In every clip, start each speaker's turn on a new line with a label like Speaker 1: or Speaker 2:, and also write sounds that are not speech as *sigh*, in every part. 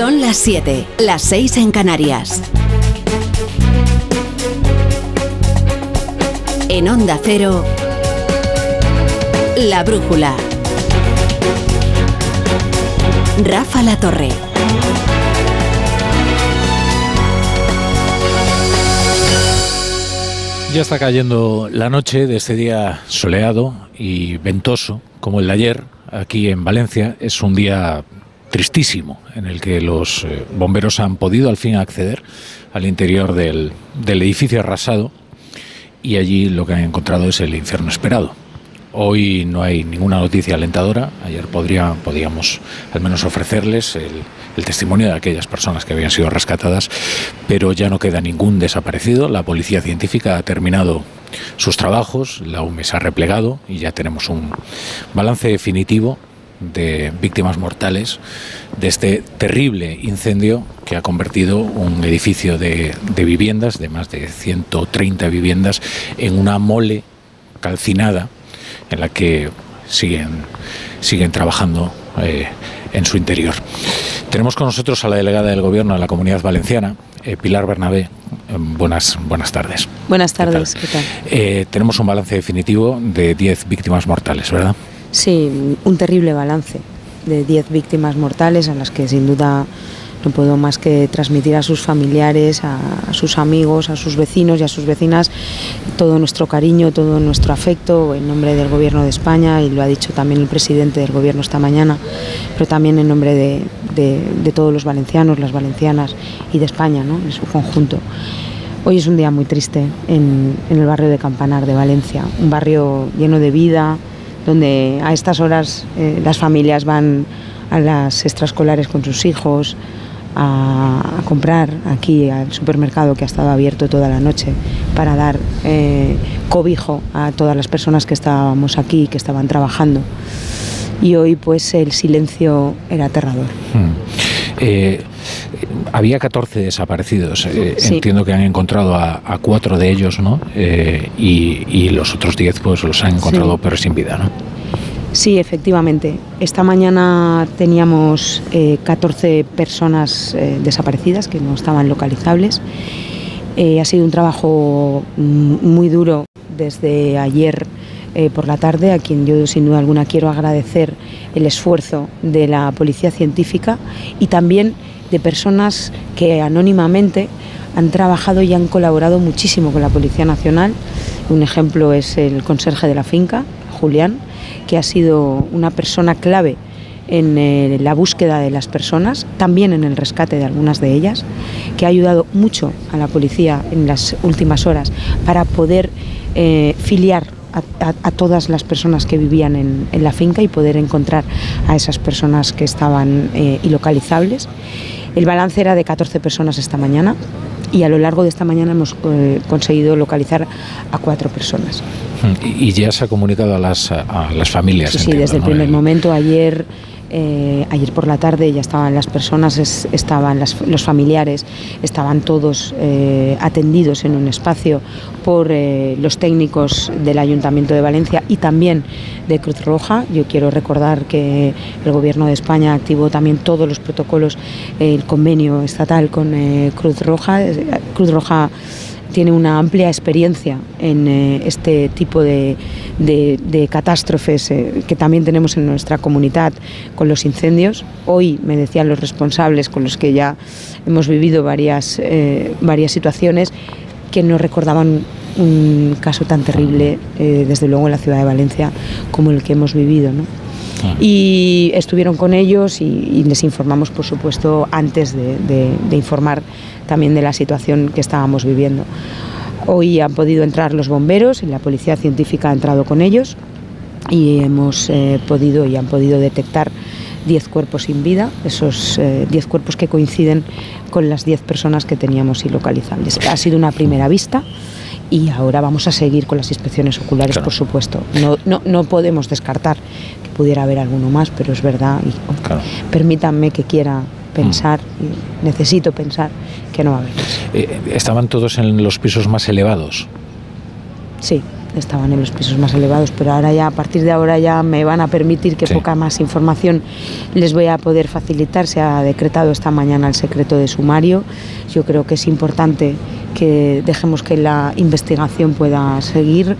Speaker 1: Son las 7, las 6 en Canarias. En Onda Cero, La Brújula. Rafa La Torre.
Speaker 2: Ya está cayendo la noche de este día soleado y ventoso, como el de ayer, aquí en Valencia. Es un día tristísimo en el que los eh, bomberos han podido al fin acceder al interior del, edificio arrasado y allí lo que han encontrado es el infierno esperado. Hoy no hay ninguna noticia alentadora. Ayer podría, podíamos al menos ofrecerles el, el, testimonio de aquellas personas que habían sido rescatadas, pero ya no queda ningún desaparecido. La policía científica ha terminado sus trabajos, la UME se ha replegado y ya tenemos un balance definitivo de víctimas mortales de este terrible incendio que ha convertido un edificio de, de viviendas, de más de 130 viviendas, en una mole calcinada en la que siguen, siguen trabajando eh, en su interior. Tenemos con nosotros a la delegada del Gobierno de la Comunidad Valenciana, eh, Pilar Bernabé. Eh, buenas, buenas tardes.
Speaker 3: Buenas tardes, ¿qué tal?
Speaker 2: ¿qué tal? tenemos un balance definitivo de 10 víctimas mortales, ¿verdad?
Speaker 3: Sí, un terrible balance de 10 víctimas mortales a las que sin duda no puedo más que transmitir a sus familiares, a, sus amigos, a sus vecinos y a sus vecinas todo nuestro cariño, todo nuestro afecto en nombre del Gobierno de España y lo ha dicho también el presidente del Gobierno esta mañana, pero también en nombre de, todos los valencianos, las valencianas y de España ¿no? en su conjunto. Hoy es un día muy triste en el barrio de Campanar de Valencia, un barrio lleno de vida, donde a estas horas eh, las familias van a las extraescolares con sus hijos, a, comprar aquí al supermercado que ha estado abierto toda la noche para dar eh, cobijo a todas las personas que estábamos aquí, que estaban trabajando. Y hoy pues el silencio era aterrador.
Speaker 2: Hmm. Eh, había 14 desaparecidos. Eh, sí. Entiendo que han encontrado a, a cuatro de ellos, ¿no? Eh, y, y, los otros 10 pues los han encontrado sí. pero sin vida, ¿no?
Speaker 3: Sí, efectivamente. Esta mañana teníamos eh, 14 personas eh, desaparecidas que no estaban localizables. Ha sido un trabajo muy duro desde ayer eh, por la tarde, a quien yo sin duda alguna quiero agradecer el esfuerzo de la Policía Científica y también de personas que anónimamente han trabajado y han colaborado muchísimo con la Policía Nacional. Un ejemplo es el conserje de la finca, Julián, que ha sido una persona clave en eh, la búsqueda de las personas, también en el rescate de algunas de ellas, que ha ayudado mucho a la policía en las últimas horas para poder eh, filiar a, todas las personas que vivían en, en, la finca y poder encontrar a esas personas que estaban eh, ilocalizables. El balance era de 14 personas esta mañana y a lo largo de esta mañana hemos eh, conseguido localizar a cuatro personas.
Speaker 2: Y ya se ha comunicado a las, a las familias.
Speaker 3: Sí, sí desde el primer momento. Ayer eh, ayer por la tarde ya estaban las personas, es, estaban los familiares, estaban todos eh, atendidos en un espacio por eh, los técnicos del Ayuntamiento de Valencia y también de Cruz Roja. Yo quiero recordar que el Gobierno de España activó también todos los protocolos, el convenio estatal con Cruz Roja. Cruz Roja tiene una amplia experiencia en eh, este tipo de, de, de catástrofes eh, que también tenemos en nuestra comunidad con los incendios. Hoy me decían los responsables con los que ya hemos vivido varias, eh, varias situaciones que nos recordaban un caso tan terrible, desde luego en la ciudad de Valencia, como el que hemos vivido. ¿no? Y estuvieron con ellos y, y, les informamos, por supuesto, antes de, informar también de la situación que estábamos viviendo. Hoy han podido entrar los bomberos y la policía científica ha entrado con ellos y hemos eh, podido y han podido detectar 10 cuerpos sin vida, esos 10 eh, cuerpos que coinciden con las 10 personas que teníamos ilocalizables. Ha sido una primera vista y ahora vamos a seguir con las inspecciones oculares, claro. por supuesto. No, no, no, podemos descartar que pudiera haber alguno más, pero es verdad. Y claro. permítanme que quiera pensar, mm. necesito pensar que no va a haber.
Speaker 2: Eh, ¿Estaban todos en los pisos más elevados?
Speaker 3: Sí. estaban en los pisos más elevados, pero ahora ya, a partir de ahora ya me van a permitir que poca más información les voy a poder facilitar. Se ha decretado esta mañana el secreto de sumario. Yo creo que es importante que dejemos que la investigación pueda seguir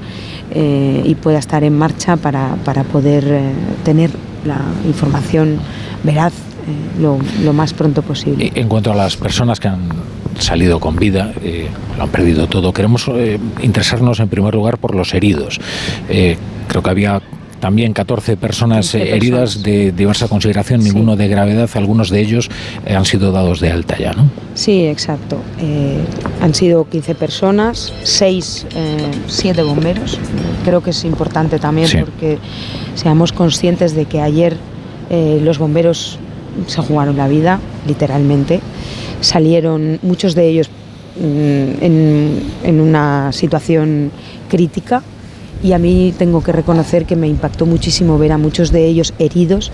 Speaker 3: eh, y pueda estar en marcha para, poder eh, tener la información veraz eh, lo, más pronto posible.
Speaker 2: En cuanto a las personas que han salido con vida, lo han perdido todo, queremos interesarnos en primer lugar por los heridos. creo que había también 14 personas heridas de diversa consideración, ninguno de gravedad, algunos de ellos han sido dados de alta ya, ¿no?
Speaker 3: Sí, exacto. han sido 15 personas, 6, 7 bomberos. Creo que es importante también porque seamos conscientes de que ayer los bomberos se jugaron la vida, literalmente. Salieron muchos de ellos mm, en, una situación crítica y a mí tengo que reconocer que me impactó muchísimo ver a muchos de ellos heridos,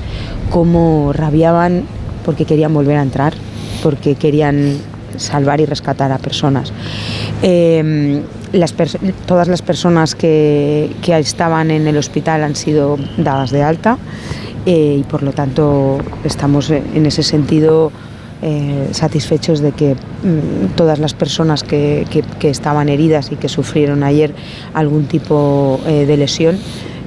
Speaker 3: cómo rabiaban porque querían volver a entrar, porque querían salvar y rescatar a personas. Em, todas las personas que, que, estaban en el hospital han sido dadas de alta. Eh, y por lo tanto estamos en ese sentido eh, satisfechos de que mm, todas las personas que, estaban heridas y que sufrieron ayer algún tipo eh, de lesión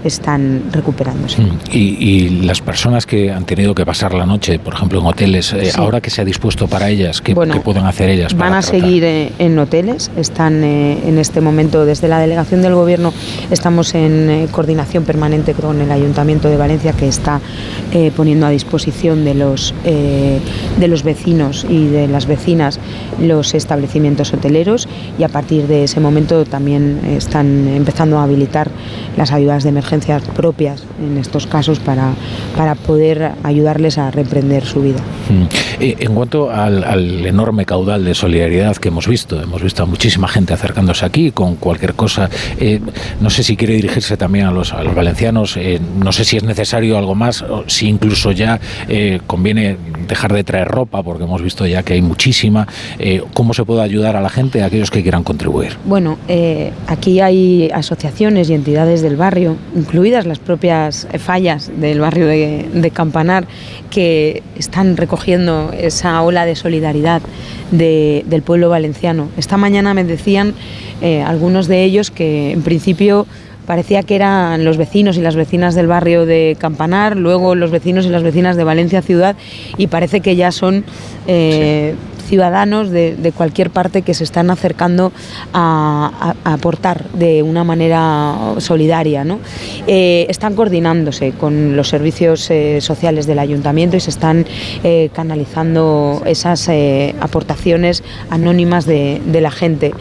Speaker 3: están recuperándose. Mm.
Speaker 2: ¿Y, las personas que han tenido que pasar la noche, por ejemplo, en hoteles, eh, ahora que se ha dispuesto para ellas, ¿qué, pueden hacer ellas?
Speaker 3: van a seguir eh, en hoteles, están eh, en este momento desde la delegación del Gobierno, estamos en coordinación permanente con el Ayuntamiento de Valencia que está poniendo a disposición de los, de los vecinos y de las vecinas los establecimientos hoteleros y a partir de ese momento también están empezando a habilitar las ayudas de emergencia propias en estos casos para, para poder ayudarles a reprender su vida.
Speaker 2: Mm. Eh, en cuanto al, enorme caudal de solidaridad que hemos visto, hemos visto a muchísima gente acercándose aquí con cualquier cosa. Eh, no sé si quiere dirigirse también a los, a los valencianos, eh, no sé si es necesario algo más, o si incluso ya conviene dejar de traer ropa, porque hemos visto ya que hay muchísima. ¿Cómo se puede ayudar a la gente, a aquellos que quieran contribuir?
Speaker 3: Bueno, aquí hay asociaciones y entidades del barrio incluidas las propias fallas del barrio de, Campanar, que están recogiendo esa ola de solidaridad del pueblo valenciano. Esta mañana me decían eh, algunos de ellos que en principio parecía que eran los vecinos y las vecinas del barrio de Campanar, luego los vecinos y las vecinas de Valencia Ciudad y parece que ya son eh, ciudadanos de, cualquier parte que se están acercando a, aportar de una manera solidaria. Eh, están coordinándose con los servicios eh, sociales del ayuntamiento y se están eh, canalizando esas aportaciones anónimas de la gente.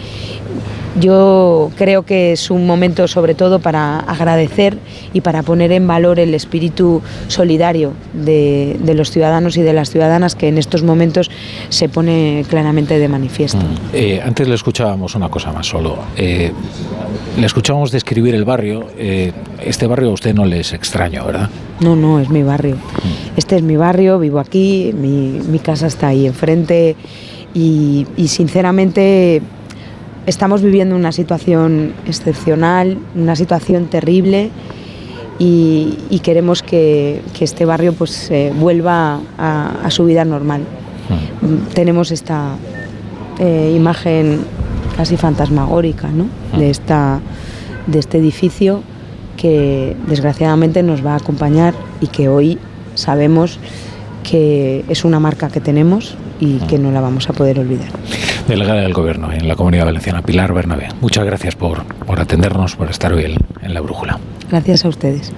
Speaker 3: Yo creo que es un momento sobre todo para agradecer y para poner en valor el espíritu solidario de, los ciudadanos y de las ciudadanas que en estos momentos se pone claramente de manifiesto. Mm.
Speaker 2: Eh, antes le escuchábamos una cosa más solo. Eh, le escuchábamos describir el barrio. Eh, este barrio a usted no le es extraño, ¿verdad?
Speaker 3: No, no, es mi barrio. Mm. Este es mi barrio, vivo aquí, mi, casa está ahí enfrente y, y sinceramente Estamos viviendo una situación excepcional, una situación terrible y, queremos que, este barrio pues eh, vuelva a, su vida normal. Mm. Tenemos esta eh, imagen casi fantasmagórica de, mm. esta, de este edificio que desgraciadamente nos va a acompañar y que hoy sabemos que es una marca que tenemos y que no la vamos a poder olvidar
Speaker 2: delegada del Gobierno en la Comunidad Valenciana, Pilar Bernabé. Muchas gracias por, por atendernos, por estar hoy en la brújula.
Speaker 3: Gracias a ustedes.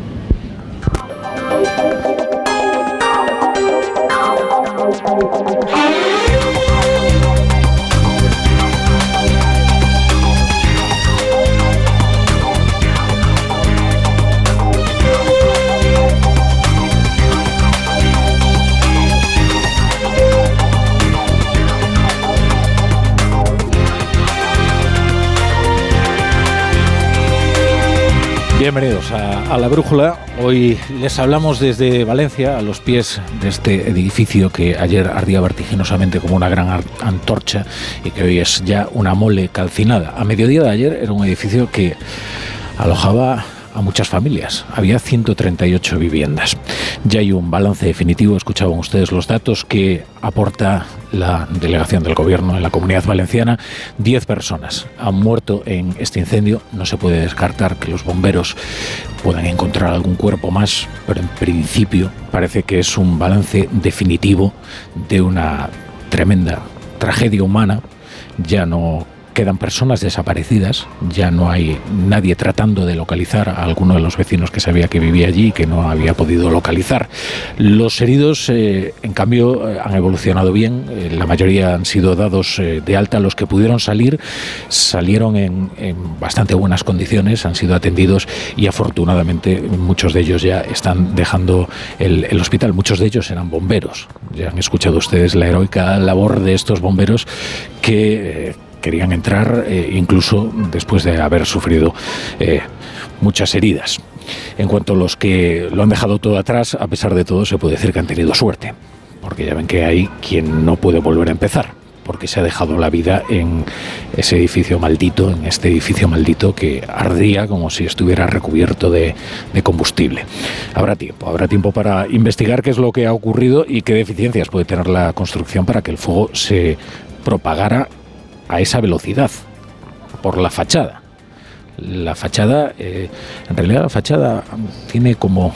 Speaker 2: Bienvenidos a, La Brújula. Hoy les hablamos desde Valencia, a los pies de este edificio que ayer ardía vertiginosamente como una gran antorcha y que hoy es ya una mole calcinada. A mediodía de ayer era un edificio que alojaba a muchas familias. Había 138 viviendas. Ya hay un balance definitivo, escuchaban ustedes los datos que aporta la delegación del gobierno en la comunidad valenciana. Diez personas han muerto en este incendio. No se puede descartar que los bomberos puedan encontrar algún cuerpo más, pero en principio parece que es un balance definitivo de una tremenda tragedia humana. Ya no quedan personas desaparecidas, ya no hay nadie tratando de localizar a alguno de los vecinos que sabía que vivía allí y que no había podido localizar. Los heridos, eh, en cambio, eh, han evolucionado bien, eh, la mayoría han sido dados de alta, los que pudieron salir salieron en, bastante buenas condiciones, han sido atendidos y afortunadamente muchos de ellos ya están dejando el, el hospital, muchos de ellos eran bomberos, ya han escuchado ustedes la heroica labor de estos bomberos que querían entrar eh, incluso después de haber sufrido eh, muchas heridas. En cuanto a los que lo han dejado todo atrás, a pesar de todo, se puede decir que han tenido suerte, porque ya ven que hay quien no puede volver a empezar, porque se ha dejado la vida en ese edificio maldito, en este edificio maldito que ardía como si estuviera recubierto de, de combustible. Habrá tiempo, habrá tiempo para investigar qué es lo que ha ocurrido y qué deficiencias puede tener la construcción para que el fuego se propagara a esa velocidad por la fachada. La fachada, eh, en realidad la fachada tiene como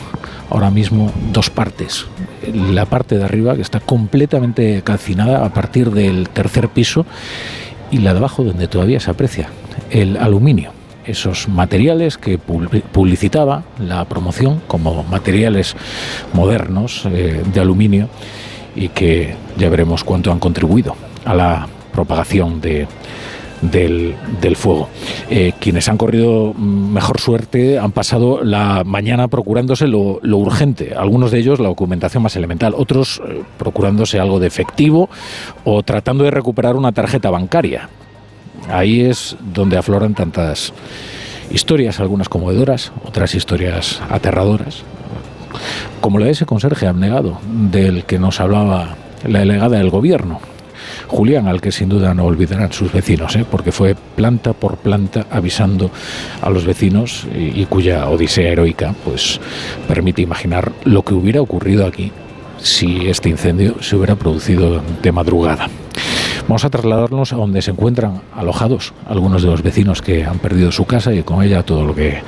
Speaker 2: ahora mismo dos partes. La parte de arriba que está completamente calcinada a partir del tercer piso y la de abajo donde todavía se aprecia el aluminio. Esos materiales que publicitaba la promoción como materiales modernos eh, de aluminio y que ya veremos cuánto han contribuido a la propagación de, del, fuego. Eh, quienes han corrido mejor suerte han pasado la mañana procurándose lo, urgente, algunos de ellos la documentación más elemental, otros eh, procurándose algo de efectivo o tratando de recuperar una tarjeta bancaria. Ahí es donde afloran tantas historias, algunas conmovedoras, otras historias aterradoras, como la de ese conserje abnegado del que nos hablaba la delegada del gobierno Julián, al que sin duda no olvidarán sus vecinos, ¿eh? porque fue planta por planta avisando a los vecinos y, cuya odisea heroica pues permite imaginar lo que hubiera ocurrido aquí si este incendio se hubiera producido de madrugada. Vamos a trasladarnos a donde se encuentran alojados algunos de los vecinos que han perdido su casa y con ella todo lo que,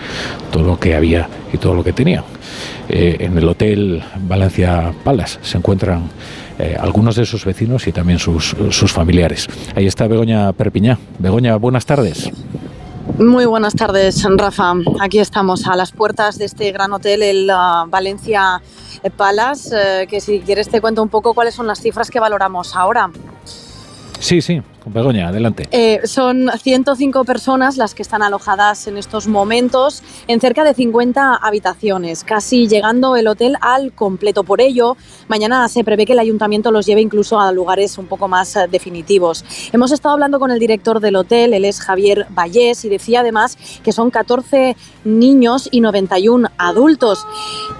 Speaker 2: todo lo que había y todo lo que tenían. Eh, en el Hotel Valencia Palas se encuentran eh, algunos de sus vecinos y también sus, sus familiares. Ahí está Begoña Perpiñá. Begoña, buenas tardes.
Speaker 4: Muy buenas tardes, Rafa. Aquí estamos a las puertas de este gran hotel, el uh, Valencia Palace, eh, que si quieres te cuento un poco cuáles son las cifras que valoramos ahora.
Speaker 2: Sí, sí, Begoña, adelante.
Speaker 4: Eh, son 105 personas las que están alojadas en estos momentos en cerca de 50 habitaciones, casi llegando el hotel al completo. Por ello, mañana se prevé que el ayuntamiento los lleve incluso a lugares un poco más eh, definitivos. Hemos estado hablando con el director del hotel, él es Javier Vallés, y decía además que son 14 niños y 91 adultos.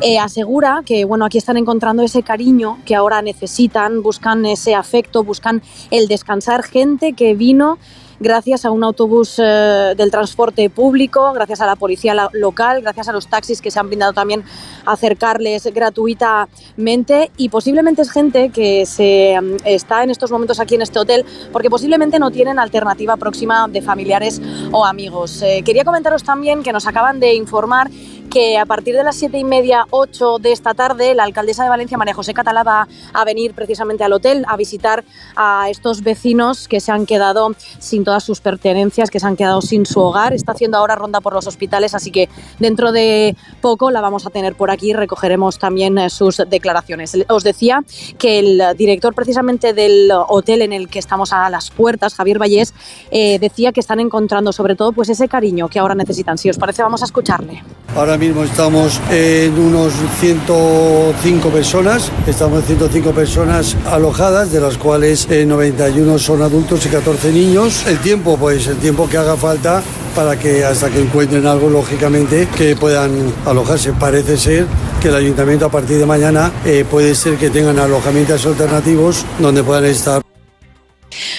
Speaker 4: Eh, asegura que bueno, aquí están encontrando ese cariño que ahora necesitan, buscan ese afecto, buscan el descansar gente que vino gracias a un autobús eh, del transporte público, gracias a la policía local, gracias a los taxis que se han brindado también a acercarles gratuitamente y posiblemente es gente que se mm, está en estos momentos aquí en este hotel porque posiblemente no tienen alternativa próxima de familiares o amigos. Eh, quería comentaros también que nos acaban de informar que a partir de las siete y media, ocho de esta tarde, la alcaldesa de Valencia, María José Catalá, va a venir precisamente al hotel a visitar a estos vecinos que se han quedado sin todas sus pertenencias, que se han quedado sin su hogar. Está haciendo ahora ronda por los hospitales, así que dentro de poco la vamos a tener por aquí. Recogeremos también eh, sus declaraciones. Os decía que el director precisamente del hotel en el que estamos a las puertas, Javier Vallés, eh, decía que están encontrando sobre todo pues ese cariño que ahora necesitan. Si os parece, vamos a escucharle.
Speaker 5: Ahora mismo estamos en unos 105 personas, estamos en 105 personas alojadas, de las cuales 91 eh, son adultos y 14 niños. El tiempo, pues el tiempo que haga falta para que hasta que encuentren algo, lógicamente, que puedan alojarse. Parece ser que el ayuntamiento a partir de mañana eh, puede ser que tengan alojamientos alternativos donde puedan estar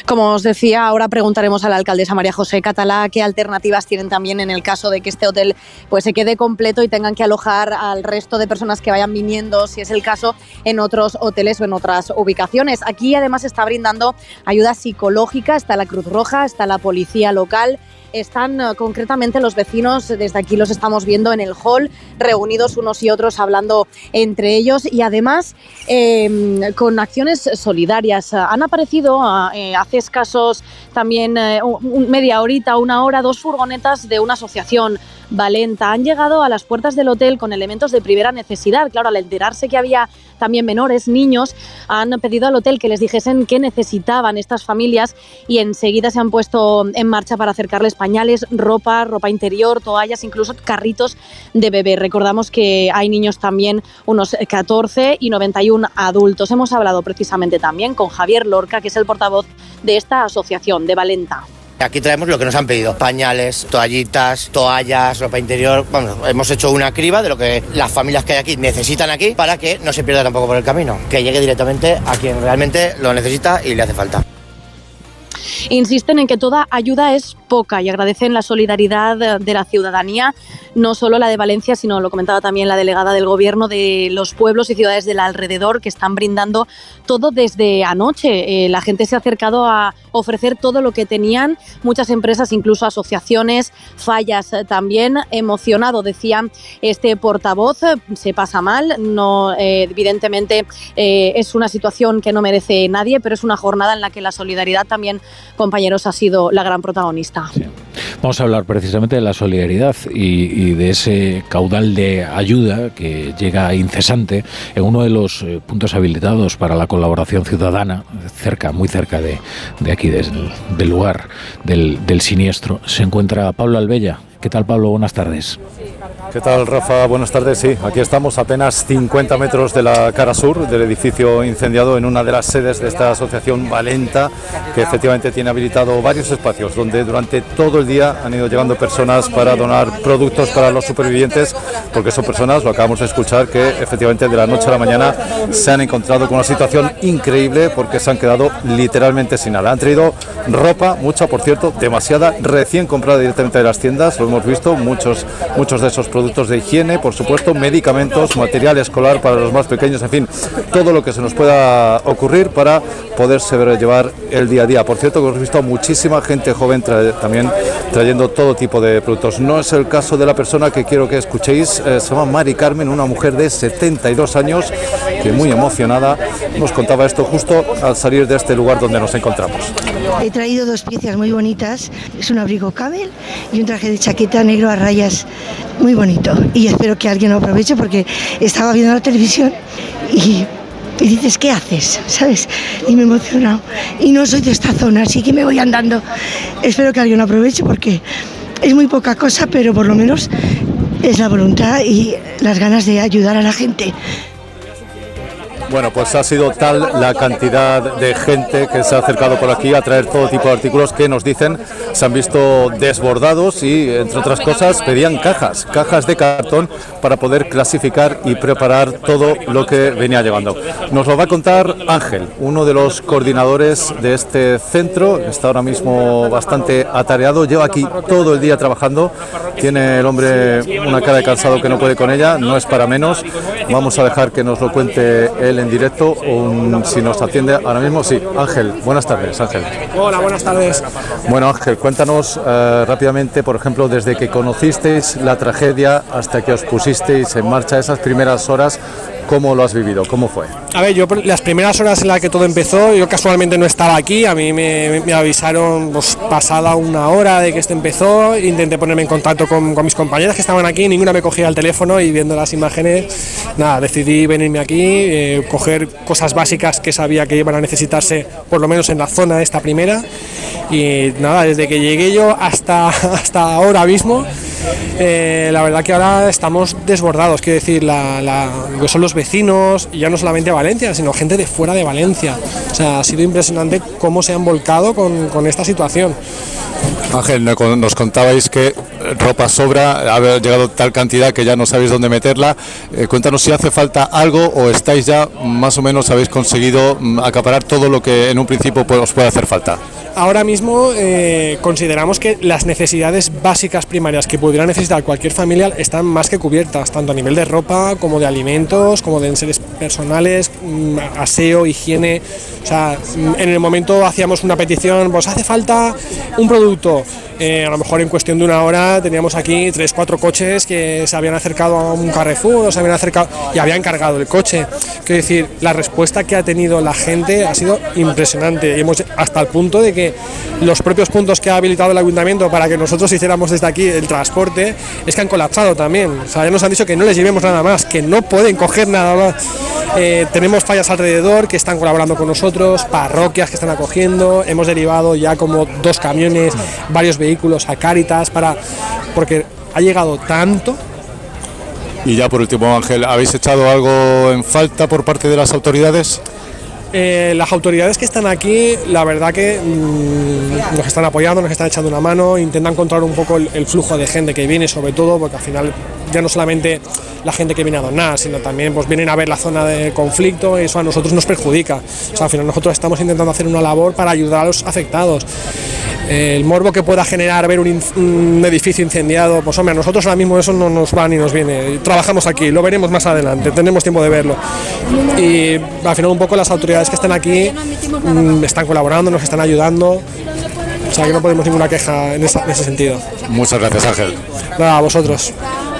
Speaker 4: Como os decía, ahora preguntaremos a la alcaldesa María José Catalá qué alternativas tienen también en el caso de que este hotel pues se quede completo y tengan que alojar al resto de personas que vayan viniendo, si es el caso, en otros hoteles o en otras ubicaciones. Aquí además está brindando ayuda psicológica, está la Cruz Roja, está la policía local están eh, concretamente los vecinos, desde aquí los estamos viendo en el hall, reunidos unos y otros hablando entre ellos y además em, con acciones solidarias. Han aparecido eh, hace escasos también eh, media horita, una hora, dos furgonetas de una asociación Valenta. Han llegado a las puertas del hotel con elementos de primera necesidad. Claro, al enterarse que había también menores, niños, han pedido al hotel que les dijesen qué necesitaban estas familias y enseguida se han puesto en marcha para acercarles pañales, ropa, ropa interior, toallas, incluso carritos de bebé. Recordamos que hay niños también, unos 14 y 91 adultos. Hemos hablado precisamente también con Javier Lorca, que es el portavoz de esta asociación de Valenta.
Speaker 6: Aquí traemos lo que nos han pedido, pañales, toallitas, toallas, ropa interior. Bueno, hemos hecho una criba de lo que las familias que hay aquí necesitan aquí para que no se pierda tampoco por el camino, que llegue directamente a quien realmente lo necesita y le hace falta.
Speaker 4: Insisten en que toda ayuda es poca y agradecen la solidaridad de la ciudadanía, no solo la de Valencia, sino lo comentaba también la delegada del Gobierno de los pueblos y ciudades del alrededor que están brindando todo desde anoche. Eh, la gente se ha acercado a ofrecer todo lo que tenían, muchas empresas, incluso asociaciones, fallas también. Emocionado, decía este portavoz, se pasa mal, no, eh, evidentemente eh, es una situación que no merece nadie, pero es una jornada en la que la solidaridad también, compañeros, ha sido la gran protagonista.
Speaker 7: Vamos a hablar precisamente de la solidaridad y, de ese caudal de ayuda que llega incesante en uno de los eh, puntos habilitados para la colaboración ciudadana, cerca, muy cerca de, aquí, del, lugar del, del siniestro. Se encuentra Pablo Albella. ¿Qué tal, Pablo? Buenas tardes.
Speaker 8: ¿Qué tal, Rafa? Buenas tardes. Sí, aquí estamos apenas 50 metros de la cara sur del edificio incendiado en una de las sedes de esta asociación Valenta, que efectivamente tiene habilitado varios espacios donde durante todo el día han ido llegando personas para donar productos para los supervivientes, porque son personas, lo acabamos de escuchar, que efectivamente de la noche a la mañana se han encontrado con una situación increíble porque se han quedado literalmente sin nada. Han traído ropa, mucha por cierto, demasiada, recién comprada directamente de las tiendas, lo hemos visto, muchos, muchos de esos productos productos de higiene, por supuesto, medicamentos, material escolar para los más pequeños, en fin, todo lo que se nos pueda ocurrir para poder llevar el día a día. Por cierto, hemos visto muchísima gente joven también trayendo todo tipo de productos. No es el caso de la persona que quiero que escuchéis, eh, se llama Mari Carmen, una mujer de 72 años, que muy emocionada nos contaba esto justo al salir de este lugar donde nos encontramos.
Speaker 9: He traído dos piezas muy bonitas, es un abrigo cabel y un traje de chaqueta negro a rayas muy bonito y espero que alguien lo aproveche porque estaba viendo la televisión y, dices, ¿qué haces? ¿Sabes? Y me he emocionado. Y no soy de esta zona, así que me voy andando. Espero que alguien lo aproveche porque es muy poca cosa, pero por lo menos es la voluntad y las ganas de ayudar a la gente.
Speaker 8: Bueno, pues ha sido tal la cantidad de gente que se ha acercado por aquí a traer todo tipo de artículos que nos dicen se han visto desbordados y, entre otras cosas, pedían cajas, cajas de cartón para poder clasificar y preparar todo lo que venía llegando. Nos lo va a contar Ángel, uno de los coordinadores de este centro, está ahora mismo bastante atareado, lleva aquí todo el día trabajando, tiene el hombre una cara de cansado que no puede con ella, no es para menos. Vamos a dejar que nos lo cuente él en directo, si nos atiende ahora mismo. Sí, Ángel, buenas tardes, Ángel.
Speaker 10: Hola, buenas tardes.
Speaker 8: Bueno, Ángel, cuéntanos eh, rápidamente, por ejemplo, desde que conocisteis la tragedia hasta que os pusisteis en marcha esas primeras horas, ¿Cómo lo has vivido? ¿Cómo fue?
Speaker 10: A ver, yo las primeras horas en las que todo empezó, yo casualmente no estaba aquí, a mí me, avisaron pues, pasada una hora de que esto empezó, intenté ponerme en contacto con, mis compañeras que estaban aquí, ninguna me cogía el teléfono y viendo las imágenes, nada, decidí venirme aquí, eh, coger cosas básicas que sabía que iban a necesitarse, por lo menos en la zona esta primera, y nada, desde que llegué yo hasta, *laughs* hasta ahora mismo, eh, la verdad que ahora estamos desbordados, quiero decir, la, lo que son los vecinos, ya no solamente Valencia, sino gente de fuera de Valencia. O sea, ha sido impresionante cómo se han volcado con, con esta situación.
Speaker 8: Ángel, nos contabais que ropa sobra, ha llegado tal cantidad que ya no sabéis dónde meterla. Eh, cuéntanos si hace falta algo o estáis ya más o menos habéis conseguido mm, acaparar todo lo que en un principio os puede hacer falta.
Speaker 10: ahora mismo eh, consideramos que las necesidades básicas primarias que pudiera necesitar cualquier familia están más que cubiertas, tanto a nivel de ropa como de alimentos, como de enseres personales, mm, aseo, higiene. O sea, mm, en el momento hacíamos una petición, pues hace falta un producto. Eh, a lo mejor en cuestión de una hora teníamos aquí tres, cuatro coches que se habían acercado a un Carrefour se habían acercado y habían cargado el coche. Quiero decir, la respuesta que ha tenido la gente ha sido impresionante hemos hasta el punto de que los propios puntos que ha habilitado el ayuntamiento para que nosotros hiciéramos desde aquí el transporte es que han colapsado también. Ya nos han dicho que no les llevemos nada más, que no pueden coger nada más. Eh, tenemos fallas alrededor que están colaborando con nosotros, parroquias que están acogiendo, hemos derivado ya como dos camiones, varios vehículos a Cáritas para porque ha llegado tanto
Speaker 8: y ya por último, Ángel, ¿habéis echado algo en falta por parte de las autoridades?
Speaker 10: Eh, las autoridades que están aquí, la verdad que mm, nos están apoyando, nos están echando una mano, intentan controlar un poco el, flujo de gente que viene, sobre todo porque al final ya no solamente la gente que viene a donar, sino también pues vienen a ver la zona de conflicto y eso a nosotros nos perjudica. O sea, al final nosotros estamos intentando hacer una labor para ayudar a los afectados. el morbo que pueda generar ver un, un, edificio incendiado, pues hombre, a nosotros ahora mismo eso no nos va ni nos viene. Trabajamos aquí, lo veremos más adelante, tenemos tiempo de verlo. Y al final un poco las autoridades que están aquí mm, están colaborando, nos están ayudando. O sea que no podemos ninguna queja en, esa, en ese sentido.
Speaker 8: Muchas gracias Ángel.
Speaker 10: Nada, a vosotros.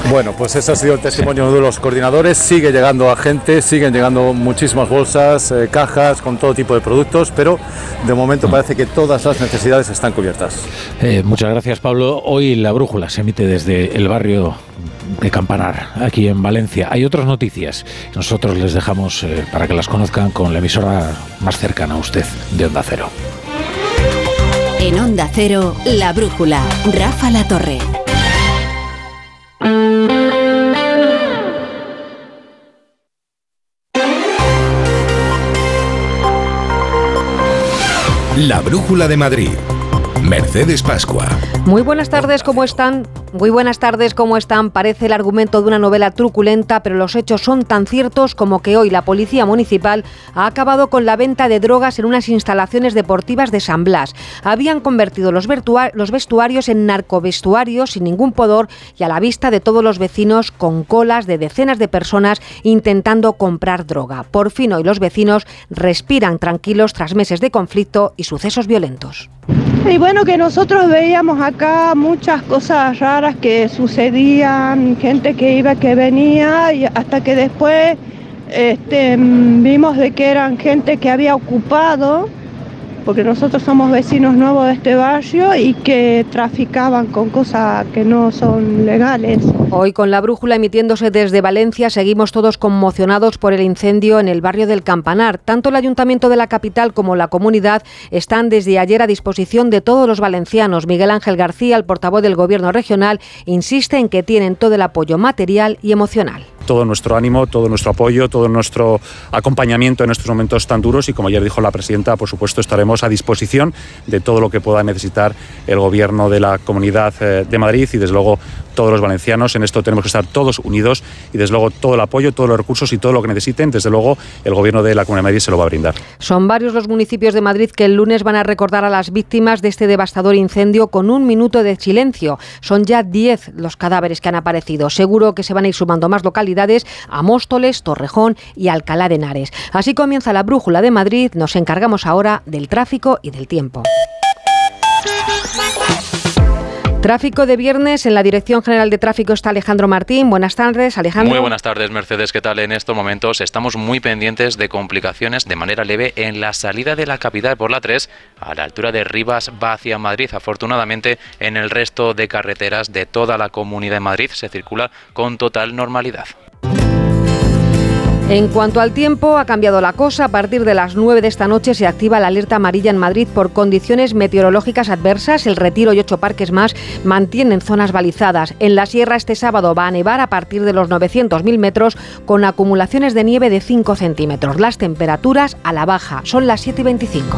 Speaker 8: Bueno, pues ese ha sido el testimonio de los coordinadores. Sigue llegando a gente, siguen llegando muchísimas bolsas, eh, cajas con todo tipo de productos, pero de momento parece que todas las necesidades están cubiertas.
Speaker 7: Eh, muchas gracias, Pablo. Hoy la brújula se emite desde el barrio de Campanar, aquí en Valencia. Hay otras noticias. Nosotros les dejamos eh, para que las conozcan con la emisora más cercana a usted de Onda Cero.
Speaker 11: En Onda Cero, La Brújula, Rafa La Torre.
Speaker 12: La Brújula de Madrid. Mercedes Pascua.
Speaker 13: Muy buenas tardes, ¿cómo están? Muy buenas tardes, ¿cómo están? Parece el argumento de una novela truculenta, pero los hechos son tan ciertos como que hoy la Policía Municipal ha acabado con la venta de drogas en unas instalaciones deportivas de San Blas. Habían convertido los, vestuarios en narcovestuarios sin ningún pudor y a la vista de todos los vecinos con colas de decenas de personas intentando comprar droga. Por fin hoy los vecinos respiran tranquilos tras meses de conflicto y sucesos violentos.
Speaker 14: Y bueno, que nosotros veíamos acá muchas cosas raras que sucedían, gente que iba, que venía, y hasta que después este, vimos de que eran gente que había ocupado porque nosotros somos vecinos nuevos de este barrio y que traficaban con cosas que no son legales.
Speaker 13: Hoy con la brújula emitiéndose desde Valencia seguimos todos conmocionados por el incendio en el barrio del Campanar. Tanto el ayuntamiento de la capital como la comunidad están desde ayer a disposición de todos los valencianos. Miguel Ángel García, el portavoz del gobierno regional, insiste en que tienen todo el apoyo material y emocional
Speaker 15: todo nuestro ánimo, todo nuestro apoyo, todo nuestro acompañamiento en estos momentos tan duros y como ayer dijo la presidenta, por supuesto estaremos a disposición de todo lo que pueda necesitar el gobierno de la Comunidad eh, de Madrid y desde luego todos los valencianos. En esto tenemos que estar todos unidos y desde luego todo el apoyo, todos los recursos y todo lo que necesiten, desde luego el gobierno de la Comunidad de Madrid se lo va a brindar.
Speaker 13: Son varios los municipios de Madrid que el lunes van a recordar a las víctimas de este devastador incendio con un minuto de silencio. Son ya 10 los cadáveres que han aparecido. Seguro que se van a ir sumando más localidades a Móstoles, Torrejón y Alcalá de Henares. Así comienza la brújula de Madrid. Nos encargamos ahora del tráfico y del tiempo. Tráfico de viernes en la Dirección General de Tráfico está Alejandro Martín. Buenas tardes, Alejandro.
Speaker 16: Muy buenas tardes, Mercedes. ¿Qué tal? En estos momentos estamos muy pendientes de complicaciones de manera leve en la salida de la capital por la 3 a la altura de Rivas va hacia Madrid. Afortunadamente, en el resto de carreteras de toda la Comunidad de Madrid se circula con total normalidad.
Speaker 13: En cuanto al tiempo, ha cambiado la cosa. A partir de las 9 de esta noche se activa la alerta amarilla en Madrid por condiciones meteorológicas adversas. El Retiro y ocho parques más mantienen zonas balizadas. En la sierra este sábado va a nevar a partir de los 900.000 metros con acumulaciones de nieve de 5 centímetros. Las temperaturas a la baja. Son las 7 y 25.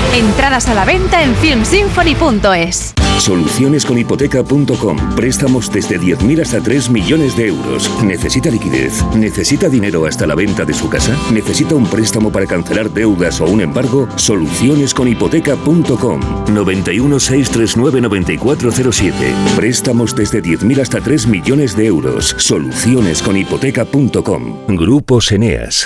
Speaker 17: Entradas a la venta en filmsymphony.es.
Speaker 18: Solucionesconhipoteca.com. Préstamos desde 10.000 hasta 3 millones de euros. ¿Necesita liquidez? ¿Necesita dinero hasta la venta de su casa? ¿Necesita un préstamo para cancelar deudas o un embargo? Solucionesconhipoteca.com. 91 639 9407. Préstamos desde 10.000 hasta 3 millones de euros. Solucionesconhipoteca.com. Grupos Eneas.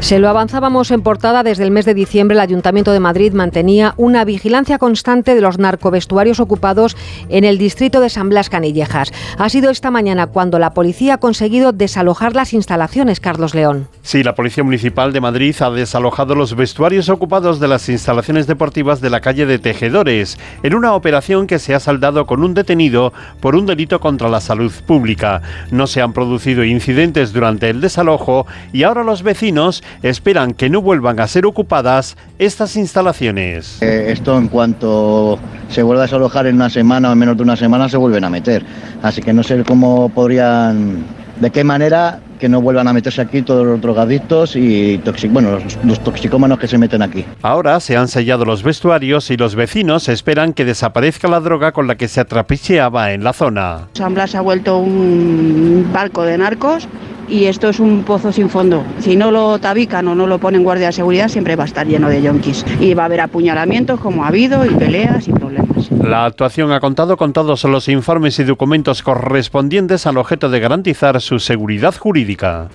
Speaker 13: Se lo avanzábamos en portada desde el mes de diciembre. El Ayuntamiento de Madrid mantenía una vigilancia constante de los narcovestuarios ocupados en el distrito de San Blas Canillejas. Ha sido esta mañana cuando la policía ha conseguido desalojar las instalaciones, Carlos León.
Speaker 19: Sí, la Policía Municipal de Madrid ha desalojado los vestuarios ocupados de las instalaciones deportivas de la calle de Tejedores, en una operación que se ha saldado con un detenido por un delito contra la salud pública. No se han producido incidentes durante el desalojo y ahora los vecinos esperan que no vuelvan a ser ocupadas estas instalaciones.
Speaker 20: Eh, esto en cuanto se vuelva a desalojar en una semana o en menos de una semana se vuelven a meter. Así que no sé cómo podrían, de qué manera que no vuelvan a meterse aquí todos los drogadictos y bueno, los, los, toxicómanos que se meten aquí.
Speaker 19: Ahora se han sellado los vestuarios y los vecinos esperan que desaparezca la droga con la que se atrapicheaba en la zona.
Speaker 21: San Blas ha vuelto un barco de narcos y esto es un pozo sin fondo. Si no lo tabican o no lo ponen guardia de seguridad, siempre va a estar lleno de yonkis. Y va a haber apuñalamientos como ha habido y peleas y problemas.
Speaker 19: La actuación ha contado con todos los informes y documentos correspondientes al objeto de garantizar su seguridad jurídica.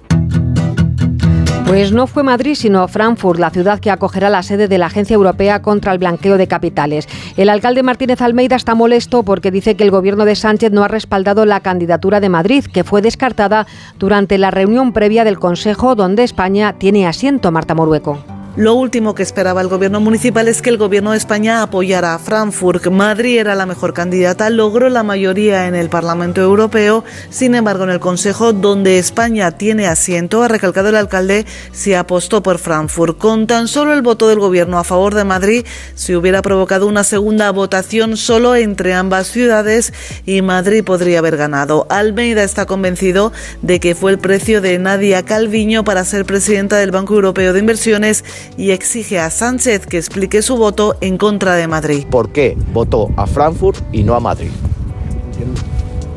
Speaker 13: Pues no fue Madrid, sino Frankfurt, la ciudad que acogerá la sede de la Agencia Europea contra el Blanqueo de Capitales. El alcalde Martínez Almeida está molesto porque dice que el gobierno de Sánchez no ha respaldado la candidatura de Madrid, que fue descartada durante la reunión previa del Consejo, donde España tiene asiento, Marta Morueco.
Speaker 22: Lo último que esperaba el gobierno municipal es que el gobierno de España apoyara a Frankfurt. Madrid era la mejor candidata, logró la mayoría en el Parlamento Europeo. Sin embargo, en el Consejo, donde España tiene asiento, ha recalcado el alcalde, se apostó por Frankfurt. Con tan solo el voto del gobierno a favor de Madrid, se hubiera provocado una segunda votación solo entre ambas ciudades y Madrid podría haber ganado. Almeida está convencido de que fue el precio de Nadia Calviño para ser presidenta del Banco Europeo de Inversiones y exige a Sánchez que explique su voto en contra de Madrid.
Speaker 23: ¿Por qué votó a Frankfurt y no a Madrid?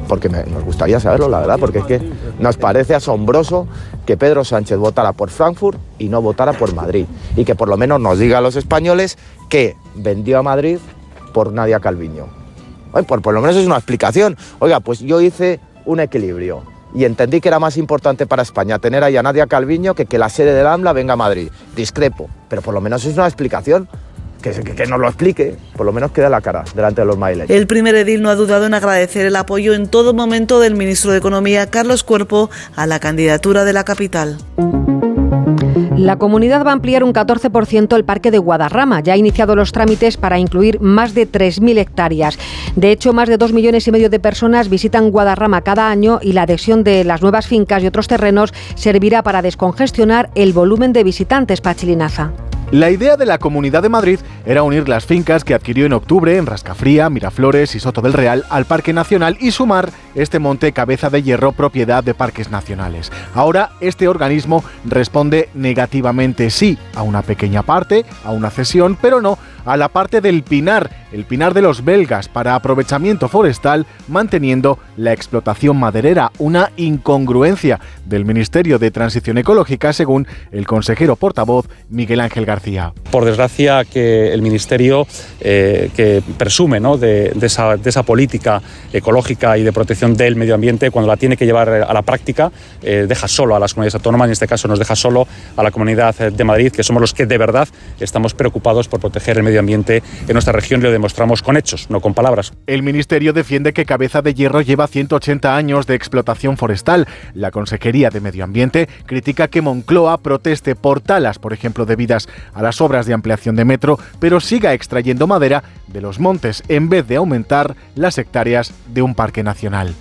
Speaker 23: Porque nos gustaría saberlo, la verdad, porque es que nos parece asombroso que Pedro Sánchez votara por Frankfurt y no votara por Madrid. Y que por lo menos nos diga a los españoles que vendió a Madrid por Nadia Calviño. por, por lo menos es una explicación. Oiga, pues yo hice un equilibrio y entendí que era más importante para España tener ahí a Nadia Calviño que que la sede del AMLA venga a Madrid. Discrepo, pero por lo menos es una explicación que, que, que nos lo explique, por lo menos queda la cara delante de los mailes.
Speaker 22: El primer edil no ha dudado en agradecer el apoyo en todo momento del ministro de Economía, Carlos Cuerpo, a la candidatura de la capital.
Speaker 13: La comunidad va a ampliar un 14% el parque de Guadarrama. Ya ha iniciado los trámites para incluir más de 3.000 hectáreas. De hecho, más de 2 millones y medio de personas visitan Guadarrama cada año y la adhesión de las nuevas fincas y otros terrenos servirá para descongestionar el volumen de visitantes, Pachilinaza.
Speaker 24: La idea de la Comunidad de Madrid era unir las fincas que adquirió en octubre en Rascafría, Miraflores y Soto del Real al Parque Nacional y sumar este monte Cabeza de Hierro propiedad de parques nacionales. Ahora este organismo responde negativamente sí a una pequeña parte, a una cesión, pero no a la parte del pinar, el pinar de los belgas para aprovechamiento forestal, manteniendo la explotación maderera, una incongruencia del Ministerio de Transición Ecológica, según el consejero portavoz Miguel Ángel García.
Speaker 15: Por desgracia que el Ministerio, eh, que presume ¿no? de, de, esa, de, esa, política ecológica y de protección del medio ambiente, cuando la tiene que llevar a la práctica, eh, deja solo a las comunidades autónomas, en este caso nos deja solo a la Comunidad de Madrid, que somos los que de verdad estamos preocupados por proteger el medio ambiente en nuestra región y lo demostramos con hechos, no con palabras.
Speaker 24: El Ministerio defiende que Cabeza de Hierro lleva 180 años de explotación forestal. La Consejería de Medio Ambiente critica que Moncloa proteste por talas, por ejemplo, debidas a las obras de ampliación de metro, pero siga extrayendo madera de los montes en vez de aumentar las hectáreas de un parque nacional.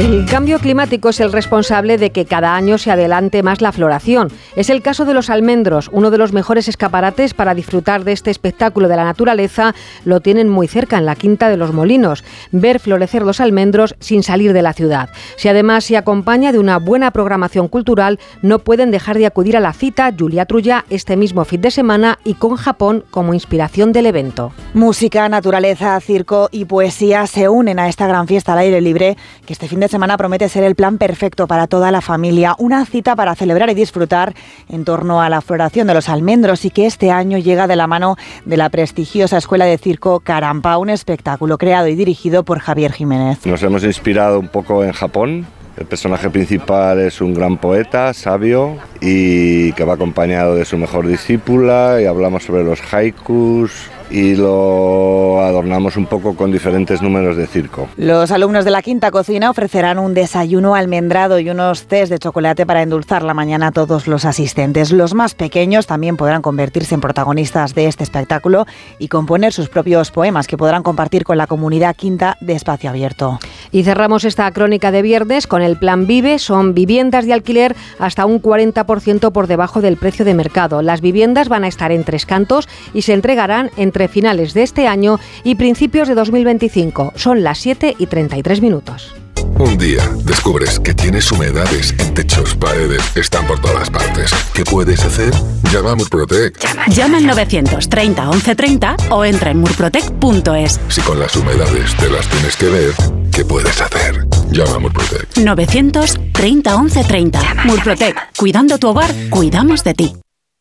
Speaker 13: El cambio climático es el responsable de que cada año se adelante más la floración. Es el caso de los almendros, uno de los mejores escaparates para disfrutar de este espectáculo de la naturaleza. Lo tienen muy cerca, en la Quinta de los Molinos. Ver florecer los almendros sin salir de la ciudad. Si además se acompaña de una buena programación cultural, no pueden dejar de acudir a la cita Julia Trulla este mismo fin de semana y con Japón como inspiración del evento.
Speaker 25: Música, naturaleza, circo y poesía se unen a esta gran fiesta al aire libre que este fin de semana promete ser el plan perfecto para toda la familia, una cita para celebrar y disfrutar en torno a la floración de los almendros y que este año llega de la mano de la prestigiosa Escuela de Circo Carampa, un espectáculo creado y dirigido por Javier Jiménez.
Speaker 26: Nos hemos inspirado un poco en Japón. El personaje principal es un gran poeta, sabio, y que va acompañado de su mejor discípula y hablamos sobre los haikus, y lo adornamos un poco con diferentes números de circo.
Speaker 25: Los alumnos de la Quinta Cocina ofrecerán un desayuno almendrado y unos test de chocolate para endulzar la mañana a todos los asistentes. Los más pequeños también podrán convertirse en protagonistas de este espectáculo y componer sus propios poemas que podrán compartir con la comunidad Quinta de Espacio Abierto.
Speaker 13: Y cerramos esta crónica de viernes con el Plan Vive. Son viviendas de alquiler hasta un 40% por debajo del precio de mercado. Las viviendas van a estar en tres cantos y se entregarán entre finales de este año y principios de 2025. Son las 7 y 33 minutos.
Speaker 27: Un día descubres que tienes humedades en techos, paredes, están por todas partes. ¿Qué puedes hacer? Llama a Murprotec.
Speaker 28: Llama, Llama al 930 1130 o entra en murprotec.es.
Speaker 27: Si con las humedades te las tienes que ver, ¿qué puedes hacer? Llama a Murprotec.
Speaker 28: 930 1130. Murprotec. Cuidando tu hogar, cuidamos de ti.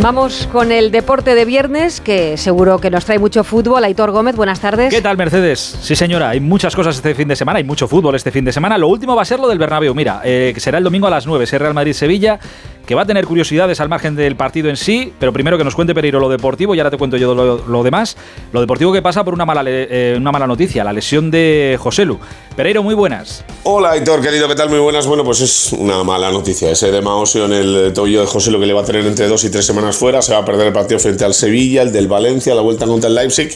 Speaker 13: Vamos con el deporte de viernes, que seguro que nos trae mucho fútbol. Aitor Gómez, buenas tardes.
Speaker 29: ¿Qué tal, Mercedes? Sí, señora, hay muchas cosas este fin de semana, hay mucho fútbol este fin de semana. Lo último va a ser lo del Bernabéu. Mira, eh, que será el domingo a las 9, ese Real Madrid-Sevilla que va a tener curiosidades al margen del partido en sí, pero primero que nos cuente Pereiro lo deportivo y ahora te cuento yo lo, demás. Lo deportivo que pasa por una mala, eh, una mala noticia, la lesión de Joselu. Pereiro, muy buenas.
Speaker 30: Hola, Héctor, querido, ¿qué tal? Muy buenas. Bueno, pues es una mala noticia. Ese de Maosio en el tobillo de Joselu que le va a tener entre dos y tres semanas fuera. Se va a perder el partido frente al Sevilla, el del Valencia, la vuelta contra el Leipzig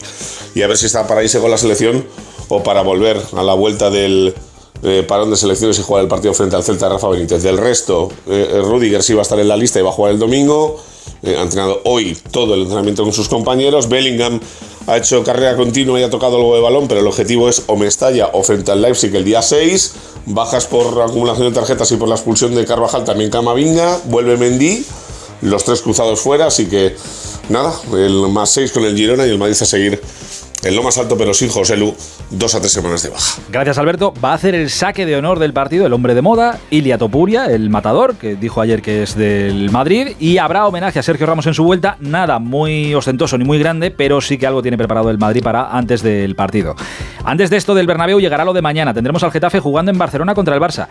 Speaker 30: y a ver si está para irse con la selección o para volver a la vuelta del eh, parón de selecciones y jugar el partido frente al Celta Rafa Benítez. Del resto, eh, eh, Rudiger sí va a estar en la lista y va a jugar el domingo. ha entrenado hoy todo el entrenamiento con sus compañeros. Bellingham ha hecho carrera continua y ha tocado algo de balón, pero el objetivo es o Mestalla o frente al Leipzig el día 6. Bajas por acumulación de tarjetas y por la expulsión de Carvajal también Camavinga. Vuelve Mendy. Los tres cruzados fuera, así que nada, el más 6 con el Girona y el Madrid a seguir en lo más alto, pero sin José Lu, dos a tres semanas de baja.
Speaker 29: Gracias, Alberto. Va a hacer el saque de honor del partido el hombre de moda, Ilia Topuria, el matador, que dijo ayer que es del Madrid, y habrá homenaje a Sergio Ramos en su vuelta. Nada muy ostentoso ni muy grande, pero sí que algo tiene preparado el Madrid para antes del partido. Antes de esto del Bernabéu llegará lo de mañana. Tendremos al Getafe jugando en Barcelona contra el Barça.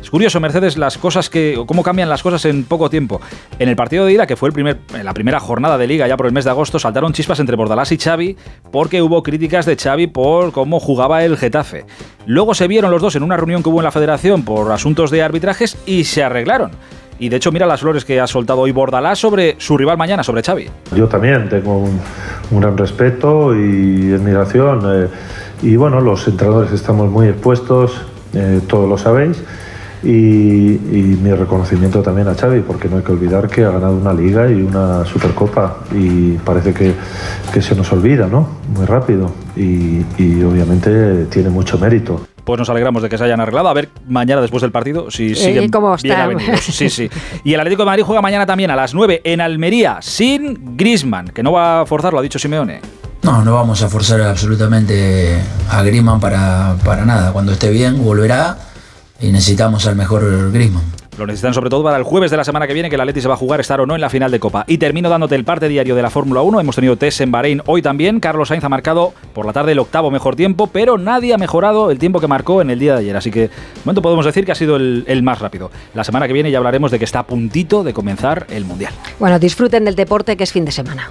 Speaker 29: Es curioso, Mercedes, las cosas que. cómo cambian las cosas en poco tiempo. En el partido de ida, que fue el primer, la primera jornada de liga ya por el mes de agosto, saltaron chispas entre Bordalás y Xavi porque hubo críticas de Xavi por cómo jugaba el Getafe. Luego se vieron los dos en una reunión que hubo en la federación por asuntos de arbitrajes y se arreglaron. Y de hecho, mira las flores que ha soltado hoy Bordalás sobre su rival mañana, sobre Xavi.
Speaker 31: Yo también tengo un, gran respeto y admiración. Eh, y bueno, los entrenadores estamos muy expuestos, eh, todos lo sabéis. Y, mi reconocimiento también a Xavi, porque no hay que olvidar que ha ganado una liga y una supercopa y parece que, se nos olvida, ¿no? Muy rápido y, obviamente tiene mucho mérito
Speaker 29: pues nos alegramos de que se hayan arreglado. A ver mañana después del partido si siguen
Speaker 13: cómo
Speaker 29: bien *laughs* Sí, sí. Y el Atlético de Madrid juega mañana también a las 9 en Almería sin Grisman, que no va a forzar, lo ha dicho Simeone.
Speaker 32: No, no vamos a forzar absolutamente a Grisman para, para nada. Cuando esté bien volverá y necesitamos al mejor Griezmann.
Speaker 29: Lo necesitan sobre todo para el jueves de la semana que viene, que el Atleti se va a jugar, estar o no en la final de Copa. Y termino dándote el parte diario de la Fórmula 1. Hemos tenido test en Bahrein hoy también. Carlos Sainz ha marcado por la tarde el octavo mejor tiempo, pero nadie ha mejorado el tiempo que marcó en el día de ayer. Así que, de momento podemos decir que ha sido el, el más rápido. La semana que viene ya hablaremos de que está a puntito de comenzar el Mundial.
Speaker 13: Bueno, disfruten del deporte que es fin de semana.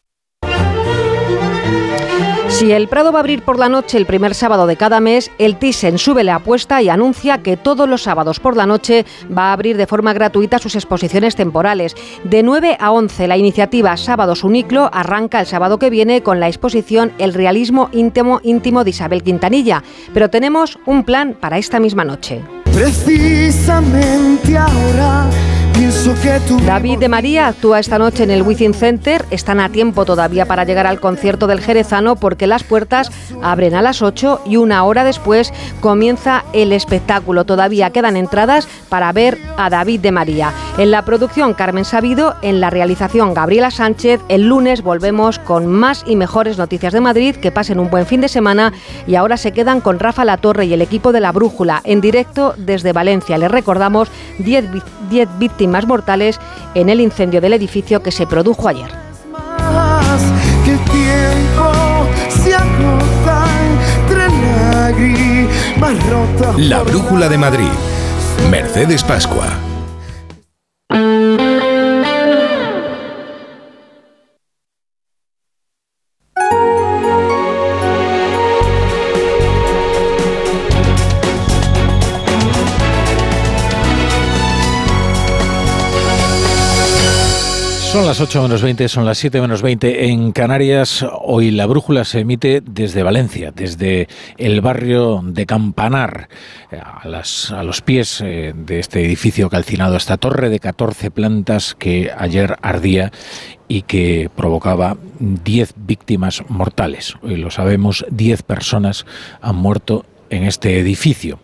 Speaker 13: Si el Prado va a abrir por la noche el primer sábado de cada mes, el Thyssen sube la apuesta y anuncia que todos los sábados por la noche va a abrir de forma gratuita sus exposiciones temporales. De 9 a 11, la iniciativa Sábados Uniclo arranca el sábado que viene con la exposición El realismo íntimo, íntimo de Isabel Quintanilla. Pero tenemos un plan para esta misma noche.
Speaker 33: Precisamente ahora
Speaker 13: David de María actúa esta noche en el Within Center. Están a tiempo todavía para llegar al concierto del Jerezano porque las puertas abren a las 8 y una hora después comienza el espectáculo. Todavía quedan entradas,
Speaker 34: para ver a David de María. En la producción Carmen Sabido, en la realización Gabriela Sánchez. El lunes volvemos con más y mejores noticias de Madrid. Que pasen un buen fin de semana y ahora se quedan con Rafa La Torre y el equipo de la Brújula en directo desde Valencia. Les recordamos 10 víctimas mortales en el incendio del edificio que se produjo ayer.
Speaker 35: La Brújula de Madrid. Mercedes Pascua.
Speaker 2: Las 8 menos 20, son las 7 menos 20 en Canarias. Hoy la brújula se emite desde Valencia, desde el barrio de Campanar, a, las, a los pies eh, de este edificio calcinado, esta torre de 14 plantas que ayer ardía y que provocaba 10 víctimas mortales. Hoy lo sabemos, 10 personas han muerto en este edificio.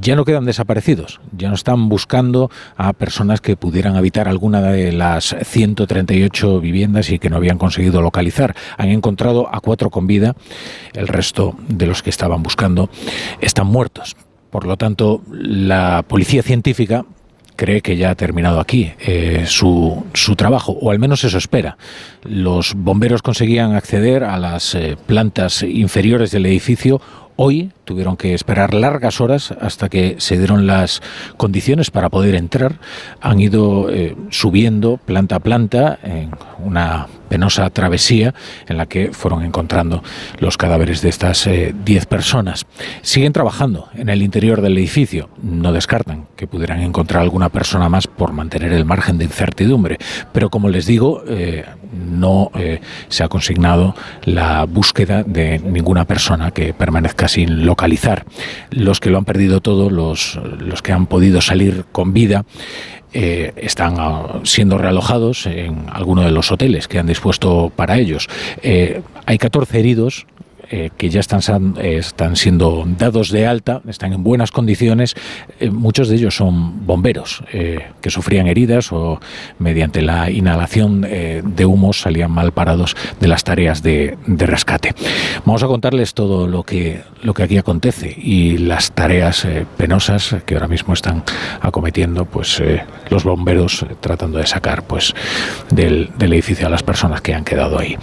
Speaker 2: Ya no quedan desaparecidos, ya no están buscando a personas que pudieran habitar alguna de las 138 viviendas y que no habían conseguido localizar. Han encontrado a cuatro con vida, el resto de los que estaban buscando están muertos. Por lo tanto, la policía científica cree que ya ha terminado aquí eh, su, su, trabajo, o al menos eso espera. Los bomberos conseguían acceder a las eh, plantas inferiores del edificio Hoy tuvieron que esperar largas horas hasta que se dieron las condiciones para poder entrar. Han ido eh, subiendo planta a planta en una penosa travesía en la que fueron encontrando los cadáveres de estas 10 eh, personas. Siguen trabajando en el interior del edificio. No descartan que pudieran encontrar alguna persona más por mantener el margen de incertidumbre. Pero como les digo, eh, no eh, se ha consignado la búsqueda de ninguna persona que permanezca sin localizar. Los que lo han perdido todo, los, los que han podido salir con vida, eh, están ah, siendo realojados en alguno de los hoteles que han dispuesto para ellos. Eh, hay 14 heridos eh, que ya están, están siendo dados de alta, están en buenas condiciones. Eh, muchos de ellos son bomberos eh, que sufrían heridas o mediante la inhalación de humos salían mal parados de las tareas de, rescate. Vamos a contarles todo lo que, lo que aquí acontece y las tareas penosas que ahora mismo están acometiendo pues, los bomberos tratando de sacar pues, del edificio a las personas que han quedado ahí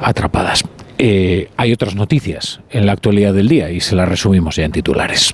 Speaker 2: atrapadas. Eh, hay otras noticias en la actualidad del día y se las resumimos ya en titulares.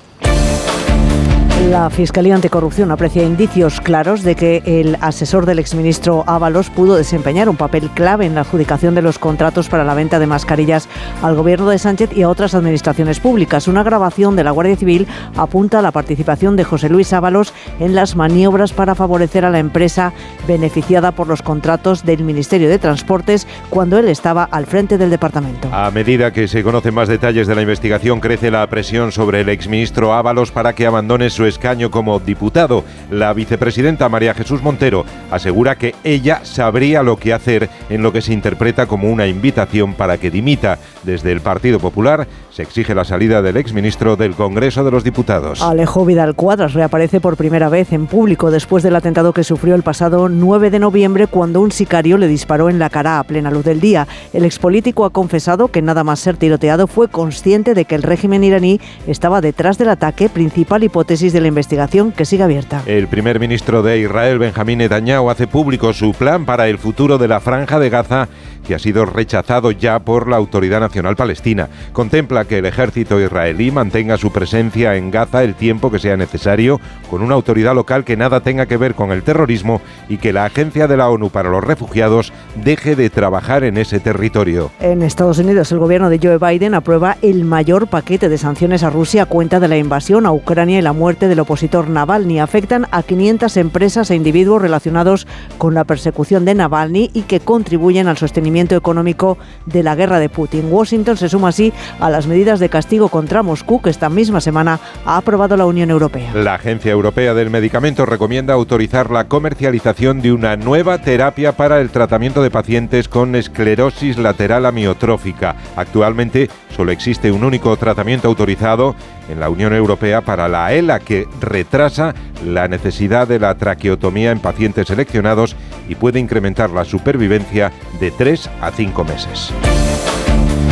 Speaker 34: La Fiscalía Anticorrupción aprecia indicios claros de que el asesor del exministro Ábalos pudo desempeñar un papel clave en la adjudicación de los contratos para la venta de mascarillas al gobierno de Sánchez y a otras administraciones públicas. Una grabación de la Guardia Civil apunta a la participación de José Luis Ábalos en las maniobras para favorecer a la empresa beneficiada por los contratos del Ministerio de Transportes cuando él estaba al frente del departamento.
Speaker 36: A medida que se conocen más detalles de la investigación, crece la presión sobre el exministro Ábalos para que abandone su escaño como diputado. La vicepresidenta María Jesús Montero asegura que ella sabría lo que hacer en lo que se interpreta como una invitación para que dimita. Desde el Partido Popular se exige la salida del exministro del Congreso de los Diputados.
Speaker 34: Alejo Vidal Cuadras reaparece por primera vez en público después del atentado que sufrió el pasado 9 de noviembre cuando un sicario le disparó en la cara a plena luz del día. El expolítico ha confesado que nada más ser tiroteado fue consciente de que el régimen iraní estaba detrás del ataque, principal hipótesis de la investigación que sigue abierta.
Speaker 36: El primer ministro de Israel, Benjamín Netanyahu, hace público su plan para el futuro de la franja de Gaza que ha sido rechazado ya por la Autoridad Nacional Palestina. Contempla que el ejército israelí mantenga su presencia en Gaza el tiempo que sea necesario, con una autoridad local que nada tenga que ver con el terrorismo y que la Agencia de la ONU para los Refugiados deje de trabajar en ese territorio.
Speaker 34: En Estados Unidos, el gobierno de Joe Biden aprueba el mayor paquete de sanciones a Rusia a cuenta de la invasión a Ucrania y la muerte del opositor Navalny. Afectan a 500 empresas e individuos relacionados con la persecución de Navalny y que contribuyen al sostenimiento económico de la guerra de Putin. Washington se suma así a las medidas de castigo contra Moscú que esta misma semana ha aprobado la Unión Europea.
Speaker 36: La Agencia Europea del Medicamento recomienda autorizar la comercialización de una nueva terapia para el tratamiento de pacientes con esclerosis lateral amiotrófica. Actualmente solo existe un único tratamiento autorizado en la Unión Europea para la ELA, que retrasa la necesidad de la traqueotomía en pacientes seleccionados y puede incrementar la supervivencia de 3 a 5 meses.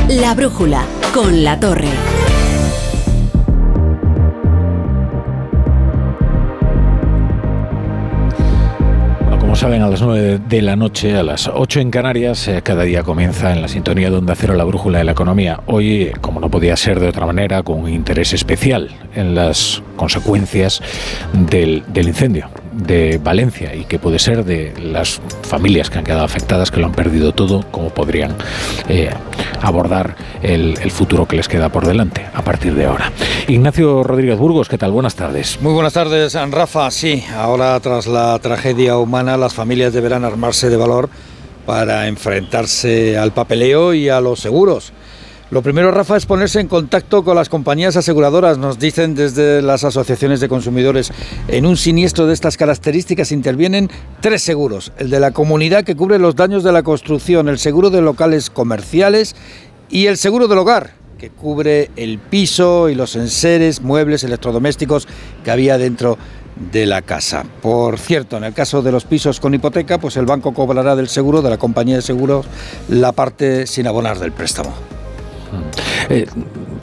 Speaker 1: La brújula con la torre.
Speaker 2: Saben, a las 9 de la noche, a las 8 en Canarias, eh, cada día comienza en la sintonía de Onda Cero la brújula de la economía. Hoy, como no podía ser de otra manera, con un interés especial en las consecuencias del, del incendio de Valencia y que puede ser de las familias que han quedado afectadas, que lo han perdido todo, cómo podrían eh, abordar el, futuro que les queda por delante a partir de ahora. Ignacio Rodríguez Burgos, ¿qué tal? Buenas tardes.
Speaker 37: Muy buenas tardes, Rafa. Sí, ahora tras la tragedia humana, las familias deberán armarse de valor para enfrentarse al papeleo y a los seguros. Lo primero, Rafa, es ponerse en contacto con las compañías aseguradoras. Nos dicen desde las asociaciones de consumidores, en un siniestro de estas características intervienen tres seguros. El de la comunidad que cubre los daños de la construcción, el seguro de locales comerciales y el seguro del hogar, que cubre el piso y los enseres, muebles, electrodomésticos que había dentro de la casa. Por cierto, en el caso de los pisos con hipoteca, pues el banco cobrará del seguro, de la compañía de seguros, la parte sin abonar del préstamo.
Speaker 2: Eh,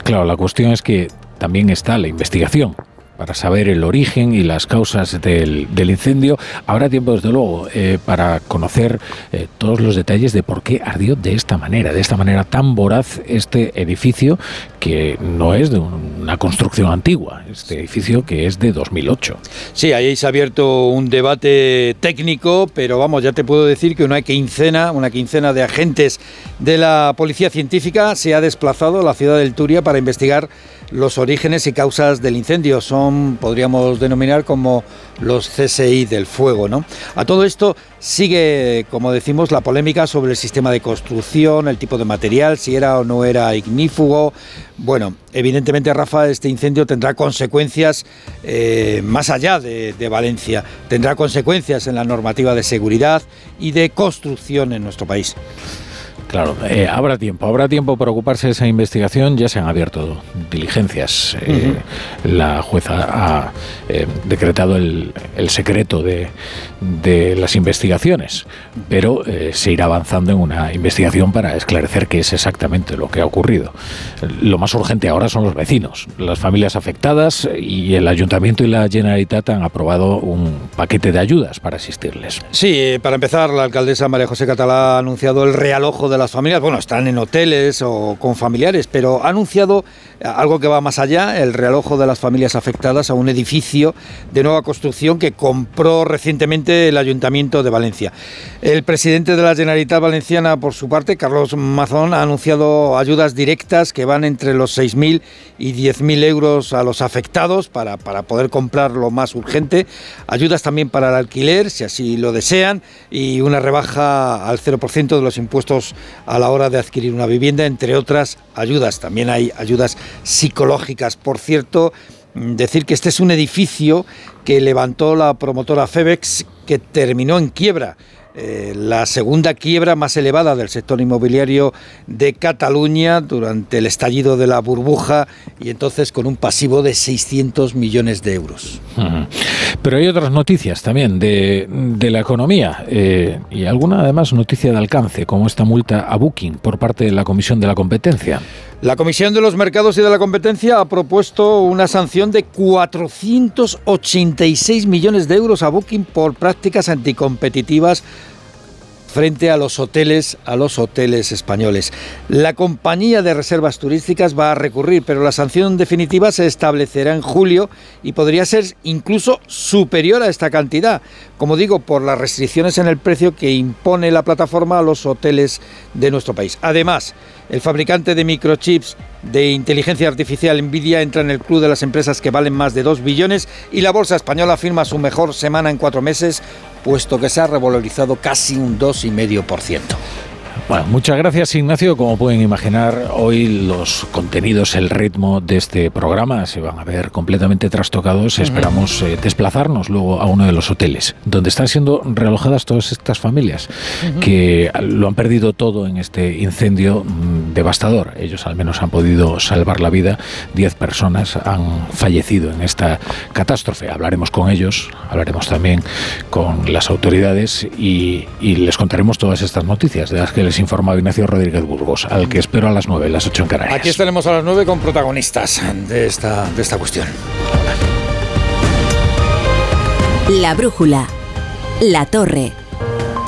Speaker 2: claro, la cuestión es que también está la investigación para saber el origen y las causas del, del incendio. Habrá tiempo, desde luego, eh, para conocer eh, todos los detalles de por qué ardió de esta manera, de esta manera tan voraz este edificio que no es de una construcción antigua, este edificio que es de 2008.
Speaker 37: Sí, ahí se ha abierto un debate técnico, pero vamos, ya te puedo decir que una quincena, una quincena de agentes de la Policía Científica se ha desplazado a la ciudad del Turia para investigar los orígenes y causas del incendio. Son, podríamos denominar, como los CSI del fuego. ¿no? A todo esto sigue, como decimos, la polémica sobre el sistema de construcción, el tipo de material, si era o no era ignífugo. Bueno, evidentemente, Rafa, este incendio tendrá consecuencias eh, más allá de, de Valencia. Tendrá consecuencias en la normativa de seguridad y de construcción en nuestro país.
Speaker 2: Claro, eh, habrá tiempo, habrá tiempo para ocuparse de esa investigación. Ya se han abierto diligencias. Eh, La jueza ha eh, decretado el, el secreto de, de, las investigaciones, pero eh, se irá avanzando en una investigación para esclarecer qué es exactamente lo que ha ocurrido. Lo más urgente ahora son los vecinos, las familias afectadas y el ayuntamiento y la Generalitat han aprobado un paquete de ayudas para asistirles.
Speaker 37: Sí, eh, para empezar, la alcaldesa María José Catalá ha anunciado el realojo de las familias. Bueno, están en hoteles o con familiares, pero ha anunciado algo que va más allá, el realojo de las familias afectadas a un edificio de nueva construcción que compró recientemente el Ayuntamiento de Valencia. El presidente de la Generalitat Valenciana, por su parte, Carlos Mazón, ha anunciado ayudas directas que van entre los 6.000 y 10.000 euros a los afectados para, para poder comprar lo más urgente, ayudas también para el alquiler, si así lo desean, y una rebaja al 0% de los impuestos a la hora de adquirir una vivienda, entre otras ayudas. También hay ayudas psicológicas. Por cierto, decir que este es un edificio que levantó la promotora Febex que terminó en quiebra. Eh, la segunda quiebra más elevada del sector inmobiliario de Cataluña durante el estallido de la burbuja y entonces con un pasivo de 600 millones de euros.
Speaker 2: Pero hay otras noticias también de, de la economía eh, y alguna además noticia de alcance, como esta multa a Booking por parte de la Comisión de la Competencia.
Speaker 37: La Comisión de los Mercados y de la Competencia ha propuesto una sanción de 486 millones de euros a Booking por prácticas anticompetitivas frente a los hoteles, a los hoteles españoles. La compañía de reservas turísticas va a recurrir, pero la sanción definitiva se establecerá en julio y podría ser incluso superior a esta cantidad, como digo, por las restricciones en el precio que impone la plataforma a los hoteles de nuestro país. Además, el fabricante de microchips de inteligencia artificial Nvidia entra en el club de las empresas que valen más de 2 billones y la bolsa española firma su mejor semana en cuatro meses, puesto que se ha revalorizado casi un 2,5%.
Speaker 2: Bueno, muchas gracias Ignacio. Como pueden imaginar, hoy los contenidos, el ritmo de este programa se van a ver completamente trastocados. Esperamos eh, desplazarnos luego a uno de los hoteles donde están siendo realojadas todas estas familias que lo han perdido todo en este incendio mm, devastador. Ellos al menos han podido salvar la vida. Diez personas han fallecido en esta catástrofe. Hablaremos con ellos, hablaremos también con las autoridades y, y les contaremos todas estas noticias de las que les informa Ignacio Rodríguez Burgos, al que espero a las 9, las 8 en Canarias.
Speaker 37: Aquí estaremos a las 9 con protagonistas de esta, de esta cuestión.
Speaker 1: La brújula. La torre.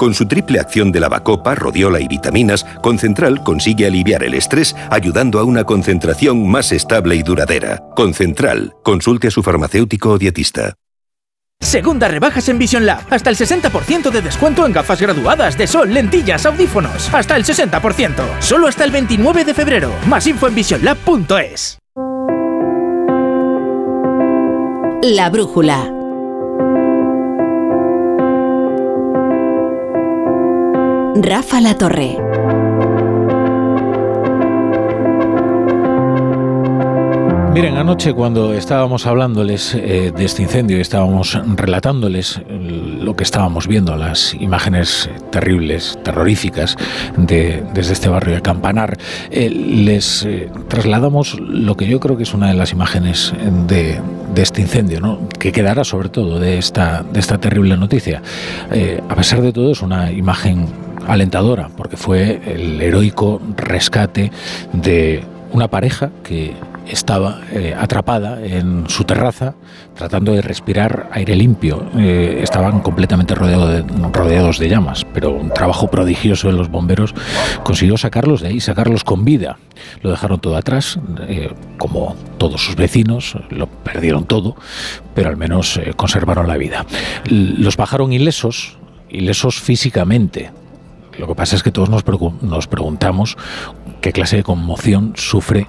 Speaker 38: Con su triple acción de lavacopa, rodiola y vitaminas, Concentral consigue aliviar el estrés ayudando a una concentración más estable y duradera. Concentral. Consulte a su farmacéutico o dietista.
Speaker 20: Segunda rebajas en Vision Lab. Hasta el 60% de descuento en gafas graduadas de sol, lentillas, audífonos. Hasta el 60%. Solo hasta el 29 de febrero. Más info en visionlab.es.
Speaker 1: La brújula. Rafa La Torre.
Speaker 2: Miren, anoche cuando estábamos hablándoles eh, de este incendio y estábamos relatándoles lo que estábamos viendo, las imágenes terribles, terroríficas de, desde este barrio de Campanar, eh, les eh, trasladamos lo que yo creo que es una de las imágenes de, de este incendio, ¿no? que quedará sobre todo de esta, de esta terrible noticia. A pesar de todo es una imagen alentadora, porque fue el heroico rescate de una pareja que estaba eh, atrapada en su terraza tratando de respirar aire limpio. Eh, estaban completamente rodeado de- rodeados de llamas, pero un trabajo prodigioso de los bomberos consiguió sacarlos de ahí, sacarlos con vida. Lo dejaron todo atrás, eh, como todos sus vecinos, lo perdieron todo, pero al menos conservaron la vida. Los bajaron ilesos, ilesos físicamente, lo que pasa es que todos nos, preguntamos qué clase de conmoción sufre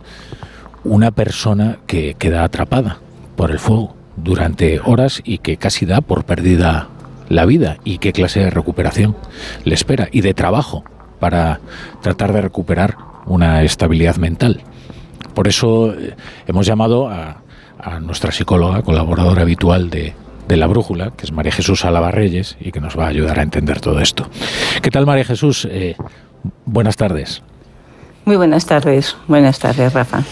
Speaker 2: una persona que queda atrapada por el fuego durante horas y que casi da por perdida la vida y qué clase de recuperación le espera y de trabajo para tratar de recuperar una estabilidad mental. Por eso eh, hemos llamado a nuestra psicóloga, colaboradora habitual de, de La Brújula, que es María Jesús Alabarreyes, y que nos va a ayudar a entender todo esto. ¿Qué tal, María Jesús? Eh, buenas tardes.
Speaker 39: Muy buenas tardes, buenas tardes, Rafa.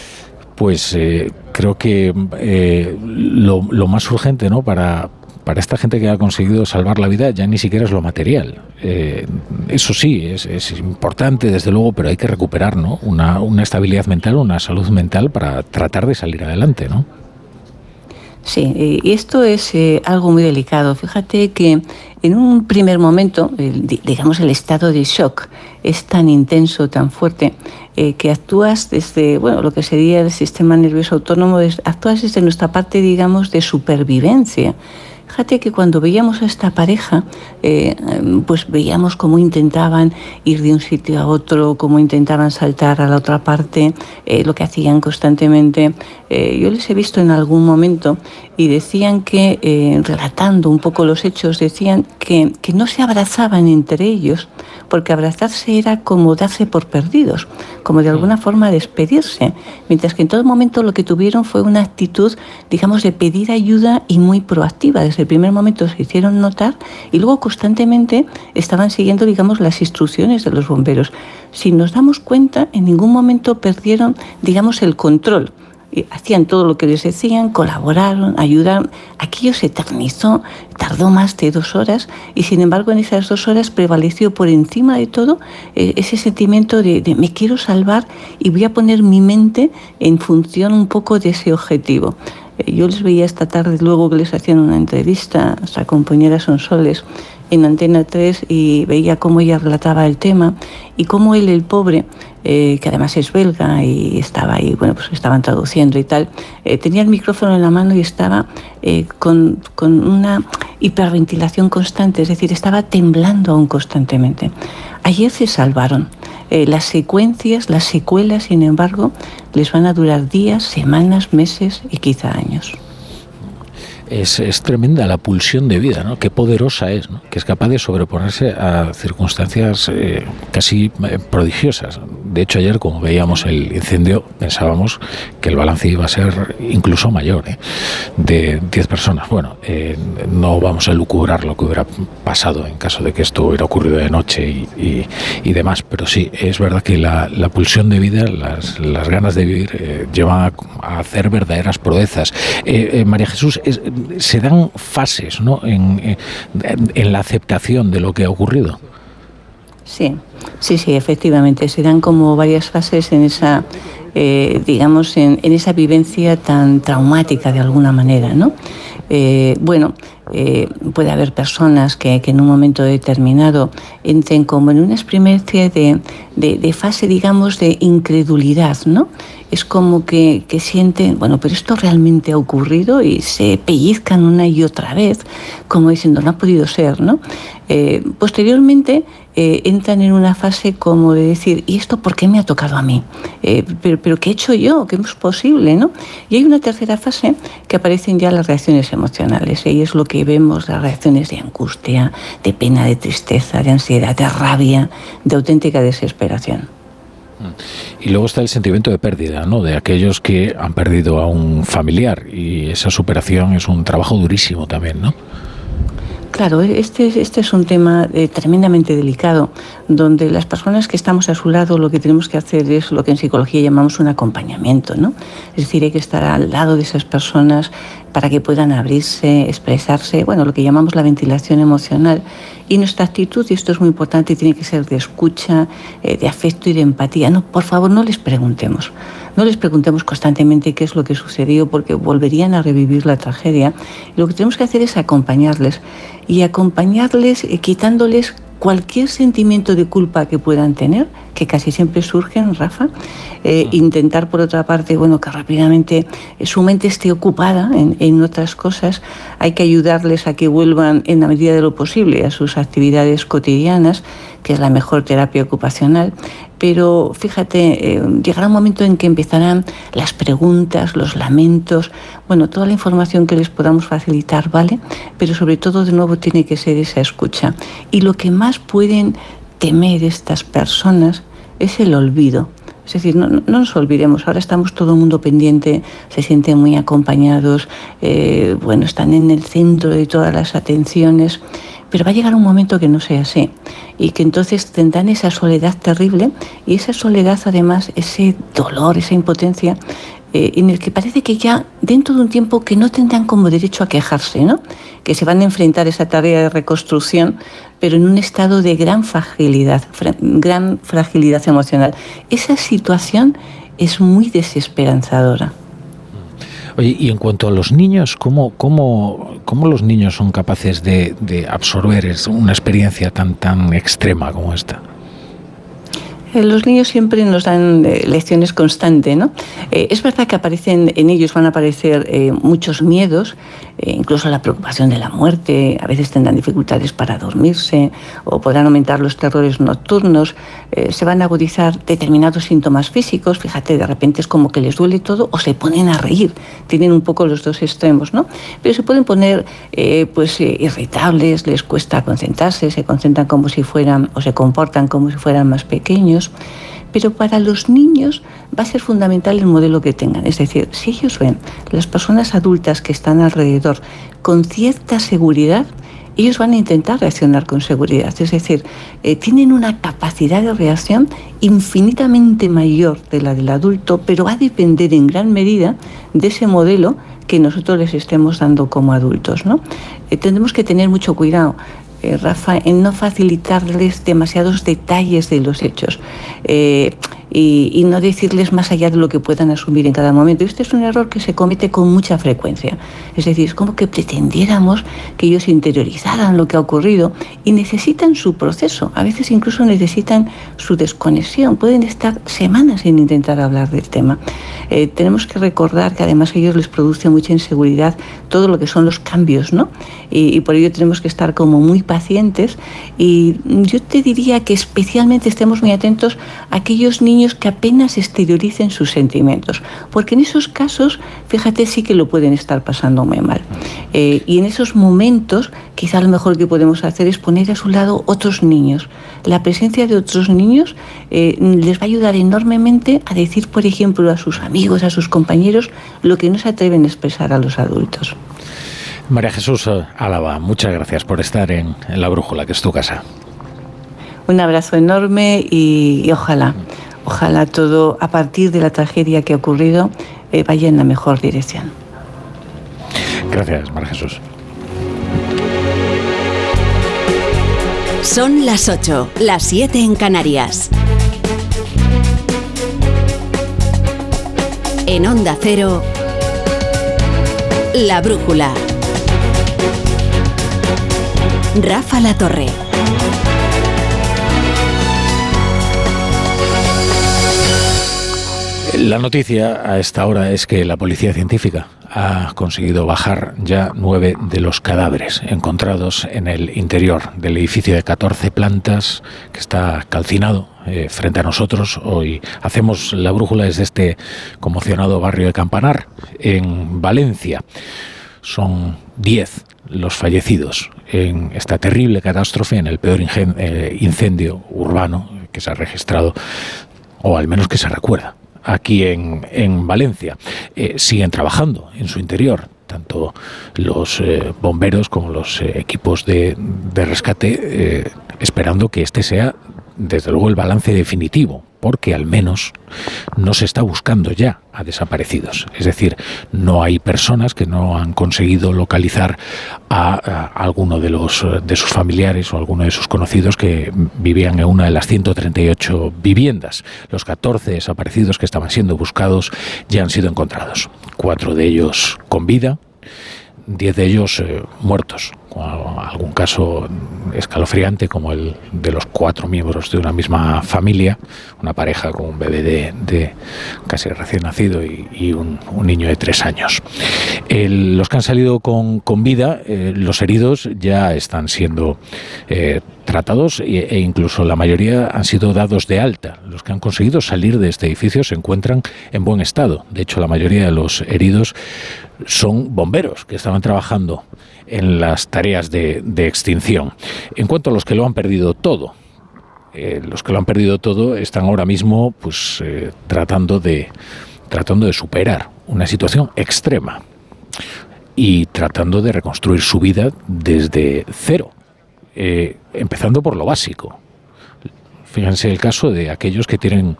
Speaker 2: Pues eh, creo que eh, lo, lo más urgente ¿no? para, para esta gente que ha conseguido salvar la vida ya ni siquiera es lo material. Eh, eso sí, es, es importante desde luego, pero hay que recuperar ¿no? una, una estabilidad mental, una salud mental para tratar de salir adelante. ¿no?
Speaker 39: Sí, eh, esto es eh, algo muy delicado. Fíjate que en un primer momento, di- digamos, el estado de shock es tan intenso, tan fuerte, eh, que actúas desde, bueno, lo que sería el sistema nervioso autónomo, actúas desde nuestra parte, digamos, de supervivencia. Fíjate que cuando veíamos a esta pareja, eh, pues veíamos cómo intentaban ir de un sitio a otro, cómo intentaban saltar a la otra parte, eh, lo que hacían constantemente. Eh, yo les he visto en algún momento y decían que, eh, relatando un poco los hechos, decían que, que no se abrazaban entre ellos, porque abrazarse era como darse por perdidos, como de alguna forma despedirse, mientras que en todo momento lo que tuvieron fue una actitud, digamos, de pedir ayuda y muy proactiva. Desde el primer momento se hicieron notar y luego constantemente estaban siguiendo, digamos, las instrucciones de los bomberos. Si nos damos cuenta, en ningún momento perdieron, digamos, el control. Hacían todo lo que les decían, colaboraron, ayudaron. Aquello se eternizó, tardó más de dos horas y sin embargo en esas dos horas prevaleció por encima de todo eh, ese sentimiento de, me quiero salvar y voy a poner mi mente en función un poco de ese objetivo. Eh, yo les veía esta tarde luego que les hacían una entrevista, nuestra compañera Sonsoles, en Antena 3 y veía cómo ella relataba el tema y cómo él, el pobre, eh, que además es belga y estaba ahí, bueno, pues estaban traduciendo y tal, eh, tenía el micrófono en la mano y estaba eh, con, con, una hiperventilación constante, es decir, estaba temblando aún constantemente. Ayer se salvaron. las secuencias, las secuelas, sin embargo, les van a durar días, semanas, meses y quizá años
Speaker 2: es, es, tremenda la pulsión de vida, ¿no? Qué poderosa es, ¿no? Que es capaz de sobreponerse a circunstancias eh, casi eh, prodigiosas. De hecho, ayer, como veíamos el incendio, pensábamos que el balance iba a ser incluso mayor, ¿eh? de 10 personas. Bueno, no vamos a lucubrar lo que hubiera pasado en caso de que esto hubiera ocurrido de noche y, demás, pero sí, es verdad que la, la pulsión de vida, las, las ganas de vivir, llevan a, hacer verdaderas proezas. María Jesús, es, se dan fases ¿no? en, en, la aceptación de lo que ha ocurrido.
Speaker 39: Sí, sí, sí, efectivamente. Se dan como varias fases en esa, eh, digamos, en, en, esa vivencia tan traumática de alguna manera, ¿no? Eh, bueno, eh, puede haber personas que, en un momento determinado entren como en una de, de, fase, digamos, de incredulidad, ¿no? Es como que, que, sienten, bueno, pero esto realmente ha ocurrido y se pellizcan una y otra vez, como diciendo, no ha podido ser, ¿no? Eh, posteriormente eh, entran en una fase como de decir, ¿y esto por qué me ha tocado a mí? Eh, pero, pero, ¿qué he hecho yo? ¿Qué es posible? ¿no? Y hay una tercera fase que aparecen ya las reacciones emocionales, y es lo que vemos, las reacciones de angustia, de pena, de tristeza, de ansiedad, de rabia, de auténtica desesperación.
Speaker 2: Y luego está el sentimiento de pérdida, ¿no? De aquellos que han perdido a un familiar y esa superación es un trabajo durísimo también, ¿no?
Speaker 39: Claro, este, este es un tema eh, tremendamente delicado, donde las personas que estamos a su lado lo que tenemos que hacer es lo que en psicología llamamos un acompañamiento, ¿no? Es decir, hay que estar al lado de esas personas para que puedan abrirse, expresarse, bueno, lo que llamamos la ventilación emocional. Y nuestra actitud, y esto es muy importante, tiene que ser de escucha, eh, de afecto y de empatía. No, por favor, no les preguntemos. No les preguntemos constantemente qué es lo que sucedió porque volverían a revivir la tragedia. Lo que tenemos que hacer es acompañarles y acompañarles eh, quitándoles cualquier sentimiento de culpa que puedan tener, que casi siempre surgen, Rafa, eh, intentar por otra parte, bueno, que rápidamente eh, su mente esté ocupada en, en, otras cosas, hay que ayudarles a que vuelvan en la medida de lo posible a sus actividades cotidianas, que es la mejor terapia ocupacional, pero fíjate, eh, llegará un momento en que empezarán las preguntas, los lamentos, bueno, toda la información que les podamos facilitar, ¿vale? Pero sobre todo, de nuevo, tiene que ser esa escucha. Y lo que más pueden temer estas personas es el olvido. Es decir, no, nos olvidemos, ahora estamos todo el mundo pendiente, se sienten muy acompañados, eh, bueno, están en el centro de todas las atenciones pero va a llegar un momento que no sea así y que entonces tendrán esa soledad terrible y esa soledad además, ese dolor, esa impotencia eh, en el que parece que ya dentro de un tiempo que no tendrán como derecho a quejarse, ¿no? que se van a enfrentar a esa tarea de reconstrucción, pero en un estado de gran fragilidad, gran fragilidad emocional. Esa situación es muy desesperanzadora
Speaker 2: y en cuanto a los niños, ¿cómo, cómo, cómo los niños son capaces de, de absorber una experiencia tan, tan extrema como esta?
Speaker 39: Eh, los niños siempre nos dan eh, lecciones constantes, ¿no? Eh, es verdad que aparecen en ellos van a aparecer muchos miedos, incluso la preocupación de la muerte, a veces tendrán dificultades para dormirse o podrán aumentar los terrores nocturnos, se van a agudizar determinados síntomas físicos, fíjate, de repente es como que les duele todo o se ponen a reír, tienen un poco los dos extremos, ¿no? Pero se pueden poner pues irritables, les cuesta concentrarse, se concentran como si fueran o se comportan como si fueran más pequeños pero para los niños va a ser fundamental el modelo que tengan. Es decir, si ellos ven las personas adultas que están alrededor con cierta seguridad, ellos van a intentar reaccionar con seguridad. Es decir, eh, tienen una capacidad de reacción infinitamente mayor de la del adulto, pero va a depender en gran medida de ese modelo que nosotros les estemos dando como adultos. ¿no? Eh, tendremos que tener mucho cuidado. Eh, Rafa, en no facilitarles demasiados detalles de los hechos. Eh, y, no decirles más allá de lo que puedan asumir en cada momento. Este es un error que se comete con mucha frecuencia. Es decir, es como que pretendiéramos que ellos interiorizaran lo que ha ocurrido y necesitan su proceso. A veces incluso necesitan su desconexión. Pueden estar semanas sin intentar hablar del tema. Eh, tenemos que recordar que además a ellos les produce mucha inseguridad todo lo que son los cambios, ¿no? Y, y por ello tenemos que estar como muy pacientes y yo te diría que especialmente estemos muy atentos a aquellos niños que apenas exterioricen sus sentimientos, porque en esos casos, fíjate, sí que lo pueden estar pasando muy mal. Eh, y en esos momentos, quizá lo mejor que podemos hacer es poner a su lado otros niños. La presencia de otros niños eh, les va a ayudar enormemente a decir, por ejemplo, a sus amigos, a sus compañeros, lo que no se atreven a expresar a los adultos.
Speaker 2: María Jesús eh, Álava, muchas gracias por estar en, La Brújula, que es tu casa.
Speaker 39: Un abrazo enorme y, ojalá, ojalá todo a partir de la tragedia que ha ocurrido eh, vaya en la mejor dirección.
Speaker 2: Gracias, María Jesús.
Speaker 1: Son las 8, las 7 en Canarias. En Onda Cero, La Brújula. Rafa La Torre.
Speaker 2: La noticia a esta hora es que la policía científica ha conseguido bajar ya nueve de los cadáveres encontrados en el interior del edificio de 14 plantas que está calcinado eh, frente a nosotros. Hoy hacemos la brújula desde este conmocionado barrio de Campanar, en Valencia. Son diez los fallecidos en esta terrible catástrofe, en el peor eh, incendio urbano que se ha registrado, o al menos que se recuerda, aquí en, Valencia. Eh, siguen trabajando en su interior, tanto los eh, bomberos como los equipos de, de rescate, esperando que este sea, desde luego, el balance definitivo porque al menos no se está buscando ya a desaparecidos. Es decir, no hay personas que no han conseguido localizar a, alguno de, los, de sus familiares o alguno de sus conocidos que vivían en una de las 138 viviendas. Los 14 desaparecidos que estaban siendo buscados ya han sido encontrados. Cuatro de ellos con vida, diez de ellos eh, muertos algún caso escalofriante como el de los cuatro miembros de una misma familia, una pareja con un bebé de, casi recién nacido y, un, niño de tres años. los que han salido con, vida, eh, los heridos ya están siendo eh, tratados e, e, incluso la mayoría han sido dados de alta. Los que han conseguido salir de este edificio se encuentran en buen estado. De hecho, la mayoría de los heridos son bomberos que estaban trabajando en las tareas de, extinción. En cuanto a los que lo han perdido todo, eh, los que lo han perdido todo están ahora mismo pues eh, tratando de tratando de superar una situación extrema y tratando de reconstruir su vida desde cero, eh, empezando por lo básico. Fíjense el caso de aquellos que tienen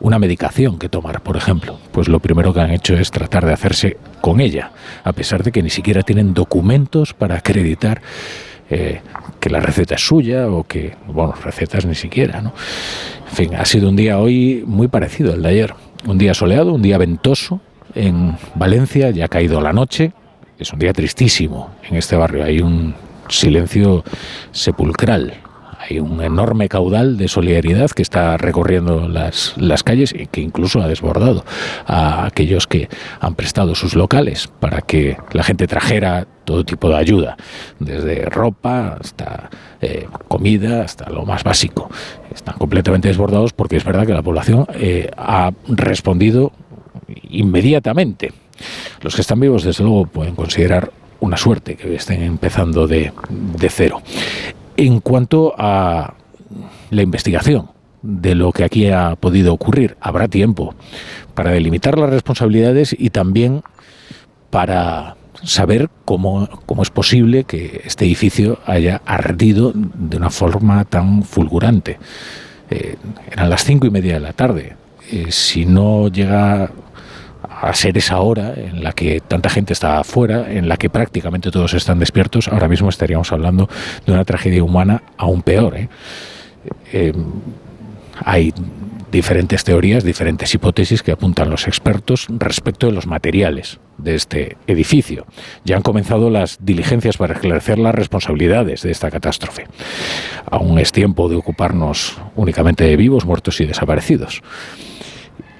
Speaker 2: una medicación que tomar, por ejemplo, pues lo primero que han hecho es tratar de hacerse con ella, a pesar de que ni siquiera tienen documentos para acreditar eh, que la receta es suya o que, bueno, recetas ni siquiera, ¿no? En fin, ha sido un día hoy muy parecido al de ayer. Un día soleado, un día ventoso en Valencia, ya ha caído la noche. Es un día tristísimo en este barrio. Hay un silencio sepulcral hay un enorme caudal de solidaridad que está recorriendo las, las calles y que incluso ha desbordado a aquellos que han prestado sus locales para que la gente trajera todo tipo de ayuda, desde ropa hasta eh, comida, hasta lo más básico. Están completamente desbordados porque es verdad que la población eh, ha respondido inmediatamente. Los que están vivos, desde luego, pueden considerar una suerte que estén empezando de, de cero. En cuanto a la investigación de lo que aquí ha podido ocurrir, habrá tiempo para delimitar las responsabilidades y también para saber cómo, cómo es posible que este edificio haya ardido de una forma tan fulgurante. Eh, eran las cinco y media de la tarde. Eh, si no llega a ser esa hora en la que tanta gente está afuera, en la que prácticamente todos están despiertos, ahora mismo estaríamos hablando de una tragedia humana aún peor. ¿eh? hay diferentes teorías, diferentes hipótesis que apuntan los expertos respecto de los materiales de este edificio. Ya han comenzado las diligencias para esclarecer las responsabilidades de esta catástrofe. Aún es tiempo de ocuparnos únicamente de vivos, muertos y desaparecidos.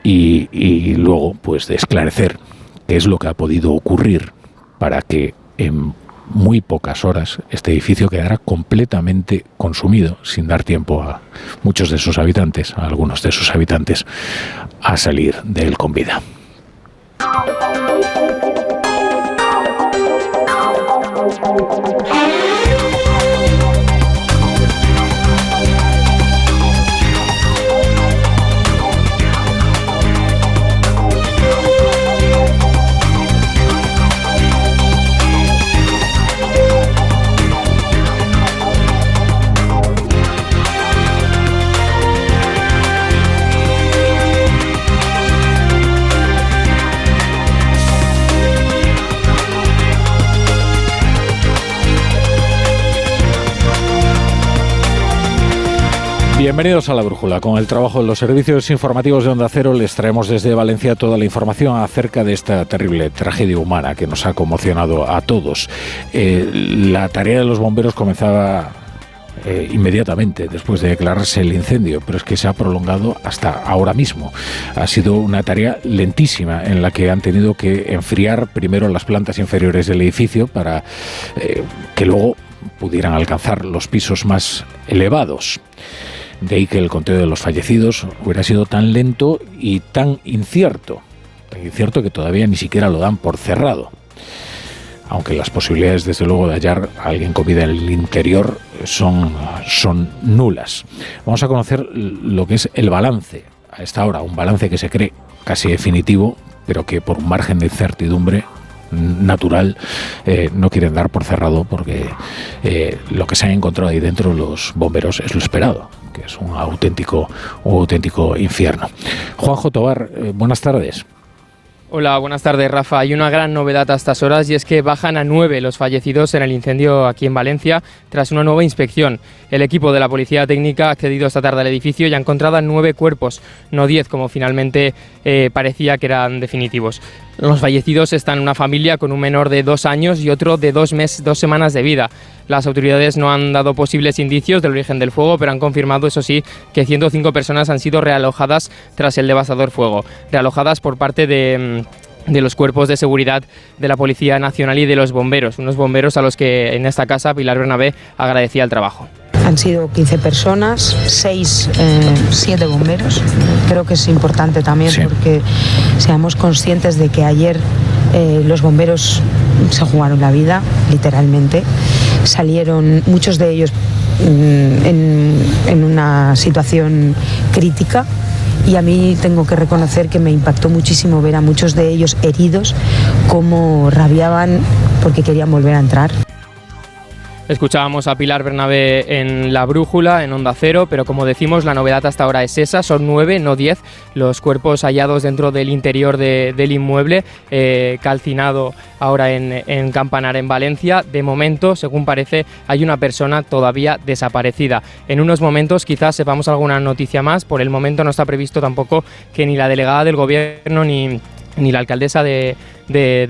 Speaker 2: Y, luego, pues, de esclarecer qué es lo que ha podido ocurrir para que en muy pocas horas este edificio quedará completamente consumido sin dar tiempo a muchos de sus habitantes, a algunos de sus habitantes, a salir de él con vida. Bienvenidos a la Brújula. Con el trabajo de los servicios informativos de Onda Cero les traemos desde Valencia toda la información acerca de esta terrible tragedia humana que nos ha conmocionado a todos. Eh, la tarea de los bomberos comenzaba eh, inmediatamente después de declararse el incendio, pero es que se ha prolongado hasta ahora mismo. Ha sido una tarea lentísima en la que han tenido que enfriar primero las plantas inferiores del edificio para eh, que luego pudieran alcanzar los pisos más elevados. De ahí que el conteo de los fallecidos hubiera sido tan lento y tan incierto. Tan incierto que todavía ni siquiera lo dan por cerrado. Aunque las posibilidades, desde luego, de hallar a alguien con en el interior son, son nulas. Vamos a conocer lo que es el balance a esta hora. Un balance que se cree casi definitivo, pero que por un margen de incertidumbre natural eh, no quieren dar por cerrado porque eh, lo que se han encontrado ahí dentro los bomberos es lo esperado es un auténtico un auténtico infierno Juanjo Tobar eh, buenas tardes
Speaker 40: Hola, buenas tardes, Rafa. Hay una gran novedad a estas horas y es que bajan a nueve los fallecidos en el incendio aquí en Valencia tras una nueva inspección. El equipo de la Policía Técnica ha accedido esta tarde al edificio y ha encontrado nueve cuerpos, no diez como finalmente eh, parecía que eran definitivos. Los fallecidos están una familia con un menor de dos años y otro de dos, meses, dos semanas de vida. Las autoridades no han dado posibles indicios del origen del fuego, pero han confirmado, eso sí, que 105 personas han sido realojadas tras el devastador fuego. Realojadas por parte de mm, de los cuerpos de seguridad de la Policía Nacional y de los bomberos, unos bomberos a los que en esta casa Pilar Bernabé agradecía el trabajo.
Speaker 3: Han sido 15 personas, 6, 7 eh, bomberos. Creo que es importante también porque seamos conscientes de que ayer eh, los bomberos se jugaron la vida, literalmente. Salieron muchos de ellos mm, en, en una situación crítica y a mí tengo que reconocer que me impactó muchísimo ver a muchos de ellos heridos, cómo rabiaban porque querían volver a entrar.
Speaker 40: Escuchábamos a Pilar Bernabé en La Brújula, en Onda Cero, pero como decimos, la novedad hasta ahora es esa, son nueve, no diez, los cuerpos hallados dentro del interior del inmueble, eh, calcinado ahora en, en, Campanar, en Valencia. De momento, según parece, hay una persona todavía desaparecida. En unos momentos quizás sepamos alguna noticia más, por el momento no está previsto tampoco que ni la delegada del gobierno ni ni la alcaldesa de,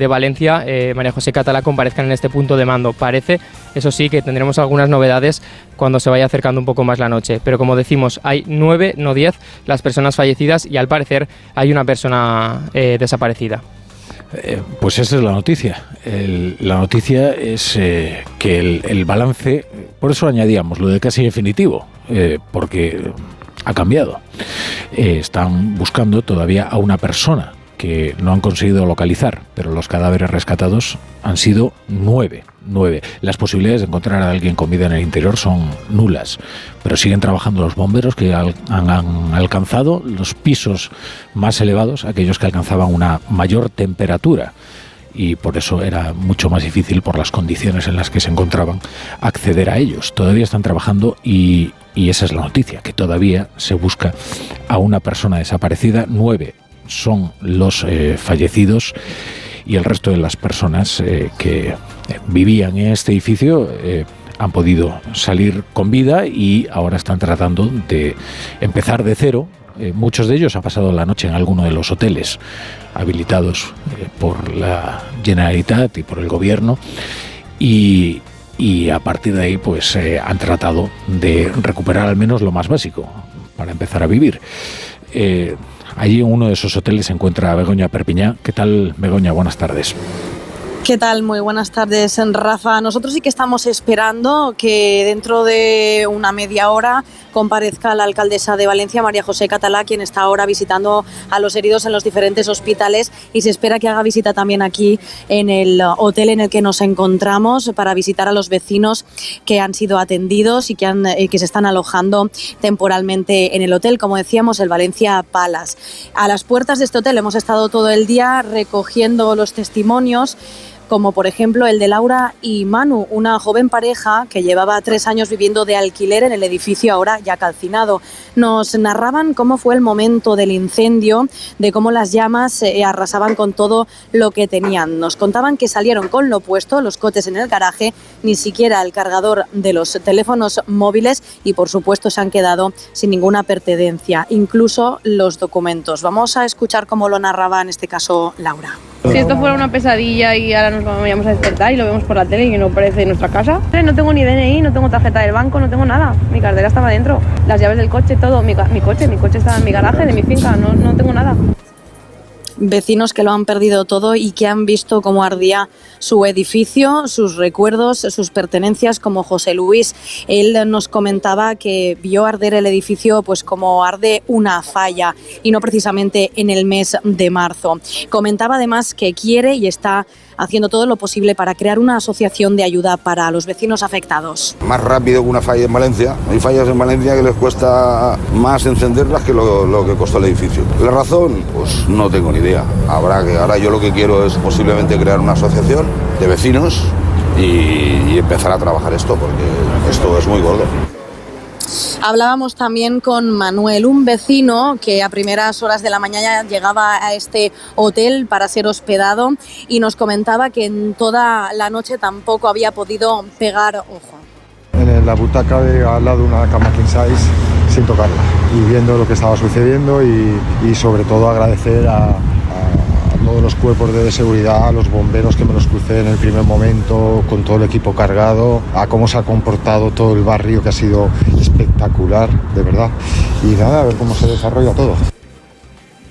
Speaker 40: Valencia, eh, María José Catalá, comparezcan en este punto de mando. Parece, eso sí, que tendremos algunas novedades cuando se vaya acercando un poco más la noche. Pero como decimos, hay nueve, no diez, las personas fallecidas y al parecer hay una persona eh, desaparecida.
Speaker 2: Eh, pues esa es la noticia. la noticia es que el, balance, por eso añadíamos lo de casi definitivo, porque ha cambiado. están buscando todavía a una persona que no han conseguido localizar, pero los cadáveres rescatados han sido nueve. Nueve. Las posibilidades de encontrar a alguien con vida en el interior son nulas, pero siguen trabajando los bomberos que han, han alcanzado los pisos más elevados, aquellos que alcanzaban una mayor temperatura y por eso era mucho más difícil por las condiciones en las que se encontraban acceder a ellos. Todavía están trabajando y, esa es la noticia, que todavía se busca a una persona desaparecida. Nueve son los eh, fallecidos y el resto de las personas eh, que vivían en este edificio eh, han podido salir con vida y ahora están tratando de empezar de cero. Muchos de ellos han pasado la noche en alguno de los hoteles habilitados por la Generalitat y por el gobierno y, a partir de ahí pues han tratado de recuperar al menos lo más básico para empezar a vivir. Allí en uno de esos hoteles se encuentra Begoña Perpiñá. ¿Qué tal Begoña? Buenas tardes.
Speaker 4: ¿Qué tal? Muy buenas tardes, Rafa. Nosotros sí que estamos esperando que dentro de una media hora comparezca la alcaldesa de Valencia, María José Catalá, quien está ahora visitando a los heridos en los diferentes hospitales y se espera que haga visita también aquí en el hotel en el que nos encontramos para visitar a los vecinos que han sido atendidos y que, han, eh, que se están alojando temporalmente en el hotel, como decíamos, el Valencia Palace. A las puertas de este hotel hemos estado todo el día recogiendo los testimonios como por ejemplo el de Laura y Manu, una joven pareja que llevaba tres años viviendo de alquiler en el edificio ahora ya calcinado. Nos narraban cómo fue el momento del incendio, de cómo las llamas eh, arrasaban con todo lo que tenían. Nos contaban que salieron con lo puesto, los coches en el garaje, ni siquiera el cargador de los teléfonos móviles y por supuesto se han quedado sin ninguna pertenencia, incluso los documentos. Vamos a escuchar cómo lo narraba en este caso Laura.
Speaker 41: Si esto fuera una pesadilla y ahora nos vamos a despertar y lo vemos por la tele y no parece en nuestra casa. No tengo ni DNI, no tengo tarjeta del banco, no tengo nada. Mi cartera estaba dentro, las llaves del coche, todo. Mi, mi coche, mi coche estaba en mi garaje de mi finca, no, no tengo nada
Speaker 4: vecinos que lo han perdido todo y que han visto cómo ardía su edificio, sus recuerdos, sus pertenencias, como José Luis. Él nos comentaba que vio arder el edificio pues como arde una falla y no precisamente en el mes de marzo. Comentaba además que quiere y está haciendo todo lo posible para crear una asociación de ayuda para los vecinos afectados.
Speaker 42: Más rápido que una falla en Valencia. Hay fallas en Valencia que les cuesta más encenderlas que lo, que costó el edificio. ¿La razón? Pues no tengo ni idea. Habrá que, ahora yo lo que quiero es posiblemente crear una asociación de vecinos y empezar a trabajar esto, porque esto es muy gordo.
Speaker 4: Hablábamos también con Manuel, un vecino que a primeras horas de la mañana llegaba a este hotel para ser hospedado y nos comentaba que en toda la noche tampoco había podido pegar ojo.
Speaker 43: En la butaca de al lado de una cama king size sin tocarla y viendo lo que estaba sucediendo y sobre todo agradecer a, todos los cuerpos de seguridad, los bomberos que me los crucé en el primer momento, con todo el equipo cargado, a cómo se ha comportado todo el barrio, que ha sido espectacular, de verdad. Y nada, a ver cómo se desarrolla todo.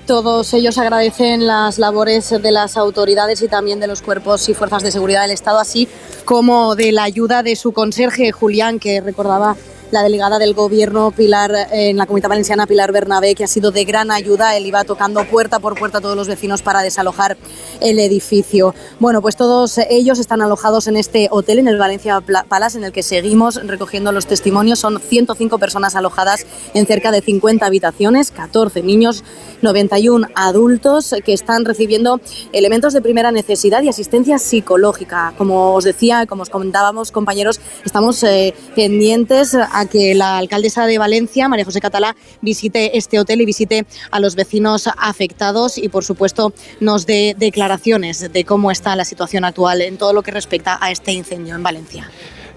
Speaker 4: Todos ellos agradecen las labores de las autoridades y también de los cuerpos y fuerzas de seguridad del Estado, así como de la ayuda de su conserje Julián, que recordaba la delegada del Gobierno Pilar en la Comunidad Valenciana, Pilar Bernabé, que ha sido de gran ayuda. Él iba tocando puerta por puerta a todos los vecinos para desalojar el edificio. Bueno, pues todos ellos están alojados en este hotel, en el Valencia Palace, en el que seguimos recogiendo los testimonios. Son 105 personas alojadas en cerca de 50 habitaciones, 14 niños, 91 adultos que están recibiendo elementos de primera necesidad y asistencia psicológica. Como os decía, como os comentábamos, compañeros, estamos eh, pendientes que la alcaldesa de Valencia, María José Catalá, visite este hotel y visite a los vecinos afectados y, por supuesto, nos dé declaraciones de cómo está la situación actual en todo lo que respecta a este incendio en Valencia.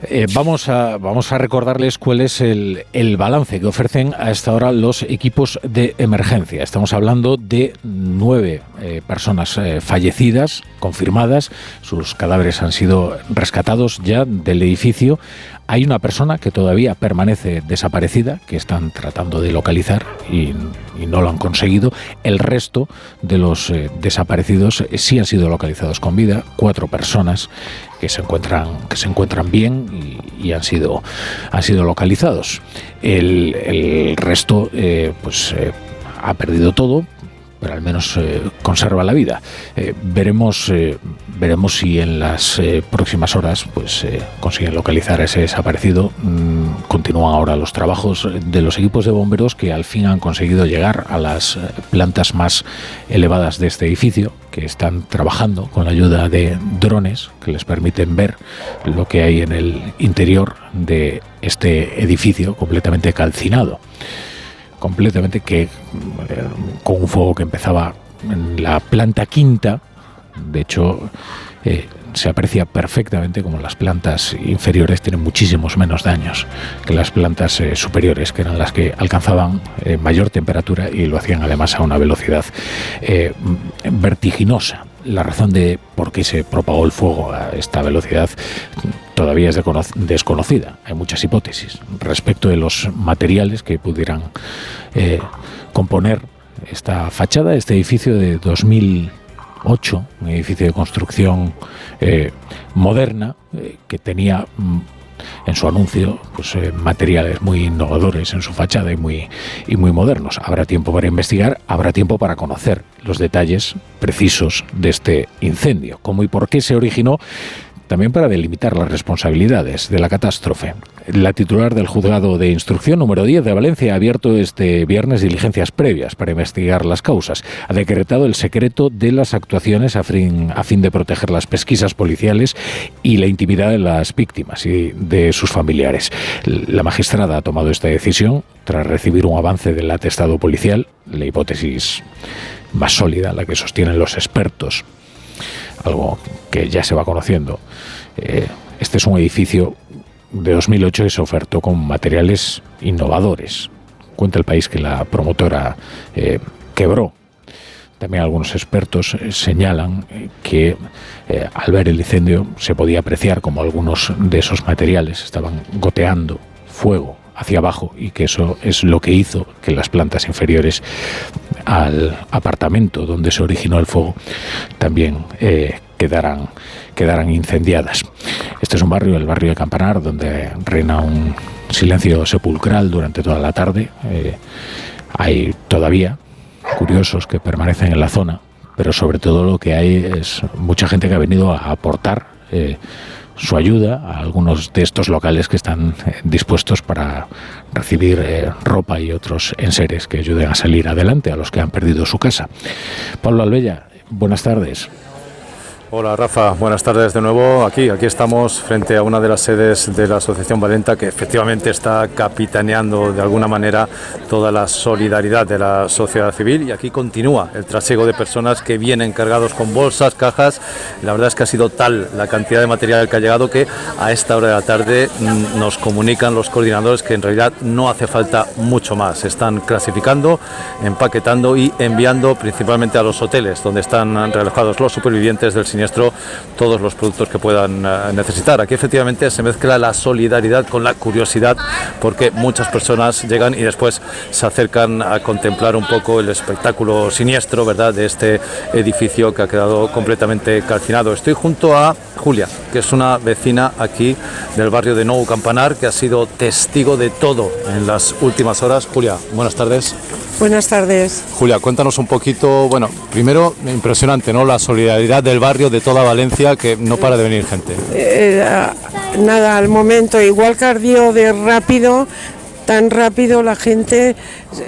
Speaker 2: Eh, vamos, a, vamos a recordarles cuál es el, balance que ofrecen a esta hora los equipos de emergencia. Estamos hablando de nueve eh, personas eh, fallecidas, confirmadas. Sus cadáveres han sido rescatados ya del edificio. Hay una persona que todavía permanece desaparecida, que están tratando de localizar y, no lo han conseguido. El resto de los eh, desaparecidos sí han sido localizados con vida. Cuatro personas que se encuentran, que se encuentran bien y, han, sido, han sido localizados. El, resto eh, pues, eh, ha perdido todo pero al menos eh, conserva la vida. Eh, veremos, eh, veremos si en las próximas horas pues, consiguen localizar a ese desaparecido. Mm, continúan ahora los trabajos de los equipos de bomberos que al fin han conseguido llegar a las plantas más elevadas de este edificio, que están trabajando con la ayuda de drones que les permiten ver lo que hay en el interior de este edificio completamente calcinado completamente que eh, con un fuego que empezaba en la planta quinta, de hecho eh, se aprecia perfectamente como las plantas inferiores tienen muchísimos menos daños que las plantas eh, superiores, que eran las que alcanzaban mayor temperatura y lo hacían además a una velocidad vertiginosa la razón de por qué se propagó el fuego a esta velocidad todavía es desconocida. Hay muchas hipótesis respecto de los materiales que pudieran eh, componer esta fachada, este edificio de 2008, un edificio de construcción eh, moderna eh, que tenía mm, en su anuncio pues, eh, materiales muy innovadores en su fachada y muy, y muy modernos. Habrá tiempo para investigar, habrá tiempo para conocer los detalles precisos de este incendio, cómo y por qué se originó también para delimitar las responsabilidades de la catástrofe. La titular del juzgado de instrucción número 10 de Valencia ha abierto este viernes diligencias previas para investigar las causas. Ha decretado el secreto de las actuaciones a fin, a fin de proteger las pesquisas policiales y la intimidad de las víctimas y de sus familiares. La magistrada ha tomado esta decisión tras recibir un avance del atestado policial, la hipótesis más sólida, la que sostienen los expertos algo que ya se va conociendo. Eh, este es un edificio de 2008 que se ofertó con materiales innovadores. Cuenta el país que la promotora eh, quebró. También algunos expertos eh, señalan que al ver el incendio se podía apreciar como algunos de esos materiales estaban goteando fuego hacia abajo y que eso es lo que hizo que las plantas inferiores al apartamento donde se originó el fuego también eh, quedaran, quedaran incendiadas. Este es un barrio, el barrio de Campanar, donde reina un silencio sepulcral durante toda la tarde. Eh, hay todavía curiosos que permanecen en la zona, pero sobre todo lo que hay es mucha gente que ha venido a aportar eh, su ayuda a algunos de estos locales que están eh, dispuestos para recibir eh, ropa y otros enseres que ayuden a salir adelante a los que han perdido su casa. Pablo Albella, buenas tardes.
Speaker 8: Hola Rafa, buenas tardes de nuevo. Aquí, aquí estamos frente a una de las sedes de la Asociación Valenta que efectivamente está capitaneando de alguna manera toda la solidaridad de la sociedad civil y aquí continúa el trasiego de personas que vienen cargados con bolsas, cajas. La verdad es que ha sido tal la cantidad de material que ha llegado que a esta hora de la tarde mm, nos comunican los coordinadores que en realidad no hace falta mucho más. Están clasificando, empaquetando y enviando principalmente a los hoteles donde están realojados los supervivientes del siniestro todos los productos que puedan eh, necesitar. Aquí efectivamente se mezcla la solidaridad con la curiosidad porque muchas personas llegan y después se acercan a contemplar un poco el espectáculo siniestro ¿verdad? de este edificio que ha quedado completamente calcinado. Estoy junto a Julia, que es una vecina aquí del barrio de Nou Campanar que ha sido testigo de todo en las últimas horas. Julia, buenas tardes.
Speaker 44: Buenas tardes.
Speaker 8: Julia, cuéntanos un poquito, bueno, primero impresionante, ¿no? La solidaridad del barrio de toda Valencia, que no para de venir gente.
Speaker 44: Eh, nada, al momento, igual que ardió de rápido, tan rápido la gente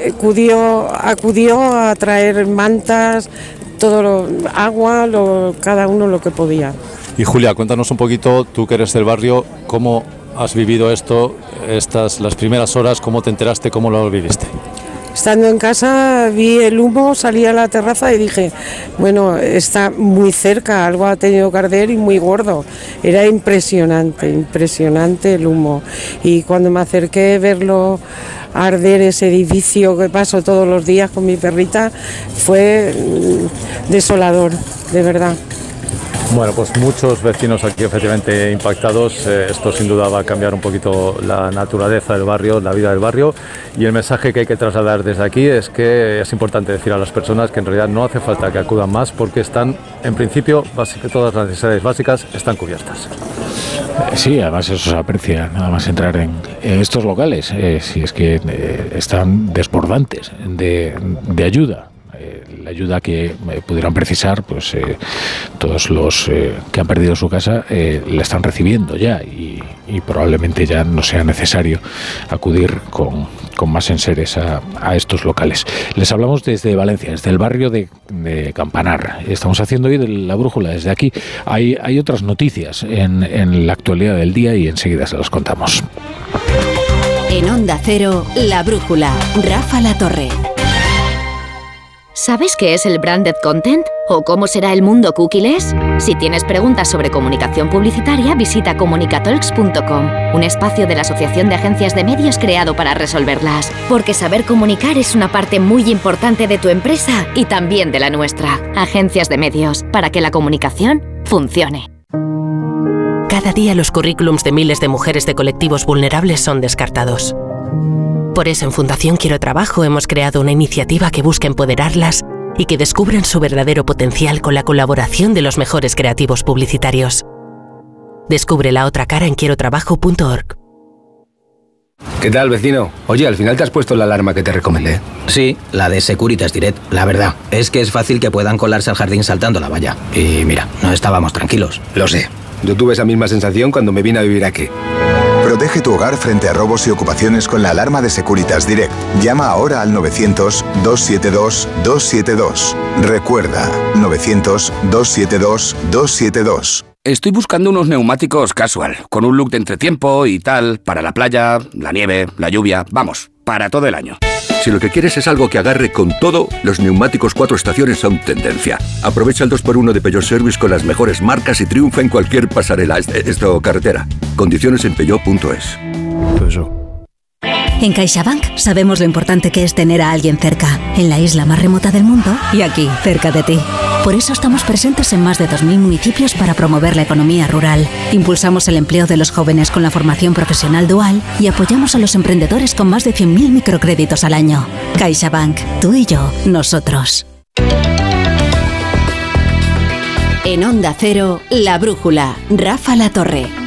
Speaker 44: acudió, acudió a traer mantas, todo lo, agua, lo, cada uno lo que podía.
Speaker 8: Y Julia, cuéntanos un poquito, tú que eres del barrio, cómo has vivido esto, estas las primeras horas, cómo te enteraste, cómo lo viviste.
Speaker 44: Estando en casa vi el humo, salí a la terraza y dije, bueno, está muy cerca, algo ha tenido que arder y muy gordo. Era impresionante, impresionante el humo. Y cuando me acerqué a verlo arder ese edificio que paso todos los días con mi perrita, fue mm, desolador, de verdad.
Speaker 8: Bueno, pues muchos vecinos aquí efectivamente impactados. Eh, esto sin duda va a cambiar un poquito la naturaleza del barrio, la vida del barrio. Y el mensaje que hay que trasladar desde aquí es que es importante decir a las personas que en realidad no hace falta que acudan más porque están, en principio, todas las necesidades básicas están cubiertas.
Speaker 2: Eh, sí, además eso se aprecia, nada más entrar en, estos locales, eh, si es que están desbordantes de, de ayuda la ayuda que eh, pudieran precisar, pues eh, todos los que han perdido su casa la están recibiendo ya y, probablemente ya no sea necesario acudir con, más enseres a, a, estos locales. Les hablamos desde Valencia, desde el barrio de, Campanar. Estamos haciendo hoy de la brújula desde aquí. Hay, hay otras noticias en, en la actualidad del día y enseguida se las contamos.
Speaker 1: En Onda Cero, La Brújula, Rafa La Torre. ¿Sabes qué es el branded content? ¿O cómo será el mundo cookies? Si tienes preguntas sobre comunicación publicitaria, visita comunicatalks.com, un espacio de la Asociación de Agencias de Medios creado para resolverlas. Porque saber comunicar es una parte muy importante de tu empresa y también de la nuestra. Agencias de Medios, para que la comunicación funcione.
Speaker 45: Cada día los currículums de miles de mujeres de colectivos vulnerables son descartados. Por eso en Fundación Quiero Trabajo hemos creado una iniciativa que busca empoderarlas y que descubran su verdadero potencial con la colaboración de los mejores creativos publicitarios. Descubre la otra cara en quierotrabajo.org.
Speaker 46: ¿Qué tal, vecino? Oye, al final te has puesto la alarma que te recomendé.
Speaker 47: Sí, la de Securitas Direct. La verdad, es que es fácil que puedan colarse al jardín saltando la valla. Y mira, no estábamos tranquilos.
Speaker 46: Lo sé. Yo tuve esa misma sensación cuando me vine a vivir aquí.
Speaker 48: Protege tu hogar frente a robos y ocupaciones con la alarma de Securitas Direct. Llama ahora al 900-272-272. Recuerda, 900-272-272.
Speaker 49: Estoy buscando unos neumáticos casual, con un look de entretiempo y tal, para la playa, la nieve, la lluvia, vamos, para todo el año.
Speaker 50: Si lo que quieres es algo que agarre con todo, los neumáticos cuatro estaciones son tendencia. Aprovecha el 2x1 de Peugeot Service con las mejores marcas y triunfa en cualquier pasarela, esto carretera. Condiciones en peugeot.es.
Speaker 1: En CaixaBank sabemos lo importante que es tener a alguien cerca, en la isla más remota del mundo y aquí, cerca de ti. Por eso estamos presentes en más de 2.000 municipios para promover la economía rural. Impulsamos el empleo de los jóvenes con la formación profesional dual y apoyamos a los emprendedores con más de 100.000 microcréditos al año. CaixaBank, tú y yo, nosotros. En Onda Cero, La Brújula, Rafa La Torre.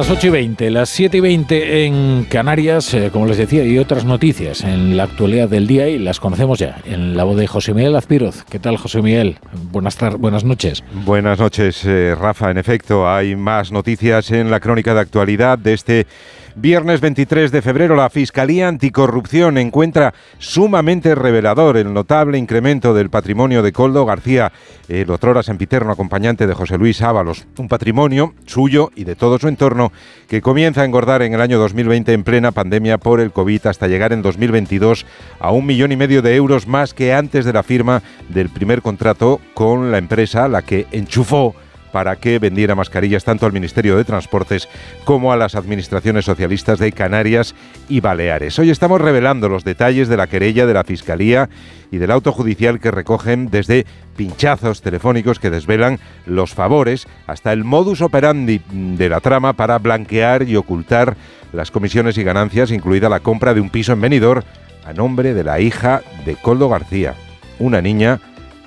Speaker 2: Las 8 y 20, las 7 y 20 en Canarias, eh, como les decía, y otras noticias en la actualidad del día y las conocemos ya en la voz de José Miguel Azpiroz. ¿Qué tal, José Miguel? Buenas, buenas noches.
Speaker 51: Buenas noches, eh, Rafa. En efecto, hay más noticias en la crónica de actualidad de este Viernes 23 de febrero, la Fiscalía Anticorrupción encuentra sumamente revelador el notable incremento del patrimonio de Coldo García, el otrora sempiterno acompañante de José Luis Ábalos. Un patrimonio suyo y de todo su entorno que comienza a engordar en el año 2020 en plena pandemia por el COVID hasta llegar en 2022 a un millón y medio de euros más que antes de la firma del primer contrato con la empresa, la que enchufó para que vendiera mascarillas tanto al Ministerio de Transportes como a las administraciones socialistas de Canarias y Baleares. Hoy estamos revelando los detalles de la querella de la Fiscalía y del auto judicial que recogen desde pinchazos telefónicos que desvelan los favores hasta el modus operandi de la trama para blanquear y ocultar las comisiones y ganancias, incluida la compra de un piso en Benidorm a nombre de la hija de Coldo García, una niña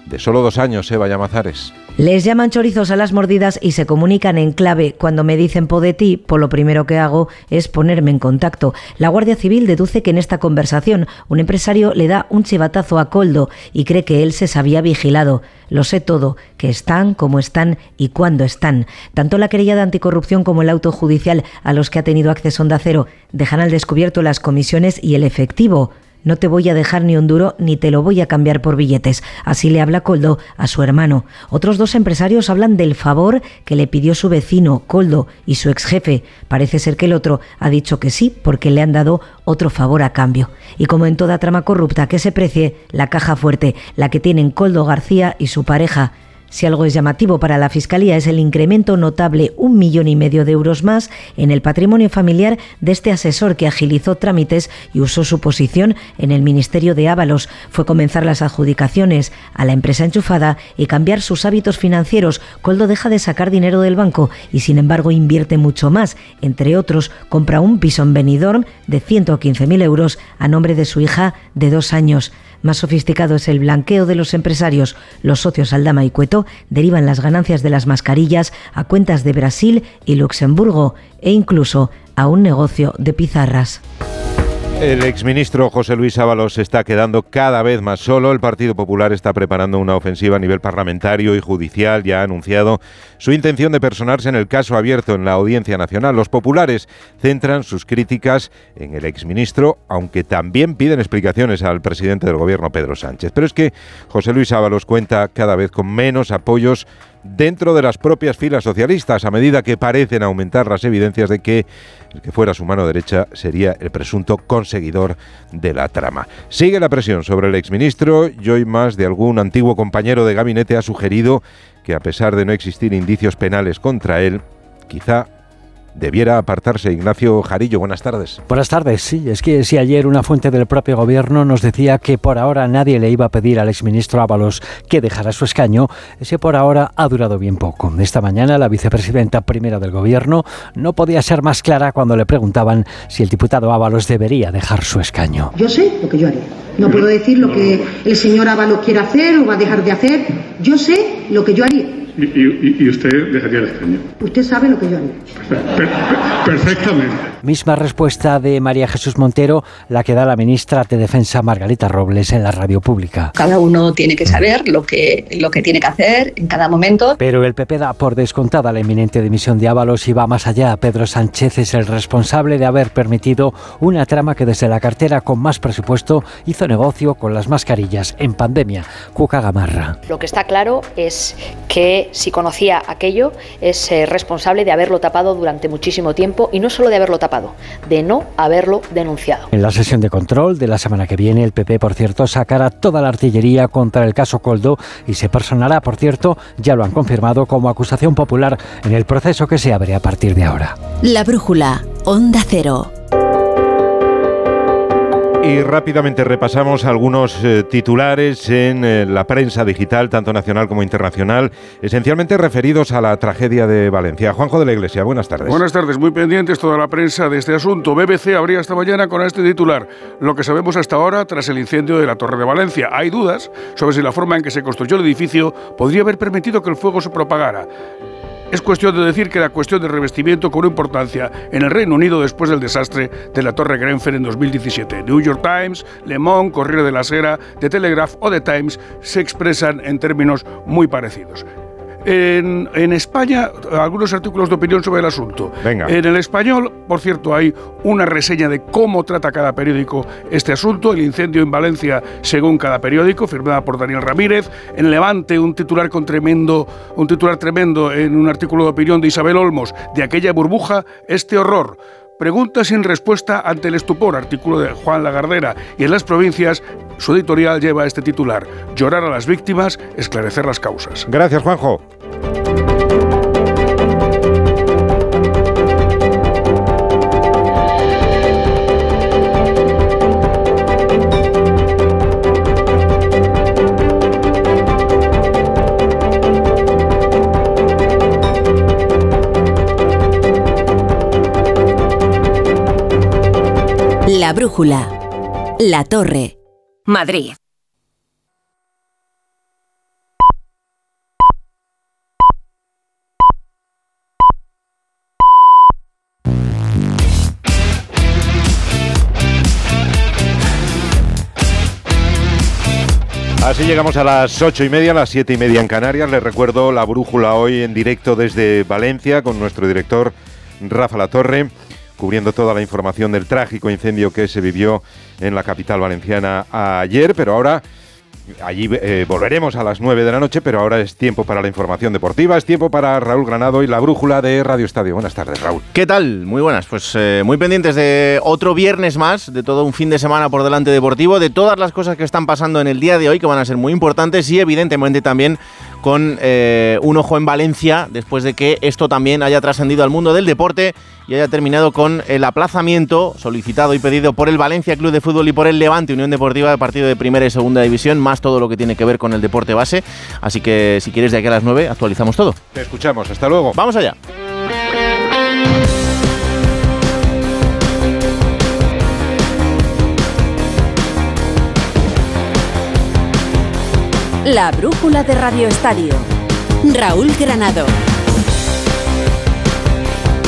Speaker 51: de solo dos años, Eva Llamazares.
Speaker 52: Les llaman chorizos a las mordidas y se comunican en clave. Cuando me dicen po de ti, por lo primero que hago es ponerme en contacto. La Guardia Civil deduce que en esta conversación un empresario le da un chivatazo a Coldo y cree que él se sabía vigilado. Lo sé todo, que están, cómo están y cuándo están. Tanto la querella de anticorrupción como el auto judicial a los que ha tenido acceso Onda Cero dejan al descubierto las comisiones y el efectivo. No te voy a dejar ni un duro ni te lo voy a cambiar por billetes. Así le habla Coldo a su hermano. Otros dos empresarios hablan del favor que le pidió su vecino, Coldo, y su ex jefe. Parece ser que el otro ha dicho que sí porque le han dado otro favor a cambio. Y como en toda trama corrupta que se precie, la caja fuerte, la que tienen Coldo García y su pareja, si algo es llamativo para la Fiscalía es el incremento notable, un millón y medio de euros más, en el patrimonio familiar de este asesor que agilizó trámites y usó su posición en el Ministerio de Ábalos. Fue comenzar las adjudicaciones a la empresa enchufada y cambiar sus hábitos financieros. Coldo deja de sacar dinero del banco y sin embargo invierte mucho más. Entre otros, compra un piso en Benidorm de 115.000 euros a nombre de su hija de dos años. Más sofisticado es el blanqueo de los empresarios. Los socios Aldama y Cueto derivan las ganancias de las mascarillas a cuentas de Brasil y Luxemburgo e incluso a un negocio de pizarras.
Speaker 53: El exministro José Luis Ábalos está quedando cada vez más solo. El Partido Popular está preparando una ofensiva a nivel parlamentario y judicial. Ya ha anunciado su intención de personarse en el caso abierto en la Audiencia Nacional. Los populares centran sus críticas en el exministro, aunque también piden explicaciones al presidente del Gobierno, Pedro Sánchez. Pero es que José Luis Ábalos cuenta cada vez con menos apoyos dentro de las propias filas socialistas, a medida que parecen aumentar las evidencias de que el que fuera su mano derecha sería el presunto conseguidor de la trama. Sigue la presión sobre el exministro y más de algún antiguo compañero de gabinete ha sugerido que a pesar de no existir indicios penales contra él, quizá debiera apartarse. Ignacio Jarillo, buenas tardes.
Speaker 54: Buenas tardes, sí, es que si ayer una fuente del propio gobierno nos decía que por ahora nadie le iba a pedir al exministro Ábalos que dejara su escaño, ese por ahora ha durado bien poco. Esta mañana la vicepresidenta primera del gobierno no podía ser más clara cuando le preguntaban si el diputado Ábalos debería dejar su escaño.
Speaker 55: Yo sé lo que yo haría. No puedo decir lo que el señor Ábalos quiere hacer o va a dejar de hacer. Yo sé lo que yo haría.
Speaker 56: Y, usted dejaría el escaño.
Speaker 55: Usted sabe lo que yo haría.
Speaker 56: perfectamente.
Speaker 54: Misma respuesta de María Jesús Montero, la que da la ministra de Defensa Margarita Robles en la radio pública.
Speaker 57: Cada uno tiene que saber lo que, lo que tiene que hacer en cada momento.
Speaker 54: Pero el PP da por descontada la inminente dimisión de Ábalos y va más allá. Pedro Sánchez es el responsable de haber permitido una trama que desde la cartera con más presupuesto hizo negocio con las mascarillas en pandemia. Cuca Gamarra.
Speaker 58: Lo que está claro es que si conocía aquello, es eh, responsable de haberlo tapado durante muchísimo tiempo y no solo de haberlo tapado, de no haberlo denunciado.
Speaker 54: En la sesión de control de la semana que viene, el PP, por cierto, sacará toda la artillería contra el caso Coldo y se personará, por cierto, ya lo han confirmado, como acusación popular en el proceso que se abre a partir de ahora.
Speaker 1: La brújula, Onda Cero.
Speaker 53: Y rápidamente repasamos algunos eh, titulares en eh, la prensa digital, tanto nacional como internacional, esencialmente referidos a la tragedia de Valencia. Juanjo de la Iglesia, buenas tardes.
Speaker 59: Buenas tardes, muy pendientes toda la prensa de este asunto. BBC abría esta mañana con este titular. Lo que sabemos hasta ahora tras el incendio de la Torre de Valencia. Hay dudas sobre si la forma en que se construyó el edificio podría haber permitido que el fuego se propagara. Es cuestión de decir que la cuestión de revestimiento cobró importancia en el Reino Unido después del desastre de la Torre Grenfell en 2017. New York Times, Le Monde, Corriere de la Sera, The Telegraph o The Times se expresan en términos muy parecidos. En, España, algunos artículos de opinión sobre el asunto.
Speaker 53: Venga.
Speaker 59: En el español, por cierto, hay una reseña de cómo trata cada periódico este asunto. El incendio en Valencia, según cada periódico, firmada por Daniel Ramírez. En Levante, un titular con tremendo, un titular tremendo en un artículo de opinión de Isabel Olmos, de aquella burbuja, este horror. Pregunta sin respuesta ante el estupor, artículo de Juan Lagardera. Y en las provincias, su editorial lleva este titular: Llorar a las víctimas, esclarecer las causas.
Speaker 53: Gracias, Juanjo.
Speaker 1: La brújula. La torre. Madrid.
Speaker 53: Así llegamos a las ocho y media, las siete y media en Canarias. Les recuerdo la brújula hoy en directo desde Valencia con nuestro director Rafa La Torre cubriendo toda la información del trágico incendio que se vivió en la capital valenciana ayer, pero ahora Allí eh, volveremos a las 9 de la noche, pero ahora es tiempo para la información deportiva, es tiempo para Raúl Granado y la brújula de Radio Estadio. Buenas tardes, Raúl.
Speaker 60: ¿Qué tal? Muy buenas. Pues eh, muy pendientes de otro viernes más, de todo un fin de semana por delante deportivo, de todas las cosas que están pasando en el día de hoy, que van a ser muy importantes y evidentemente también con eh, un ojo en Valencia, después de que esto también haya trascendido al mundo del deporte y haya terminado con el aplazamiento solicitado y pedido por el Valencia Club de Fútbol y por el Levante Unión Deportiva de partido de primera y segunda división, más todo lo que tiene que ver con el deporte base. Así que si quieres de aquí a las 9 actualizamos todo.
Speaker 53: Te escuchamos, hasta luego.
Speaker 60: Vamos allá.
Speaker 1: La brújula de Radio Estadio. Raúl Granado.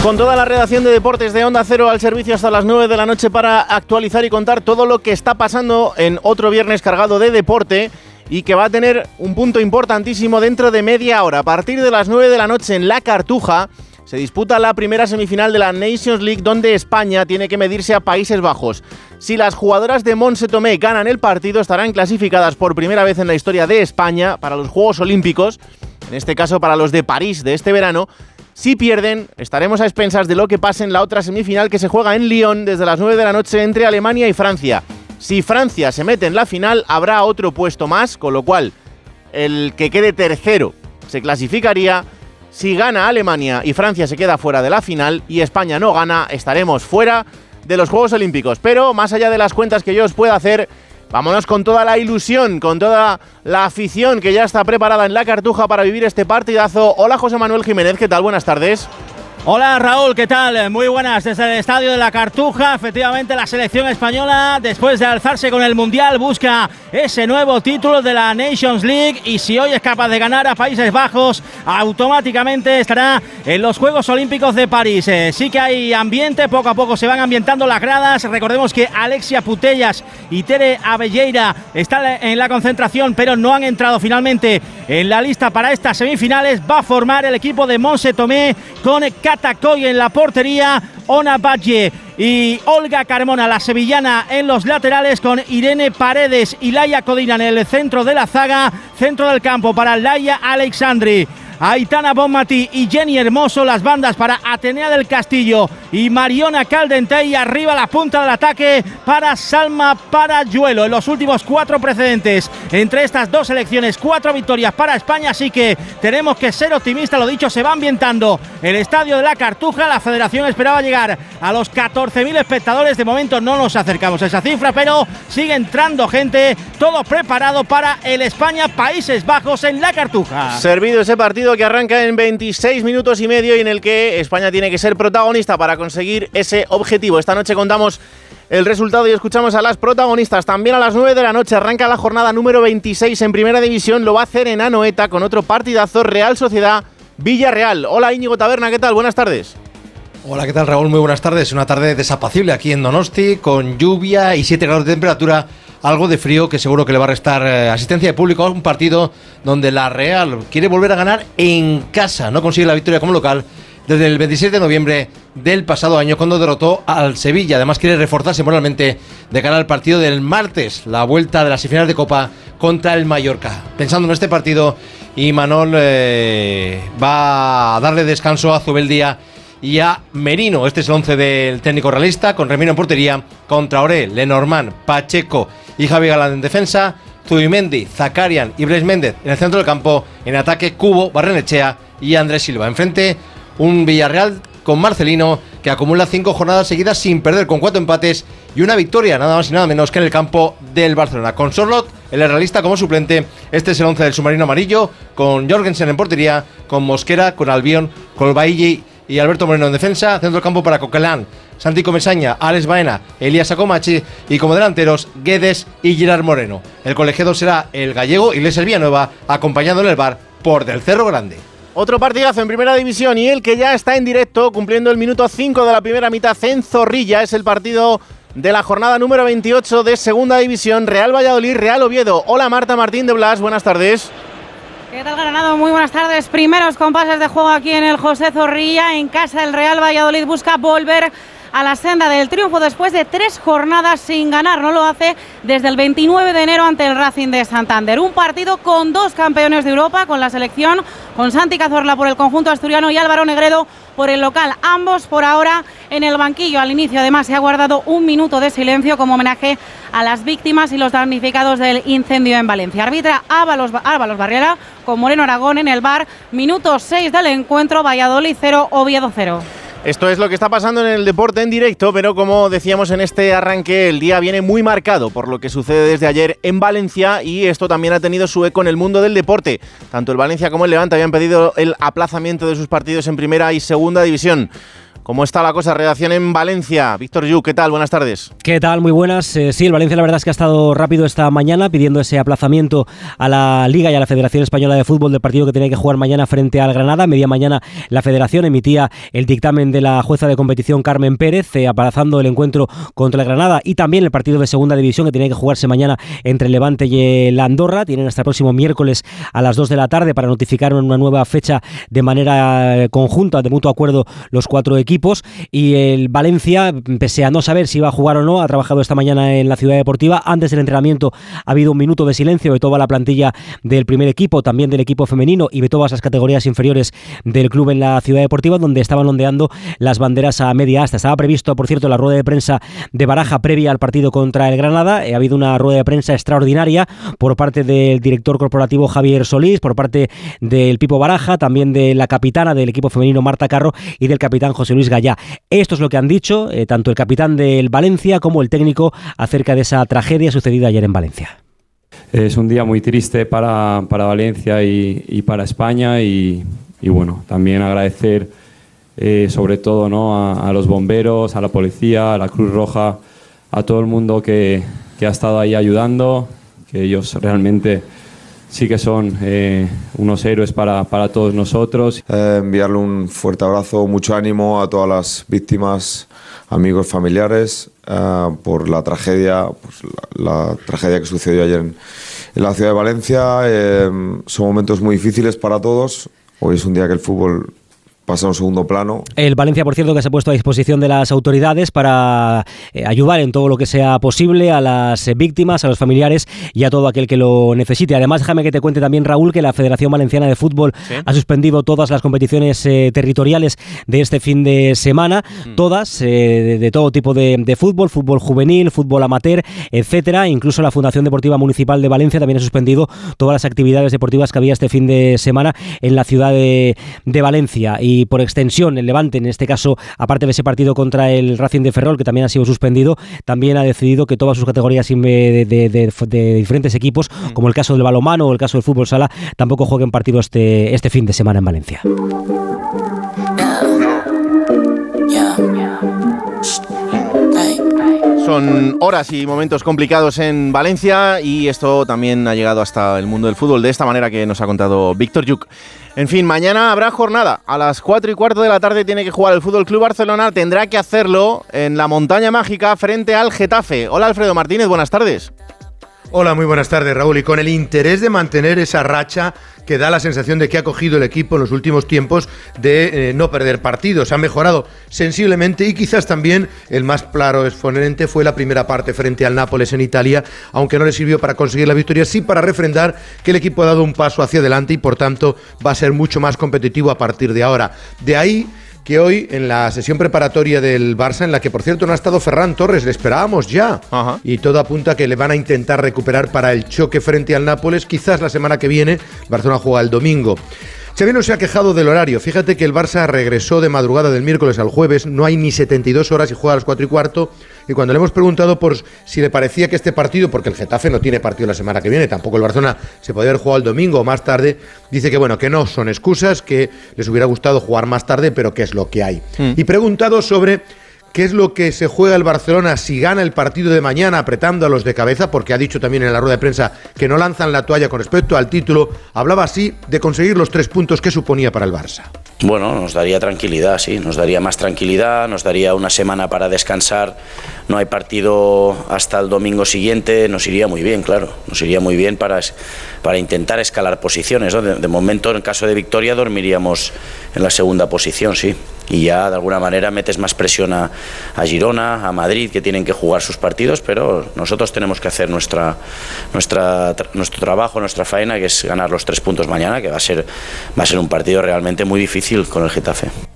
Speaker 61: Con toda la redacción de deportes de Onda Cero al servicio hasta las 9 de la noche para actualizar y contar todo lo que está pasando en otro viernes cargado de deporte y que va a tener un punto importantísimo dentro de media hora. A partir de las 9 de la noche en La Cartuja se disputa la primera semifinal de la Nations League donde España tiene que medirse a Países Bajos. Si las jugadoras de Monse Tomé ganan el partido estarán clasificadas por primera vez en la historia de España para los Juegos Olímpicos, en este caso para los de París de este verano. Si pierden, estaremos a expensas de lo que pase en la otra semifinal que se juega en Lyon desde las 9 de la noche entre Alemania y Francia. Si Francia se mete en la final, habrá otro puesto más, con lo cual el que quede tercero se clasificaría. Si gana Alemania y Francia se queda fuera de la final y España no gana, estaremos fuera de los Juegos Olímpicos. Pero más allá de las cuentas que yo os pueda hacer, vámonos con toda la ilusión, con toda la afición que ya está preparada en la cartuja para vivir este partidazo. Hola José Manuel Jiménez, ¿qué tal? Buenas tardes.
Speaker 62: Hola Raúl, ¿qué tal? Muy buenas desde el estadio de la Cartuja. Efectivamente, la selección española, después de alzarse con el Mundial, busca ese nuevo título de la Nations League y si hoy es capaz de ganar a Países Bajos, automáticamente estará en los Juegos Olímpicos de París. Eh, sí que hay ambiente, poco a poco se van ambientando las gradas. Recordemos que Alexia Putellas y Tere Avelleira están en la concentración, pero no han entrado finalmente en la lista para estas semifinales. Va a formar el equipo de Monse Tomé con Catacoy en la portería, Ona Valle y Olga Carmona, la sevillana, en los laterales con Irene Paredes y Laia Codina en el centro de la zaga, centro del campo para Laia Alexandri. Aitana Bonmati y Jenny Hermoso, las bandas para Atenea del Castillo y Mariona Caldentey, arriba la punta del ataque para Salma Parayuelo. En los últimos cuatro precedentes entre estas dos selecciones, cuatro victorias para España, así que tenemos que ser optimistas, lo dicho, se va ambientando el estadio de la Cartuja, la federación esperaba llegar a los 14.000 espectadores, de momento no nos acercamos a esa cifra, pero sigue entrando gente, todo preparado para el España-Países Bajos en la Cartuja.
Speaker 61: Servido ese partido que arranca en 26 minutos y medio y en el que España tiene que ser protagonista para conseguir ese objetivo. Esta noche contamos el resultado y escuchamos a las protagonistas. También a las 9 de la noche arranca la jornada número 26 en Primera División. Lo va a hacer en Anoeta con otro partidazo Real Sociedad Villarreal. Hola Íñigo Taberna, ¿qué tal? Buenas tardes.
Speaker 60: Hola, ¿qué tal Raúl? Muy buenas tardes. Una tarde desapacible aquí en Donosti, con lluvia y 7 grados de temperatura algo de frío que seguro que le va a restar eh, asistencia de público a un partido donde la Real quiere volver a ganar en casa. No consigue la victoria como local desde el 26 de noviembre del pasado año cuando derrotó al Sevilla. Además quiere reforzarse moralmente de cara al partido del martes, la vuelta de las semifinales de Copa contra el Mallorca. Pensando en este partido, y Manol eh, va a darle descanso a Zubeldía y a Merino. Este es el 11 del técnico realista, con Remiro en portería, contra Ore, Lenormand, Pacheco y Javi Galán en defensa, Zubimendi, Zakarian y Bres Méndez en el centro del campo, en ataque Cubo, Barrenechea y Andrés Silva. Enfrente, un Villarreal con Marcelino que acumula cinco jornadas seguidas sin perder, con cuatro empates y una victoria, nada más y nada menos que en el campo del Barcelona. Con Sorlot, el realista como suplente, este es el 11 del submarino amarillo, con Jorgensen en portería, con Mosquera, con Albion, con Bailly y Alberto Moreno en defensa, centro del campo para Coquelán, Santi Comesaña, Alex Baena, Elías Acomachi y como delanteros Guedes y Gerard Moreno. El colegiado será el gallego Iglesias Villanueva, acompañado en el bar por Del Cerro Grande.
Speaker 61: Otro partidazo en primera división y el que ya está en directo cumpliendo el minuto 5 de la primera mitad en Zorrilla es el partido de la jornada número 28 de segunda división Real Valladolid, Real Oviedo. Hola Marta Martín de Blas, buenas tardes.
Speaker 63: ¿Qué tal, Granado? Muy buenas tardes. Primeros compases de juego aquí en el José Zorrilla. En casa el Real Valladolid busca volver a la senda del triunfo después de tres jornadas sin ganar. No lo hace desde el 29 de enero ante el Racing de Santander. Un partido con dos campeones de Europa, con la selección, con Santi Cazorla por el conjunto asturiano y Álvaro Negredo por el local. Ambos por ahora en el banquillo. Al inicio además se ha guardado un minuto de silencio como homenaje a las víctimas y los damnificados del incendio en Valencia. Arbitra Ábalos, Ábalos Barriera con Moreno Aragón en el bar. Minuto 6 del encuentro. Valladolid 0, Oviedo 0.
Speaker 61: Esto es lo que está pasando en el deporte en directo, pero como decíamos en este arranque, el día viene muy marcado por lo que sucede desde ayer en Valencia y esto también ha tenido su eco en el mundo del deporte. Tanto el Valencia como el Levante habían pedido el aplazamiento de sus partidos en primera y segunda división.
Speaker 64: ¿Cómo está la cosa? Redacción en Valencia. Víctor Yu, ¿qué tal? Buenas tardes.
Speaker 65: ¿Qué tal? Muy buenas. Eh, sí, el Valencia la verdad es que ha estado rápido esta mañana pidiendo ese aplazamiento a la Liga y a la Federación Española de Fútbol del partido que tenía que jugar mañana frente al Granada. Media mañana la Federación emitía el dictamen de la jueza de competición Carmen Pérez, eh, aplazando el encuentro contra el Granada y también el partido de segunda división que tenía que jugarse mañana entre el Levante y el Andorra. Tienen hasta el próximo miércoles a las 2 de la tarde para notificar una nueva fecha de manera eh, conjunta, de mutuo acuerdo, los cuatro equipos. Y el Valencia, pese a no saber si iba a jugar o no, ha trabajado esta mañana en la ciudad deportiva. Antes del entrenamiento ha habido un minuto de silencio de toda la plantilla del primer equipo, también del equipo femenino y de todas las categorías inferiores del club en la ciudad deportiva, donde estaban ondeando las banderas a media asta. Estaba previsto, por cierto, la rueda de prensa de Baraja previa al partido contra el Granada. Ha habido una rueda de prensa extraordinaria por parte del director corporativo Javier Solís, por parte del Pipo Baraja, también de la capitana del equipo femenino Marta Carro y del capitán José Esto es lo que han dicho eh, tanto el capitán del Valencia como el técnico acerca de esa tragedia sucedida ayer en Valencia.
Speaker 66: Es un día muy triste para, para Valencia y, para España y, bueno, también agradecer eh, sobre todo ¿no? a, los bomberos, a la policía, a la Cruz Roja, a todo el mundo que, que ha estado ahí ayudando, que ellos realmente sí que son eh, unos héroes para, para todos nosotros.
Speaker 50: Eh, enviarle un fuerte abrazo, mucho ánimo a todas las víctimas, amigos, familiares, eh, por la tragedia, la, tragedia que sucedió ayer en la ciudad de Valencia. son momentos muy difíciles para todos. Hoy es un día que el fútbol pasa a un segundo plano.
Speaker 65: El Valencia, por cierto, que se ha puesto a disposición de las autoridades para eh, ayudar en todo lo que sea posible a las víctimas, a los familiares y a todo aquel que lo necesite. Además, déjame que te cuente también, Raúl, que la Federación Valenciana de Fútbol ha suspendido todas las competiciones eh, territoriales de este fin de semana, mm. todas, eh, de, todo tipo de, fútbol, fútbol juvenil, fútbol amateur, etcétera. Incluso la Fundación Deportiva Municipal de Valencia también ha suspendido todas las actividades deportivas que había este fin de semana en la ciudad de, de Valencia. Y y por extensión el Levante, en este caso, aparte de ese partido contra el Racing de Ferrol, que también ha sido suspendido, también ha decidido que todas sus categorías de, diferentes equipos, mm. como el caso del balomano o el caso del fútbol sala, tampoco jueguen partido este, este fin de semana en Valencia.
Speaker 64: Son horas y momentos complicados en Valencia y esto también ha llegado hasta el mundo del fútbol de esta manera que nos ha contado Víctor Yuk. En fin, mañana habrá jornada. A las 4 y cuarto de la tarde tiene que jugar el Fútbol Club Barcelona. Tendrá que hacerlo en la montaña mágica frente al Getafe. Hola Alfredo Martínez, buenas tardes.
Speaker 67: Hola, muy buenas tardes, Raúl. Y con el interés de mantener esa racha que da la sensación de que ha cogido el equipo en los últimos tiempos de eh, no perder partidos. Ha mejorado sensiblemente y quizás también el más claro exponente fue la primera parte frente al Nápoles en Italia, aunque no le sirvió para conseguir la victoria, sí para refrendar que el equipo ha dado un paso hacia adelante y por tanto va a ser mucho más competitivo a partir de ahora. De ahí que hoy en la sesión preparatoria del Barça, en la que por cierto no ha estado Ferran Torres, le esperábamos ya. Y todo apunta a que le van a intentar recuperar para el choque frente al Nápoles, quizás la semana que viene. Barcelona juega el domingo. Xavi no se ha quejado del horario. Fíjate que el Barça regresó de madrugada del miércoles al jueves, no hay ni 72 horas y juega a las 4 y cuarto. Y cuando le hemos preguntado por si le parecía que este partido, porque el Getafe no tiene partido la semana que viene, tampoco el Barcelona se podía haber jugado el domingo o más tarde, dice que bueno, que no son excusas, que les hubiera gustado jugar más tarde, pero que es lo que hay. Mm. Y preguntado sobre qué es lo que se juega el Barcelona si gana el partido de mañana apretando a los de cabeza, porque ha dicho también en la rueda de prensa que no lanzan la toalla con respecto al título, hablaba así de conseguir los tres puntos que suponía para el Barça.
Speaker 68: Bueno, nos daría tranquilidad, sí, nos daría más tranquilidad, nos daría una semana para descansar, no hay partido hasta el domingo siguiente, nos iría muy bien, claro, nos iría muy bien para, para intentar escalar posiciones. De, momento, en caso de victoria, dormiríamos en la segunda posición, sí y ya de alguna manera metes más presión a, Girona, a Madrid, que tienen que jugar sus partidos, pero nosotros tenemos que hacer nuestra, nuestra, nuestro trabajo, nuestra faena, que es ganar los tres puntos mañana, que va a ser, va a ser un partido realmente muy difícil con el Getafe.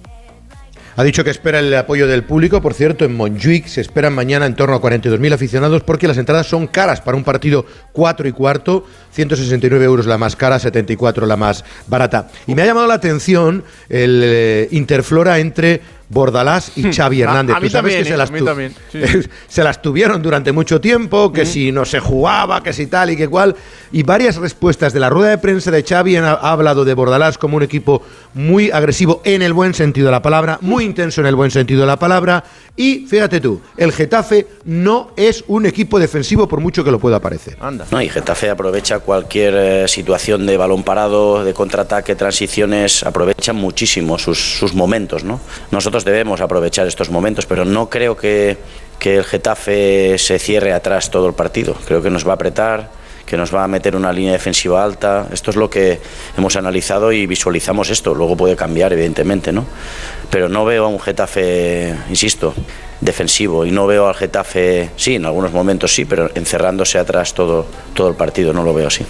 Speaker 67: Ha dicho que espera el apoyo del público. Por cierto, en Montjuic se esperan mañana en torno a 42.000 aficionados porque las entradas son caras para un partido 4 y cuarto. 169 euros la más cara, 74 la más barata. Y me ha llamado la atención el eh, interflora entre Bordalás y Xavi Hernández.
Speaker 63: A, mí
Speaker 67: Tú sabes
Speaker 63: también,
Speaker 67: que se
Speaker 63: ¿eh?
Speaker 67: las,
Speaker 63: a mí
Speaker 67: tu-
Speaker 63: también. Sí. *laughs*
Speaker 67: se las tuvieron durante mucho tiempo, que si no se jugaba, que si tal y que cual. Y varias respuestas de la rueda de prensa de Xavi han- ha hablado de Bordalás como un equipo muy agresivo en el buen sentido de la palabra, muy intenso en el buen sentido de la palabra. Y fíjate tú, el Getafe no es un equipo defensivo por mucho que lo pueda parecer.
Speaker 68: No, y Getafe aprovecha cualquier eh, situación de balón parado, de contraataque, transiciones, aprovechan muchísimo sus, sus momentos, ¿no? Nosotros debemos aprovechar estos momentos, pero no creo que, que el Getafe se cierre atrás todo el partido. Creo que nos va a apretar, que nos va a meter una línea defensiva alta. Esto es lo que hemos analizado y visualizamos esto. Luego puede cambiar, evidentemente, ¿no? Pero no veo a un Getafe, insisto, defensivo y no veo al Getafe, sí, en algunos momentos sí, pero encerrándose atrás todo, todo el partido, no lo veo así.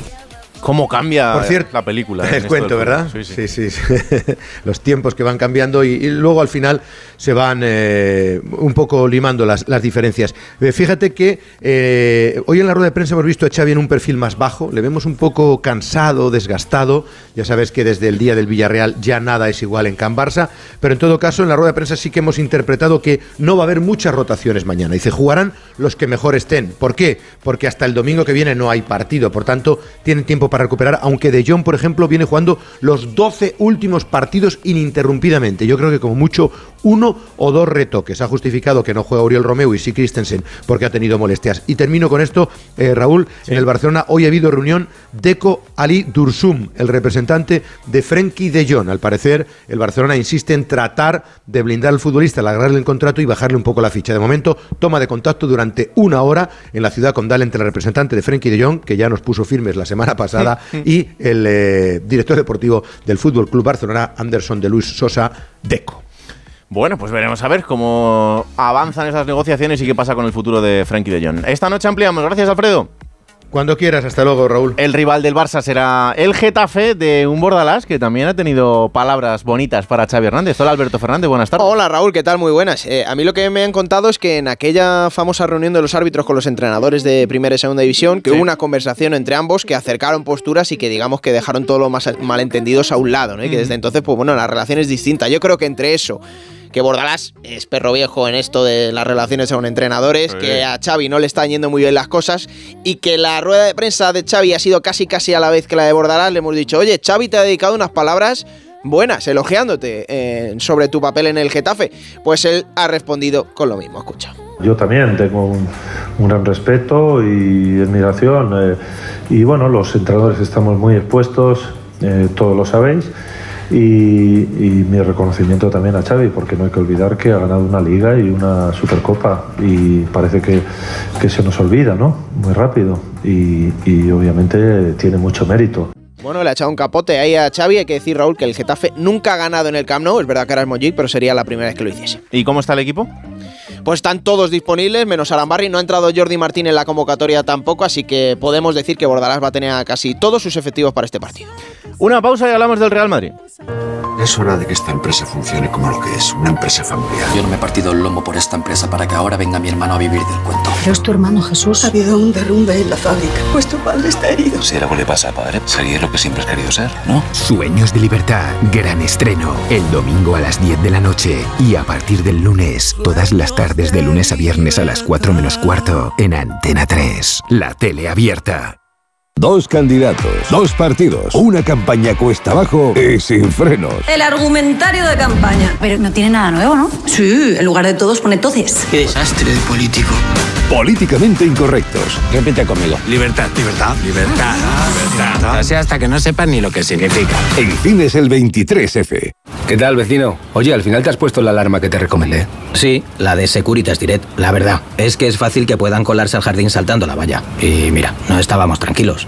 Speaker 63: ¿Cómo cambia
Speaker 67: Por cierto,
Speaker 63: la película? *laughs* esto
Speaker 67: cuento, ¿verdad?
Speaker 63: Sí, sí.
Speaker 67: Sí, sí. sí. *laughs* Los tiempos que van cambiando y, y luego al final se van eh, un poco limando las, las diferencias. Eh, fíjate que eh, hoy en la rueda de prensa hemos visto a Xavi en un perfil más bajo, le vemos un poco cansado, desgastado. Ya sabes que desde el día del Villarreal ya nada es igual en Can Barça, pero en todo caso en la rueda de prensa sí que hemos interpretado que no va a haber muchas rotaciones mañana. Dice, jugarán los que mejor estén. ¿Por qué? Porque hasta el domingo que viene no hay partido, por tanto tienen tiempo para recuperar, aunque De Jong, por ejemplo, viene jugando los 12 últimos partidos ininterrumpidamente. Yo creo que como mucho uno o dos retoques. Ha justificado que no juega Uriel Romeo y sí Christensen porque ha tenido molestias. Y termino con esto, eh, Raúl, en el Barcelona hoy ha habido reunión Deco Ali Dursum, el representante de Frenkie de Jong. Al parecer, el Barcelona insiste en tratar de blindar al futbolista, alargarle el contrato y bajarle un poco la ficha. De momento, toma de contacto durante una hora en la ciudad condal entre el representante de Frenkie de Jong, que ya nos puso firmes la semana pasada, y el eh, director deportivo del Fútbol Club Barcelona, Anderson de Luis Sosa, Deco.
Speaker 63: Bueno, pues veremos a ver cómo avanzan esas negociaciones y qué pasa con el futuro de Frankie de Jong. Esta noche ampliamos. Gracias, Alfredo.
Speaker 67: Cuando quieras, hasta luego, Raúl.
Speaker 63: El rival del Barça será el Getafe de un Bordalás que también ha tenido palabras bonitas para Xavi Hernández. Hola, Alberto Fernández, buenas tardes.
Speaker 69: Hola Raúl, ¿qué tal? Muy buenas. Eh, a mí lo que me han contado es que en aquella famosa reunión de los árbitros con los entrenadores de primera y segunda división, que hubo una conversación entre ambos que acercaron posturas y que digamos que dejaron todos los más malentendidos a un lado, ¿no? Y que desde entonces, pues bueno, la relación es distinta. Yo creo que entre eso que Bordalás es perro viejo en esto de las relaciones con entrenadores,
Speaker 59: Sí.
Speaker 69: que a Xavi no le están yendo muy bien las cosas y que la rueda de prensa de Xavi ha sido casi casi a la vez que la de Bordalás, le hemos dicho, oye, Xavi te ha dedicado unas palabras buenas, elogiándote eh, sobre tu papel en el Getafe. Pues él ha respondido con lo mismo, escucha.
Speaker 59: Yo también tengo un, un gran respeto y admiración. eh, y bueno, los entrenadores estamos muy expuestos, eh, todos lo sabéis. Y, y mi reconocimiento también a Xavi, porque no hay que olvidar que ha ganado una liga y una supercopa. Y parece que, que se nos olvida, ¿no? Muy rápido. Y, y obviamente tiene mucho mérito.
Speaker 69: Bueno, le ha echado un capote ahí a Xavi. Hay que decir, Raúl, que el Getafe nunca ha ganado en el Camp Nou. Es verdad que ahora es Mojic, pero sería la primera vez que lo hiciese.
Speaker 63: ¿Y cómo está el equipo?
Speaker 69: Pues están todos disponibles, menos Arambarri. No ha entrado Jordi Martín en la convocatoria tampoco, así que podemos decir que Bordalás va a tener a casi todos sus efectivos para este partido.
Speaker 63: Una pausa y hablamos del Real Madrid.
Speaker 70: Es hora de que esta empresa funcione como lo que es, una empresa familiar.
Speaker 71: Yo no me he partido el lomo por esta empresa para que ahora venga mi hermano a vivir del cuento.
Speaker 72: Pero es tu hermano Jesús. Ha habido un derrumbe en la fábrica. Pues tu padre está herido.
Speaker 70: Si algo le pasa a padre, sería lo que siempre has querido ser, ¿no?
Speaker 73: Sueños de libertad, gran estreno, el domingo a las 10 de la noche y a partir del lunes, todas las tardes de lunes a viernes a las 4 menos cuarto en Antena 3, la tele abierta.
Speaker 74: Dos candidatos, dos partidos, una campaña cuesta abajo y sin frenos.
Speaker 72: El argumentario de campaña. Pero no tiene nada nuevo, ¿no? Sí, en lugar de todos pone todes.
Speaker 74: Qué desastre de político. Políticamente incorrectos.
Speaker 50: Repite conmigo. Libertad, libertad, libertad, libertad. Así hasta que no sepan ni lo que significa.
Speaker 74: En cines el 23F.
Speaker 50: ¿Qué tal, vecino? Oye, al final te has puesto la alarma que te recomendé. Sí, la de Securitas Direct. La verdad, es que es fácil que puedan colarse al jardín saltando la valla. Y mira, no estábamos tranquilos.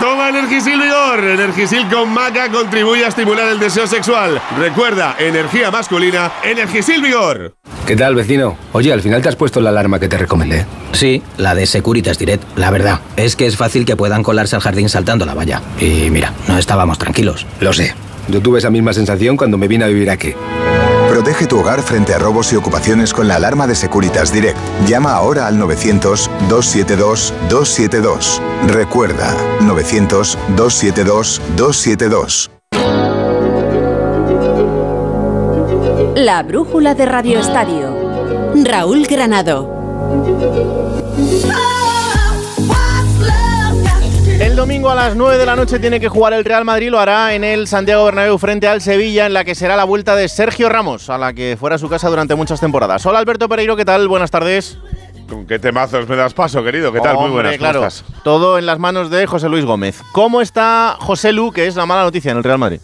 Speaker 75: Toma Energisil Vigor. Energisil con maca contribuye a estimular el deseo sexual. Recuerda, energía masculina, Energisil Vigor.
Speaker 50: ¿Qué tal, vecino? Oye, al final te has puesto la alarma que te recomendé. Sí, la de Securitas Direct. La verdad, es que es fácil que puedan colarse al jardín saltando la valla. Y mira, no estábamos tranquilos. Lo sé.
Speaker 76: Yo tuve esa misma sensación cuando me vine a vivir aquí.
Speaker 77: Protege tu hogar frente a robos y ocupaciones con la alarma de Securitas Direct. Llama ahora al 900-272-272. Recuerda, 900-272-272.
Speaker 1: La brújula de Radio Estadio. Raúl Granado.
Speaker 64: Domingo a las 9 de la noche tiene que jugar el Real Madrid, lo hará en el Santiago Bernabéu frente al Sevilla, en la que será la vuelta de Sergio Ramos, a la que fuera su casa durante muchas temporadas. Hola Alberto Pereiro, ¿qué tal? Buenas tardes.
Speaker 63: ¿Con qué temazos me das paso, querido? ¿Qué tal? Muy buenas, ¿cómo
Speaker 64: claro.
Speaker 63: estás?
Speaker 64: Todo en las manos de José Luis Gómez. ¿Cómo está José Lu, que es la mala noticia en el Real Madrid?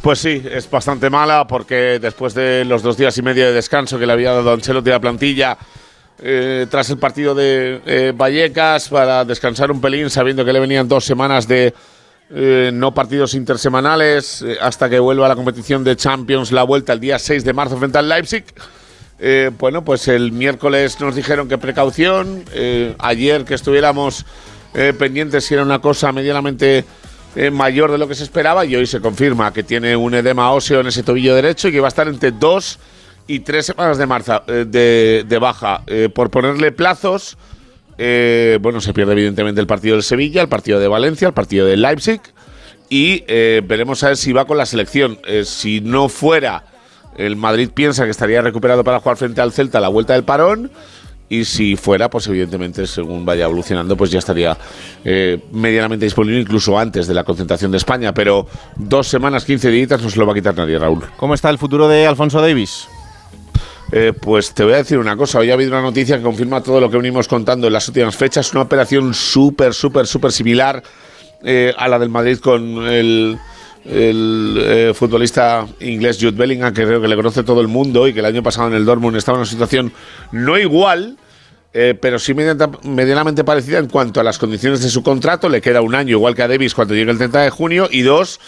Speaker 63: Pues sí, es bastante mala porque después de los dos días y medio de descanso que le había dado Ancelotti a la plantilla, eh, tras el partido de eh, Vallecas, para descansar un pelín, sabiendo que le venían dos semanas de eh, no partidos intersemanales, hasta que vuelva a la competición de Champions, la vuelta el día 6 de marzo frente al Leipzig. Bueno, pues el miércoles nos dijeron que precaución. ayer que estuviéramos pendientes si era una cosa medianamente mayor de lo que se esperaba y hoy se confirma que tiene un edema óseo en ese tobillo derecho y que va a estar entre dos tres semanas de, marza, eh, de, de baja. Eh, por ponerle plazos, eh, bueno, se pierde evidentemente el partido del Sevilla, el partido de Valencia, el partido de Leipzig y eh, veremos a ver si va con la selección. Si no fuera, el Madrid piensa que estaría recuperado para jugar frente al Celta a la vuelta del parón. Y si fuera, pues evidentemente, según vaya evolucionando, pues ya estaría medianamente disponible incluso antes de la concentración de España. Pero dos semanas, 15 días no se lo va a quitar nadie, Raúl.
Speaker 64: ¿Cómo está el futuro de Alfonso Davis?
Speaker 63: Eh, pues te voy a decir una cosa. Hoy ha habido una noticia que confirma todo lo que venimos contando en las últimas fechas. Una operación súper, súper, súper similar eh, a la del Madrid con el, eh, futbolista inglés Jude Bellingham, que creo que le conoce todo el mundo y que el año pasado en el Dortmund estaba en una situación no igual. pero sí mediana- medianamente parecida en cuanto a las condiciones de su contrato. Le queda un año, igual que a Davis, cuando llegue el 30 de junio. Y dos,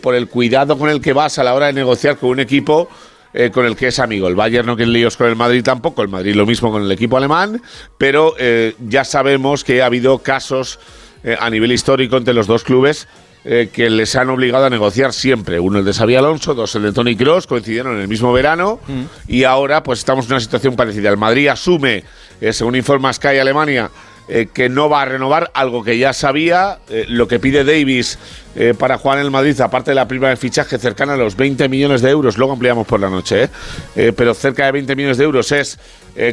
Speaker 63: por el cuidado con el que vas a la hora de negociar con un equipo eh, con el que es amigo. El Bayern no quiere líos con el Madrid tampoco, el Madrid lo mismo con el equipo alemán, pero eh, ya sabemos que ha habido casos eh, a nivel histórico entre los dos clubes eh, que les han obligado a negociar siempre. Uno el de Xavi Alonso, dos el de Tony Cross, coincidieron en el mismo verano y ahora pues estamos en una situación parecida. El Madrid asume, eh, según informa Sky Alemania, eh, que no va a renovar algo que ya sabía. Eh, lo que pide Davis eh, para jugar en el Madrid, aparte de la prima de fichaje cercana a los 20 millones de euros, luego ampliamos por la noche, pero cerca de 20 millones de euros es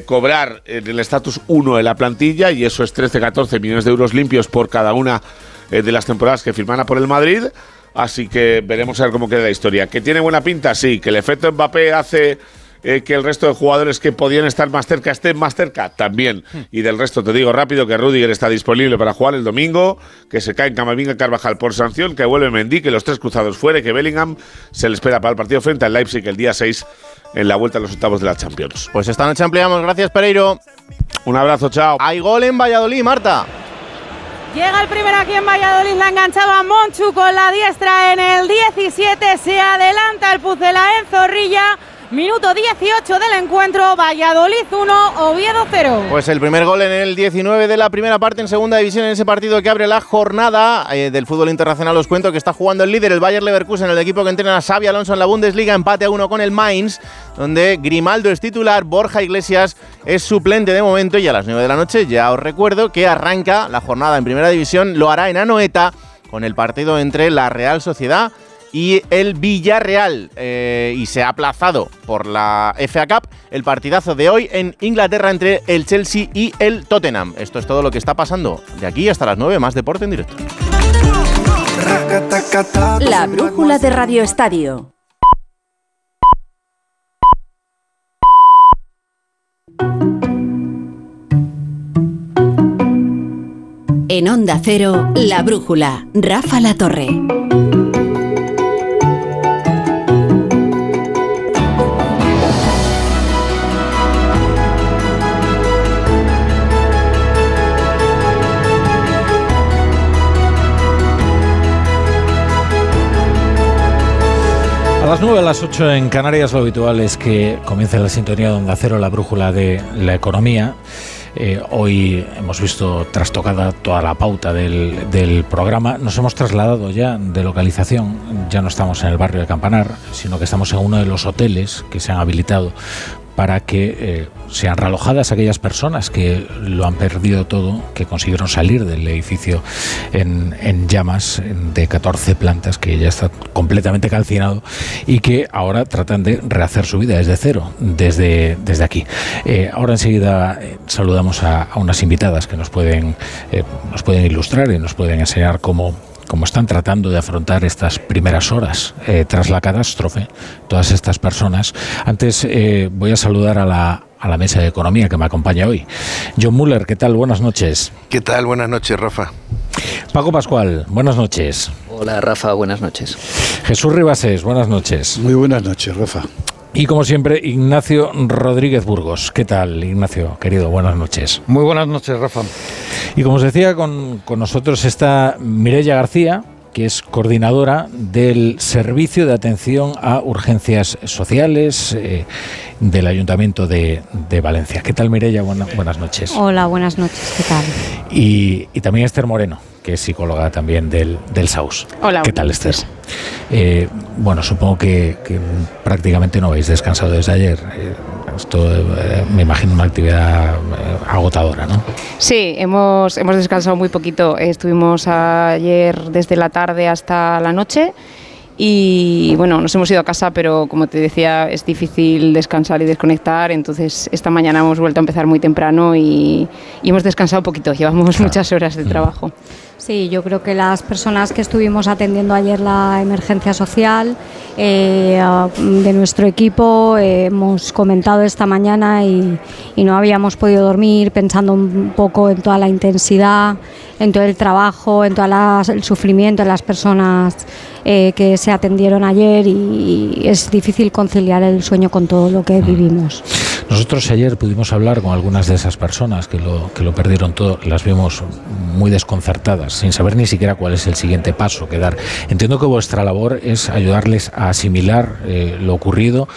Speaker 63: cobrar el estatus 1 de la plantilla y eso es 13-14 millones de euros limpios por cada una de las temporadas que firmara por el Madrid. Así que veremos a ver cómo queda la historia. ¿Que tiene buena pinta? Sí. ¿Que el efecto Mbappé hace eh, que el resto de jugadores que podían estar más cerca estén más cerca? También. Y del resto te digo rápido que Rudiger está disponible para jugar el domingo, que se cae en Camavinga Carvajal por sanción, que vuelve Mendy, que los tres cruzados fuera y que Bellingham se le espera para el partido frente al Leipzig el día 6 en la vuelta a los octavos de la Champions.
Speaker 64: Pues esta noche ampliamos. Gracias, Pereiro.
Speaker 63: Un abrazo, chao.
Speaker 64: Hay gol en Valladolid, Marta.
Speaker 78: Llega el primero aquí en Valladolid, la enganchaba Monchu con la diestra en el 17, se adelanta el Pucela en Zorrilla, minuto 18 del encuentro, Valladolid 1, Oviedo 0.
Speaker 64: Pues el primer gol en el 19 de la primera parte en segunda división en ese partido que abre la jornada eh, del fútbol internacional. Os cuento que está jugando el líder, el Bayer Leverkusen, el equipo que entrena a Xavi Alonso en la Bundesliga, empate a uno con el Mainz, donde Grimaldo es titular, Borja Iglesias es suplente de momento y a las 9 de la noche ya os recuerdo que arranca la jornada en primera división, lo hará en Anoeta con el partido entre la Real Sociedad el Villarreal. Eh, y se ha aplazado por la FA Cup el partidazo de hoy en Inglaterra entre el Chelsea y el Tottenham. Esto es todo lo que está pasando de aquí hasta las 9, más deporte en directo.
Speaker 1: La brújula de Radio Estadio. En Onda Cero, La Brújula, Rafa La Torre.
Speaker 2: Las 9, a las 8 en Canarias lo habitual es que comience la sintonía de Onda Cero, la brújula de la economía. Eh, hoy hemos visto trastocada toda la pauta del, del programa. Nos hemos trasladado ya de localización. Ya no estamos en el barrio de Campanar, sino que estamos en uno de los hoteles que se han habilitado para que eh, sean realojadas aquellas personas que lo han perdido todo, que consiguieron salir del edificio en, llamas de 14 plantas, que ya está completamente calcinado y que ahora tratan de rehacer su vida desde cero, desde, desde aquí. Eh, ahora enseguida eh, saludamos a, unas invitadas que nos pueden, nos pueden ilustrar y nos pueden enseñar cómo cómo están tratando de afrontar estas primeras horas eh, tras la catástrofe, todas estas personas. Antes eh, voy a saludar a la, a la mesa de economía que me acompaña hoy. John Muller, ¿qué tal? Buenas noches.
Speaker 37: ¿Qué tal? Buenas noches, Rafa.
Speaker 2: Paco Pascual, buenas noches.
Speaker 79: Hola Rafa, buenas noches.
Speaker 2: Jesús Ribases, buenas noches.
Speaker 80: Muy buenas noches, Rafa.
Speaker 2: Y como siempre, Ignacio Rodríguez Burgos. ¿Qué tal, Ignacio, querido? Buenas noches.
Speaker 80: Muy buenas noches, Rafa.
Speaker 2: Y como os decía, con, con nosotros está Mireya García, que es coordinadora del Servicio de Atención a Urgencias Sociales eh, del Ayuntamiento de, de Valencia. ¿Qué tal, Mireya? Buena- buenas noches.
Speaker 81: Hola, buenas noches, ¿qué tal?
Speaker 2: Y, y también Esther Moreno, que es psicóloga también del, del SAUS.
Speaker 81: Hola,
Speaker 2: ¿Qué tal, Esther? Eh, bueno, supongo que, que prácticamente no habéis descansado desde ayer. Eh, esto eh, me imagino una actividad eh, agotadora, ¿no?
Speaker 82: Sí, hemos, hemos descansado muy poquito. Estuvimos ayer desde la tarde hasta la noche y bueno, nos hemos ido a casa, pero como te decía, es difícil descansar y desconectar. Entonces, esta mañana hemos vuelto a empezar muy temprano y, y hemos descansado poquito. Llevamos muchas horas de trabajo.
Speaker 81: Sí, yo creo que las personas que estuvimos atendiendo ayer la emergencia social eh, ah, de nuestro equipo eh, hemos comentado esta mañana y, no habíamos podido dormir pensando un poco en toda la intensidad, en todo el trabajo, en todo el sufrimiento de las personas eh, que se atendieron ayer y, es difícil conciliar el sueño con todo lo que vivimos.
Speaker 2: Nosotros ayer pudimos hablar con algunas de esas personas que lo, que lo perdieron todo, las vimos muy desconcertadas, sin saber ni siquiera cuál es el siguiente paso que dar. Entiendo que vuestra labor es ayudarles a asimilar eh, lo ocurrido,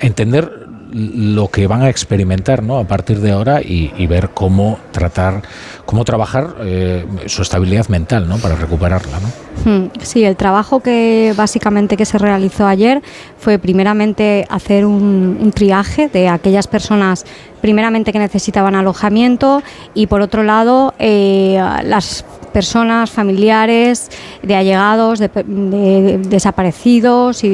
Speaker 2: entender lo que van a experimentar ¿no? a partir de ahora y, ver cómo tratar, cómo trabajar eh, su estabilidad mental ¿no? para recuperarla. ¿no?
Speaker 81: Hmm, Sí, el trabajo que básicamente que se realizó ayer fue primeramente hacer un, un triaje de aquellas personas primeramente que necesitaban alojamiento y por otro lado eh, las personas familiares de allegados, de, desaparecidos y,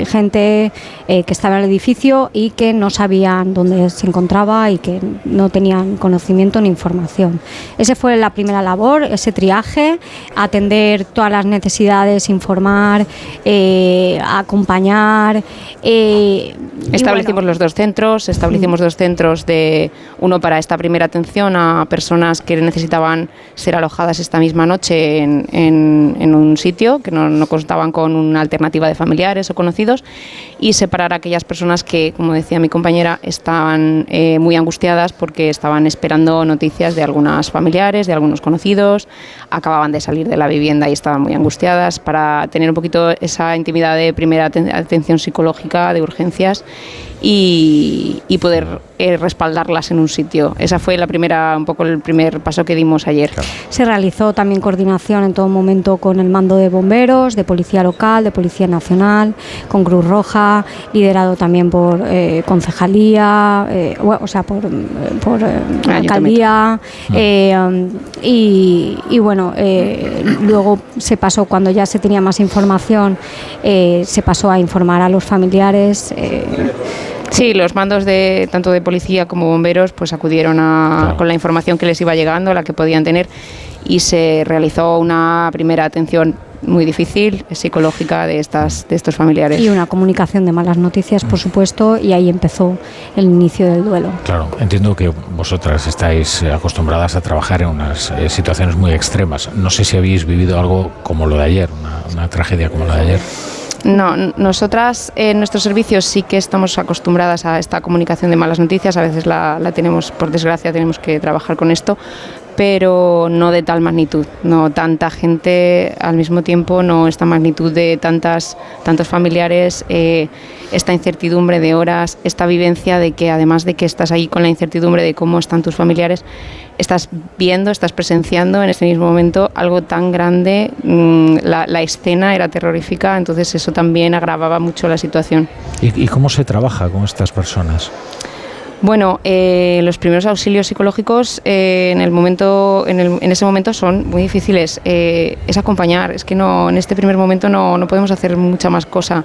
Speaker 81: y gente eh, que estaba en el edificio y que no sabían dónde se encontraba y que no tenían conocimiento ni información. Esa fue la primera labor, ese triaje, atender todas las necesidades, informar, eh, acompañar. eh,
Speaker 82: Establecimos
Speaker 81: bueno,
Speaker 82: los dos centros, establecimos dos centros de uno para esta primera atención a personas que necesitaban ser alojadas esta misma noche en, un sitio que no, no contaban con una alternativa de familiares o conocidos y separar a aquellas personas que, como decía mi compañera, estaban eh, muy angustiadas porque estaban esperando noticias de algunas familiares, de algunos conocidos, acababan de salir de la vivienda y estaban muy angustiadas. Para tener un poquito esa intimidad de primera aten- atención psicológica, de urgencias y, y poder eh, respaldarlas en un sitio. Esa fue la primera, un poco el primer paso que dimos ayer.
Speaker 81: Se realizó también coordinación en todo momento con el mando de bomberos, de policía local, de policía nacional, con Cruz Roja, liderado también por eh, concejalía, eh, bueno, o sea, por, por eh, alcaldía. eh, um, y, y bueno, eh, luego se pasó, cuando ya se tenía más información, eh, se pasó a informar a los familiares.
Speaker 82: Sí, los mandos de tanto de policía como bomberos pues acudieron a, con la información que les iba llegando, la que podían tener y se realizó una primera atención muy difícil psicológica de estas de estos familiares.
Speaker 81: y una comunicación de malas noticias, por supuesto, y ahí empezó el inicio del duelo.
Speaker 2: Claro, entiendo que vosotras estáis eh, acostumbradas a trabajar en unas eh, situaciones muy extremas. No sé si habéis vivido algo como lo de ayer, una, una tragedia como la de ayer.
Speaker 82: No, nosotras en nuestros servicios sí que estamos acostumbradas a esta comunicación de malas noticias, a veces la, la tenemos, por desgracia, tenemos que trabajar con esto, pero no de tal magnitud, no tanta gente al mismo tiempo, no esta magnitud de tantas, tantos familiares, eh, esta incertidumbre de horas, esta vivencia de que además de que estás ahí con la incertidumbre de cómo están tus familiares, estás viendo, estás presenciando en este mismo momento algo tan grande, mm, la, escena era terrorífica, entonces eso también agravaba mucho la situación.
Speaker 2: ¿Y, y cómo se trabaja con estas personas?
Speaker 82: Bueno, eh, los primeros auxilios psicológicos eh, en el momento, en, ese momento son muy difíciles. Eh, es acompañar. Es que no, en este primer momento no, no podemos hacer mucha más cosa.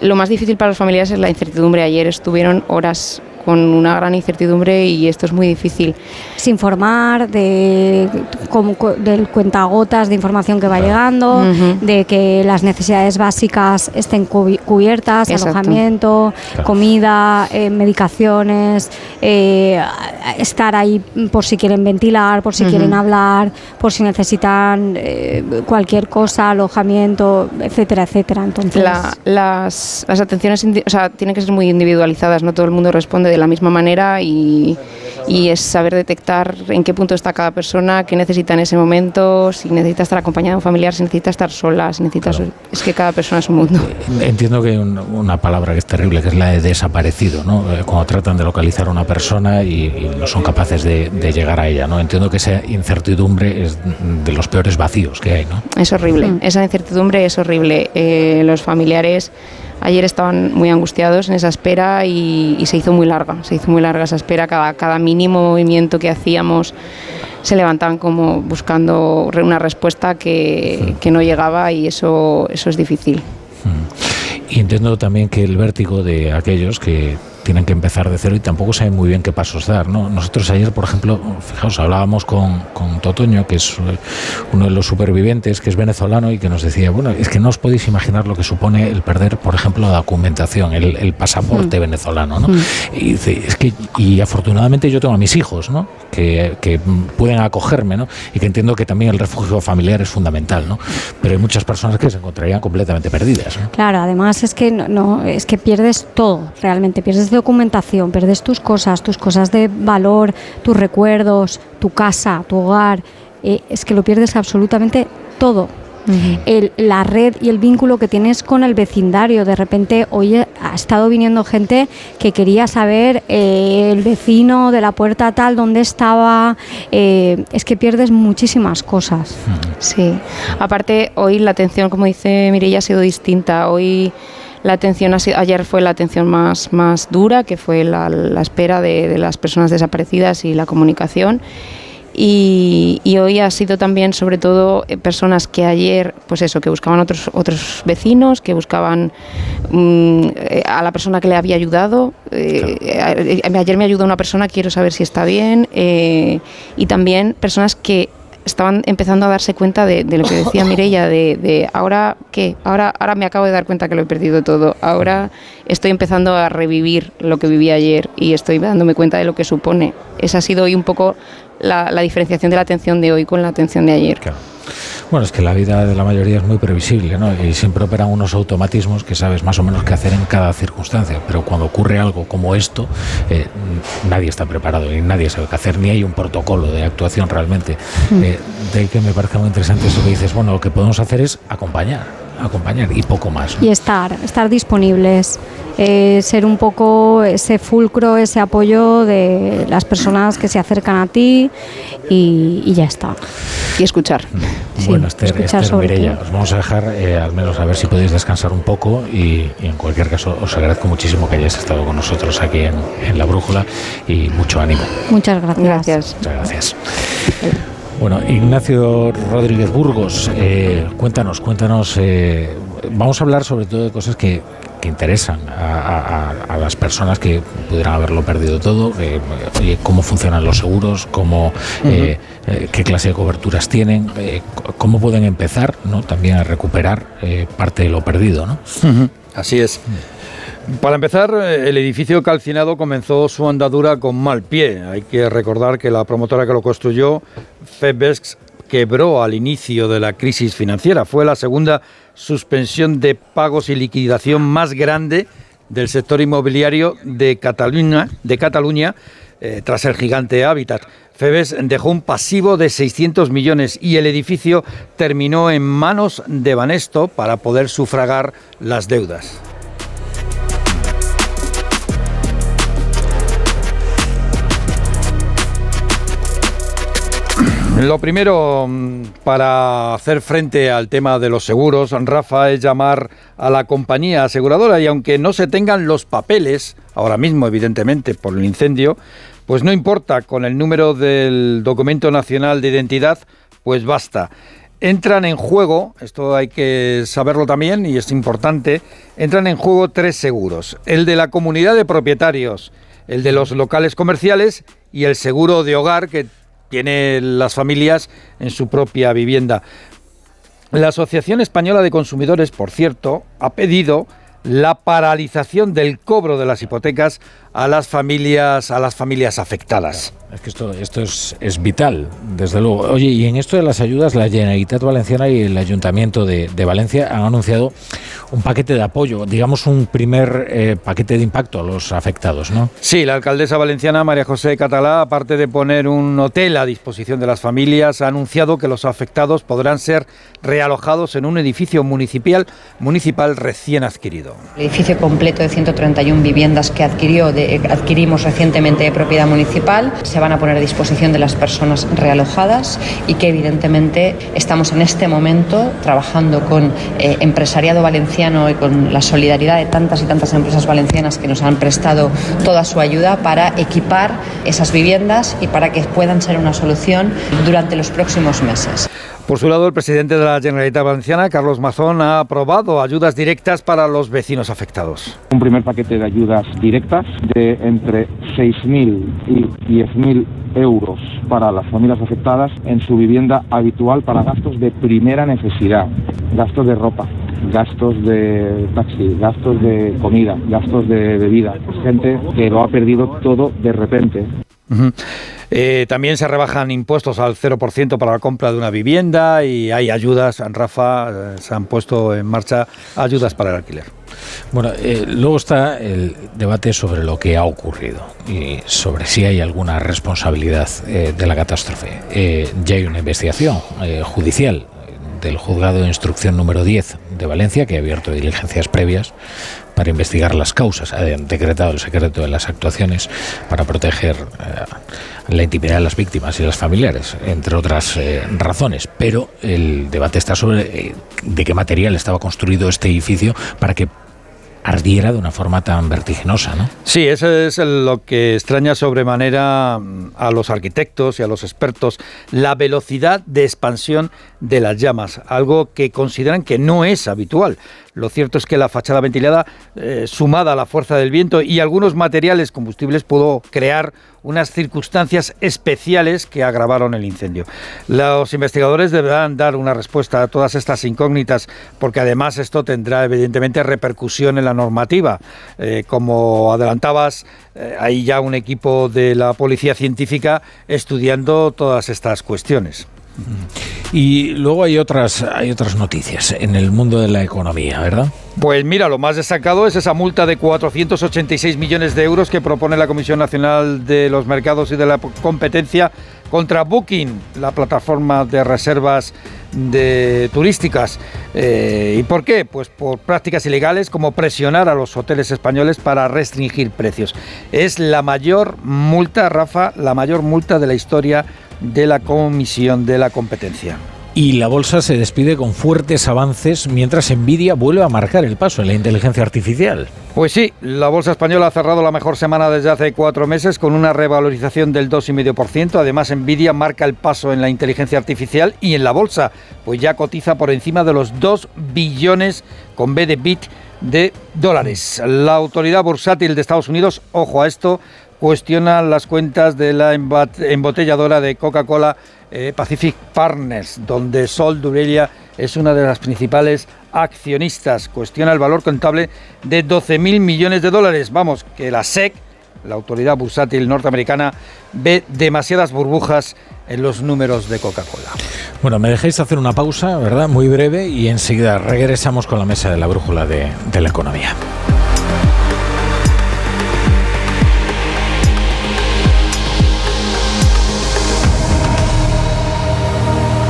Speaker 82: Lo más difícil para los familiares es la incertidumbre. Ayer estuvieron horas con una gran incertidumbre y esto es muy difícil.
Speaker 81: Es informar de, como del cuentagotas de información que va llegando, de que las necesidades básicas estén cubi- cubiertas,
Speaker 82: Exacto.
Speaker 81: alojamiento,
Speaker 82: Claro.
Speaker 81: comida, eh, medicaciones, eh, estar ahí por si quieren ventilar, por si quieren hablar, por si necesitan eh, cualquier cosa, alojamiento, etcétera, etcétera. Entonces,
Speaker 82: La- las, las atenciones o sea, tienen que ser muy individualizadas, no todo el mundo responde de la misma manera y, y es saber detectar en qué punto está cada persona, qué necesita en ese momento, si necesita estar acompañada de un familiar, si necesita estar sola, si necesita... Es que cada persona es un mundo.
Speaker 2: Entiendo que hay un- una palabra que es terrible, que es la de desaparecido, ¿no? Eh, Cuando tratan de localizar a una persona y, y no son capaces de, de llegar a ella, ¿no? Entiendo que esa incertidumbre es de los peores vacíos que hay, ¿no?
Speaker 82: Es horrible,
Speaker 81: Mm.
Speaker 82: esa incertidumbre es horrible. Eh, los familiares ayer estaban muy angustiados en esa espera y, y se hizo muy larga, se hizo muy larga esa espera. Cada, cada mínimo movimiento que hacíamos se levantaban como buscando una respuesta que, que no llegaba y eso, eso es difícil.
Speaker 2: Y entiendo también que el vértigo de aquellos que tienen que empezar de cero y tampoco saben muy bien qué pasos dar. ¿no? Nosotros ayer, por ejemplo, fijaos, hablábamos con, con Totoño, que es eh, uno de los supervivientes, que es venezolano y que nos decía, bueno, es que no os podéis imaginar lo que supone el perder, por ejemplo, la documentación, el, el pasaporte
Speaker 83: Mm.
Speaker 2: venezolano. ¿no?
Speaker 83: Mm.
Speaker 2: Y dice, es que, y afortunadamente yo tengo a mis hijos, ¿no? Que, que, pueden acogerme, ¿no? Y que entiendo que también el refugio familiar es fundamental, ¿no? Pero hay muchas personas que se encontrarían completamente perdidas, ¿no?
Speaker 81: Claro, además es que no, no, es que pierdes todo, realmente pierdes documentación, pierdes tus cosas, tus cosas de valor, tus recuerdos, tu casa, tu hogar, eh, es que lo pierdes absolutamente todo. El- la red y el vínculo que tienes con el vecindario. De repente, hoy ha estado viniendo gente que quería saber eh, el vecino de la puerta tal, dónde estaba. eh, es que pierdes muchísimas cosas.
Speaker 82: Sí, aparte hoy la atención, como dice Mireia, ha sido distinta. Hoy la atención ayer fue la atención más, más dura, que fue la, la espera de, de las personas desaparecidas y la comunicación. Y, y hoy ha sido también, sobre todo, eh, personas que ayer, pues eso, que buscaban otros otros vecinos, que buscaban mm, eh, a la persona que le había ayudado. Eh, eh, ayer me ayudó una persona, quiero saber si está bien. eh, y también personas que estaban empezando a darse cuenta de, de lo que decía *laughs* Mireia, de, de ahora qué, ahora, ahora me acabo de dar cuenta que lo he perdido todo, ahora estoy empezando a revivir lo que viví ayer y estoy dándome cuenta de lo que supone. Esa ha sido hoy un poco la, la diferenciación de la atención de hoy con la atención de ayer.
Speaker 2: Bueno, es que la vida de la mayoría es muy previsible, ¿no? Y siempre operan unos automatismos que sabes más o menos qué hacer en cada circunstancia. Pero cuando ocurre algo como esto, eh, nadie está preparado y nadie sabe qué hacer, ni hay un protocolo de actuación realmente.
Speaker 81: Mm.
Speaker 2: Eh, de ahí que me parece muy interesante eso que dices, bueno, lo que podemos hacer es acompañar, acompañar y poco más. ¿no?
Speaker 81: Y estar, estar disponibles, eh, ser un poco ese fulcro, ese apoyo de las personas que se acercan a ti y, y ya está.
Speaker 82: Y escuchar.
Speaker 2: bueno, Esther,
Speaker 81: escuchar
Speaker 2: Esther
Speaker 81: sobre
Speaker 2: Mireia, os vamos a dejar eh, al menos a ver si podéis descansar un poco y, y en cualquier caso os agradezco muchísimo que hayáis estado con nosotros aquí en, en La Brújula y mucho ánimo.
Speaker 81: Muchas gracias.
Speaker 82: Gracias.
Speaker 2: Muchas gracias. Bueno, Ignacio Rodríguez Burgos, eh, cuéntanos, cuéntanos. eh, vamos a hablar sobre todo de cosas que, que interesan a, a- a- a las personas que pudieran haberlo perdido todo. eh, oye, cómo funcionan los seguros, cómo, eh, eh, qué clase de coberturas tienen, eh, cómo pueden empezar, ¿no? También a recuperar eh, parte de lo perdido, ¿no?
Speaker 37: Así es. Para empezar, eh, el edificio calcinado comenzó su andadura con mal pie. Hay que recordar que la promotora que lo construyó, Febex, quebró al inicio de la crisis financiera. Fue la segunda suspensión de pagos y liquidación más grande del sector inmobiliario de Cataluña, de Cataluña eh, tras el gigante Habitat. Febes dejó un pasivo de 600 millones y el edificio terminó en manos de Banesto para poder sufragar las deudas. Lo primero mm, para hacer frente al tema de los seguros, Rafa, es llamar a la compañía aseguradora y aunque no se tengan los papeles, ahora mismo evidentemente por el incendio, pues no importa, con el número del documento nacional de identidad, pues basta. Entran en juego, esto hay que saberlo también y es importante, entran en juego tres seguros, el de la comunidad de propietarios, el de los locales comerciales y el seguro de hogar que tienen las familias en su propia vivienda. La Asociación Española de Consumidores, por cierto, ha pedido la paralización del cobro de las hipotecas a las familias a las familias afectadas.
Speaker 2: Es que esto, esto es, es, vital, desde luego. Oye, y en esto de las ayudas, la Generalitat Valenciana y el Ayuntamiento de, de Valencia han anunciado un paquete de apoyo, digamos un primer eh, paquete de impacto a los afectados, ¿no?
Speaker 37: Sí, la alcaldesa valenciana María José Catalá, aparte de poner un hotel a disposición de las familias, ha anunciado que los afectados podrán ser realojados en un edificio municipal, municipal recién adquirido.
Speaker 83: El edificio completo de 131 viviendas que adquirió de, adquirimos recientemente de propiedad municipal se van a poner a disposición de las personas realojadas y que evidentemente estamos en este momento trabajando con eh, empresariado valenciano y con la solidaridad de tantas y tantas empresas valencianas que nos han prestado toda su ayuda para equipar esas viviendas y para que puedan ser una solución durante los próximos meses.
Speaker 37: Por su lado, el presidente de la Generalitat Valenciana, Carlos Mazón, ha aprobado ayudas directas para los vecinos afectados.
Speaker 84: Un primer paquete de ayudas directas de entre 6.000 y 10.000 euros para las familias afectadas en su vivienda habitual para gastos de primera necesidad, gastos de ropa, gastos de taxi, gastos de comida, gastos de bebida. Gente que lo ha perdido todo de repente.
Speaker 37: Uh -huh. eh, también se rebajan impuestos al 0% para la compra de una vivienda y hay ayudas, Rafa, eh, se han puesto en marcha ayudas para el alquiler.
Speaker 2: Bueno, eh, luego está el debate sobre lo que ha ocurrido y sobre si hay alguna responsabilidad eh, de la catástrofe. ya hay una investigación judicial del juzgado de instrucción número 10 de Valencia, que ha abierto diligencias previas para investigar las causas, ha decretado el secreto de las actuaciones para proteger eh, la intimidad de las víctimas y las familiares, entre otras eh, razones. Pero el debate está sobre eh, de qué material estaba construido este edificio para que ardiera de una forma tan vertiginosa, ¿no?
Speaker 37: Sí, eso es lo que extraña sobremanera mm, a los arquitectos y a los expertos, la velocidad de expansión de las llamas, algo que consideran que no es habitual. Lo cierto es que la fachada ventilada, eh, sumada a la fuerza del viento y algunos materiales combustibles, pudo crear unas circunstancias especiales que agravaron el incendio. Los investigadores deberán dar una respuesta a todas estas incógnitas, porque además esto tendrá evidentemente repercusión en la normativa. Eh, como adelantabas, eh, hay ya un equipo de la Policía Científica estudiando todas estas cuestiones.
Speaker 2: Y luego hay otras, hay otras noticias en el mundo de la economía, ¿verdad?
Speaker 37: Pues mira, lo más destacado es esa multa de 486 millones de euros que propone la Comisión Nacional de los Mercados y de la Competencia contra Booking, la plataforma de reservas de turísticas. Eh, ¿Y por qué? Pues por prácticas ilegales como presionar a los hoteles españoles para restringir precios. Es la mayor multa, Rafa, la mayor multa de la historia de la Comisión de la Competencia.
Speaker 2: Y la bolsa se despide con fuertes avances mientras Nvidia vuelve a marcar el paso en la inteligencia artificial.
Speaker 37: Pues sí, la bolsa española ha cerrado la mejor semana desde hace cuatro meses con una revalorización del 2,5%. Además, Nvidia marca el paso en la inteligencia artificial y en la bolsa, pues ya cotiza por encima de los 2 billones con B de bit de dólares. La autoridad bursátil de Estados Unidos, ojo a esto, cuestiona las cuentas de la embotelladora de Coca-Cola eh, Pacific Partners, donde Sol Durella es una de las principales accionistas. Cuestiona el valor contable de 12.000 millones de dólares. Vamos, que la SEC, la autoridad bursátil norteamericana, ve demasiadas burbujas en los números de Coca-Cola.
Speaker 2: Bueno, me dejáis hacer una pausa, ¿verdad? Muy breve y enseguida regresamos con la mesa de la brújula de la economía.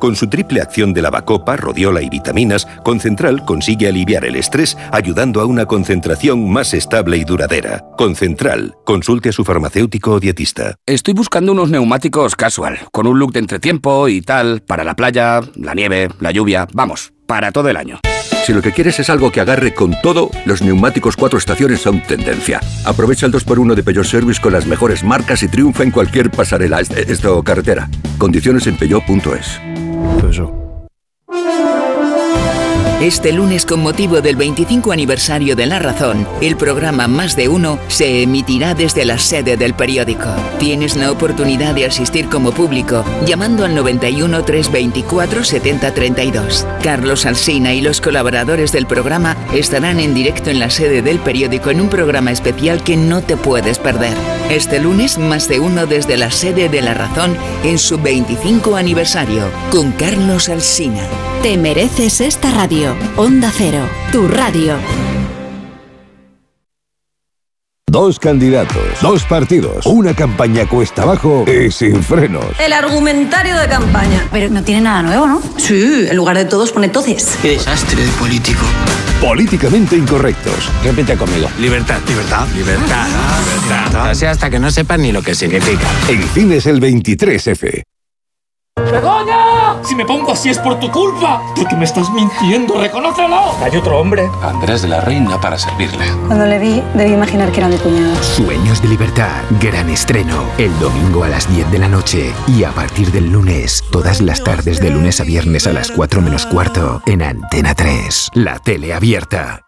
Speaker 85: Con su triple acción de lavacopa, rodiola y vitaminas, Concentral consigue aliviar el estrés ayudando a una concentración más estable y duradera. Concentral. Consulte a su farmacéutico o dietista.
Speaker 86: Estoy buscando unos neumáticos casual, con un look de entretiempo y tal, para la playa, la nieve, la lluvia, vamos, para todo el año.
Speaker 87: Si lo que quieres es algo que agarre con todo, los neumáticos cuatro estaciones son tendencia. Aprovecha el 2x1 de Peugeot Service con las mejores marcas y triunfa en cualquier pasarela, est- esto carretera. Condiciones en peugeot.es.
Speaker 88: Este lunes, con motivo del 25 aniversario de La Razón, el programa Más de Uno se emitirá desde la sede del periódico. Tienes la oportunidad de asistir como público llamando al 91 324 7032. Carlos Alsina y los colaboradores del programa estarán en directo en la sede del periódico en un programa especial que no te puedes perder. Este lunes, Más de Uno desde la sede de La Razón en su 25 aniversario, con Carlos Alsina.
Speaker 89: Te mereces esta radio. Onda Cero, tu radio.
Speaker 87: Dos candidatos, dos partidos, una campaña cuesta abajo y sin frenos.
Speaker 90: El argumentario de campaña. Pero no tiene nada nuevo, ¿no? Sí, en lugar de todos pone toces.
Speaker 87: Qué desastre de político. Políticamente incorrectos.
Speaker 91: Repite conmigo. Libertad. Libertad. Libertad. Libertad. O sea, hasta que no sepan ni lo que significa.
Speaker 87: En cines el 23F.
Speaker 92: ¡Begoña! Si me pongo así es por tu culpa. Porque me estás mintiendo, reconócelo. Hay otro hombre.
Speaker 93: Andrés de la Reina para servirle.
Speaker 90: Cuando le vi, debí imaginar que era mi cuñado.
Speaker 94: Sueños de libertad, gran estreno, el domingo a las 10 de la noche y a partir del lunes, todas las tardes de lunes a viernes a las 4 menos cuarto en Antena 3, la tele abierta.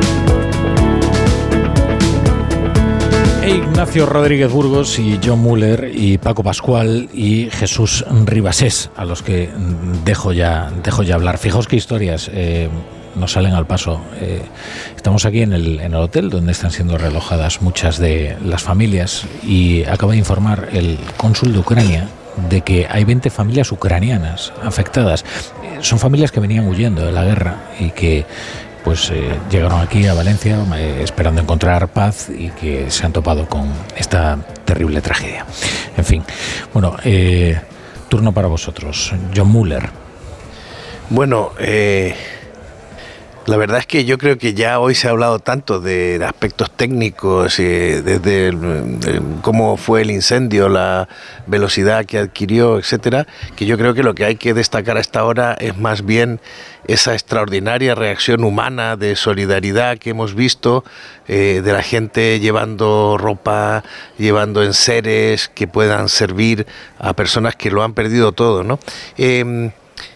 Speaker 2: Ignacio Rodríguez Burgos y John Muller y Paco Pascual y Jesús Ribasés, a los que dejo ya, dejo ya hablar. Fijaos qué historias eh, nos salen al paso. Eh, estamos aquí en el, en el hotel donde están siendo realojadas muchas de las familias y acaba de informar el cónsul de Ucrania de que hay 20 familias ucranianas afectadas. Eh, son familias que venían huyendo de la guerra y que pues eh, llegaron aquí a Valencia esperando encontrar paz y que se han topado con esta terrible tragedia. En fin, bueno, eh, turno para vosotros. John Muller.
Speaker 95: Bueno, eh, la verdad es que yo creo que ya hoy se ha hablado tanto de aspectos técnicos, eh, desde el- cómo fue el incendio, la velocidad que adquirió, etcétera, que yo creo que lo que hay que destacar a esta hora es más bien esa extraordinaria reacción humana de solidaridad que hemos visto eh, de la gente llevando ropa, llevando enseres que puedan servir a personas que lo han perdido todo, ¿no? Em,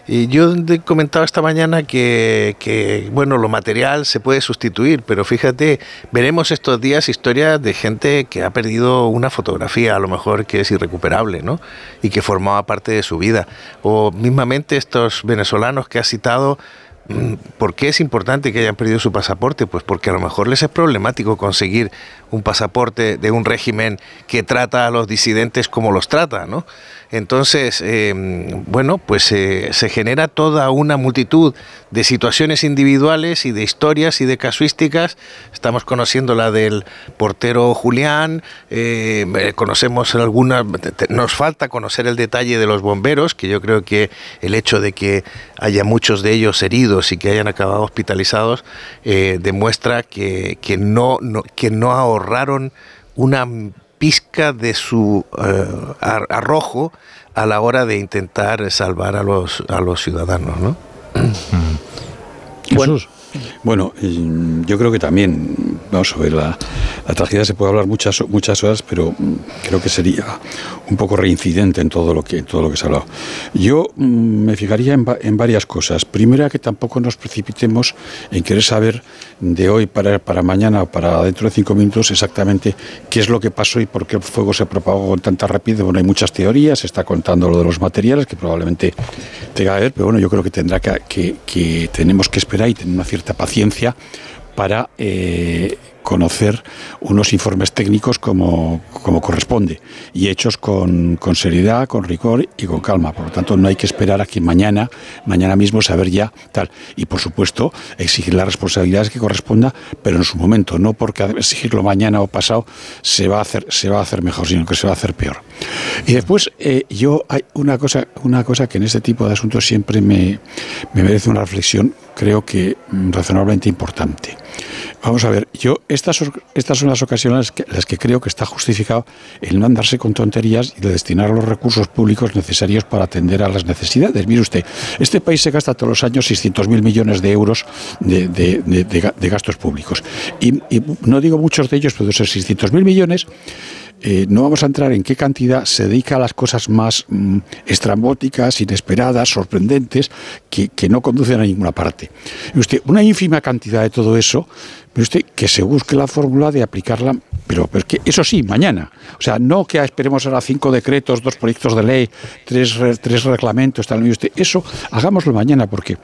Speaker 95: y yo comentaba esta mañana que, que, bueno, lo material se puede sustituir, pero fíjate, veremos estos días historias de gente que ha perdido una fotografía, a lo mejor que es irrecuperable, ¿no? Y que formaba parte de su vida. O mismamente estos venezolanos que ha citado, mm, ¿por qué es importante que hayan perdido su pasaporte? Pues porque a lo mejor les es problemático conseguir un pasaporte de un régimen que trata a los disidentes como los trata, ¿no? Entonces, eh, bueno, pues eh, se genera toda una multitud de situaciones individuales y de historias y de casuísticas. Estamos conociendo la del portero Julián, eh, conocemos algunas, nos falta conocer el detalle de los bomberos, que yo creo que el hecho de que haya muchos de ellos heridos y que hayan acabado hospitalizados demuestra que, que no- que no ahorraron una pizca de su eh, ar- arrojo a la hora de intentar salvar a los, a los ciudadanos, ¿no?
Speaker 96: Jesús. Bueno, yo creo que también, vamos a ver, la, tragedia se puede hablar muchas, muchas horas, pero mm, creo que sería un poco reincidente en todo lo que, todo lo que se ha hablado. Yo mm, me fijaría en, varias cosas. Primera, que tampoco nos precipitemos en querer saber de hoy para, para mañana o para dentro de cinco minutos exactamente qué es lo que pasó y por qué el fuego se propagó con tanta rapidez. Bueno, hay muchas teorías, se está contando lo de los materiales, que probablemente tenga que ver, pero bueno, yo creo que tendrá que, que, que tenemos que esperar y tener una cierta paciencia para eh, conocer unos informes técnicos como, como corresponde y hechos con, con, seriedad, con rigor y con calma. Por lo tanto, no hay que esperar a que mañana, mañana mismo, saber ya tal. Y por supuesto, exigir las responsabilidades que corresponda, pero en su momento, no porque exigirlo mañana o pasado se va a hacer, se va a hacer mejor, sino que se va a hacer peor. Y después, eh, yo hay una cosa, una cosa que en este tipo de asuntos siempre me, me merece una reflexión, creo que razonablemente importante. Vamos a ver, yo estas, estas son las ocasiones en las que creo que está justificado el no andarse con tonterías y de destinar los recursos públicos necesarios para atender a las necesidades. Mire usted, este país se gasta todos los años 600.000 millones de euros de, gastos públicos. Y, no digo muchos de ellos, pero de esos 600.000 millones eh, no vamos a entrar en qué cantidad se dedica a las cosas más mm, estrambóticas, inesperadas, sorprendentes, que, que, no conducen a ninguna parte. Usted, una ínfima cantidad de todo eso que se busque la fórmula de aplicarla, pero, pero que eso sí, mañana. O sea, no que esperemos ahora cinco decretos, dos proyectos de ley, tres, tres reglamentos, tal. Usted, eso hagámoslo mañana, porque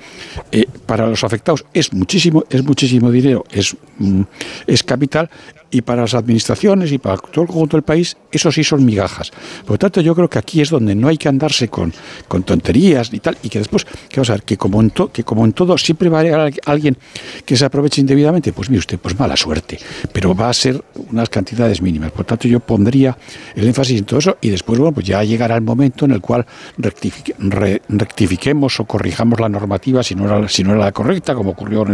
Speaker 96: eh, para los afectados es muchísimo, es muchísimo dinero, es, mm, es capital, y para las administraciones y para todo el conjunto del país, eso sí son migajas. Por lo tanto, yo creo que aquí es donde no hay que andarse con, con tonterías y tal, y que después, que vamos a ver, que como en, que como en todo siempre va a haber alguien que se aproveche indebidamente, pues mire usted, pues mala suerte, pero va a ser unas cantidades mínimas. Por tanto, yo pondría el énfasis en todo eso y después, bueno, pues ya llegará el momento en el cual rectifiquemos o corrijamos la normativa si no era, si no era la correcta, como ocurrió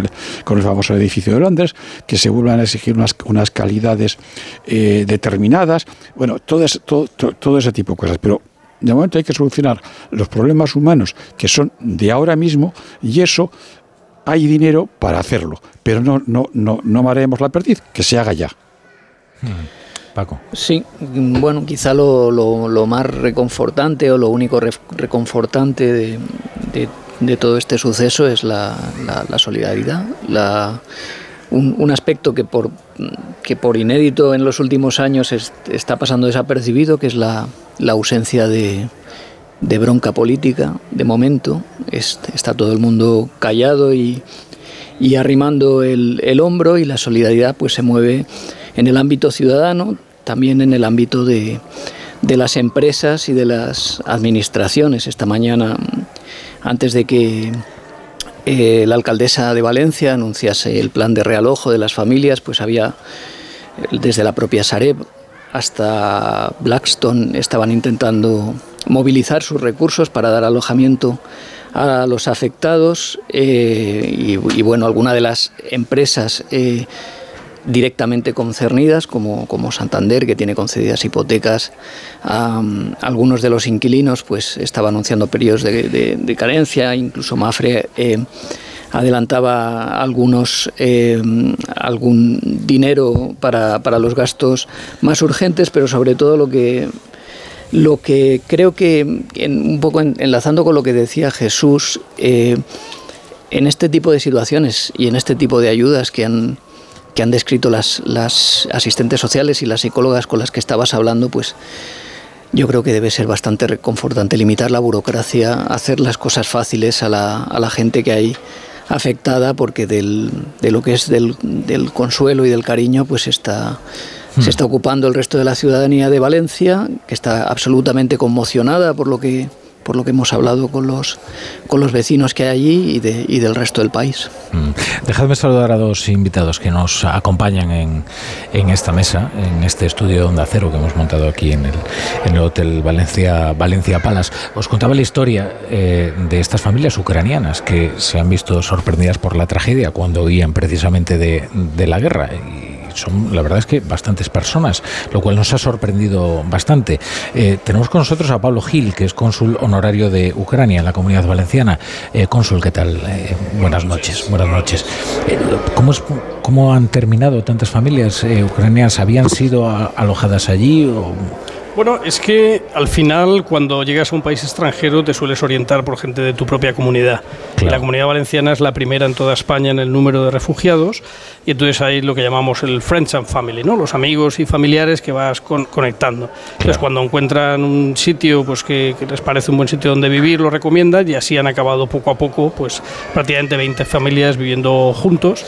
Speaker 96: con el famoso edificio de Londres, que se vuelvan a exigir unas, unas calidades eh, determinadas, bueno, todo, todo, todo ese tipo de cosas. Pero de momento hay que solucionar los problemas humanos que son de ahora mismo y eso hay dinero para hacerlo, pero no, no, no, no mareemos la perdiz, que se haga ya.
Speaker 2: Hmm. Paco.
Speaker 97: Sí, bueno, quizá lo, lo, más reconfortante o lo único reconfortante de, de, todo este suceso es la, la, solidaridad, la, un, un, aspecto que por, que por inédito en los últimos años está pasando desapercibido, que es la, la ausencia de, de bronca política, de momento. está todo el mundo callado y, y arrimando el, el, hombro y la solidaridad pues se mueve en el ámbito ciudadano, también en el ámbito de, de las empresas y de las administraciones. Esta mañana, antes de que eh, la alcaldesa de Valencia anunciase el plan de realojo de las familias, pues había desde la propia Sareb hasta Blackstone estaban intentando movilizar sus recursos para dar alojamiento a los afectados eh, y, bueno, alguna de las empresas eh, directamente concernidas, como, como, Santander, que tiene concedidas hipotecas a, algunos de los inquilinos, pues estaba anunciando periodos de, carencia, incluso Mafre eh, adelantaba algunos algún dinero para, para los gastos más urgentes, pero sobre todo lo que lo que creo que, un poco enlazando con lo que decía Jesús, eh, en este tipo de situaciones y en este tipo de ayudas que han, que han descrito las, las asistentes sociales y las psicólogas con las que estabas hablando, pues yo creo que debe ser bastante reconfortante limitar la burocracia, hacer las cosas fáciles a la, a la gente que hay afectada, porque del, de lo que es del, del consuelo y del cariño, pues está se está ocupando el resto de la ciudadanía de Valencia, que está absolutamente conmocionada por lo que por lo que hemos hablado con los, con los vecinos que hay allí y, de, y del resto del país.
Speaker 2: Mm. Dejadme saludar a dos invitados que nos acompañan en, en, esta mesa, en este estudio de Onda Cero que hemos montado aquí en el, en el Hotel Valencia, Valencia Palas. Os contaba la historia eh, de estas familias ucranianas que se han visto sorprendidas por la tragedia cuando huían precisamente de, de la guerra. Y son la verdad es que bastantes personas, lo cual nos ha sorprendido bastante. Eh, tenemos con nosotros a Pablo Gil, que es cónsul honorario de Ucrania en la Comunidad Valenciana. Eh, cónsul, ¿qué tal? Eh, buenas noches, buenas noches. ¿cómo, es, ¿Cómo han terminado tantas familias ucranianas? ¿Habían sido alojadas allí? O
Speaker 98: bueno, es que al final cuando llegas a un país extranjero te sueles orientar por gente de tu propia comunidad. La comunidad valenciana es la primera en toda España en el número de refugiados y entonces hay lo que llamamos el Friends and Family, ¿no? los amigos y familiares que vas conectando. Entonces cuando encuentran un sitio pues que, les parece un buen sitio donde vivir, lo recomiendan y así han acabado poco a poco pues prácticamente 20 familias viviendo juntos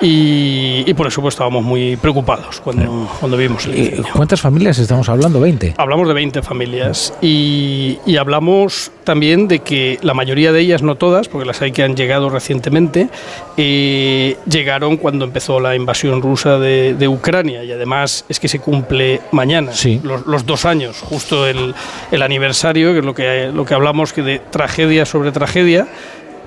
Speaker 98: y, por eso pues estábamos muy preocupados cuando, cuando vimos el
Speaker 2: ¿Cuántas familias estamos hablando? ¿20?
Speaker 98: Hablamos de 20 familias y, hablamos también de que la mayoría de ellas, no todas, porque las hay que han llegado recientemente, eh, llegaron cuando empezó la invasión rusa de, Ucrania y además es que se cumple mañana, los, dos años, justo el, el, aniversario, que es lo que, lo que hablamos que de tragedia sobre tragedia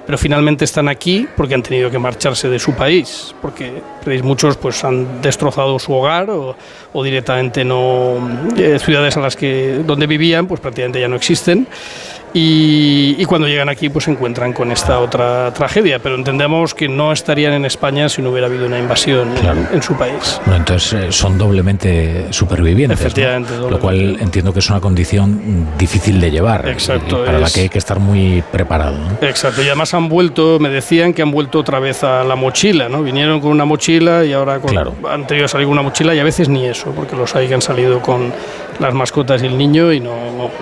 Speaker 98: pero finalmente están aquí porque han tenido que marcharse de su país, porque muchos pues han destrozado su hogar o, directamente no eh, ciudades a las que donde vivían pues prácticamente ya no existen y, cuando llegan aquí pues se encuentran con esta otra tragedia, pero entendemos que no estarían en España si no hubiera habido una invasión en, su país.
Speaker 2: Bueno, entonces eh, son doblemente supervivientes,
Speaker 98: Efectivamente,
Speaker 2: lo cual entiendo que es una condición difícil de llevar,
Speaker 98: Exacto,
Speaker 2: para la que hay que estar muy preparado.
Speaker 98: Exacto, y además han vuelto, me decían que han vuelto otra vez a la mochila, ¿no? Vinieron con una mochila y ahora han tenido que salir con una mochila y a veces ni eso, porque los hay que han salido con las mascotas y el niño y no,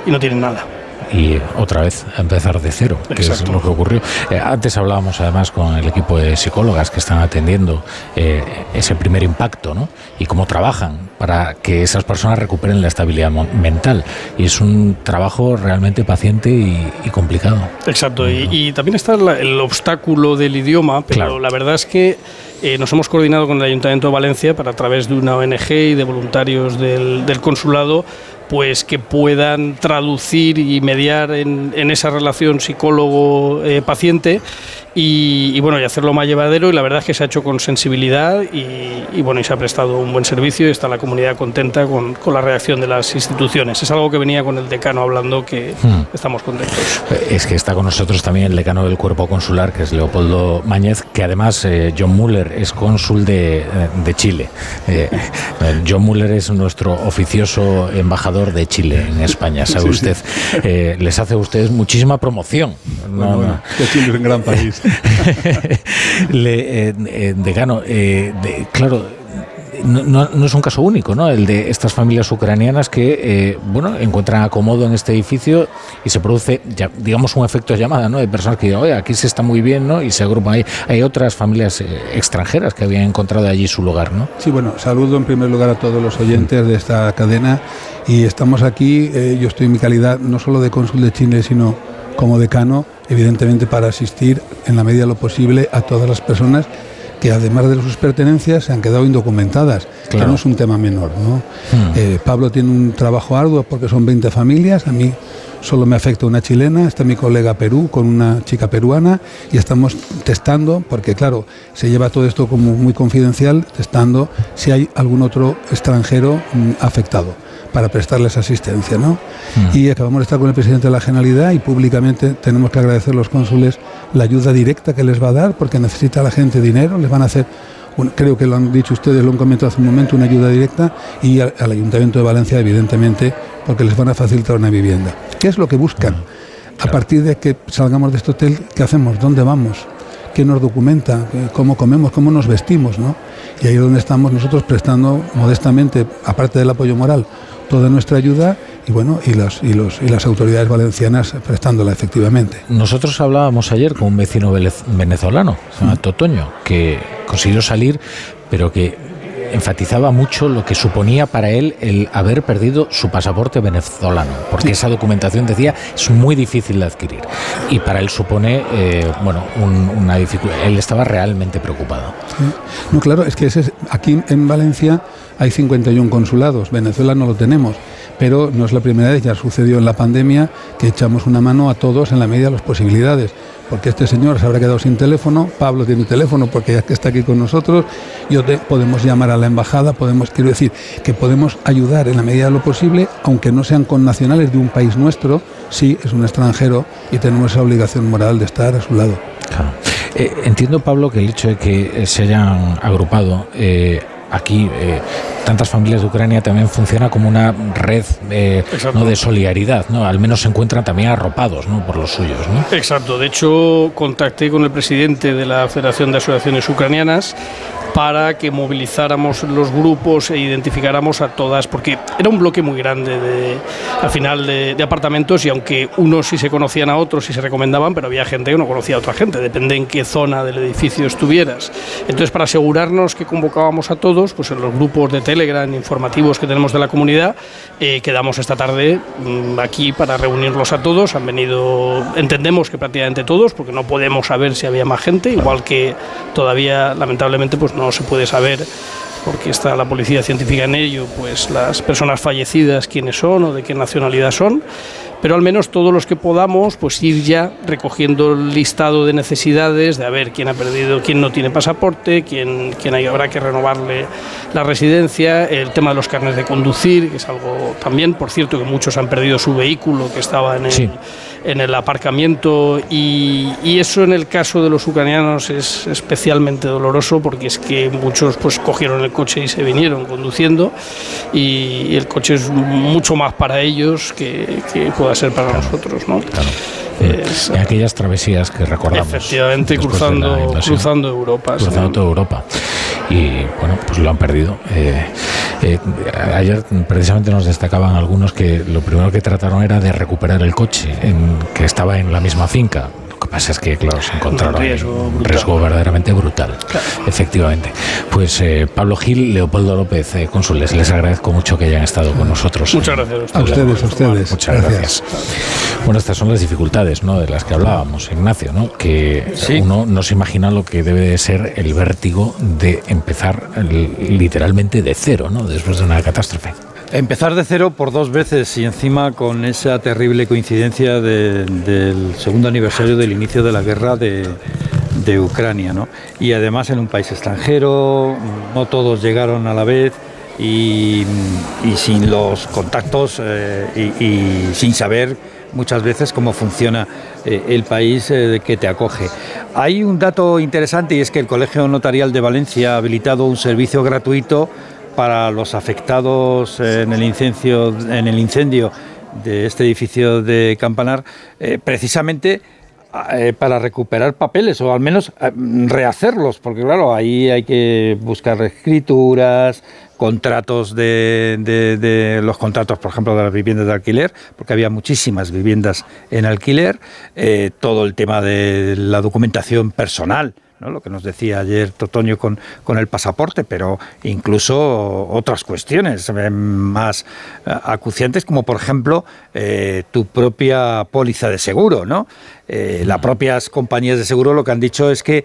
Speaker 98: y no tienen nada
Speaker 2: y otra vez empezar de cero, que es lo que ocurrió. Eh, antes hablábamos además con el equipo de psicólogas que están atendiendo eh, ese primer impacto ¿no? y cómo trabajan para que esas personas recuperen la estabilidad mental. Y es un trabajo realmente paciente y, complicado.
Speaker 98: Exacto, y, también está el obstáculo del idioma, pero la verdad es que eh, nos hemos coordinado con el Ayuntamiento de Valencia para a través de una ONG y de voluntarios del, consulado pues que puedan traducir y mediar en, esa relación psicólogo-paciente y, bueno, y hacerlo más llevadero y la verdad es que se ha hecho con sensibilidad y, bueno, y se ha prestado un buen servicio y está la comunidad contenta con, la reacción de las instituciones. Es algo que venía con el decano hablando que hmm. estamos contentos.
Speaker 2: Es que está con nosotros también el decano del cuerpo consular, que es Leopoldo Mañez, que además eh, John Muller es cónsul de, eh, Chile. Eh, *laughs* John Muller es nuestro oficioso embajador de Chile en España, sabe usted. les hace a ustedes muchísima promoción.
Speaker 99: Bueno, que Chile es un gran país. *laughs*
Speaker 2: Le, eh, eh, decano, eh, claro, no, es un caso único, ¿no? El de estas familias ucranianas que, bueno, encuentran acomodo en este edificio y se produce, ya, digamos, un efecto de llamada, ¿no? De personas que dicen, oye, aquí se está muy bien, ¿no? Y se agrupan ahí. Hay otras familias extranjeras que habían encontrado allí su lugar, ¿no?
Speaker 99: Sí, bueno, saludo en primer lugar a todos los oyentes de esta cadena y estamos aquí, yo estoy en mi calidad no solo de cónsul de Chile, sino como decano, evidentemente para asistir en la medida de lo posible a todas las personas que además de sus pertenencias se han quedado indocumentadas, que no es un tema menor. ¿no? Hmm. Eh, Pablo tiene un trabajo arduo porque son 20 familias, a mí solo me afecta una chilena, está mi colega Perú con una chica peruana y estamos testando, porque claro, se lleva todo esto como muy confidencial, testando si hay algún otro extranjero mm, afectado para prestarles asistencia. ¿no? Mm. Y acabamos de estar con el presidente de la Generalidad y públicamente tenemos que agradecer a los cónsules la ayuda directa que les va a dar porque necesita la gente dinero, les van a hacer creo que lo han dicho ustedes, lo han comentado hace un momento, una ayuda directa y al, Ayuntamiento de Valencia, evidentemente, porque les van a facilitar una vivienda. ¿Qué es lo que buscan? Mm. A partir de que salgamos de este hotel, ¿qué hacemos? ¿Dónde vamos? ¿Qué nos documenta? ¿Cómo comemos? ¿Cómo nos vestimos? ¿no? Y ahí es donde estamos nosotros prestando modestamente, aparte del apoyo moral, toda nuestra ayuda y bueno y los, y los y las autoridades valencianas prestándola efectivamente.
Speaker 2: Nosotros hablábamos ayer con un vecino venezolano, se llama Totoño, que consiguió salir, pero que enfatizaba mucho lo que suponía para él el haber perdido su pasaporte venezolano, porque esa documentación decía es muy difícil de adquirir y para él supone eh, bueno una dificultad. Él estaba realmente preocupado.
Speaker 99: No, claro, es que ese, aquí en Valencia hay 51 consulados, Venezuela no lo tenemos, pero no es la primera vez, ya sucedió en la pandemia que echamos una mano a todos en la medida de las posibilidades. porque este señor se habrá quedado sin teléfono, Pablo tiene teléfono porque ya que está aquí con nosotros, yo podemos llamar a la embajada, podemos, quiero decir, que podemos ayudar en la medida de lo posible, aunque no sean con nacionales de un país nuestro, sí es un extranjero y tenemos esa obligación moral de estar a su lado.
Speaker 2: Eh, entiendo, Pablo, que el hecho de que se hayan agrupado eh, aquí eh, tantas familias de Ucrania también funciona como una red eh, ¿no? de solidaridad, ¿no? Al menos se encuentran también arropados ¿no? por los suyos. ¿no?
Speaker 98: Exacto. De hecho, contacté con el presidente de la Federación de Asociaciones Ucranianas para que movilizáramos los grupos e identificáramos a todas, porque era un bloque muy grande de, al final de, apartamentos y aunque unos sí se conocían a otros y se recomendaban, pero había gente que no conocía a otra gente, depende en qué zona del edificio estuvieras. Entonces, para asegurarnos que convocábamos a todos, pues en los grupos de Telegram informativos que tenemos de la comunidad, eh, quedamos esta tarde mm, aquí para reunirlos a todos. Han venido, entendemos que prácticamente todos, porque no podemos saber si había más gente, igual que todavía, lamentablemente, pues no se puede saber porque está la policía científica en ello, pues las personas fallecidas quiénes son o de qué nacionalidad son pero al menos todos los que podamos, pues ir ya recogiendo el listado de necesidades, de a ver quién ha perdido, quién no tiene pasaporte, quién, quién hay, habrá que renovarle la residencia, el tema de los carnes de conducir, que es algo también, por cierto, que muchos han perdido su vehículo que estaba en el, en el aparcamiento y, y, eso en el caso de los ucranianos es especialmente doloroso porque es que muchos pues cogieron el coche y se vinieron conduciendo y, el coche es mucho más para ellos que, que a ser para nosotros, ¿no?
Speaker 2: en aquellas travesías que recordamos.
Speaker 98: Efectivamente, cruzando, cruzando Europa.
Speaker 2: Cruzando toda Europa. Y bueno, pues lo han perdido. Eh, eh, ayer precisamente nos destacaban algunos que lo primero que trataron era de recuperar el coche en, que estaba en la misma finca que pasa es que, claro, se encontraron un riesgo, verdaderamente brutal. Efectivamente. Pues eh, Pablo Gil, Leopoldo López, eh, cónsules, les agradezco mucho que hayan estado con nosotros.
Speaker 98: Muchas gracias
Speaker 99: a ustedes. A ustedes,
Speaker 2: Muchas gracias. Bueno, estas son las dificultades ¿no? de las que hablábamos, Ignacio, ¿no? que uno no se imagina lo que debe de ser el vértigo de empezar literalmente de cero, ¿no? después de una catástrofe.
Speaker 37: Empezar de cero por dos veces y encima con esa terrible coincidencia del segundo aniversario del inicio de la guerra de, Ucrania, ¿no? Y además en un país extranjero, no todos llegaron a la vez y, sin los contactos eh, y, sin saber muchas veces cómo funciona eh, el país eh, que te acoge. Hay un dato interesante y es que el Colegio Notarial de Valencia ha habilitado un servicio gratuito para los afectados en el incendio, en el incendio de este edificio de Campanar, eh, precisamente eh, para recuperar papeles o al menos eh, rehacerlos, porque claro, ahí hay que buscar escrituras, contratos de, de, los contratos, por ejemplo, de las viviendas de alquiler, porque había muchísimas viviendas en alquiler, todo el tema de la documentación personal lo que nos decía ayer Totoño con, con el pasaporte, pero incluso otras cuestiones eh, más eh, acuciantes, como por ejemplo eh, tu propia póliza de seguro. ¿no? las propias compañías de seguro lo que han dicho es que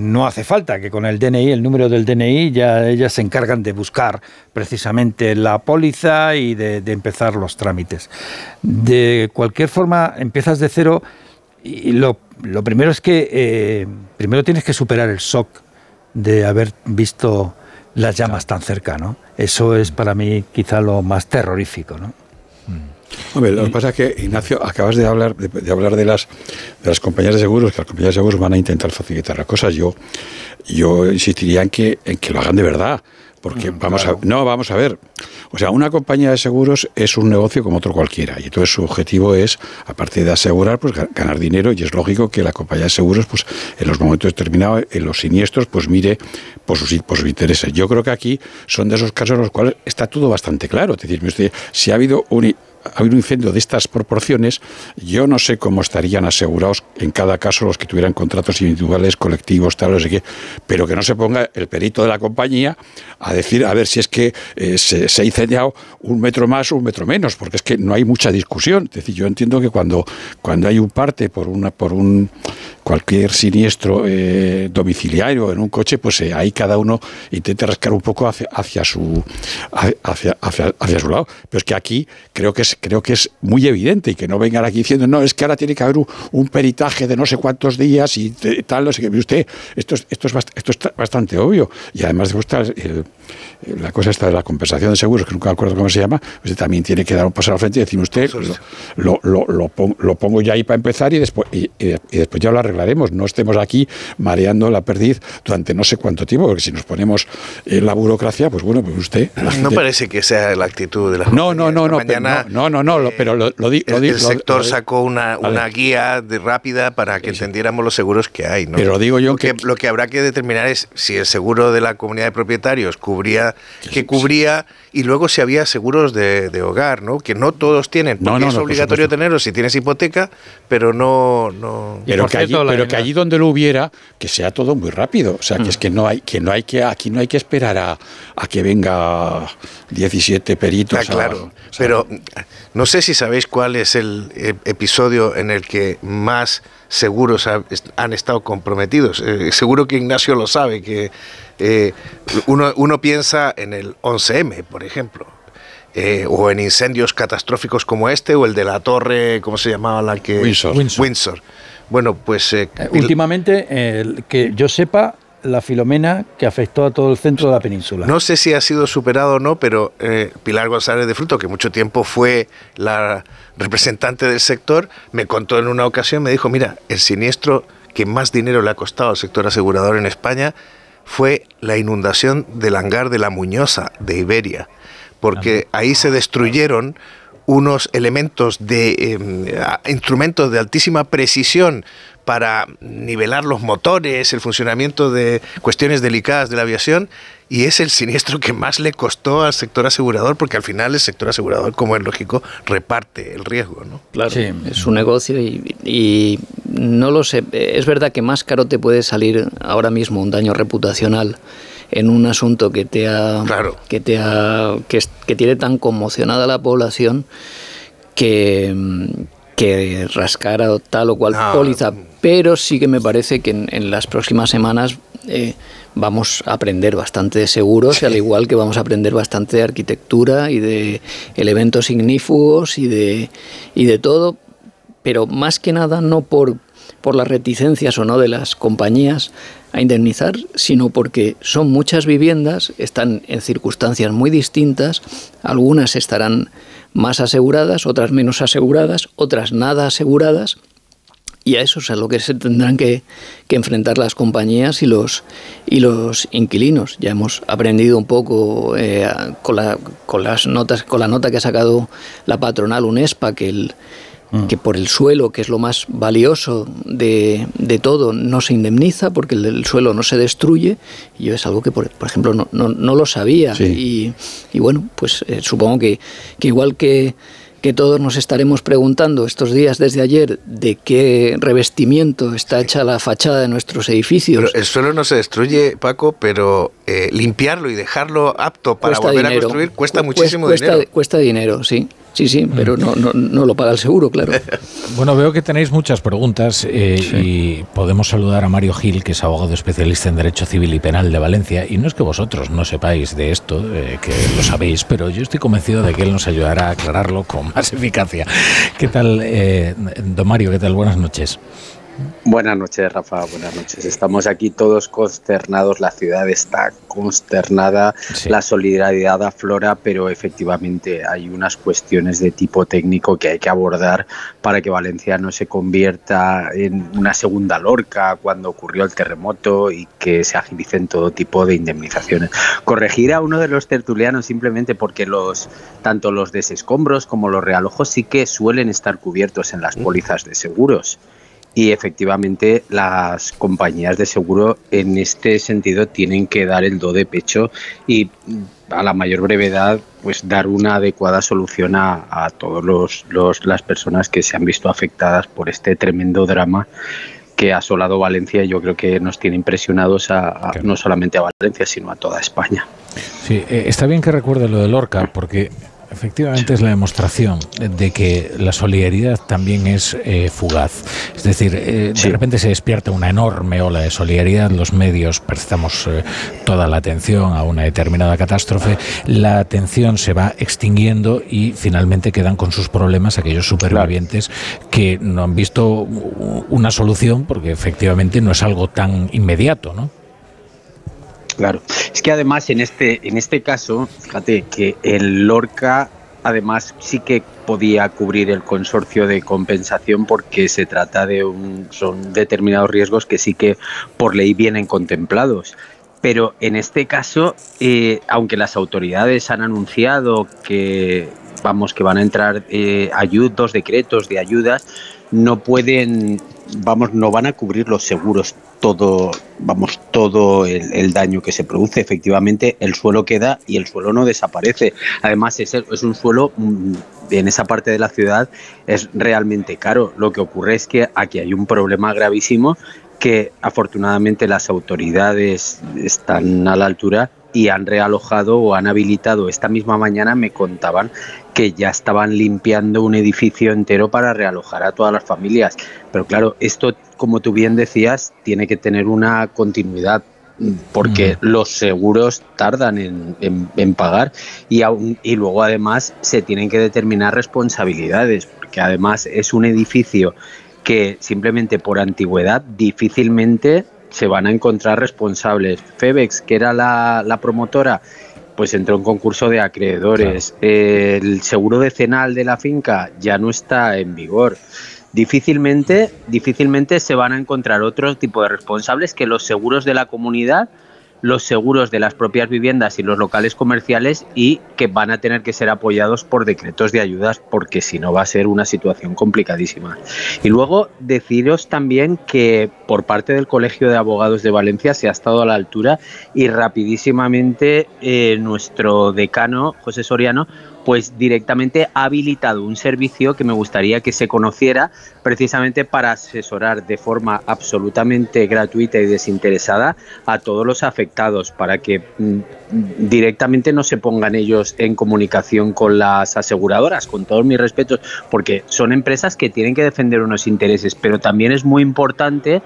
Speaker 37: no hace falta, que con el DNI, el número del DNI, ya ellas se encargan de buscar precisamente la póliza y de, de empezar los trámites. De cualquier forma, empiezas de cero y lo lo primero es que eh, primero tienes que superar el shock de haber visto las llamas tan cerca, ¿no? Eso es para mí quizá lo más terrorífico, ¿no?
Speaker 96: Mm. Hombre, lo que pasa es que, Ignacio, acabas de hablar de, hablar de las, de las compañías de seguros, que las compañías de seguros van a intentar facilitar las cosas. Yo, yo insistiría en que, en que lo hagan de verdad. Porque vamos a no, vamos a ver. O sea, una compañía de seguros es un negocio como otro cualquiera. Y entonces su objetivo es, aparte de asegurar, pues ganar dinero. Y es lógico que la compañía de seguros, pues en los momentos determinados, en los siniestros, pues mire por sus, por sus intereses. Yo creo que aquí son de esos casos en los cuales está todo bastante claro. Es decir, si ha habido un habido un incendio de estas proporciones, yo no sé cómo estarían asegurados en cada caso los que tuvieran contratos individuales, colectivos, tal, no sé pero que no se ponga el perito de la compañía a decir a ver si es que eh, se, ha incendiado un metro más o un metro menos, porque es que no hay mucha discusión. Es decir, yo entiendo que cuando, cuando hay un parte por una, por un cualquier siniestro eh, domiciliario en un coche, pues eh, ahí cada uno intenta rascar un poco hacia, hacia su hacia, hacia, su lado. Pero es que aquí creo que es creo que es muy evidente y que no vengan aquí diciendo no es que ahora tiene que haber un, peritaje de no sé cuántos días y tal, no sé qué. Usted, esto es, esto es, esto es bastante obvio y además de el, la cosa esta de la compensación de seguros, que nunca me acuerdo cómo se llama, usted también tiene que dar un paso al frente y decir usted, lo, lo, lo, pongo, ya ahí para empezar y después, y, después ya lo arreglaremos. No estemos aquí mareando la perdiz durante no sé cuánto tiempo, porque si nos ponemos en la burocracia, pues bueno, pues usted...
Speaker 95: No parece que sea la actitud de la
Speaker 96: No, no, no, no,
Speaker 95: mañana,
Speaker 96: no, no, no, pero lo, lo, digo...
Speaker 95: El, sector sacó una, una guía de rápida para que entendiéramos los seguros que hay. ¿no?
Speaker 96: Pero digo yo que...
Speaker 95: Lo que habrá que determinar es si el seguro de la comunidad de propietarios cubría que cubría y luego si había seguros de, hogar, ¿no? Que no todos tienen, porque es obligatorio tenerlos si tienes hipoteca, pero no... no...
Speaker 96: Pero, que allí, pero que allí donde lo hubiera, que sea todo muy rápido. O sea, que es que no hay que no hay que aquí no hay que esperar a, a que venga 17 peritos.
Speaker 95: Ah, claro, pero no sé si sabéis cuál es el episodio en el que más seguros han estado comprometidos. Eh, seguro que Ignacio lo sabe, que eh, uno, uno, piensa en el 11M, por ejemplo, eh, o en incendios catastróficos como este, o el de la torre, ¿cómo se llamaba la que?
Speaker 96: Windsor.
Speaker 95: Windsor. Bueno, pues... Eh,
Speaker 37: últimamente, que yo sepa, la filomena que afectó a todo el centro de la península.
Speaker 95: No sé si ha sido superado o no, pero Pilar González de Fruto, que mucho tiempo fue la representante del sector, me contó en una ocasión, me dijo, mira, el siniestro que más dinero le ha costado al sector asegurador en España fue la inundación del hangar de la Muñosa de Iberia, porque ahí se destruyeron unos elementos de em, instrumentos de altísima precisión para nivelar los motores, el funcionamiento de cuestiones delicadas de la aviación, y es el siniestro que más le costó al sector asegurador, porque al final el sector asegurador, como es lógico, reparte el riesgo. ¿no?
Speaker 97: Claro, sí. es su negocio y, no lo sé. Es verdad que más caro te puede salir ahora mismo un daño reputacional en un asunto que te ha, que te ha, que, que tiene tan conmocionada la población que que rascara tal o cual póliza, pero sí que me parece que en, las próximas semanas eh, vamos a aprender bastante de seguros, al igual que vamos a aprender bastante de arquitectura y de elementos ignífugos y de, y de todo, pero más que nada no por, por las reticencias o no de las compañías a indemnizar, sino porque son muchas viviendas, están en circunstancias muy distintas, algunas estarán más aseguradas, otras menos aseguradas, otras nada aseguradas, y a eso es a lo que se tendrán que, enfrentar las compañías y los, y los inquilinos. Ya hemos aprendido un poco eh, con, la, con, las notas, con la nota que ha sacado la patronal UNESPA, que el. Que por el suelo, que es lo más valioso de, de todo, no se indemniza porque el, suelo no se destruye. Y yo es algo que, por, por ejemplo, no, no, no, lo sabía. Y, y, bueno, pues eh, supongo que, que igual que que todos nos estaremos preguntando estos días desde ayer de qué revestimiento está hecha la fachada de nuestros edificios.
Speaker 95: el suelo no se destruye, Paco, pero eh, limpiarlo y dejarlo apto para volver a construir cuesta muchísimo
Speaker 97: dinero. Cuesta dinero, sí. Sí, sí, pero no, no, no, lo paga el seguro, claro. *laughs*
Speaker 2: Bueno, veo que tenéis muchas preguntas eh, y podemos saludar a Mario Gil, que es abogado especialista en Derecho Civil y Penal de Valencia. Y no es que vosotros no sepáis de esto, eh, que lo sabéis, pero yo estoy convencido de que él nos ayudará a aclararlo con más *laughs* eficacia. ¿Qué tal, eh, don Mario? ¿Qué tal? Buenas noches.
Speaker 100: Buenas noches, Rafa. Buenas noches. Estamos aquí todos consternados. La ciudad está consternada. La solidaridad aflora, pero efectivamente hay unas cuestiones de tipo técnico que hay que abordar para que Valencia no se convierta en una segunda Lorca cuando ocurrió el terremoto y que se agilicen todo tipo de indemnizaciones. Corregir a uno de los tertulianos simplemente porque los tanto los desescombros como los realojos sí que suelen estar cubiertos en las pólizas de seguros y efectivamente las compañías de seguro en este sentido tienen que dar el do de pecho y a la mayor brevedad pues dar una adecuada solución a, a todos los, las personas que se han visto afectadas por este tremendo drama que ha asolado Valencia y yo creo que nos tiene impresionados a, no solamente a Valencia sino a toda España.
Speaker 2: Sí, eh, está bien que recuerde lo de Lorca porque efectivamente es la demostración de que la solidaridad también es eh, fugaz. Es decir, eh, de repente se despierta una enorme ola de solidaridad, los medios prestamos eh, toda la atención a una determinada catástrofe, la atención se va extinguiendo y finalmente quedan con sus problemas aquellos supervivientes que no han visto una solución porque efectivamente no es algo tan inmediato, ¿no?
Speaker 100: Claro, es que además en este, en este caso, fíjate que el Lorca además sí que podía cubrir el consorcio de compensación porque se trata de un, son determinados riesgos que sí que por ley vienen contemplados. Pero en este caso, eh, aunque las autoridades han anunciado que vamos que van a entrar eh, dos decretos de ayudas, no pueden, vamos, no van a cubrir los seguros todo, vamos, todo el, daño que se produce. Efectivamente, el suelo queda y el suelo no desaparece. Además, es, es un suelo mm, en esa parte de la ciudad es realmente caro. Lo que ocurre es que aquí hay un problema gravísimo que afortunadamente las autoridades están a la altura y han realojado o han habilitado. Esta misma mañana me contaban que ya estaban limpiando un edificio entero para realojar a todas las familias. Pero claro, esto, como tú bien decías, tiene que tener una continuidad porque los seguros tardan en, pagar y, aún, y luego además se tienen que determinar responsabilidades, porque además es un edificio que simplemente por antigüedad difícilmente se van a encontrar responsables. Febex, que era la, promotora, pues entró en concurso de acreedores. El seguro decenal de la finca ya no está en vigor. Difícilmente, difícilmente se van a encontrar otro tipo de responsables que los seguros de la comunidad los seguros de las propias viviendas y los locales comerciales y que van a tener que ser apoyados por decretos de ayudas porque si no va a ser una situación complicadísima. Y luego deciros también que por parte del Colegio de Abogados de Valencia se ha estado a la altura y rapidísimamente eh, nuestro decano José Soriano pues directamente ha habilitado un servicio que me gustaría que se conociera precisamente para asesorar de forma absolutamente gratuita y desinteresada a todos los afectados, para que mm, directamente no se pongan ellos en comunicación con las aseguradoras, con todos mis respetos, porque son empresas que tienen que defender unos intereses, pero también es muy importante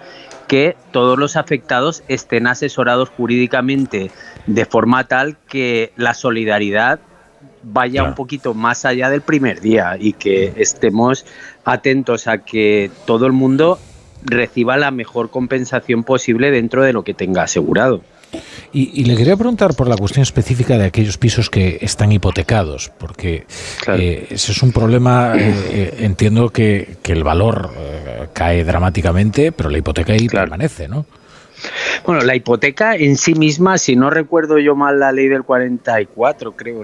Speaker 100: que todos los afectados estén asesorados jurídicamente de forma tal que la solidaridad vaya un poquito más allá del primer día y que estemos atentos a que todo el mundo reciba la mejor compensación posible dentro de lo que tenga asegurado.
Speaker 2: Y, le quería preguntar por la cuestión específica de aquellos pisos que están hipotecados, porque eh, ese es un problema, eh, eh, entiendo que, el valor cae dramáticamente, pero la hipoteca ahí permanece, ¿no?
Speaker 100: Bueno, la hipoteca en sí misma, si no recuerdo yo mal la ley del 44, creo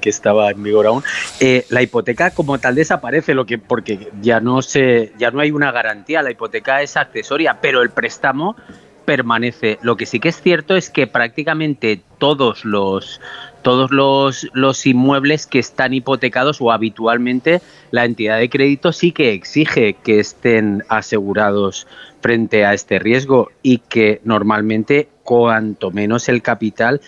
Speaker 100: que estaba en vigor aún, eh, la hipoteca como tal desaparece, lo que porque ya no se, ya no hay una garantía, la hipoteca es accesoria, pero el préstamo permanece. Lo que sí que es cierto es que prácticamente todos los todos los, los inmuebles que están hipotecados o habitualmente la entidad de crédito sí que exige que estén asegurados frente a este riesgo y que normalmente cuanto menos el capital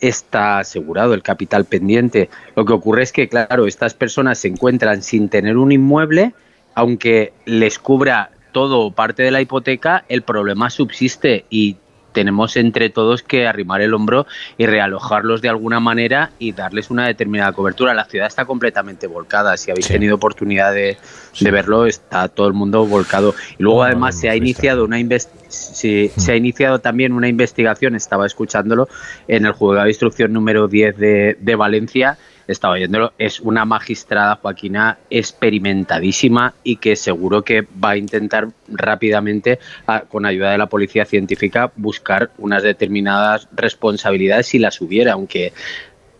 Speaker 100: está asegurado el capital pendiente. Lo que ocurre es que, claro, estas personas se encuentran sin tener un inmueble, aunque les cubra todo o parte de la hipoteca, el problema subsiste y tenemos entre todos que arrimar el hombro y realojarlos de alguna manera y darles una determinada cobertura. La ciudad está completamente volcada. Si habéis tenido oportunidad de, verlo, está todo el mundo volcado. Y luego, además, se ha iniciado una se ha iniciado también una investigación, estaba escuchándolo, en el juzgado de instrucción número 10 de, de Valencia estaba oyéndolo, es una magistrada Joaquina experimentadísima y que seguro que va a intentar rápidamente, con ayuda de la policía científica, buscar unas determinadas responsabilidades si las hubiera, aunque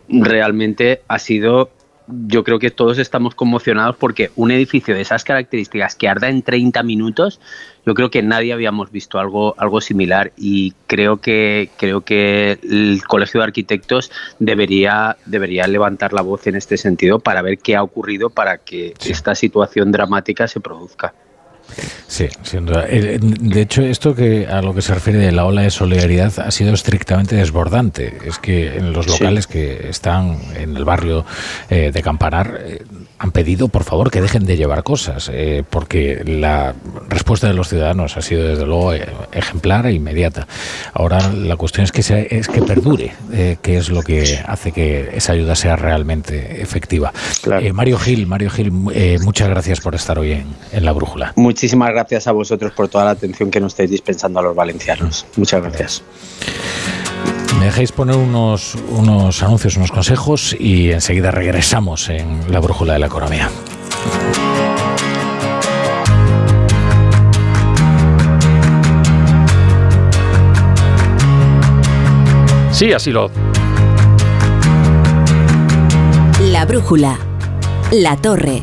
Speaker 100: realmente ha sido yo creo que todos estamos conmocionados porque un edificio de esas características que arda en 30 minutos, yo creo que nadie habíamos visto algo, algo similar y creo que, creo que el Colegio de Arquitectos debería, debería levantar la voz en este sentido para ver qué ha ocurrido para que esta situación dramática se produzca.
Speaker 2: Sí, sin duda. De hecho, esto que a lo que se refiere de la ola de solidaridad ha sido estrictamente desbordante. Es que en los locales que están en el barrio eh, de Campanar eh, han pedido, por favor, que dejen de llevar cosas, porque la respuesta de los ciudadanos ha sido, desde luego, ejemplar e inmediata. Ahora la cuestión es que, es que perdure, que es lo que hace que esa ayuda sea realmente efectiva. Mario Gil, Mario Gil, muchas gracias por estar hoy en, en La Brújula.
Speaker 100: Muchísimas gracias a vosotros por toda la atención que nos estáis dispensando a los valencianos. Muchas gracias.
Speaker 2: Me dejáis poner unos, unos anuncios, unos consejos y enseguida regresamos en la brújula de la economía. Sí, así lo.
Speaker 1: La brújula. La torre.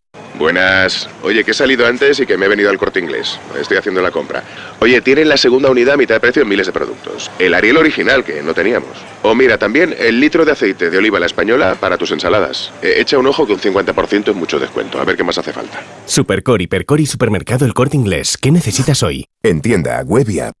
Speaker 101: Buenas. Oye, que he salido antes y que me he venido al corte inglés. Estoy haciendo la compra. Oye, tienen la segunda unidad a mitad de precio en miles de productos. El Ariel original, que no teníamos. O mira, también el litro de aceite de oliva la española para tus ensaladas. Eh, echa un ojo que un 50% es mucho descuento. A ver qué más hace falta.
Speaker 102: Supercore, Hipercore y Supermercado El Corte Inglés. ¿Qué necesitas hoy?
Speaker 48: En tienda, web y app.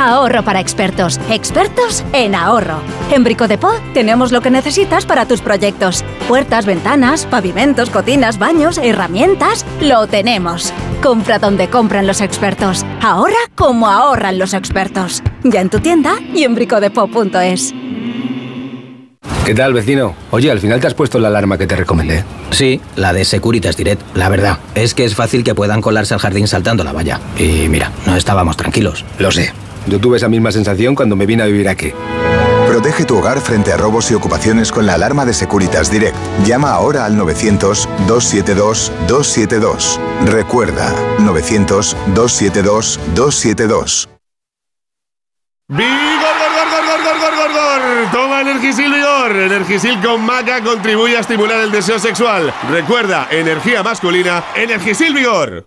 Speaker 103: Ahorro para expertos. Expertos en ahorro. En Brico de Po tenemos lo que necesitas para tus proyectos. Puertas, ventanas, pavimentos, cocinas, baños, herramientas. Lo tenemos. Compra donde compran los expertos. Ahorra como ahorran los expertos. Ya en tu tienda y en bricodepo.es.
Speaker 76: ¿Qué tal, vecino? Oye, al final te has puesto la alarma que te recomendé. Sí, la de Securitas Direct. La verdad, es que es fácil que puedan colarse al jardín saltando la valla. Y mira, no estábamos tranquilos. Lo sé. Yo tuve esa misma sensación cuando me vine a vivir aquí.
Speaker 48: Protege tu hogar frente a robos y ocupaciones con la alarma de Securitas Direct. Llama ahora al 900-272-272. Recuerda, 900-272-272.
Speaker 104: ¡Vigor, gor, gor, gor, gor, gor, gor, gor! Toma Energisil Vigor. Energisil con maca contribuye a estimular el deseo sexual. Recuerda, energía masculina, Energisil Vigor.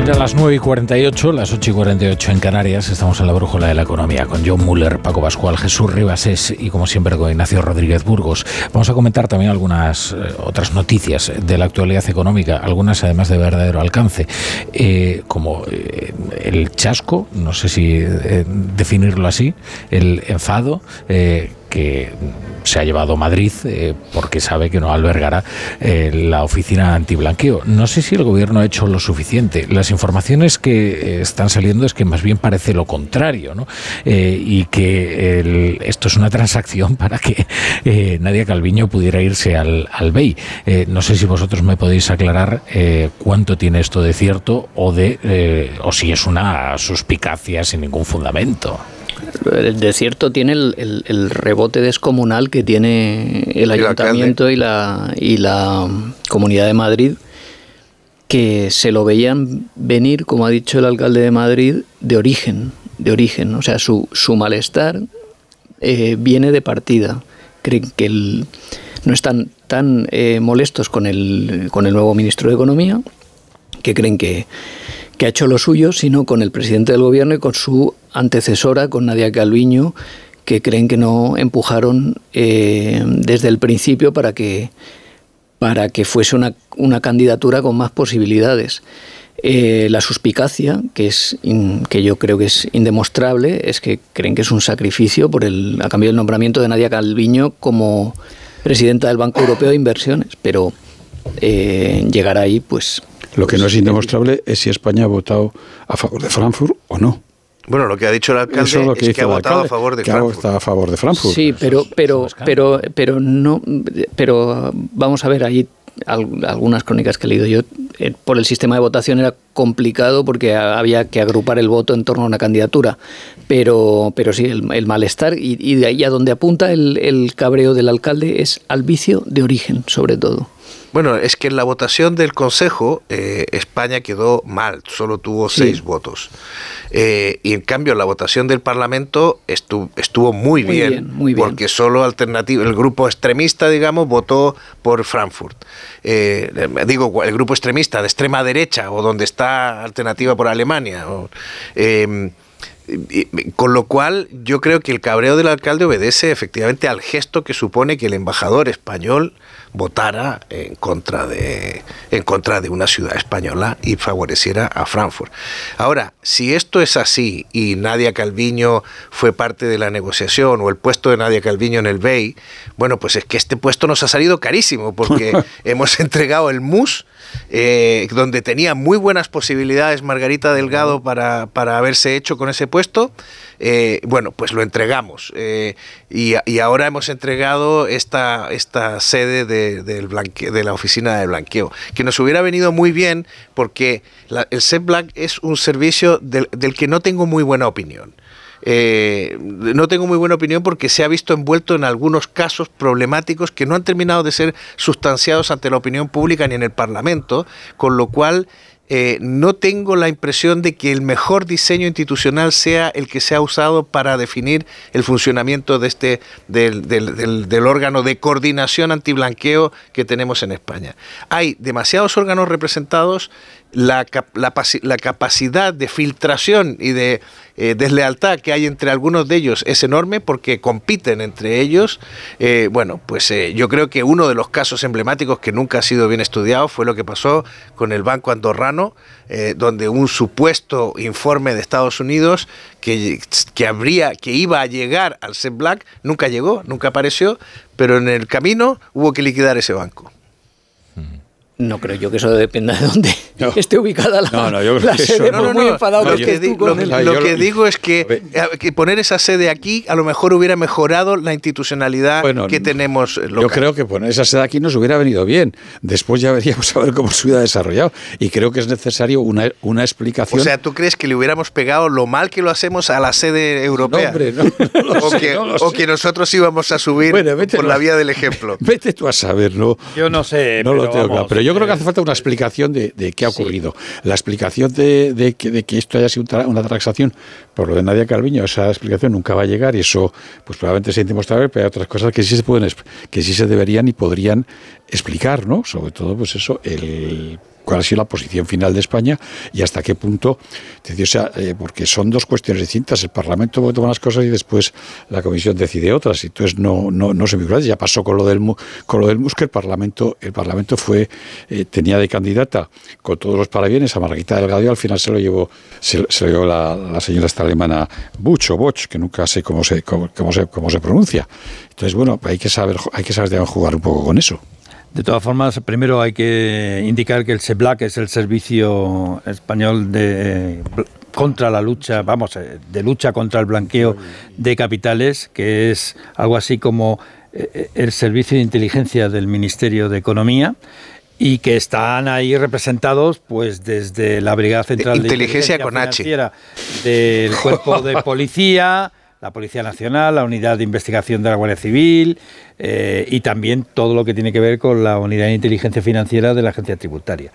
Speaker 2: Son ya las 9 y 48, las 8 y 48 en Canarias. Estamos en la brújula de la economía con John Muller, Paco Pascual, Jesús Ribasés y, como siempre, con Ignacio Rodríguez Burgos. Vamos a comentar también algunas eh, otras noticias de la actualidad económica, algunas además de verdadero alcance, eh, como eh, el chasco, no sé si definirlo así, el enfado que se ha llevado Madrid eh, porque sabe que no albergará eh, la oficina antiblanqueo. No sé si el gobierno ha hecho lo suficiente. Las informaciones que eh, están saliendo es que más bien parece lo contrario, ¿no? y que esto es una transacción para que Nadia Calviño pudiera irse al, al BEI. no sé si vosotros me podéis aclarar cuánto tiene esto de cierto o de o si es una suspicacia sin ningún fundamento.
Speaker 97: El desierto tiene el, rebote descomunal que tiene el ayuntamiento y la, y la Comunidad de Madrid, que se lo veían venir, como ha dicho el alcalde de Madrid, de origen, de origen. O sea, su, su malestar eh, viene de partida. Creen que no están tan eh, molestos con el, con el nuevo ministro de Economía, que creen que que ha hecho lo suyo, sino con el presidente del gobierno y con su antecesora, con Nadia Calviño, que creen que no empujaron eh, desde el principio para que, para que fuese una, candidatura con más posibilidades. Eh, la suspicacia, que, es que yo creo que es indemostrable, es que creen que es un sacrificio por el, a cambio del nombramiento de Nadia Calviño como presidenta del Banco Europeo de Inversiones. Pero eh, llegar ahí, pues...
Speaker 96: Lo que no es indemostrable es si España ha votado a favor de Frankfurt o no.
Speaker 95: Bueno, lo que ha dicho el alcalde es, que, ha votado a favor de Frankfurt.
Speaker 96: a favor de Frankfurt.
Speaker 97: Sí, pero, pero, pero, pero no, pero vamos a ver, ahí algunas crónicas que he leído yo, eh, por el sistema de votación era complicado porque había que agrupar el voto en torno a una candidatura. Pero, pero sí, el, malestar y, de ahí a donde apunta el, el cabreo del alcalde es al vicio de origen, sobre todo.
Speaker 95: Bueno, es que en la votación del Consejo eh, España quedó mal, solo tuvo seis votos. Eh, y en cambio la votación del Parlamento estuvo, estuvo muy, bien, porque solo alternativa, el grupo extremista, digamos, votó por Frankfurt. Eh, digo, el grupo extremista de extrema derecha o donde está alternativa por Alemania. Con lo cual, yo creo que el cabreo del alcalde obedece efectivamente al gesto que supone que el embajador español votara en contra de en contra de una ciudad española y favoreciera a Frankfurt. Ahora, si esto es así y Nadia Calviño fue parte de la negociación o el puesto de Nadia Calviño en el BEI, bueno, pues es que este puesto nos ha salido carísimo porque *laughs* hemos entregado el MUS eh, donde tenía muy buenas posibilidades Margarita Delgado para, para haberse hecho con ese puesto eh, bueno, pues lo entregamos. Eh, y, ahora hemos entregado esta, esta sede de, del de la oficina de blanqueo, que nos hubiera venido muy bien porque el SEPBLAC es un servicio del, que no tengo muy buena opinión. Eh, no tengo muy buena opinión porque se ha visto envuelto en algunos casos problemáticos que no han terminado de ser sustanciados ante la opinión pública ni en el Parlamento, con lo cual eh, no tengo la impresión de que el mejor diseño institucional sea el que se ha usado para definir el funcionamiento de este, del, órgano de coordinación antiblanqueo que tenemos en España. Hay demasiados órganos representados la, capacidad de filtración y de eh, deslealtad que hay entre algunos de ellos es enorme porque compiten entre ellos. Eh, bueno, pues eh, yo creo que uno de los casos emblemáticos que nunca ha sido bien estudiado fue lo que pasó con el Banco Andorrano, donde un supuesto informe de Estados Unidos que, habría, que iba a llegar al SEP Black nunca llegó, nunca apareció, pero en el camino hubo que liquidar ese banco.
Speaker 97: No creo yo que eso dependa de dónde *laughs* esté ubicada la,
Speaker 96: no, no, yo creo
Speaker 97: la sede. No, muy enfadado
Speaker 95: lo que, lo, que digo es que, que, poner esa sede aquí a lo mejor hubiera mejorado la institucionalidad que tenemos local.
Speaker 96: Yo creo que poner esa sede aquí nos hubiera venido bien. Después ya veríamos *laughs* a ver cómo se hubiera desarrollado. Y creo que es necesario una, una explicación.
Speaker 95: O sea, ¿tú crees que le hubiéramos pegado lo mal que lo hacemos a la sede europea?
Speaker 96: hombre, no, *laughs*
Speaker 95: o, que, o que, nosotros íbamos a subir por la vía del ejemplo.
Speaker 96: Vete tú a saber, ¿no?
Speaker 37: Yo no sé.
Speaker 96: No lo tengo claro. Pero yo creo que hace falta una explicación de, qué ha ocurrido. La explicación de, que, esto haya sido una transacción por lo de Nadia Calviño, esa explicación nunca va a llegar y eso pues probablemente se demostrado, pero hay otras cosas que sí se pueden que sí se deberían y podrían explicar, ¿no? Sobre todo pues eso, el cuál ha sido la posición final de España y hasta qué punto, o sea, eh, porque son dos cuestiones distintas. El Parlamento toma unas cosas y después la Comisión decide otras. Y entonces no, no, no se vincula. Ya pasó con lo del con lo del MUS, que el Parlamento, el Parlamento fue, eh, tenía de candidata con todos los parabienes a Margarita Delgado al final se lo llevó, se, lo llevó la, señora esta alemana Buch Boch, que nunca sé cómo se, cómo, cómo se, cómo se pronuncia. Entonces, bueno, hay que saber, hay que saber jugar un poco con eso.
Speaker 37: De todas formas, primero hay que indicar que el SEBLAC es el Servicio Español de contra la lucha, vamos, eh, de lucha contra el blanqueo de capitales, que es algo así como eh, el Servicio de Inteligencia del Ministerio de Economía y que están ahí representados pues desde la Brigada Central de
Speaker 95: Inteligencia, Inteligencia
Speaker 37: del Cuerpo de *laughs* Policía, la Policía Nacional, la Unidad de Investigación de la Guardia Civil eh, y también todo lo que tiene que ver con la Unidad de Inteligencia Financiera de la Agencia Tributaria.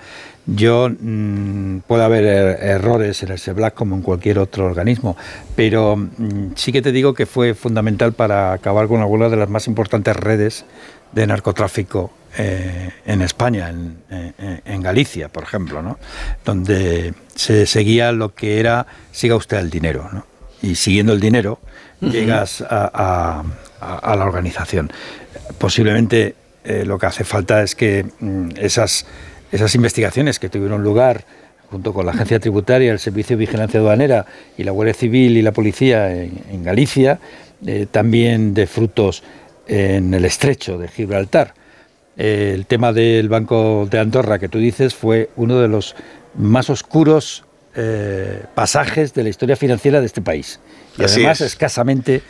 Speaker 37: Yo mm, puede haber er, errores en el SEBLAC como en cualquier otro organismo, pero mm, sí que te digo que fue fundamental para acabar con algunas de las más importantes redes de narcotráfico eh, en España, en, Galicia, por ejemplo, ¿no? donde se seguía lo que era siga usted el dinero. ¿no? Y siguiendo el dinero, llegas a, la organización. Posiblemente eh, lo que hace falta es que mm, esas, esas investigaciones que tuvieron lugar junto con la Agencia Tributaria, el Servicio de Vigilancia Aduanera y la Guardia Civil y la Policía en, Galicia, eh, también de frutos en el estrecho de Gibraltar. Eh, el tema del Banco de Andorra que tú dices fue uno de los más oscuros eh, pasajes de la historia financiera de este país. Y además escasamente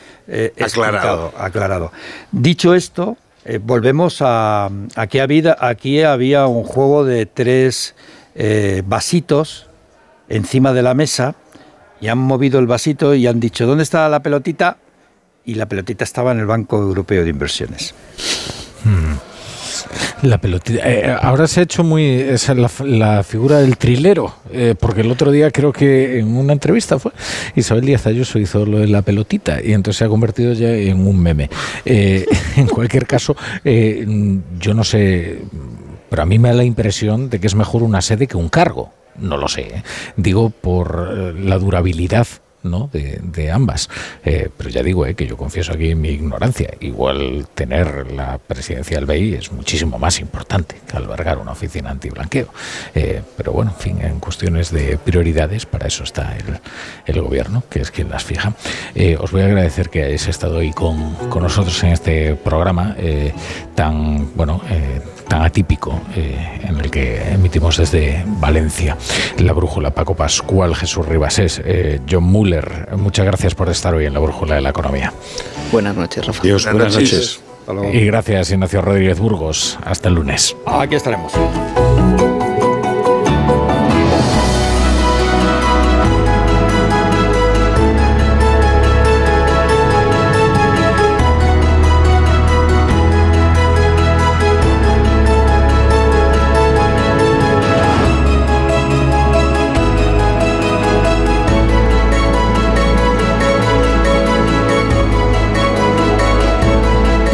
Speaker 37: aclarado. aclarado. Dicho esto, volvemos a, que aquí había un juego de tres eh, vasitos encima de la mesa y han movido el vasito y han dicho, ¿dónde está la pelotita? Y la pelotita estaba en el Banco Europeo de Inversiones.
Speaker 2: Hmm. La pelotita. Eh, ahora se ha hecho muy esa la, figura del trilero, eh, porque el otro día creo que en una entrevista fue Isabel Díaz Ayuso hizo lo de la pelotita y entonces se ha convertido ya en un meme. *laughs* en cualquier caso, yo no sé pero a mí me da la impresión de que es mejor una sede que un cargo. No lo sé. ¿eh? Digo por eh, la durabilidad ¿no? de, ambas. Eh, pero ya digo que yo confieso aquí mi ignorancia. Igual tener la presidencia del BEI es muchísimo más importante que albergar una oficina antiblanqueo. Eh, pero bueno, en fin, en cuestiones de prioridades, para eso está el, el gobierno, que es quien las fija. os voy a agradecer que hayáis estado hoy con, con nosotros en este programa tan, bueno, tan atípico eh, en el que emitimos desde Valencia. La Brújula, Paco Pascual, Jesús Ribasés, eh, John Muller, muchas gracias por estar hoy en la Brújula de la Economía.
Speaker 97: Buenas noches, Rafa.
Speaker 96: Dios, buenas, noches.
Speaker 2: Y gracias, Ignacio Rodríguez Burgos. Hasta el lunes.
Speaker 37: Aquí estaremos.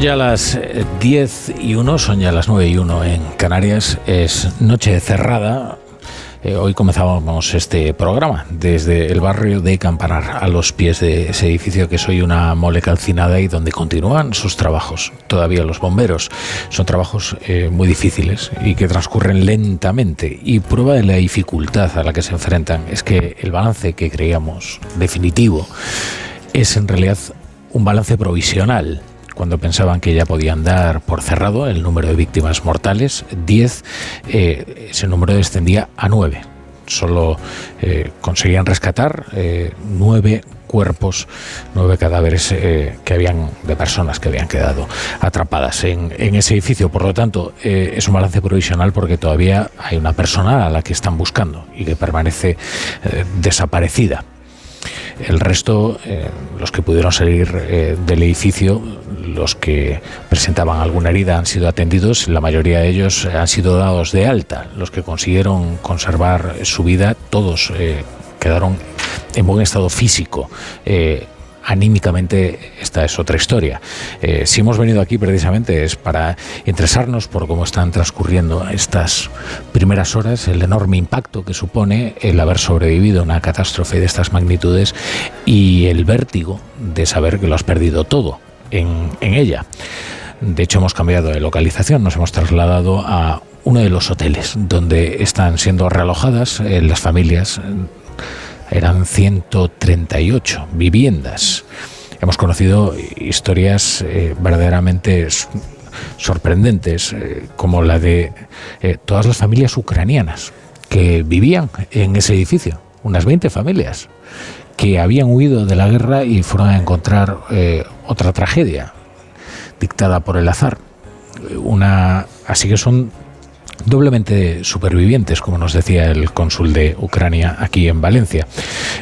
Speaker 2: Ya las 10 eh, y 1, son ya las 9 y 1 en Canarias. Es noche cerrada. Eh, hoy comenzábamos este programa desde el barrio de Campanar, a los pies de ese edificio que soy una mole calcinada y donde continúan sus trabajos. Todavía los bomberos. Son trabajos eh, muy difíciles y que transcurren lentamente. Y prueba de la dificultad a la que se enfrentan es que el balance que creíamos definitivo es en realidad un balance provisional cuando pensaban que ya podían dar por cerrado el número de víctimas mortales, 10, eh, ese número descendía a 9. Solo eh, conseguían rescatar eh, cuerpos, nueve cadáveres que habían de personas que habían quedado atrapadas en, en ese edificio. Por lo tanto, es un balance provisional porque todavía hay una persona a la que están buscando y que permanece desaparecida. El resto, eh, los que pudieron salir eh, del edificio, los que presentaban alguna herida han sido atendidos, la mayoría de ellos han sido dados de alta. Los que consiguieron conservar su vida, todos eh, quedaron en buen estado físico anímicamente esta es otra historia. Eh, si hemos venido aquí precisamente es para interesarnos por cómo están transcurriendo estas primeras horas, el enorme impacto que supone el haber sobrevivido a una catástrofe de estas magnitudes y el vértigo de saber que lo has perdido todo en, ella. De hecho, hemos cambiado de localización, nos hemos trasladado a uno de los hoteles donde están siendo realojadas eh, las familias eran 138 viviendas. Hemos conocido historias eh, verdaderamente sorprendentes, eh, como la de eh, todas las familias ucranianas que vivían en ese edificio, unas 20 familias, que habían huido de la guerra y fueron a encontrar otra tragedia dictada por el azar. Una, así que son doblemente supervivientes, como nos decía el cónsul de Ucrania aquí en Valencia.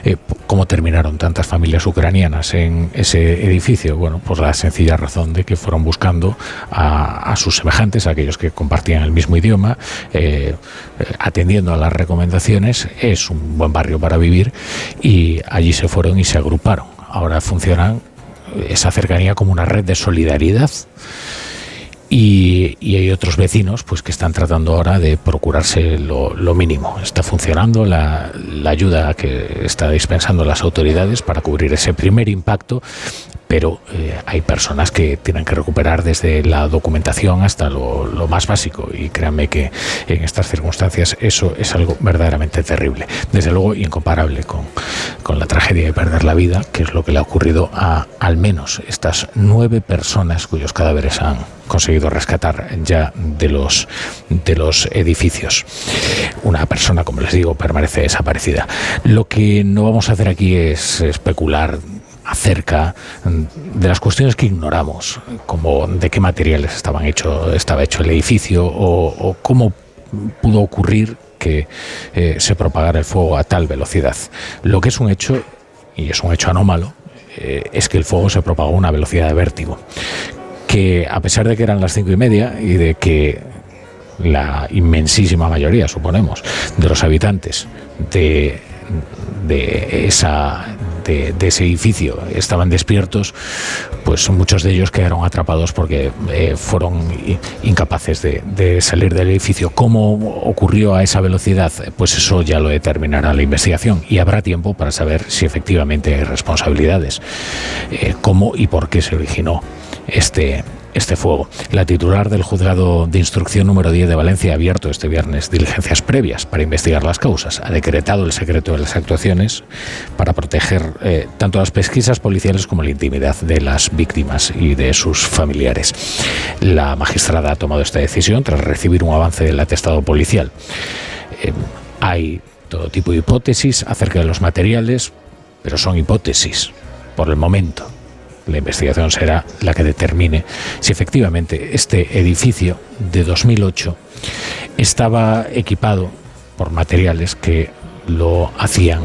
Speaker 2: Eh, ¿Cómo terminaron tantas familias ucranianas en ese edificio? Bueno, por la sencilla razón de que fueron buscando a, sus semejantes, a aquellos que compartían el mismo idioma, eh, eh, atendiendo a las recomendaciones. Es un buen barrio para vivir y allí se fueron y se agruparon. Ahora funcionan esa cercanía como una red de solidaridad y, hay otros vecinos pues que están tratando ahora de procurarse lo, mínimo. Está funcionando la, la, ayuda que está dispensando las autoridades para cubrir ese primer impacto, pero eh, hay personas que tienen que recuperar desde la documentación hasta lo, lo, más básico y créanme que en estas circunstancias eso es algo verdaderamente terrible. Desde luego incomparable con, con la tragedia de perder la vida, que es lo que le ha ocurrido a al menos estas nueve personas cuyos cadáveres han conseguido rescatar ya de los, de los edificios. Una persona, como les digo, permanece desaparecida. Lo que no vamos a hacer aquí es especular acerca de las cuestiones que ignoramos, como de qué materiales estaban hecho, estaba hecho el edificio o, cómo pudo ocurrir que eh, se propagara el fuego a tal velocidad. Lo que es un hecho, y es un hecho anómalo, eh, es que el fuego se propagó a una velocidad de vértigo, que a pesar de que eran las cinco y media y de que la inmensísima mayoría, suponemos, de los habitantes de de, esa, de, ese edificio estaban despiertos, pues muchos de ellos quedaron atrapados porque eh, fueron incapaces de, salir del edificio. ¿Cómo ocurrió a esa velocidad? Pues eso ya lo determinará la investigación y habrá tiempo para saber si efectivamente hay responsabilidades, eh, cómo y por qué se originó este, este fuego. La titular del juzgado de instrucción número 10 de Valencia ha abierto este viernes diligencias previas para investigar las causas. Ha decretado el secreto de las actuaciones para proteger eh, tanto las pesquisas policiales como la intimidad de las víctimas y de sus familiares. La magistrada ha tomado esta decisión tras recibir un avance del atestado policial. Eh, hay todo tipo de hipótesis acerca de los materiales, pero son hipótesis por el momento la investigación será la que determine si efectivamente este edificio de 2008 estaba equipado por materiales que lo hacían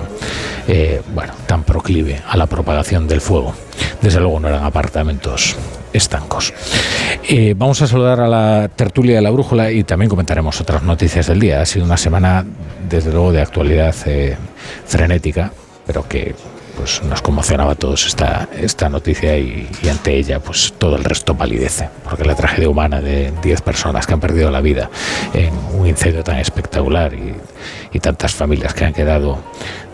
Speaker 2: eh, bueno, tan proclive a la propagación del fuego. Desde luego no eran apartamentos estancos. Eh, vamos a saludar a la tertulia de la brújula y también comentaremos otras noticias del día. Ha sido una semana, desde luego, de actualidad eh, frenética, pero que pues nos conmocionaba a todos esta, esta noticia y, ante ella pues todo el resto palidece, porque la tragedia humana de 10 personas que han perdido la vida en un incendio tan espectacular y, tantas familias que han quedado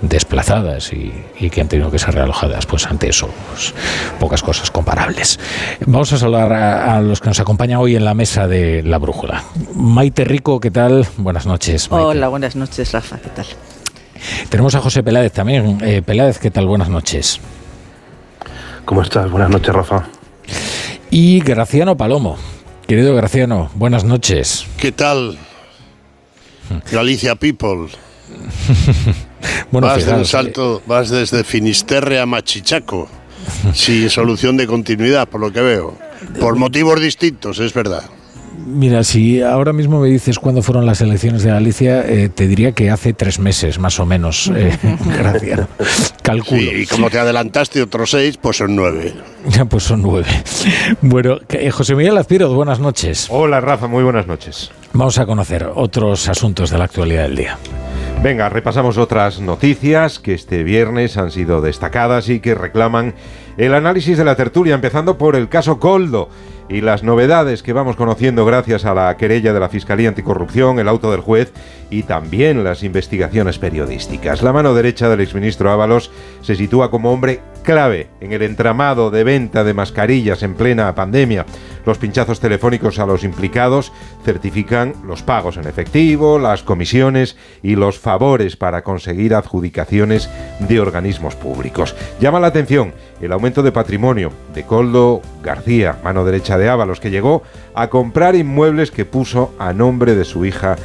Speaker 2: desplazadas y, que han tenido que ser realojadas, pues ante eso pues, pocas cosas comparables. Vamos a saludar a, a, los que nos acompañan hoy en la mesa de La Brújula. Maite Rico, ¿qué tal? Buenas noches.
Speaker 105: Hola, buenas noches, Rafa, ¿qué tal?
Speaker 2: Tenemos a José Peláez también. Eh, Peláez, ¿qué tal? Buenas noches.
Speaker 106: ¿Cómo estás? Buenas noches, Rafa.
Speaker 2: Y Graciano Palomo. Querido Graciano, buenas noches.
Speaker 107: ¿Qué tal? Galicia People. *laughs*
Speaker 2: bueno,
Speaker 107: vas, salto, vas desde Finisterre a Machichaco, *laughs* sin solución de continuidad, por lo que veo. Por motivos distintos, es verdad.
Speaker 2: Mira, si ahora mismo me dices cuándo fueron las elecciones de Galicia, eh, te diría que hace tres meses, más o menos. Eh, *laughs* gracias. Calculo.
Speaker 107: y como te adelantaste otros seis, pues son nueve.
Speaker 2: Ya, pues son nueve. Bueno, eh, José Miguel Azpiroz, buenas noches.
Speaker 53: Hola, Rafa, muy buenas noches.
Speaker 2: Vamos a conocer otros asuntos de la actualidad del día.
Speaker 53: Venga, repasamos otras noticias que este viernes han sido destacadas y que reclaman el análisis de la tertulia, empezando por el caso Coldo y las novedades que vamos conociendo gracias a la querella de la Fiscalía Anticorrupción, el auto del juez y también las investigaciones periodísticas. La mano derecha del exministro Ábalos se sitúa como hombre clave en el entramado de venta de mascarillas en plena pandemia. Los pinchazos telefónicos a los implicados certifican los pagos en efectivo, las comisiones y los favores para conseguir adjudicaciones de organismos públicos. Llama la atención el aumento de patrimonio de Coldo García, mano derecha de Ábalos, que llegó a comprar inmuebles que puso a nombre de su hija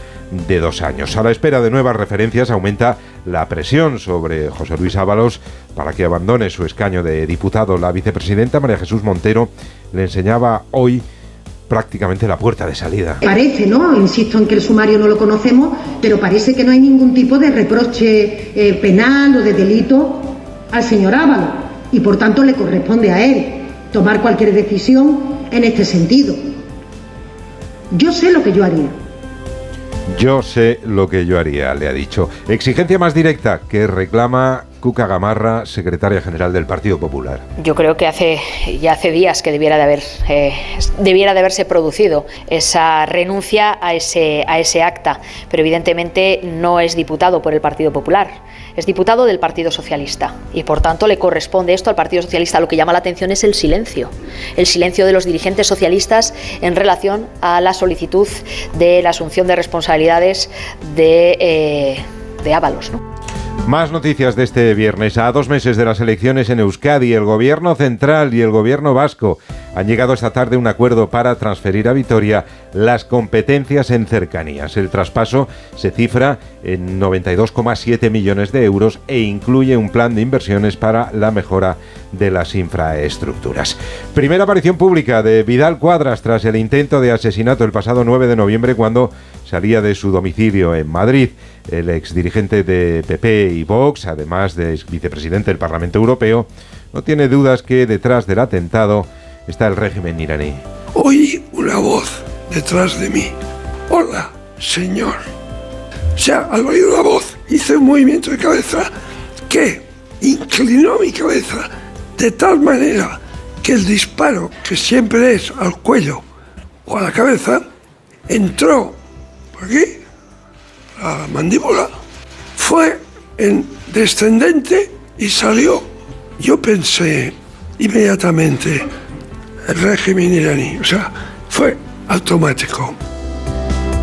Speaker 53: de dos años. A la espera de nuevas referencias aumenta la presión sobre José Luis Ábalos para que abandone su escaño de diputado. La vicepresidenta María Jesús Montero le enseñaba hoy prácticamente la puerta de salida.
Speaker 108: Parece, ¿no? Insisto en que el sumario no lo conocemos, pero parece que no hay ningún tipo de reproche eh, penal o de delito al señor Ábalos y por tanto le corresponde a él tomar cualquier decisión en este sentido. Yo sé lo que yo haría.
Speaker 53: Yo sé lo que yo haría, le ha dicho. Exigencia más directa que reclama Cuca Gamarra, secretaria general del Partido Popular.
Speaker 109: Yo creo que hace ya hace días que debiera de haber eh, debiera de haberse producido esa renuncia a ese a ese acta, pero evidentemente no es diputado por el Partido Popular, es diputado del Partido Socialista y por tanto le corresponde esto al Partido Socialista. Lo que llama la atención es el silencio, el silencio de los dirigentes socialistas en relación a la solicitud de la asunción de responsabilidades de, eh, Ábalos.
Speaker 53: Más noticias de este viernes. A dos meses de las elecciones en Euskadi, el gobierno central y el gobierno vasco han llegado esta tarde un acuerdo para transferir a Vitoria las competencias en cercanías. El traspaso se cifra en 92,7 millones de euros e incluye un plan de inversiones para la mejora de las infraestructuras. Primera aparición pública de Vidal Cuadras tras el intento de asesinato el pasado 9 de noviembre cuando salía de su domicilio en Madrid. El exdirigente de PP y Vox, además de vicepresidente del Parlamento Europeo, no tiene dudas que detrás del atentado está el régimen iraní.
Speaker 110: Oí una voz detrás de mí. Hola, señor. O sea, al oír una voz hice un movimiento de cabeza que inclinó mi cabeza de tal manera que el disparo, que siempre es al cuello o a la cabeza, entró por aquí, la mandíbula, fue en descendente y salió. Yo pensé inmediatamente, el régimen iraní. O sea, fue automático.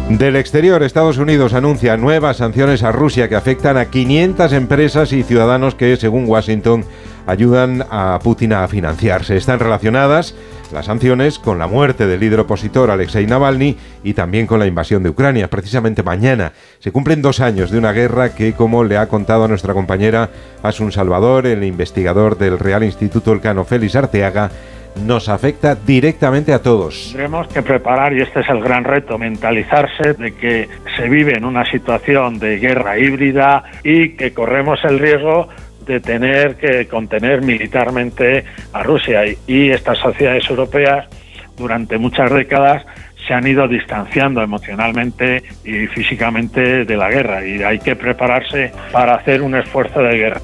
Speaker 53: Del exterior, Estados Unidos anuncia nuevas sanciones a Rusia que afectan a 500 empresas y ciudadanos que, según Washington, ayudan a Putin a financiarse. Están relacionadas las sanciones con la muerte del líder opositor Alexei Navalny y también con la invasión de Ucrania. Precisamente mañana se cumplen dos años de una guerra que, como le ha contado a nuestra compañera Asun Salvador, el investigador del Real Instituto Elcano Félix Arteaga, nos afecta directamente a todos.
Speaker 111: Tendremos que preparar, y este es el gran reto, mentalizarse de que se vive en una situación de guerra híbrida y que corremos el riesgo de tener que contener militarmente a Rusia. Y estas sociedades europeas, durante muchas décadas, se han ido distanciando emocionalmente y físicamente de la guerra y hay que prepararse para hacer un esfuerzo de guerra.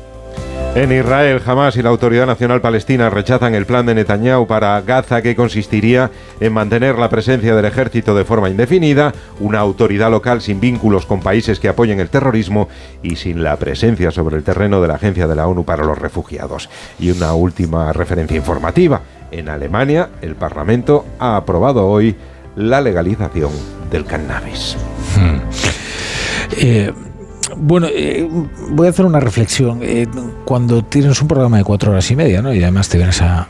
Speaker 53: En Israel, Hamas y la Autoridad Nacional Palestina rechazan el plan de Netanyahu para Gaza que consistiría en mantener la presencia del ejército de forma indefinida, una autoridad local sin vínculos con países que apoyen el terrorismo y sin la presencia sobre el terreno de la Agencia de la ONU para los Refugiados. Y una última referencia informativa. En Alemania, el Parlamento ha aprobado hoy la legalización del cannabis.
Speaker 2: Hmm. Eh, bueno, eh, voy a hacer una reflexión. Eh, cuando tienes un programa de cuatro horas y media, ¿no? Y además te vienes a,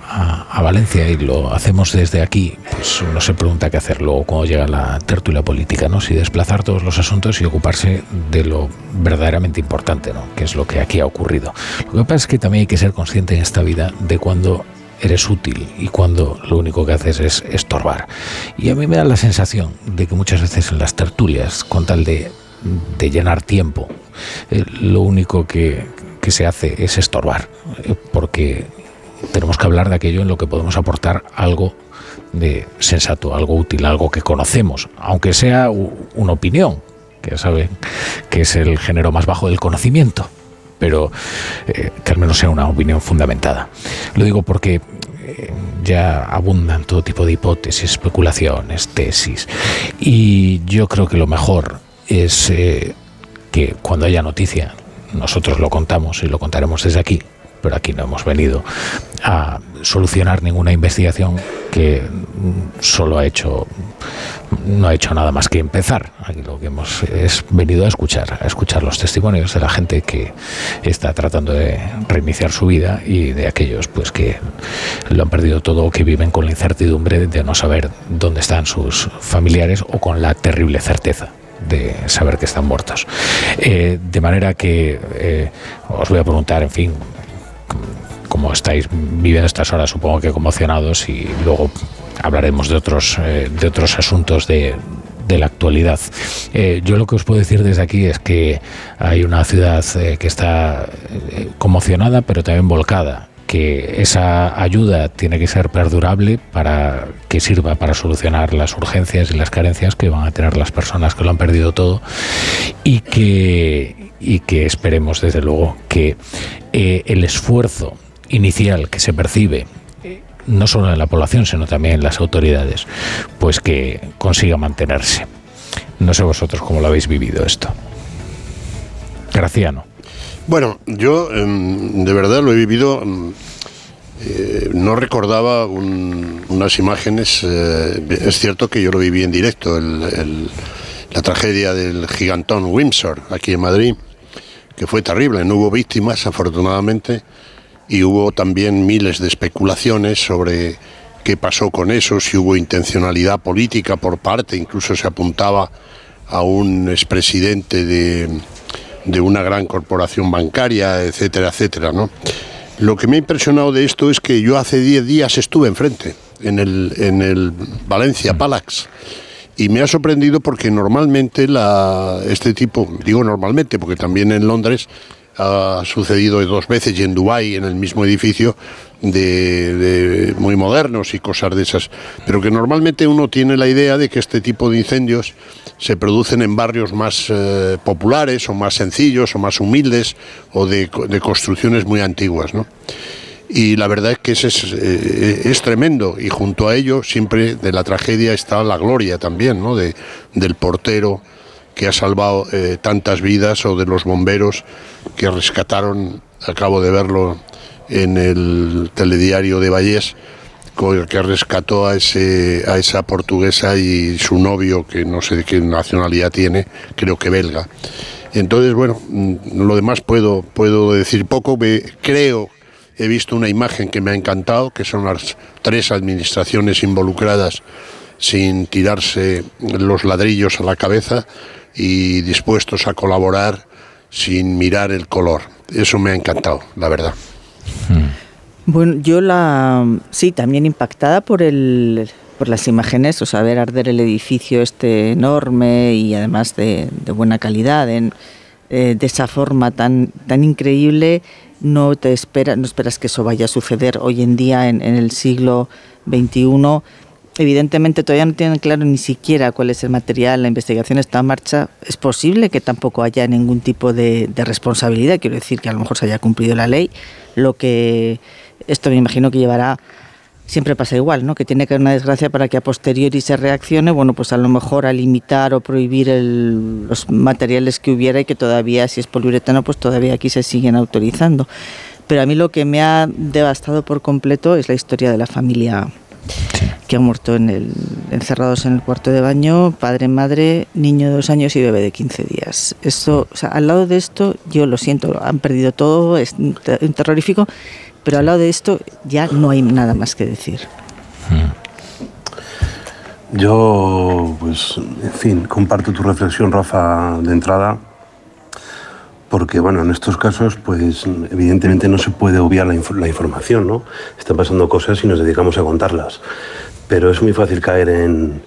Speaker 2: Valencia y lo hacemos desde aquí, pues uno se pregunta qué hacer luego cuando llega la tertulia política, ¿no? Si desplazar todos los asuntos y ocuparse de lo verdaderamente importante, ¿no? Que es lo que aquí ha ocurrido. Lo que pasa es que también hay que ser consciente en esta vida de cuando eres útil y cuando lo único que haces es estorbar. Y a mí me da la sensación de que muchas veces en las tertulias, con tal de, de llenar tiempo, eh, lo único que, que se hace es estorbar, eh, porque tenemos que hablar de aquello en lo que podemos aportar algo de sensato, algo útil, algo que conocemos, aunque sea una opinión, que ya saben que es el género más bajo del conocimiento, pero eh, que al menos sea una opinión fundamentada. Lo digo porque ya abundan todo tipo de hipótesis, especulaciones, tesis, y yo creo que lo mejor es eh, que cuando haya noticia, nosotros lo contamos y lo contaremos desde aquí, pero aquí no hemos venido a solucionar ninguna investigación que solo ha hecho no ha hecho nada más que empezar. Aquí lo que hemos es venido a escuchar, a escuchar los testimonios de la gente que está tratando de reiniciar su vida y de aquellos pues que lo han perdido todo o que viven con la incertidumbre de no saber dónde están sus familiares o con la terrible certeza de saber que están muertos. Eh, de manera que eh, os voy a preguntar, en fin, como estáis viviendo estas horas, supongo que conmocionados y luego hablaremos de otros, eh, de otros asuntos de, de la actualidad. Eh, yo lo que os puedo decir desde aquí es que hay una ciudad eh, que está conmocionada, pero también volcada que esa ayuda tiene que ser perdurable para que sirva para solucionar las urgencias y las carencias que van a tener las personas que lo han perdido todo y que, y que esperemos desde luego que el esfuerzo inicial que se percibe no solo en la población, sino también en las autoridades, pues que consiga mantenerse. No sé vosotros cómo lo habéis vivido esto. Graciano.
Speaker 107: Bueno, yo em, de verdad lo he vivido. Em, eh, no recordaba unas imágenes. Eh, es cierto que yo lo viví en directo, la tragedia del gigantón Windsor, aquí en Madrid, que fue terrible. No hubo víctimas, afortunadamente y hubo también miles de especulaciones sobre qué pasó con eso, si hubo intencionalidad política por parte, incluso se apuntaba a un expresidente de, de una gran corporación bancaria, etcétera, etcétera, ¿no? Lo que me ha impresionado de esto es que yo hace 10 días estuve enfrente, en el, en el Valencia Palax, y me ha sorprendido porque normalmente la, este tipo, digo normalmente porque también en Londres ha sucedido dos veces y en Dubái, en el mismo edificio, de, muy modernos y cosas de esas. Pero que normalmente uno tiene la idea de que este tipo de incendios se producen en barrios más eh, populares o más sencillos o más humildes o de, construcciones muy antiguas. ¿no? Y la verdad es que ese es, eh, tremendo y junto a ello siempre de la tragedia está la gloria también, ¿no? de, del portero que ha salvado eh, tantas vidas o de los bomberos que rescataron, acabo de verlo en el telediario de Vallés, que rescató a, ese, a esa portuguesa y su novio, que no sé de qué nacionalidad tiene, creo que belga. Entonces, bueno, mm, lo demás puedo, puedo decir poco. creo, he visto una imagen que me ha encantado, que son las tres administraciones involucradas sin tirarse los ladrillos a la cabeza y dispuestos a colaborar sin mirar el color. Eso me ha encantado, la verdad.
Speaker 105: Hmm. Bueno, yo la sí, también impactada por el por las imágenes, o sea, ver arder el edificio este enorme y además de, buena calidad, eh, de esa forma tan tan increíble, no te espera, no esperas que eso vaya a suceder hoy en día en, en el siglo XXI evidentemente todavía no tienen claro ni siquiera cuál es el material, la investigación está en marcha, es posible que tampoco haya ningún tipo de, responsabilidad, quiero decir que a lo mejor se haya cumplido la ley, lo que esto me imagino que llevará, siempre pasa igual, ¿no? que tiene que haber una desgracia para que a posteriori se reaccione, bueno, pues a lo mejor a limitar o prohibir los materiales que hubiera y que todavía, si es poliuretano, pues todavía aquí se siguen autorizando. Pero a mí lo que me ha devastado por completo es la historia de la familia que han muerto en el, encerrados en el cuarto de baño, padre, madre, niño de dos años y bebé de 15 días. Esto, o sea, al lado de esto, yo lo siento, han perdido todo, es terrorífico, pero al lado de esto ya no hay nada más que decir. Hmm.
Speaker 106: Yo, pues, en fin, comparto tu reflexión, Rafa, de entrada, porque bueno, en estos casos, pues evidentemente no se puede obviar la, información, ¿no? Están pasando cosas y nos dedicamos a contarlas. Pero es muy fácil caer en,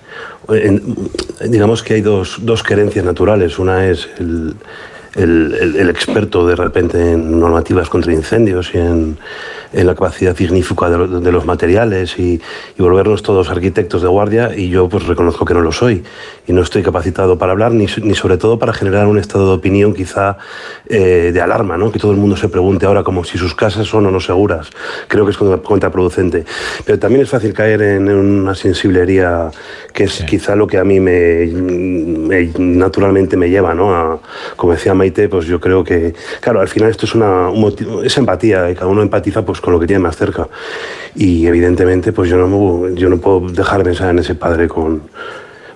Speaker 106: digamos que hay dos, dos querencias naturales. Una es el, el, el, experto de repente en normativas contra incendios y en en la capacidad signífica de, los materiales y, volvernos todos arquitectos de guardia y yo pues reconozco que no lo soy y no estoy capacitado para hablar ni, ni sobre todo para generar un estado de opinión quizá eh, de alarma, ¿no? que todo el mundo se pregunte ahora como si sus casas son o no seguras. Creo que es contraproducente. Pero también es fácil caer en una sensiblería que es quizá lo que a mí me, naturalmente me lleva, ¿no? A, como decía Maite, pues yo creo que, claro, al final esto es una es empatía y cada uno empatiza pues con lo que tiene más cerca. Y evidentemente, pues yo no, yo no puedo dejar de pensar en ese padre con,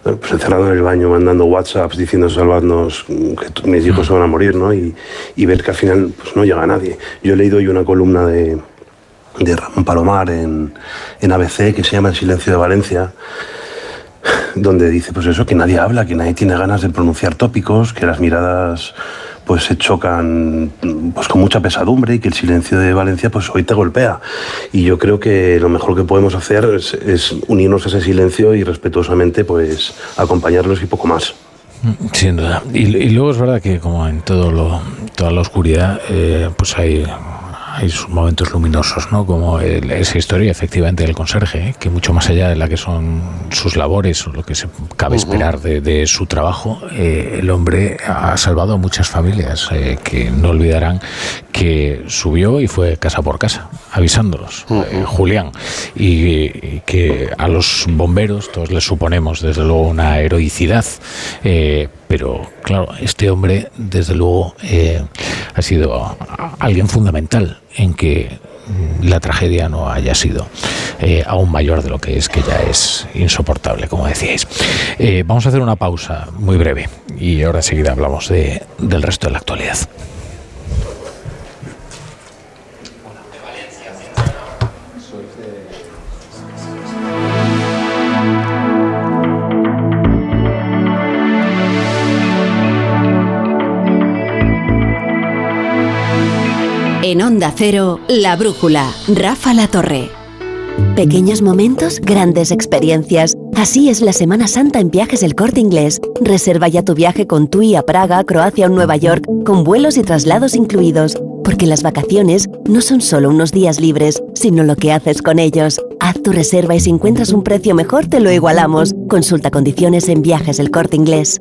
Speaker 106: pues encerrado en el baño, mandando WhatsApps diciendo salvadnos, que mis hijos se van a morir, ¿no? Y, y, ver que al final pues, no llega a nadie. Yo he leído hoy una columna de, de Ramón Palomar en, en ABC que se llama El silencio de Valencia, donde dice pues eso, que nadie habla, que nadie tiene ganas de pronunciar tópicos, que las miradas pues se chocan pues con mucha pesadumbre y que el silencio de Valencia pues hoy te golpea. Y yo creo que lo mejor que podemos hacer es, unirnos a ese silencio y respetuosamente pues acompañarlos y poco más.
Speaker 2: Sin duda. Y, luego es verdad que como en todo lo, toda la oscuridad, eh, pues hay hay sus momentos luminosos, ¿no? Como esa historia, efectivamente, del conserje, ¿eh? que mucho más allá de la que son sus labores o lo que se cabe esperar de, su trabajo, eh, el hombre ha salvado a muchas familias eh, que no olvidarán que subió y fue casa por casa, avisándolos, Julián, y, que a los bomberos todos les suponemos, desde luego, una heroicidad pero claro, este hombre desde luego ha sido alguien fundamental en que la tragedia no haya sido eh, aún mayor de lo que es, que ya es insoportable, como decíais. Eh, vamos a hacer una pausa muy breve y ahora enseguida hablamos de, del resto de la actualidad.
Speaker 1: En Onda Cero, La Brújula, Rafa La Torre. Pequeños momentos, grandes experiencias. Así es la Semana Santa en Viajes El Corte Inglés. Reserva ya tu viaje con TUI a Praga, Croacia o Nueva York, con vuelos y traslados incluidos. Porque las vacaciones no son solo unos días libres, sino lo que haces con ellos. Haz tu reserva y si encuentras un precio mejor te lo igualamos. Consulta condiciones en Viajes El Corte Inglés.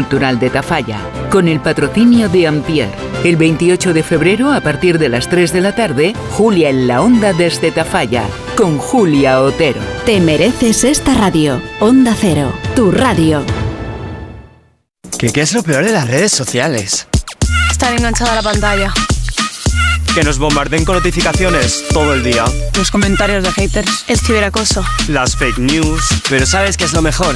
Speaker 88: Cultural de Tafalla, con el patrocinio de Ampier. El 28 de febrero, a partir de las 3 de la tarde, Julia en la Onda desde Tafalla, con Julia Otero.
Speaker 1: Te mereces esta radio. Onda Cero, tu radio.
Speaker 112: ¿Qué, ¿Qué es lo peor de las redes sociales?
Speaker 113: Estar enganchada a la pantalla.
Speaker 112: Que nos bombarden con notificaciones todo el día.
Speaker 113: Los comentarios de haters. El ciberacoso.
Speaker 112: Las fake news. Pero ¿sabes qué es lo mejor?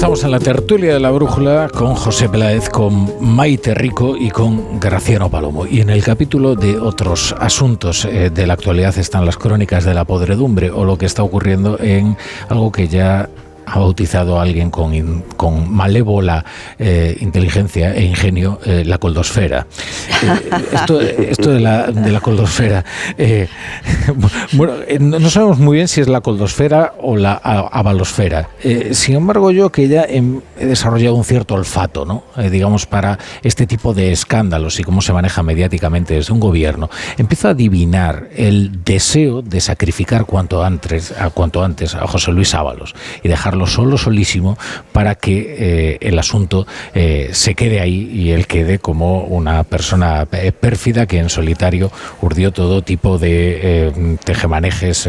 Speaker 2: Estamos en la tertulia de la brújula con José Peláez, con Maite Rico y con Graciano Palomo. Y en el capítulo de otros asuntos eh, de la actualidad están las crónicas de la podredumbre o lo que está ocurriendo en algo que ya ha bautizado a alguien con, con malévola eh, inteligencia e ingenio eh, la coldosfera. *laughs* Eh, esto, esto de, la, de la coldosfera, *laughs* bueno, no sabemos muy bien si es la coldosfera o la a- avalosfera. Eh, sin embargo, yo que ya he desarrollado un cierto olfato, ¿no? Digamos, para este tipo de escándalos y cómo se maneja mediáticamente desde un gobierno, empiezo a adivinar el deseo de sacrificar cuanto antes a, cuanto antes a José Luis Ábalos y dejarlo solo, solísimo, para que eh, el asunto eh, se quede ahí y él quede como una persona eh, pérfida que en solitario urdió todo tipo de tejemanejes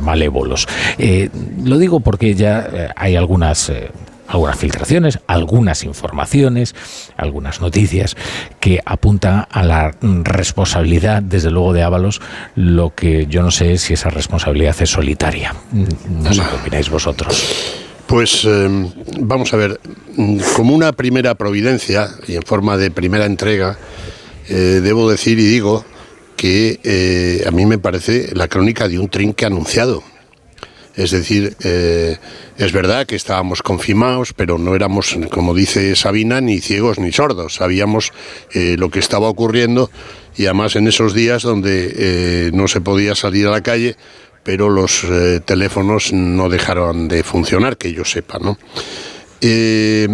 Speaker 2: malévolos. Lo digo porque ya hay algunas... algunas filtraciones, algunas informaciones, algunas noticias que apuntan a la responsabilidad, desde luego, de Ábalos, lo que yo no sé es si esa responsabilidad es solitaria. Mm, No sé qué opináis vosotros.
Speaker 107: Pues eh, vamos a ver, mm, como una primera providencia y en forma de primera entrega, eh, debo decir y digo que eh, a mí me parece la crónica de un trinque anunciado. Es decir, es verdad que estábamos confirmados, pero no éramos, como dice Sabina, ni ciegos ni sordos. Sabíamos lo que estaba ocurriendo y además en esos días donde no se podía salir a la calle, pero los eh, teléfonos no dejaron de funcionar, que yo sepa, ¿no? Eh,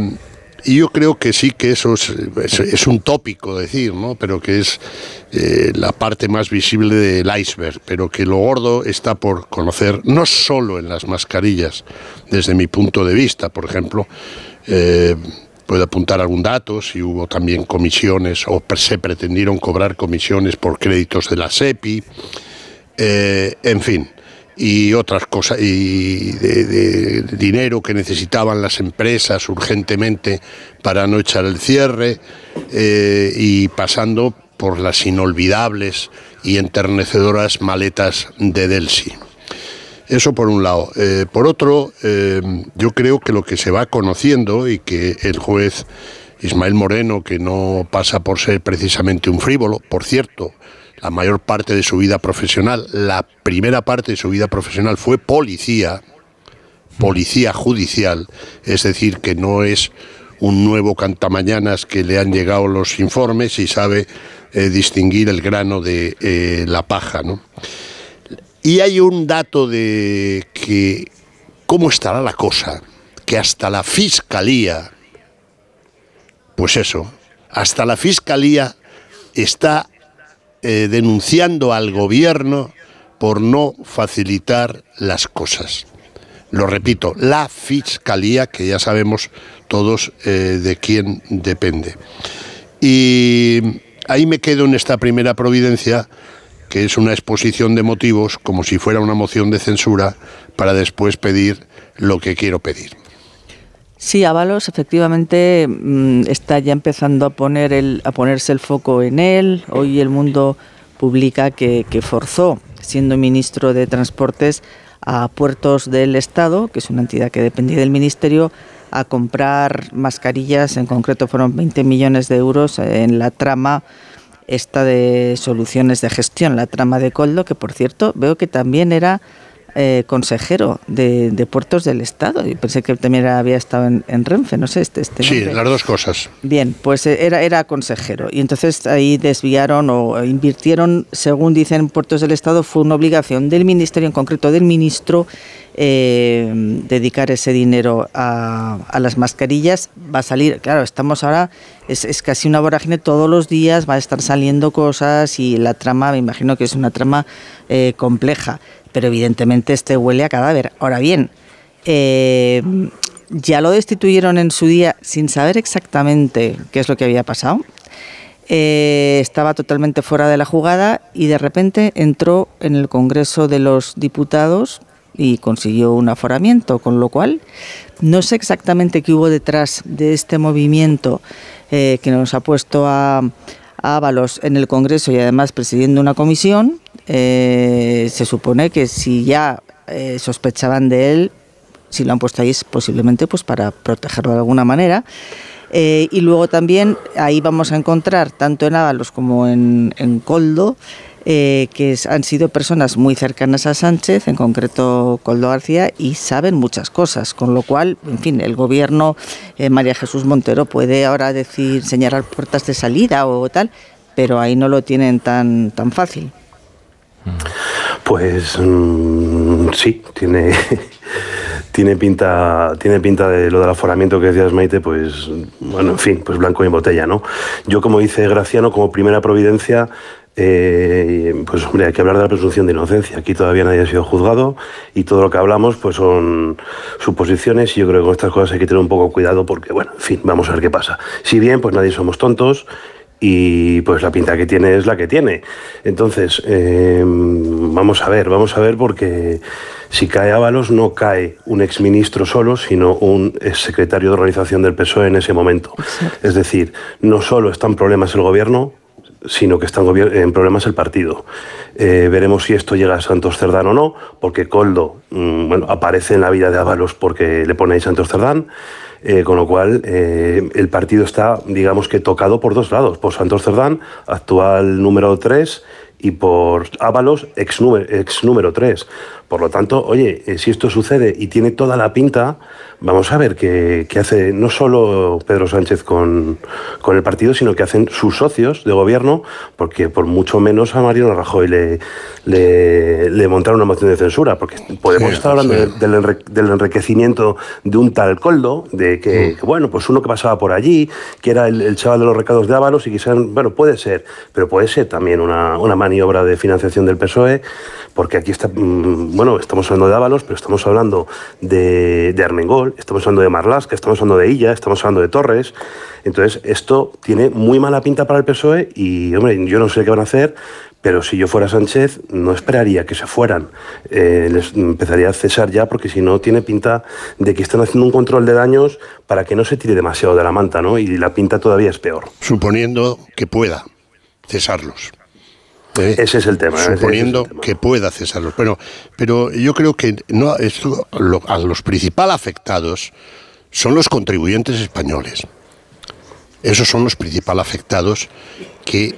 Speaker 107: y yo creo que sí que eso es, es- un tópico decir, ¿no? Pero que es eh, la parte más visible del iceberg, pero que lo gordo está por conocer, no solo en las mascarillas, desde mi punto de vista, por ejemplo, puedo apuntar algún dato, si hubo también comisiones o se pretendieron cobrar comisiones por créditos de la SEPI, en fin, y otras cosas, y de, dinero que necesitaban las empresas urgentemente para no echar el cierre, eh, y pasando por las inolvidables y enternecedoras maletas de Delsi. Eso por un lado. Eh, por otro, eh, yo creo que lo que se va conociendo y que el juez Ismael Moreno, que no pasa por ser precisamente un frívolo, por cierto, la mayor parte de su vida profesional, la primera parte de su vida profesional fue policía, policía judicial, es decir, que no es un nuevo cantamañanas que le han llegado los informes y sabe eh, distinguir el grano de eh, la paja, ¿no? Y hay un dato de que cómo estará la cosa, que hasta la fiscalía, pues eso, hasta la fiscalía está eh, denunciando al gobierno por no facilitar las cosas. Lo repito, la fiscalía, que ya sabemos todos eh, de quién depende. Y ahí me quedo en esta primera providencia, que es una exposición de motivos, como si fuera una moción de censura, para después pedir lo que quiero pedir.
Speaker 105: Sí, Ábalos efectivamente mm, está ya empezando a poner el, a ponerse el foco en él. Hoy el mundo publica que, que forzó, siendo ministro de Transportes, a Puertos del Estado, que es una entidad que dependía del ministerio, a comprar mascarillas, en concreto fueron 20 millones de euros en la trama esta de soluciones de gestión, la trama de Coldo, que por cierto veo que también era eh, consejero de, de, Puertos del Estado. Y pensé que también había estado en, en Renfe, no sé, este, este
Speaker 107: Sí, las dos cosas.
Speaker 105: Bien, pues eh, era, era consejero. Y entonces ahí desviaron o invirtieron, según dicen Puertos del Estado, fue una obligación del Ministerio, en concreto del ministro, eh, dedicar ese dinero a, a, las mascarillas. Va a salir, claro, estamos ahora, es, es, casi una vorágine, todos los días va a estar saliendo cosas y la trama, me imagino que es una trama eh, compleja, pero evidentemente este huele a cadáver. Ahora bien, eh, ya lo destituyeron en su día sin saber exactamente qué es lo que había pasado. Eh, estaba totalmente fuera de la jugada y de repente entró en el Congreso de los Diputados y consiguió un aforamiento, con lo cual no sé exactamente qué hubo detrás de este movimiento eh, que nos ha puesto a, a Ábalos en el Congreso y además presidiendo una comisión. Eh, se supone que si ya eh, sospechaban de él, si lo han puesto ahí es posiblemente pues para protegerlo de alguna manera. Eh, y luego también ahí vamos a encontrar, tanto en Ábalos como en, en Coldo, que han sido personas muy cercanas a Sánchez, en concreto Coldo García, y saben muchas cosas, con lo cual, en fin, el gobierno, María Jesús Montero puede ahora decir, señalar puertas de salida o tal, pero ahí no lo tienen tan, tan fácil.
Speaker 106: Pues mmm, sí, tiene, *laughs* tiene pinta, tiene pinta de lo del aforamiento que decías Maite, pues bueno, en fin, pues blanco y botella, ¿no? Yo como dice Graciano, como primera providencia, eh, pues hombre, hay que hablar de la presunción de inocencia. Aquí todavía nadie ha sido juzgado y todo lo que hablamos pues son suposiciones y yo creo que con estas cosas hay que tener un poco cuidado porque, bueno, en fin, vamos a ver qué pasa. Si bien, pues nadie somos tontos y pues la pinta que tiene es la que tiene. Entonces, eh, vamos a ver, vamos a ver porque si cae Ábalos no cae un exministro solo, sino un exsecretario de organización del PSOE en ese momento. Es decir, no solo está en problemas el gobierno, sino que está en, en problemas el partido. Eh, veremos si esto llega a Santos Cerdán o no, porque Coldo mmm, bueno, aparece en la vida de Ábalos porque le pone ahí Santos Cerdán. Eh, con lo cual, eh, el partido está, digamos que tocado por dos lados, por Santos Cerdán, actual número 3, y por Ábalos, ex número, ex número 3. Por lo tanto, oye, eh, si esto sucede y tiene toda la pinta, vamos a ver qué, qué hace no solo Pedro Sánchez con, con, el partido, sino que hacen sus socios de gobierno, porque por mucho menos a Mariano Rajoy le, le, le montaron una moción de censura, porque podemos sí, estar hablando sí. del, enre, del, enriquecimiento de un tal Coldo, de que, mm. que, bueno, pues uno que pasaba por allí, que era el, el chaval de los recados de Ábalos y quizás, bueno, puede ser, pero puede ser también una, una maniobra de financiación del PSOE, porque aquí está, mm, bueno, estamos hablando de Ábalos, pero estamos hablando de, de Armengol, estamos hablando de Marlasca, estamos hablando de Illa, estamos hablando de Torres. Entonces, esto tiene muy mala pinta para el PSOE y, hombre, yo no sé qué van a hacer, pero si yo fuera Sánchez, no esperaría que se fueran. Eh, les empezaría a cesar ya, porque si no, tiene pinta de que están haciendo un control de daños para que no se tire demasiado de la manta, ¿no? Y la pinta todavía es peor.
Speaker 107: Suponiendo que pueda cesarlos.
Speaker 106: ¿Eh? Ese es el tema.
Speaker 107: Suponiendo
Speaker 106: es el tema.
Speaker 107: que pueda cesarlos. Pero, pero yo creo que no, esto, lo, a los principales afectados son los contribuyentes españoles. Esos son los principales afectados que eh,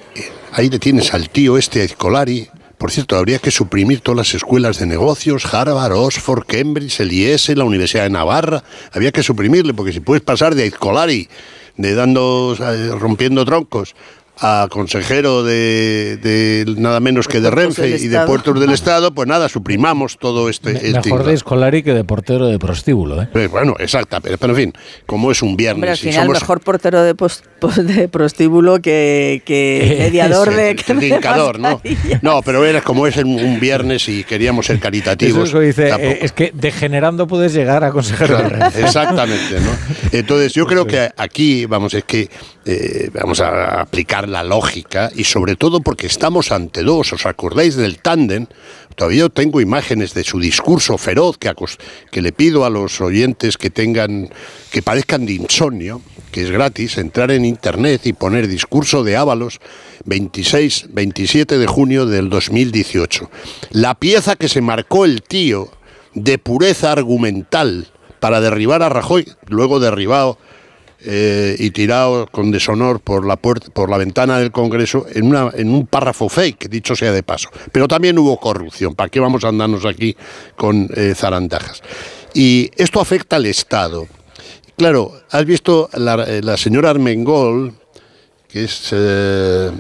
Speaker 107: ahí le tienes al tío este Escolari. Por cierto, habría que suprimir todas las escuelas de negocios, Harvard, Oxford, Cambridge, el IES, la Universidad de Navarra. Había que suprimirle, porque si puedes pasar de Escolari, de dando, rompiendo troncos, a consejero de, de, nada menos que de Renfe y de Puertos del Estado, pues nada, suprimamos todo este...
Speaker 2: Me, este mejor de escolari que de portero de prostíbulo, ¿eh?
Speaker 107: Pues bueno, exacto, pero, pero, en fin, como es un viernes...
Speaker 105: Hombre, al final, somos... mejor portero de, post, de prostíbulo que, que *laughs* mediador de...
Speaker 107: Que de indicador, ¿no? *laughs* No, pero era como es un viernes y queríamos ser caritativos.
Speaker 2: Eso dice, eh, es que degenerando puedes llegar a consejero
Speaker 107: claro, de Renfe. Exactamente, ¿no? Entonces yo *laughs* creo que aquí, vamos, es que eh, vamos a aplicar la lógica y sobre todo porque estamos ante dos, ¿os acordáis del tándem? Todavía tengo imágenes de su discurso feroz que, le pido a los oyentes que tengan, que padezcan de insomnio, que es gratis, entrar en internet y poner discurso de Ábalos 26, 27 de junio del 2018. La pieza que se marcó el tío de pureza argumental para derribar a Rajoy, luego derribado eh, y tirado con deshonor por la, puerta, por la ventana del Congreso en, una, en un párrafo fake, dicho sea de paso. Pero también hubo corrupción. ¿Para qué vamos a andarnos aquí con eh, zarandajas? Y esto afecta al Estado. Claro, has visto la, eh, la señora Armengol, que es eh,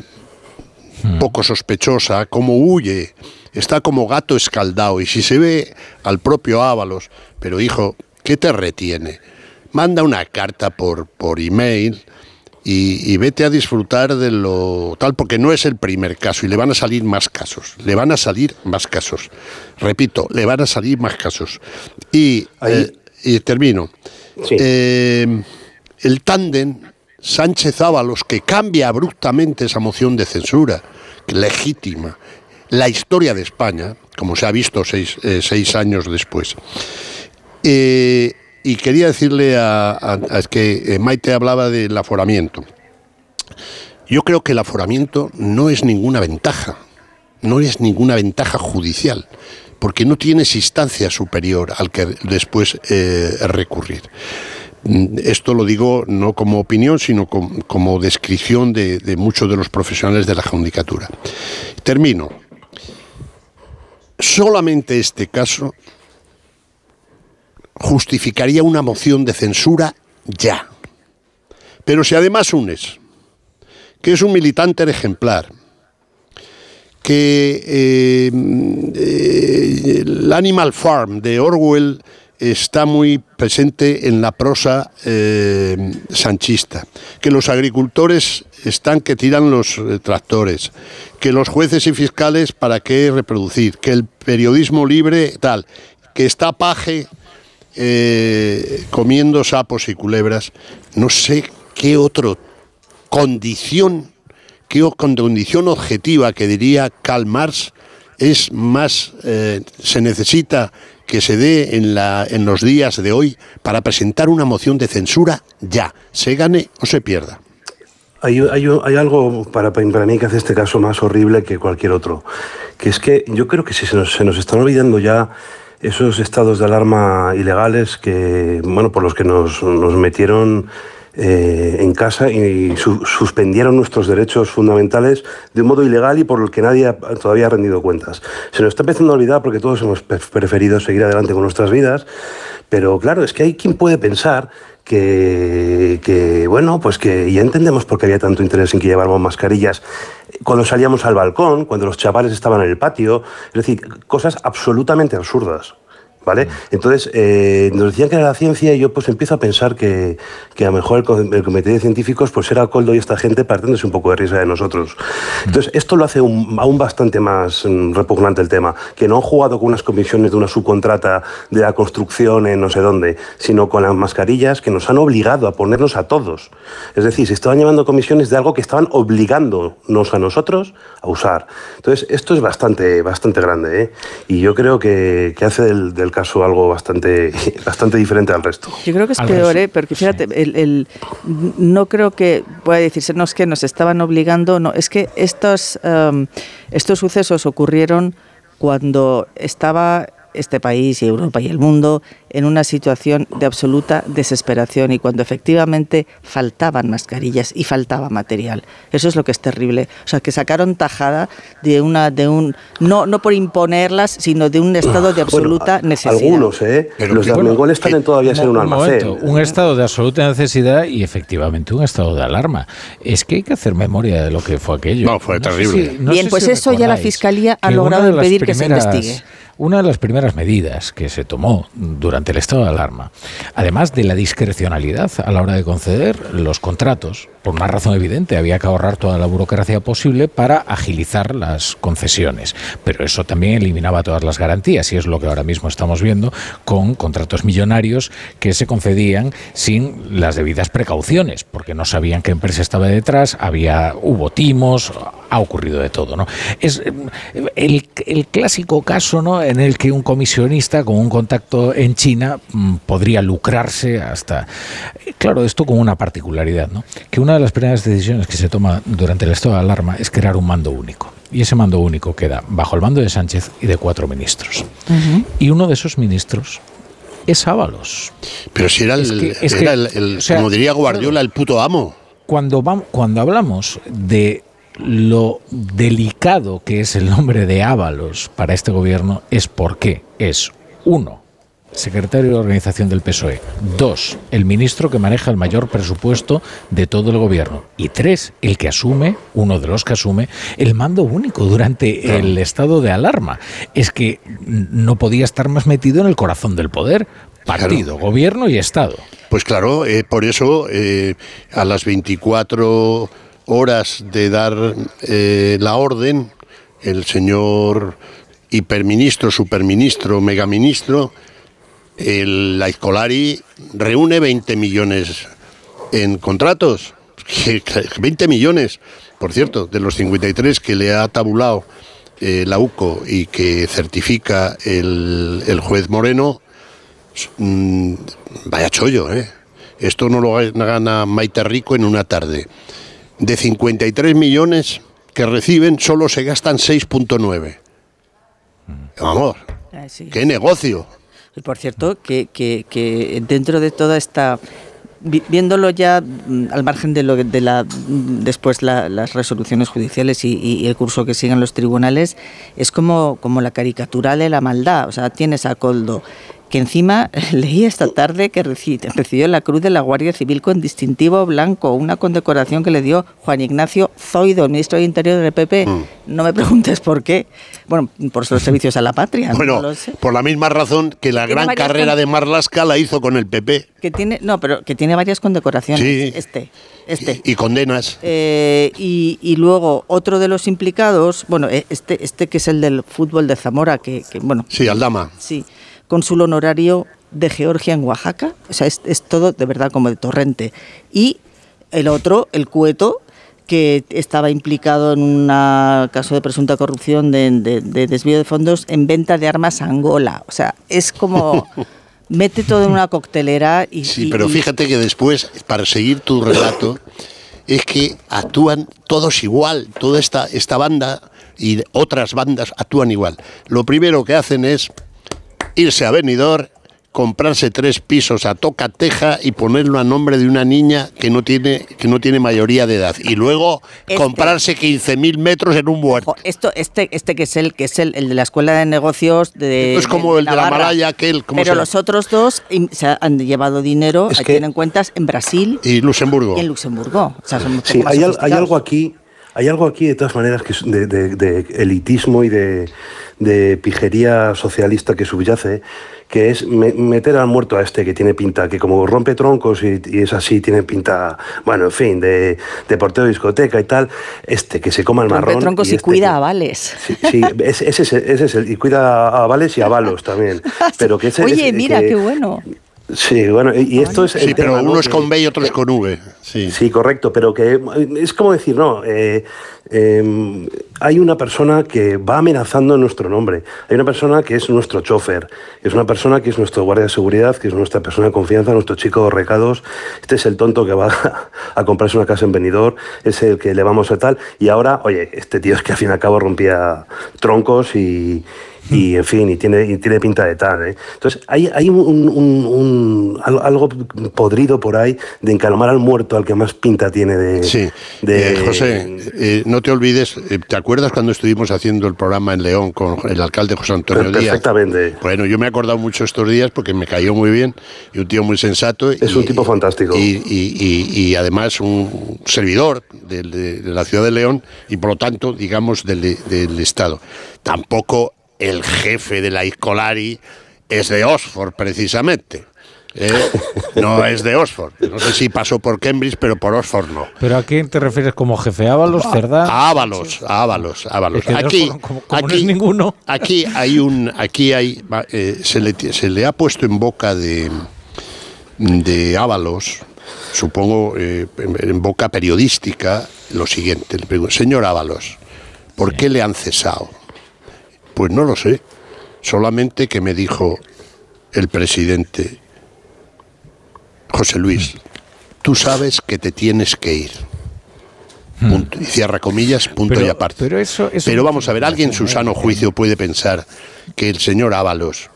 Speaker 107: poco sospechosa, cómo huye. Está como gato escaldado. Y si se ve al propio Ábalos, pero hijo, ¿qué te retiene? Manda una carta por, por email y, y vete a disfrutar de lo tal, porque no es el primer caso y le van a salir más casos. Le van a salir más casos. Repito, le van a salir más casos. Y, eh, y termino. Eh, el tándem Sánchez Ábalos, que cambia abruptamente esa moción de censura, legítima, la historia de España, como se ha visto seis, eh, seis años después. Eh, y quería decirle a, es que eh, Maite hablaba del aforamiento. Yo creo que el aforamiento no es ninguna ventaja, no es ninguna ventaja judicial, porque no tienes instancia superior al que después eh, recurrir. Mm, Esto lo digo no como opinión, sino com- como, descripción de, de muchos de los profesionales de la judicatura. Termino. Solamente este caso justificaría una moción de censura ya. Pero si además unes que es un militante ejemplar, que eh, eh, el Animal Farm de Orwell está muy presente en la prosa eh, sanchista, que los agricultores están que tiran los tractores, que los jueces y fiscales para qué reproducir, que el periodismo libre tal, que está paje eh, comiendo sapos y culebras, no sé qué otro condición, qué condición objetiva que diría Karl Marx es más, eh, se necesita que se dé en, la, en los días de hoy para presentar una moción de censura ya, se gane o se pierda.
Speaker 106: Hay, algo para, para mí que hace este caso más horrible que cualquier otro, que es que yo creo que si se nos, se nos están olvidando ya esos estados de alarma ilegales que, bueno, por los que nos, nos metieron eh, en casa y su- suspendieron nuestros derechos fundamentales de un modo ilegal y por el que nadie ha- todavía ha rendido cuentas. Se nos está empezando a olvidar porque todos hemos pre- preferido seguir adelante con nuestras vidas, pero claro, es que hay quien puede pensar que, que, bueno, pues que ya entendemos por qué había tanto interés en que lleváramos mascarillas cuando salíamos al balcón, cuando los chavales estaban en el patio, es decir, cosas absolutamente absurdas. ¿Vale? Entonces, eh, nos decían que era la ciencia y yo pues empiezo a pensar que, que a lo mejor el, co- el comité de científicos pues era Coldo y esta gente partiéndose un poco de risa de nosotros. Entonces, esto lo hace un- aún bastante más mm, repugnante el tema, que no han jugado con unas comisiones de una subcontrata de la construcción en no sé dónde, sino con las mascarillas que nos han obligado a ponernos a todos. Es decir, se estaban llevando comisiones de algo que estaban obligándonos a nosotros a usar. Entonces, esto es bastante, bastante grande, ¿eh? Y yo creo que, que hace del, del caso algo bastante, *laughs* bastante diferente al resto.
Speaker 105: Yo creo que es
Speaker 106: Al
Speaker 105: peor, ¿eh? porque fíjate, el, el- no creo que pueda decirse, no es que nos estaban obligando, no, es que estos, em, estos sucesos ocurrieron cuando estaba este país y Europa y el mundo en una situación de absoluta desesperación y cuando efectivamente faltaban mascarillas y faltaba material. Eso es lo que es terrible. O sea, que sacaron tajada de una de un no no por imponerlas, sino de un estado de absoluta necesidad.
Speaker 106: Algunos, ¿eh?
Speaker 2: Pero
Speaker 106: Los
Speaker 2: que-
Speaker 106: de Armengol están en todavía ser un,
Speaker 2: un
Speaker 106: almacén.
Speaker 2: momento, un estado de absoluta necesidad y efectivamente un estado de alarma. Es que hay que hacer memoria de lo que fue aquello.
Speaker 107: No, fue
Speaker 2: sé
Speaker 107: terrible.
Speaker 2: si- no
Speaker 105: Bien, pues
Speaker 2: si
Speaker 105: eso ya la Fiscalía ha
Speaker 2: que
Speaker 105: logrado impedir que se investigue.
Speaker 2: Una de las primeras medidas que se tomó durante el estado de alarma, además de la discrecionalidad a la hora de conceder los contratos, por una razón evidente, había que ahorrar toda la burocracia posible para agilizar las concesiones. Pero eso también eliminaba todas las garantías y es lo que ahora mismo estamos viendo con contratos millonarios que se concedían sin las debidas precauciones, porque no sabían qué empresa estaba detrás, había hubo timos, ha ocurrido de todo, ¿no? Es eh, el, el clásico caso, ¿no? En el que un comisionista con un contacto en China mm, podría lucrarse hasta. eh, Claro, esto con una particularidad, ¿no? Que una de las primeras decisiones que se toma durante el estado de alarma es crear un mando único. Y ese mando único queda bajo el mando de Sánchez y de cuatro ministros. Y uno de esos ministros es Ábalos.
Speaker 107: Pero si era el,
Speaker 2: Es que- es
Speaker 107: era
Speaker 2: que,
Speaker 107: el- el-
Speaker 2: o sea,
Speaker 107: como diría Guardiola, el puto amo.
Speaker 2: Cuando, vam- cuando hablamos de lo delicado que es el nombre de Ábalos para este gobierno, es porque es uno, secretario de organización del PSOE, dos, el ministro que maneja el mayor presupuesto de todo el gobierno, y tres, el que asume, uno de los que asume, el mando único durante el estado de alarma. Es que no podía estar más metido en el corazón del poder. Partido, gobierno y Estado.
Speaker 107: Pues claro, eh, por eso eh, a las 24 horas de dar eh, la orden, el señor hiperministro, superministro, megaministro, el, la Escolari reúne 20 millones en contratos. Que- que 20 millones, por cierto, de los 53 que le ha tabulado eh, la UCO y que certifica el, el juez Moreno, Mm, vaya chollo, ¿eh? Esto no lo gana Maite Rico en una tarde. De 53 millones que reciben, solo se gastan 6.9. Vamos,
Speaker 105: Ah, sí.
Speaker 107: qué negocio.
Speaker 105: Y por cierto, que, que- dentro de toda esta vi- viéndolo ya mm, al margen de lo de la mm, después la- las resoluciones judiciales y- y el curso que sigan los tribunales es como como la caricatura de la maldad. O sea tienes a Coldo que encima *laughs* leí esta tarde que reci- recibió la Cruz de la Guardia Civil con distintivo blanco, una condecoración que le dio Juan Ignacio Zoido, el ministro de Interior del PP.
Speaker 107: Mm.
Speaker 105: No me preguntes por qué. Bueno, por los servicios a la patria. no
Speaker 107: Bueno,
Speaker 105: lo sé.
Speaker 107: por la misma razón que la gran carrera de Marlasca la hizo con el PP.
Speaker 105: Que tiene, no, pero que tiene varias condecoraciones.
Speaker 107: Sí.
Speaker 105: Este, este.
Speaker 107: Y condenas.
Speaker 105: Eh, y, y luego otro de los implicados, bueno, eh, este, este que es el del fútbol de Zamora, que, que, bueno,
Speaker 107: Sí, Aldama.
Speaker 105: sí, cónsul honorario de Georgia en Oaxaca, o sea, es, es todo de verdad como de torrente. Y el otro, el cueto, que estaba implicado en un caso de presunta corrupción de, de- de desvío de fondos en venta de armas a Angola. O sea, es como *laughs* mete todo en una coctelera y...
Speaker 107: Sí,
Speaker 105: y-
Speaker 107: pero fíjate que después, para seguir tu relato, es que actúan todos igual, toda esta, esta banda y otras bandas actúan igual. Lo primero que hacen es irse a Benidorm, comprarse tres pisos a toca teja y ponerlo a nombre de una niña que no tiene, que no tiene mayoría de edad. Y luego
Speaker 105: Este.
Speaker 107: comprarse 15.000 metros en un huerto.
Speaker 105: Esto, este, este que es el que es el, el de la escuela de negocios de.
Speaker 107: Esto es como el de la. Malaya, aquel, ¿cómo
Speaker 105: Pero los otros dos im- se han llevado dinero,
Speaker 106: Es
Speaker 105: hay
Speaker 106: que-
Speaker 105: tienen cuentas en Brasil
Speaker 107: Y Luxemburgo.
Speaker 105: y en Luxemburgo. O sea, son un
Speaker 106: Sí,
Speaker 105: poco más
Speaker 106: hay, al- hay
Speaker 105: sofisticados.
Speaker 106: algo aquí, hay algo aquí de todas maneras que de, de- de elitismo y de, de pijería socialista que subyace, que es me- meter al muerto a este que tiene pinta, que como rompe troncos y, y es así, tiene pinta, bueno, en fin, de, portero de discoteca y tal, este que se coma el
Speaker 105: Rompe
Speaker 106: marrón.
Speaker 105: troncos y,
Speaker 106: este
Speaker 105: cuida a Vales.
Speaker 106: Sí, sí, ese, ese es el- ese es el, y cuida a Vales y a Balos también. *laughs* Pero que ese,
Speaker 105: Oye, mira,
Speaker 106: que-
Speaker 105: qué bueno.
Speaker 106: Sí, bueno, y, y esto es el
Speaker 107: Sí, pero
Speaker 106: tema,
Speaker 107: con B y otro es con V. Sí.
Speaker 106: Sí, correcto, pero que es como decir, no, eh, eh, hay una persona que va amenazando nuestro nombre, hay una persona que es nuestro chofer, es una persona que es nuestro guardia de seguridad, que es nuestra persona de confianza, nuestro chico de recados, este es el tonto que va *laughs* a comprarse una casa en Benidorm, es el que le vamos a tal, y ahora, oye, este tío es que al fin y al cabo rompía troncos y... Y en fin, y tiene, y tiene pinta de tal. ¿eh? Entonces, hay, hay un, un- algo podrido por ahí de encalmar al muerto al que más pinta tiene de.
Speaker 107: Sí,
Speaker 106: de-
Speaker 107: Eh, José, eh, no te olvides, eh, ¿te acuerdas cuando estuvimos haciendo el programa en León con el alcalde José Antonio Díaz?
Speaker 106: Perfectamente.
Speaker 107: Bueno, yo me he acordado mucho estos días porque me cayó muy bien y un tío muy sensato.
Speaker 106: Es un tipo fantástico.
Speaker 107: Y, y- y- y además un servidor de, de- de la ciudad de León y por lo tanto, digamos, del, del Estado. Tampoco el jefe de la Iscolari es de Oxford, precisamente. ¿Eh? No es de Oxford. No sé si pasó por Cambridge, pero por Oxford no.
Speaker 2: ¿Pero a quién te refieres como jefe? ¿Ábalos, Cerdá?
Speaker 107: A Ábalos, a Ábalos, a Ábalos.
Speaker 2: Es que de
Speaker 107: Aquí,
Speaker 2: Oxford, como- como no
Speaker 107: aquí,
Speaker 2: es ninguno.
Speaker 107: aquí hay un, aquí hay, eh, se, le, se le ha puesto en boca de, de Ábalos, supongo eh, en, en boca periodística, lo siguiente. Le pregunto, señor Ábalos, ¿por qué le han cesado? Pues no lo sé. Solamente que me dijo el presidente, José Luis, tú sabes que te tienes que ir. Punto. Y cierra comillas, punto
Speaker 2: Pero-
Speaker 107: y aparte.
Speaker 2: pero eso- eso
Speaker 107: Pero vamos a ver, alguien en su sano juicio puede pensar que el señor Ábalos,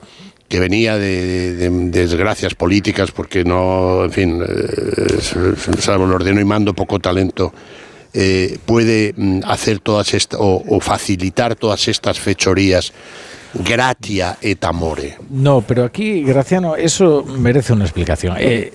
Speaker 107: que venía de, de- de desgracias políticas, porque no, en fin, eh, salvo el ordeno y mando, poco talento, eh, puede mm, hacer todas estas, o, o facilitar todas estas fechorías gratia et amore.
Speaker 2: No, pero aquí, Graciano, eso merece una explicación. Eh,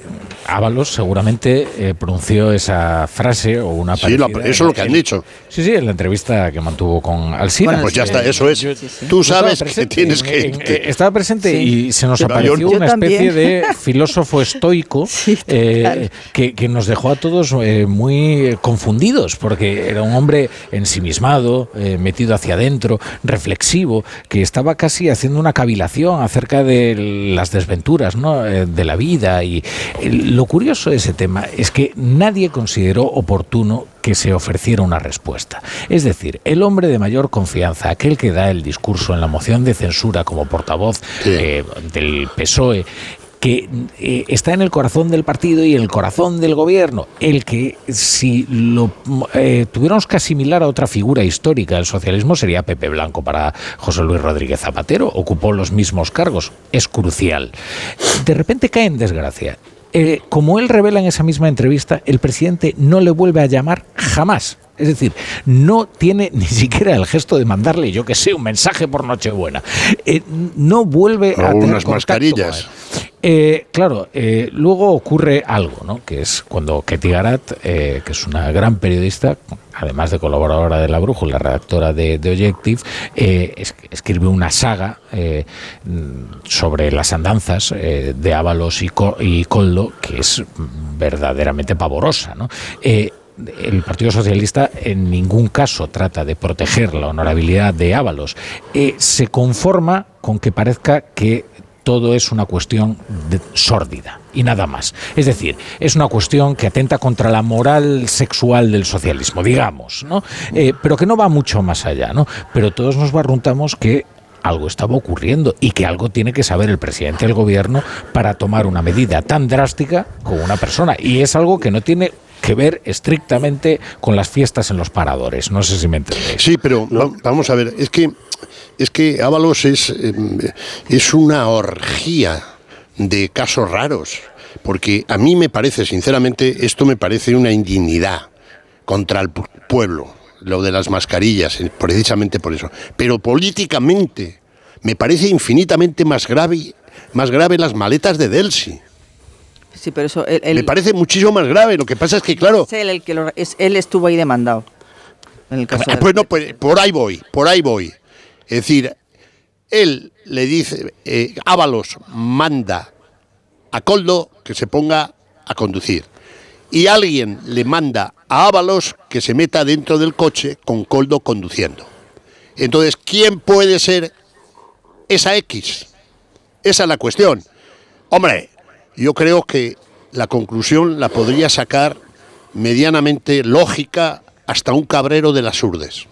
Speaker 2: Ábalos seguramente eh, pronunció esa frase o una
Speaker 107: Sí, eso es lo que han dicho.
Speaker 2: Sí, sí, en la entrevista que mantuvo con Alsina.
Speaker 107: Bueno, pues ya está, eso es. Tú sabes
Speaker 2: estaba
Speaker 107: que
Speaker 2: presente, *laughs*
Speaker 107: tienes
Speaker 2: en-
Speaker 107: que
Speaker 2: en- estaba presente
Speaker 107: Sí.
Speaker 2: y se nos apareció
Speaker 107: yo
Speaker 2: una especie de *laughs* filósofo estoico eh, que, que nos dejó a todos eh, muy confundidos, porque era un hombre ensimismado, eh, metido hacia adentro, reflexivo, que estaba casi haciendo una cavilación acerca de las desventuras ¿no? eh, de la vida. Y eh, lo curioso de ese tema es que nadie consideró oportuno que se ofreciera una respuesta. Es decir, el hombre de mayor confianza, aquel que da el discurso en la moción de censura como portavoz eh, del PSOE, que eh, está en el corazón del partido y en el corazón del gobierno, el que si lo eh, tuviéramos que asimilar a otra figura histórica del socialismo sería Pepe Blanco para José Luis Rodríguez Zapatero, ocupó los mismos cargos, es crucial. De repente cae en desgracia. Eh, como él revela en esa misma entrevista, el presidente no le vuelve a llamar jamás. Es decir, no tiene *laughs* ni siquiera el gesto de mandarle, yo que sé, un mensaje por Nochebuena. Eh, no vuelve
Speaker 107: O
Speaker 2: a tener
Speaker 107: unas mascarillas.
Speaker 2: Eh, claro, eh, luego ocurre algo, ¿no? Que es cuando Ketty Garat, que es una gran periodista, además de colaboradora de La Brújula, redactora de, de Objective, es- escribe una saga sobre las andanzas de Ábalos y, Co- y Coldo, que es verdaderamente pavorosa, ¿no? El Partido Socialista en ningún caso trata de proteger la honorabilidad de Ábalos. Eh, se conforma con que parezca que todo es una cuestión de- sórdida y nada más. Es decir, es una cuestión que atenta contra la moral sexual del socialismo, digamos, ¿no? Eh, pero que no va mucho más allá, ¿no? Pero todos nos barruntamos que algo estaba ocurriendo y que algo tiene que saber el presidente del gobierno para tomar una medida tan drástica con una persona. Y es algo que no tiene que ver estrictamente con las fiestas en los paradores. No sé si me entendéis.
Speaker 107: Sí, pero va- vamos a ver, es que es que Ábalos es, eh, es una orgía de casos raros, porque a mí me parece, sinceramente, esto me parece una indignidad contra el pu- pueblo, lo de las mascarillas, eh, precisamente por eso. Pero políticamente me parece infinitamente más grave, más grave las maletas de Delsi.
Speaker 105: Sí, pero eso él, él-
Speaker 107: Me parece muchísimo más grave. Lo que pasa es que, claro,
Speaker 105: es él el que lo- es- él estuvo ahí demandado. En el caso
Speaker 107: Ah, Pues no, pues por ahí voy, por ahí voy. Es decir, él le dice, eh, Ábalos manda a Coldo que se ponga a conducir. Y alguien le manda a Ábalos que se meta dentro del coche con Coldo conduciendo. Entonces, ¿quién puede ser esa X? Esa es la cuestión. Hombre, yo creo que la conclusión la podría sacar medianamente lógica hasta un cabrero de las urdes.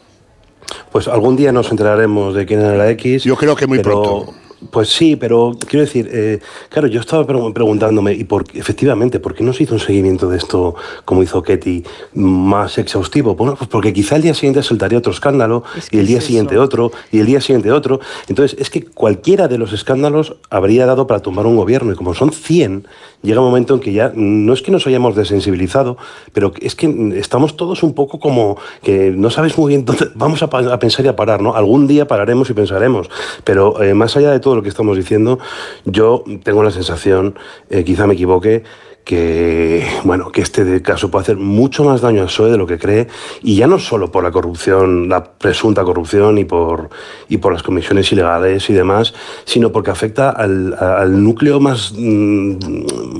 Speaker 106: Pues algún día nos enteraremos de quién era la X.
Speaker 107: Yo creo que muy
Speaker 106: pero-
Speaker 107: pronto.
Speaker 106: Pues sí, pero quiero decir, eh, claro, yo estaba pre- preguntándome, y por, efectivamente, ¿por qué no se hizo un seguimiento de esto como hizo Ketty más exhaustivo? Bueno, pues porque quizá el día siguiente saltaría otro escándalo, y el día siguiente otro, y el día siguiente otro. Entonces, es que cualquiera de los escándalos habría dado para tumbar un gobierno, y como son 100, llega un momento en que ya no es que nos hayamos desensibilizado, pero es que estamos todos un poco como que no sabes muy bien dónde vamos a pensar y a parar, ¿no? Algún día pararemos y pensaremos, pero eh, más allá de todo lo que estamos diciendo, yo tengo la sensación, eh, quizá me equivoque, que bueno que este caso puede hacer mucho más daño al PSOE de lo que cree y ya no solo por la corrupción la presunta corrupción y por y por las comisiones ilegales y demás sino porque afecta al, al núcleo más mm,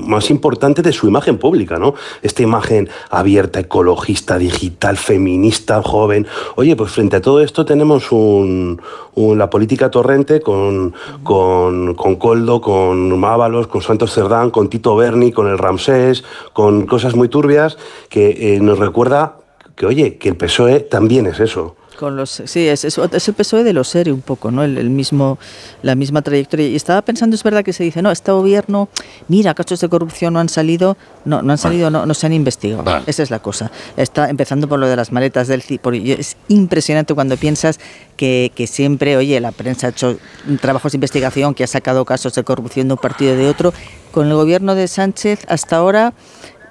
Speaker 106: más importante de su imagen pública no esta imagen abierta ecologista digital feminista joven. Oye pues frente a todo esto tenemos un, un- la política torrente con con con Coldo con Ábalos con Santos Cerdán con Tito Berni con el Con cosas muy turbias que eh, nos recuerda que oye que el PSOE también es eso
Speaker 105: Con los, sí, es, es, es el PSOE de los seres un poco, ¿no? El, el, mismo, la misma trayectoria. Y estaba pensando, es verdad que se dice, no, este gobierno, mira, casos de corrupción no han salido, no, no han salido, no, no se han investigado. Vale. Esa es la cosa. Está empezando por lo de las maletas del. Es impresionante cuando piensas que, que, siempre, oye, la prensa ha hecho trabajos de investigación que ha sacado casos de corrupción de un partido y de otro. Con el gobierno de Sánchez, hasta ahora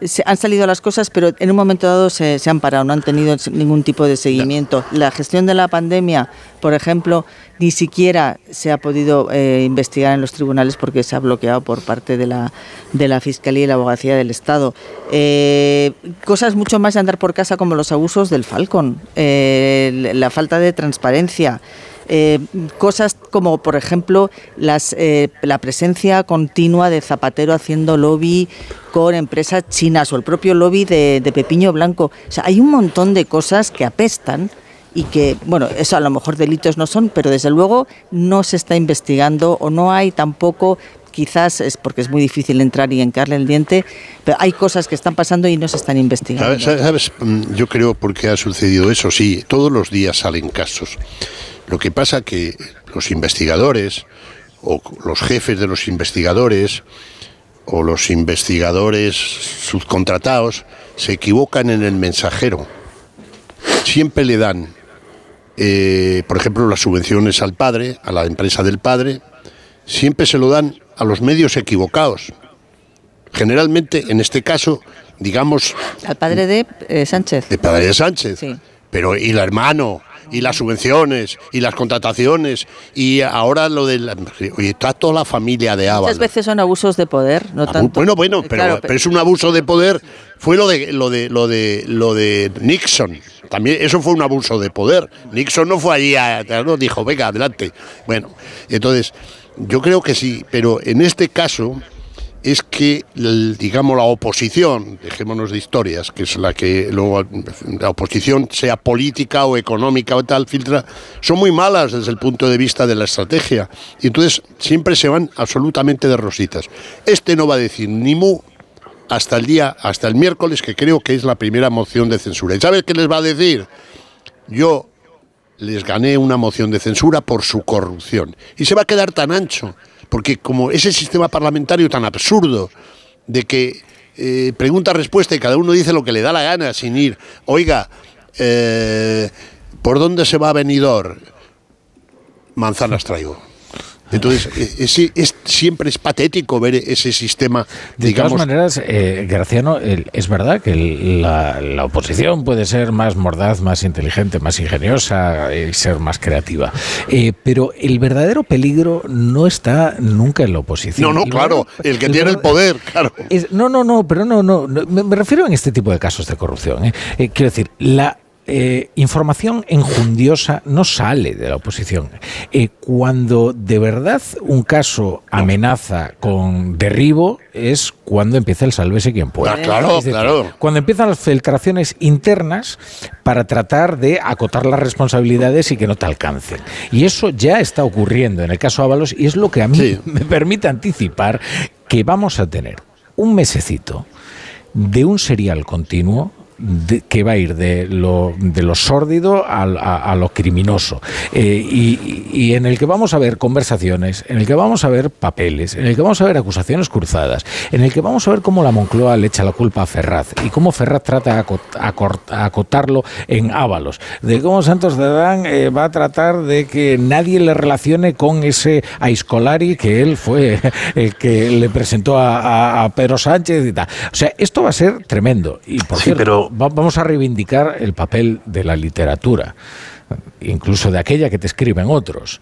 Speaker 105: se han salido las cosas, pero en un momento dado se, se, han parado, no han tenido ningún tipo de seguimiento. La gestión de la pandemia, por ejemplo, ni siquiera se ha podido eh, investigar en los tribunales porque se ha bloqueado por parte de la, de la Fiscalía y la Abogacía del Estado. Eh, cosas mucho más de andar por casa como los abusos del Falcon, eh, la falta de transparencia. Eh, cosas como, por ejemplo, las, eh, la presencia continua de Zapatero haciendo lobby con empresas chinas o el propio lobby de, de Pepiño Blanco. O sea, hay un montón de cosas que apestan y que, bueno, eso a lo mejor delitos no son, pero desde luego no se está investigando o no hay tampoco quizás es porque es muy difícil entrar y encarle el diente, pero hay cosas que están pasando y no se están investigando.
Speaker 107: ¿Sabes? ¿Sabes? Yo creo por qué ha sucedido eso. Sí, todos los días salen casos. Lo que pasa que los investigadores o los jefes de los investigadores o los investigadores subcontratados se equivocan en el mensajero. Siempre le dan, eh, por ejemplo, las subvenciones al padre, a la empresa del padre, siempre se lo dan a los medios equivocados. Generalmente, en este caso, digamos...
Speaker 105: Al padre de eh, Sánchez.
Speaker 107: De padre de Sánchez. Sí. Pero, ¿y el hermano? Y las subvenciones y las contrataciones y ahora lo de la, oye, está toda la familia de Ábalos.
Speaker 105: Muchas veces son abusos de poder, no tanto.
Speaker 107: Bueno, bueno, pero, claro, pero, es un abuso de poder. Fue lo de lo de lo de lo de Nixon. También eso fue un abuso de poder. Nixon no fue allí a, no dijo, "Venga, adelante." Bueno, entonces yo creo que sí, pero en este caso es que, digamos, la oposición, dejémonos de historias, que es la que luego la oposición, sea política o económica o tal, filtra, son muy malas desde el punto de vista de la estrategia. Y entonces siempre se van absolutamente de rositas. Este no va a decir ni mu hasta el día, hasta el miércoles, que creo que es la primera moción de censura. ¿Y sabes qué les va a decir? Yo les gané una moción de censura por su corrupción. Y se va a quedar tan ancho porque como ese sistema parlamentario tan absurdo de que eh, pregunta-respuesta y cada uno dice lo que le da la gana sin ir, oiga, eh, ¿por dónde se va a venidor? Manzanas traigo. Entonces, *laughs* es, es, siempre es patético ver ese sistema.
Speaker 2: De
Speaker 107: digamos,
Speaker 2: todas maneras, eh, Graciano, el, es verdad que el, la, la, oposición puede ser más mordaz, más inteligente, más ingeniosa y ser más creativa. Eh, pero el verdadero peligro no está nunca en la oposición.
Speaker 107: No, no, claro, el que tiene el poder, claro.
Speaker 2: Es, no, no, no, pero no, no, me, refiero en este tipo de casos de corrupción. ¿eh? quiero decir, la eh, información enjundiosa no sale de la oposición. Eh, cuando de verdad un caso amenaza con derribo es cuando empieza el sálvese quien pueda.
Speaker 107: Ah, claro,
Speaker 2: decir,
Speaker 107: claro.
Speaker 2: Cuando empiezan las filtraciones internas para tratar de acotar las responsabilidades y que no te alcancen. Y eso ya está ocurriendo en el caso Ábalos y es lo que a mí sí. *laughs* me permite anticipar que vamos a tener un mesecito de un serial continuo de, que va a ir de lo, de lo sórdido a, a, a lo criminoso. Eh, y, y, en el que vamos a ver conversaciones, en el que vamos a ver papeles, en el que vamos a ver acusaciones cruzadas, en el que vamos a ver cómo la Moncloa le echa la culpa a Ferraz y cómo Ferraz trata de acotarlo en Ábalos, de cómo Santos de Adán eh, va a tratar de que nadie le relacione con ese Aiscolari que él fue *laughs* el que le presentó a, a, a Pedro Sánchez y tal. O sea, esto va a ser tremendo. Y por sí, cierto, pero vamos a reivindicar el papel de la literatura, incluso de aquella que te escriben otros.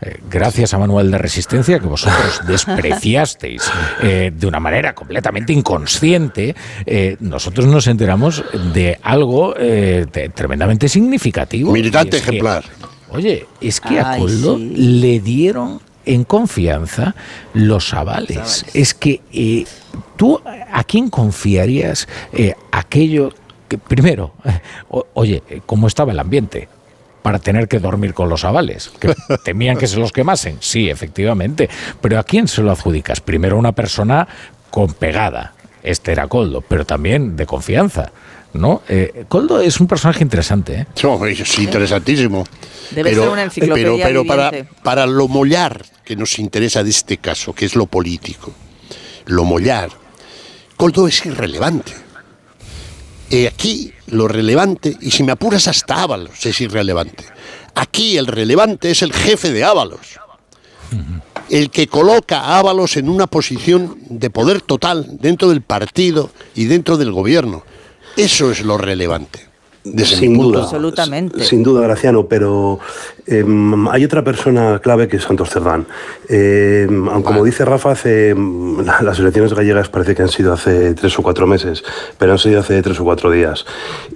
Speaker 2: Eh, gracias a Manuel de Resistencia, que vosotros *laughs* despreciasteis eh, de una manera completamente inconsciente, eh, nosotros nos enteramos de algo de, tremendamente significativo.
Speaker 107: Militante ejemplar.
Speaker 2: Que, oye, es que Ay, a Coldo sí. le dieron en confianza los avales. ¿Sabes? Es que eh, tú, ¿a quién confiarías eh, aquello que, primero, o, oye, ¿cómo estaba el ambiente? para tener que dormir con los avales. Que *laughs* temían que se los quemasen. Sí, efectivamente. Pero ¿a quién se lo adjudicas? Primero a una persona con pegada. Este era Coldo, pero también de confianza ¿no? Eh, Coldo es un personaje interesante, ¿eh?
Speaker 107: Sí, interesantísimo.
Speaker 105: Debe
Speaker 107: pero,
Speaker 105: ser una enciclopedia
Speaker 107: pero, pero para, para lo mollar que nos interesa de este caso, que es lo político, lo mollar, Coldo es irrelevante. Eh, aquí lo relevante, y si me apuras hasta Ábalos es irrelevante. Aquí el relevante es el jefe de Ábalos. El que coloca a Ábalos en una posición de poder total dentro del partido y dentro del gobierno. Eso es lo relevante.
Speaker 106: Sin duda.
Speaker 105: Absolutamente.
Speaker 106: Sin duda, Graciano, pero em, hay otra persona clave que es Santos Cerdán. Aunque como dice Rafa, hace, em, la- las elecciones gallegas parece que han sido hace tres o cuatro meses, pero han sido hace tres o cuatro días.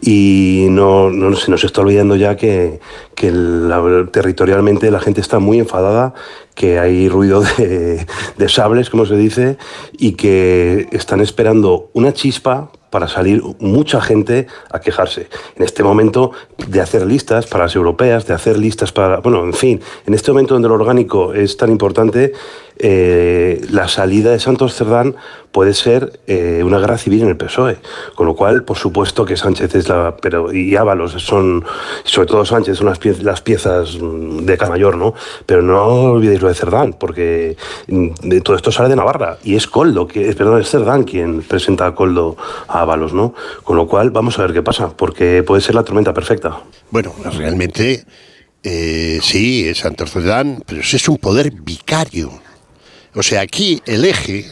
Speaker 106: Y no, no se nos está olvidando ya que, que la- territorialmente la gente está muy enfadada, que hay ruido de, de sables, como se dice, y que están esperando una chispa para salir mucha gente a quejarse. En este momento de hacer listas para las europeas, de hacer listas para... Bueno, en fin, en este momento donde lo orgánico es tan importante, eh, la salida de Santos Cerdán puede ser eh, una guerra civil en el PSOE. Con lo cual, por supuesto que Sánchez es la... Pero, y Ábalos son, sobre todo Sánchez, son las, pie- las piezas mm, de cada mayor, ¿no? Pero no olvidéis lo de Cerdán, porque mm, de todo esto sale de Navarra. Y es Coldo, que, perdón, es Cerdán quien presenta a Coldo a Ábalos, ¿no? Con lo cual, vamos a ver qué pasa, porque puede ser la tormenta perfecta.
Speaker 107: Bueno, realmente eh, sí, es Santos Cerdán, pero ese es un poder vicario. O sea, aquí el eje.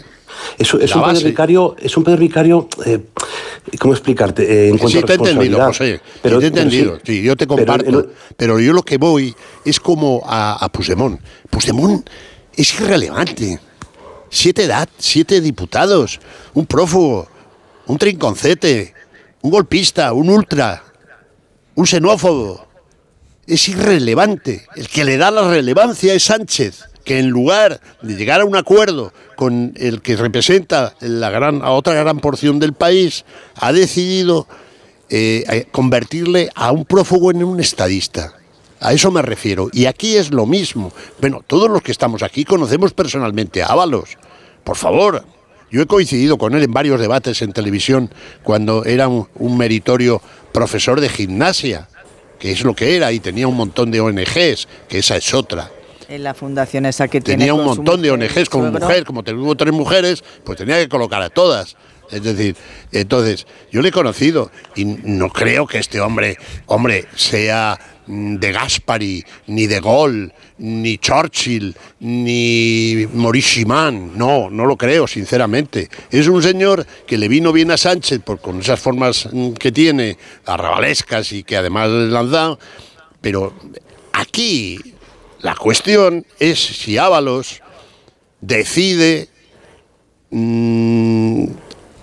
Speaker 106: Es, un poder
Speaker 107: base-
Speaker 106: vicario, es un poder vicario, eh, ¿cómo explicarte? Eh, en cuanto
Speaker 107: Sí, te he entendido. José.
Speaker 106: Pero-
Speaker 107: te he
Speaker 106: pero
Speaker 107: entendido.
Speaker 106: sí.
Speaker 107: Sí, yo te
Speaker 106: Pero
Speaker 107: comparto. Pero, yo lo que voy es como a, a Puigdemont. Puigdemont es irrelevante. Siete edad, siete diputados, un prófugo, un trinconcete, un golpista, un ultra, un xenófobo. Es irrelevante. El que le da la relevancia es Sánchez, que en lugar de llegar a un acuerdo con el que representa la gran, a otra gran porción del país, ha decidido eh, convertirle a un prófugo en un estadista. A eso me refiero. Y aquí es lo mismo. Bueno, todos los que estamos aquí conocemos personalmente a Ábalos. Por favor, yo he coincidido con él en varios debates en televisión cuando era un meritorio profesor de gimnasia, que es lo que era, y tenía un montón de ONGs, que esa es otra.
Speaker 105: En la fundación esa que tiene
Speaker 107: Tenía un montón de
Speaker 105: mujer,
Speaker 107: ONGs con
Speaker 105: suegro.
Speaker 107: mujer, como tuvo tres mujeres, pues tenía que colocar a todas. Es decir, entonces, yo le he conocido y no creo que este hombre, hombre, sea mm, de Gaspari, ni de Gaulle, ni Churchill, ni Maurice. No, no lo creo, sinceramente. Es un señor que le vino bien a Sánchez por, con esas formas mm, que tiene, arrabalescas y que además le dado. Pero aquí la cuestión es si Ábalos decide mm,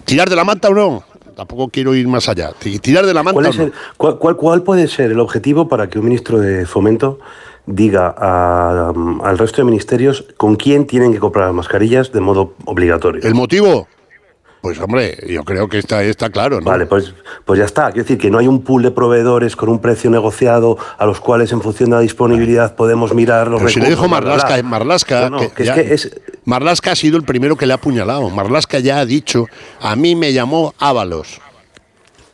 Speaker 107: tirar de la manta o no. Tampoco quiero ir más allá. Ti- Tirar de la manta
Speaker 106: ¿Cuál,
Speaker 107: o
Speaker 106: es
Speaker 107: no.
Speaker 106: el- cuál- cuál- cuál puede ser el objetivo para que un ministro de Fomento diga a- um, al resto de ministerios con quién tienen que comprar las mascarillas de modo obligatorio?
Speaker 107: ¿El motivo? Pues hombre, yo creo que está, está claro, ¿no?
Speaker 106: Vale, pues, pues ya está. Quiero decir que no hay un pool de proveedores con un precio negociado a los cuales en función de la disponibilidad podemos mirar los
Speaker 107: Pero si le dijo
Speaker 106: bla, bla,
Speaker 107: Marlasca,
Speaker 106: bla. No, no,
Speaker 107: que
Speaker 106: que es que es-
Speaker 107: Marlasca ha sido el primero que le ha apuñalado. Marlasca ya ha dicho, a mí me llamó Ábalos.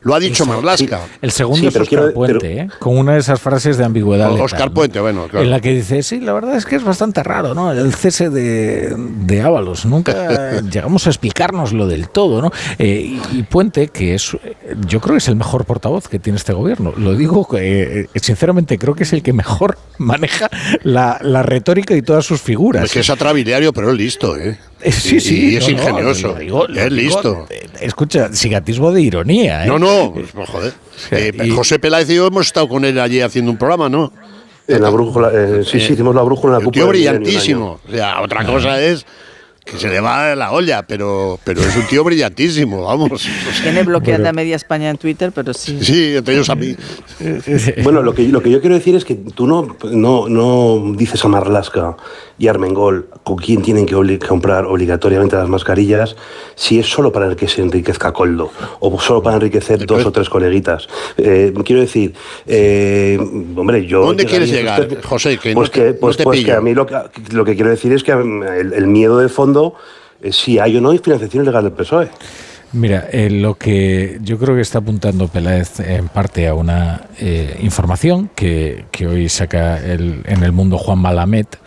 Speaker 107: Lo ha dicho Marlasca.
Speaker 2: El segundo
Speaker 107: Sí,
Speaker 2: es Oscar
Speaker 107: quiero-
Speaker 2: Puente,
Speaker 107: pero-
Speaker 2: ¿eh? con una de esas frases de ambigüedad. letal,
Speaker 107: Oscar
Speaker 2: ¿no?
Speaker 107: Puente, bueno, claro.
Speaker 2: En la que dice, sí, la verdad es que es bastante raro, ¿no? El cese de, de Ábalos. Nunca *laughs* llegamos a explicárnoslo del todo, ¿no? Eh, y, y Puente, que es, eh, yo creo que es el mejor portavoz que tiene este gobierno. Lo digo, eh, sinceramente, creo que es el que mejor *laughs* maneja la, la retórica y todas sus figuras.
Speaker 107: Es que es atrabiliario, pero es listo, ¿eh?
Speaker 2: Eh, Sí,
Speaker 107: Y-
Speaker 2: sí.
Speaker 107: Y es
Speaker 2: no, no,
Speaker 107: ingenioso.
Speaker 2: lo digo- lo
Speaker 107: es
Speaker 2: digo,
Speaker 107: listo.
Speaker 2: eh, Escucha, sin atisbo de ironía, ¿eh?
Speaker 107: No, no, pues, pues, joder. Eh, José Peláez y yo hemos estado con él allí haciendo un programa, ¿no?
Speaker 106: En la brújula, eh, sí, sí,
Speaker 107: Eh,
Speaker 106: hicimos la brújula en la cúpula.
Speaker 107: brillantísimo. O sea, otra cosa es que se le va la olla, pero, pero es un tío brillantísimo, vamos.
Speaker 105: Tiene bloqueada media España en Twitter, pero sí.
Speaker 107: Sí, entre ellos a mí. *laughs*
Speaker 106: Bueno, lo que, lo que yo quiero decir es que tú no, no, no dices a Marlasca y Armengol con quién tienen que obli- comprar obligatoriamente las mascarillas si es solo para que se enriquezca Coldo o solo para enriquecer dos o tres coleguitas. Eh, quiero decir, eh, hombre, yo...
Speaker 107: ¿Dónde quieres llegar, José? Que
Speaker 106: pues
Speaker 107: no te-
Speaker 106: que,
Speaker 107: no
Speaker 106: pues,
Speaker 107: te
Speaker 106: pues que a mí lo que, lo que quiero decir es que mm, el, el miedo de fondo es si hay o no hay financiación ilegal del PSOE.
Speaker 2: Mira, eh, lo que yo creo que está apuntando Peláez en parte a una eh, información que, que, hoy saca el, en el mundo Juan Malamet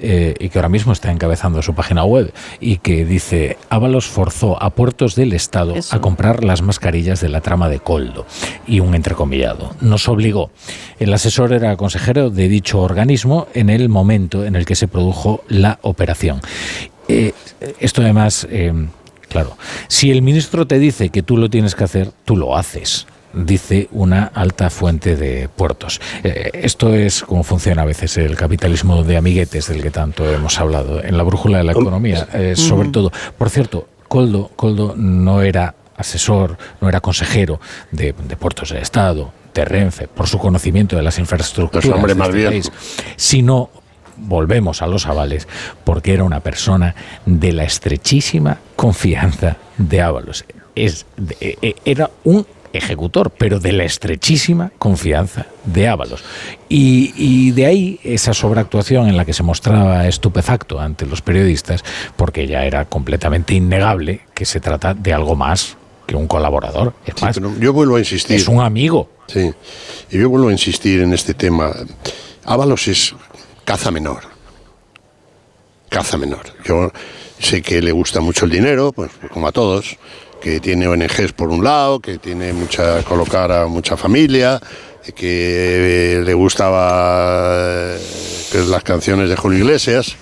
Speaker 2: eh, y que ahora mismo está encabezando su página web y que dice Ábalos forzó a puertos del Estado Eso. a comprar las mascarillas de la trama de Coldo y un entrecomillado. Nos obligó. El asesor era consejero de dicho organismo en el momento en el que se produjo la operación. Eh, esto además eh, Claro, si el ministro te dice que tú lo tienes que hacer, tú lo haces dice una alta fuente de puertos. Eh, esto es como funciona a veces el capitalismo de amiguetes del que tanto hemos hablado en la brújula de la economía, eh, sobre todo. Por cierto, Coldo, Coldo no era asesor, no era consejero de, de puertos del Estado, de Renfe, por su conocimiento de las infraestructuras,
Speaker 107: pues hombre, más
Speaker 2: este país, sino volvemos a los avales, porque era una persona de la estrechísima confianza de Ábalos. Es, de, era un ejecutor, pero de la estrechísima confianza de Ábalos. Y, y, de ahí esa sobreactuación en la que se mostraba estupefacto ante los periodistas, porque ya era completamente innegable que se trata de algo más que un colaborador. Es más,
Speaker 107: pero yo vuelvo a insistir.
Speaker 2: es un amigo.
Speaker 107: Sí, y yo vuelvo a insistir en este tema. Ábalos es caza menor. Caza menor. Yo sé que le gusta mucho el dinero, pues como a todos, que tiene ONGs por un lado, que tiene mucha colocar a mucha familia, que le gustaba eh, que las canciones de Julio Iglesias,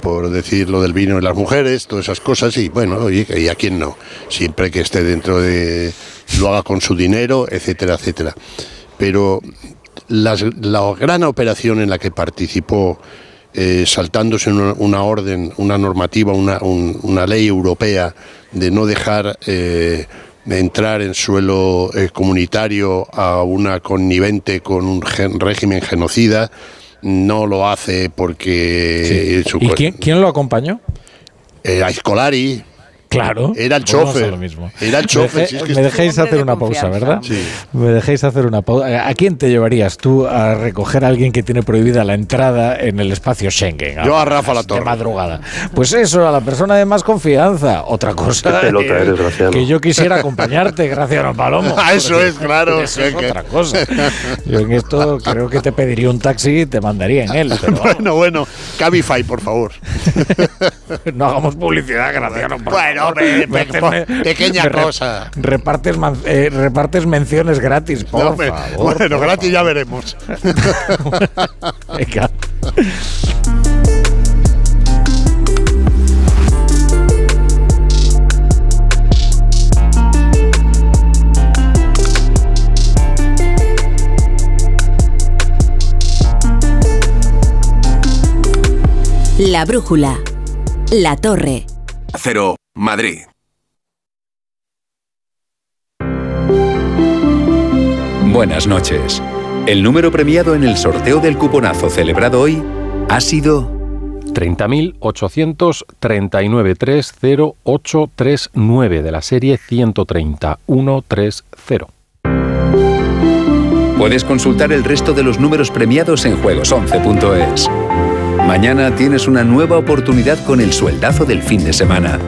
Speaker 107: por decir lo del vino y las mujeres, todas esas cosas, y bueno, y a quién no, siempre que esté dentro de, lo haga con su dinero, etcétera, etcétera. Pero las- la gran operación en la que participó, eh, saltándose una, una orden, una normativa, una, un- una ley europea de no dejar eh, de entrar en suelo eh, comunitario a una connivente con un gen- régimen genocida, no lo hace porque su
Speaker 2: ¿Y quién, quién lo acompañó?
Speaker 107: a Scolari.
Speaker 2: Claro.
Speaker 107: Era el chofer.
Speaker 2: lo mismo.
Speaker 107: Era el
Speaker 2: Me,
Speaker 107: chofer.
Speaker 2: deje-
Speaker 107: si es que
Speaker 2: me dejéis hacer una pausa, ¿verdad? Me dejéis hacer una pausa. ¿A quién te llevarías tú a recoger a alguien que tiene prohibida la entrada en el espacio Schengen?
Speaker 107: Yo a Rafa La
Speaker 2: De madrugada. Pues eso, a la persona de más confianza. Otra cosa.
Speaker 106: Qué pelota
Speaker 2: eh,
Speaker 106: eres, Graciano.
Speaker 2: que yo quisiera acompañarte, Graciano Palomo. *laughs*
Speaker 107: Ah, eso es, claro.
Speaker 2: Eso es
Speaker 107: que-
Speaker 2: otra cosa. Yo en esto creo que te pediría un taxi y te mandaría en él. Pero *laughs*
Speaker 107: Bueno, bueno, Cabify, por favor. *laughs*
Speaker 2: no hagamos publicidad, Graciano. por
Speaker 107: Bueno, pe- *laughs* pequeña
Speaker 2: me
Speaker 107: cosa.
Speaker 2: Repartes, man- eh, repartes menciones gratis, por
Speaker 107: No,
Speaker 2: favor.
Speaker 107: bueno,
Speaker 2: por
Speaker 107: gratis ya veremos. *laughs*
Speaker 2: Venga.
Speaker 1: La brújula. La torre.
Speaker 114: Cero, Madrid.
Speaker 115: Buenas noches. El número premiado en el sorteo del cuponazo celebrado hoy ha sido
Speaker 116: 30.839-30839 de la serie 130-130.
Speaker 115: Puedes consultar el resto de los números premiados en juegos11.es. Mañana tienes una nueva oportunidad con el sueldazo del fin de semana.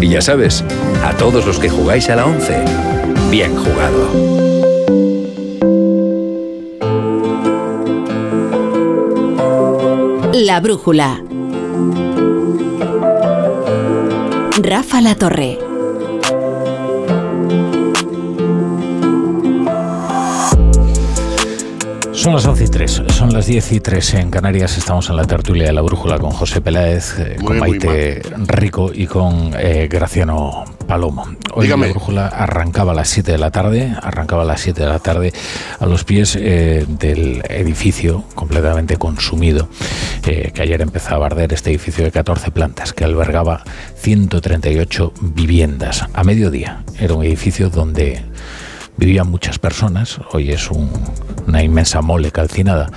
Speaker 115: Y ya sabes, a todos los que jugáis a la 11, bien jugado.
Speaker 1: La brújula. Rafa La Torre.
Speaker 2: Son las 11 y 3, son las 10 y 3 en Canarias. Estamos en la tertulia de la brújula con José Peláez, eh, con
Speaker 107: Muy,
Speaker 2: Maite Rico y con eh, Graciano Palomo. Hoy
Speaker 107: Dígame.
Speaker 2: la brújula arrancaba a las 7 de la tarde, arrancaba a las 7 de la tarde a los pies eh, del edificio completamente consumido, eh, que ayer empezaba a arder este edificio de 14 plantas que albergaba 138 viviendas a mediodía. Era un edificio donde vivían muchas personas, hoy es un- una inmensa mole calcinada.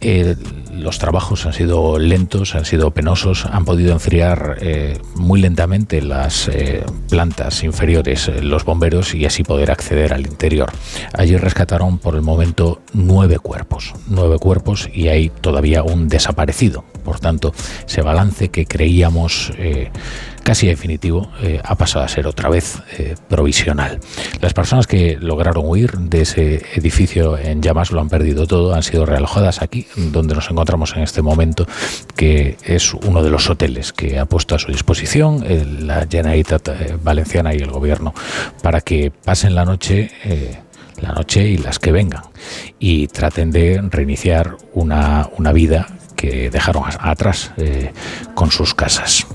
Speaker 2: Eh, los trabajos han sido lentos, han sido penosos, han podido enfriar eh, muy lentamente las eh, plantas inferiores, los bomberos, y así poder acceder al interior. Allí rescataron por el momento nueve cuerpos, nueve cuerpos y hay todavía un desaparecido. Por tanto, ese balance que creíamos casi definitivo, eh, ha pasado a ser otra vez eh, provisional. Las personas que lograron huir de ese edificio en llamas lo han perdido todo, han sido realojadas aquí, donde nos encontramos en este momento, que es uno de los hoteles que ha puesto a su disposición la Generalitat Valenciana y el gobierno para que pasen la noche la noche y las que vengan y traten de reiniciar una, una vida que dejaron atrás eh, con sus casas.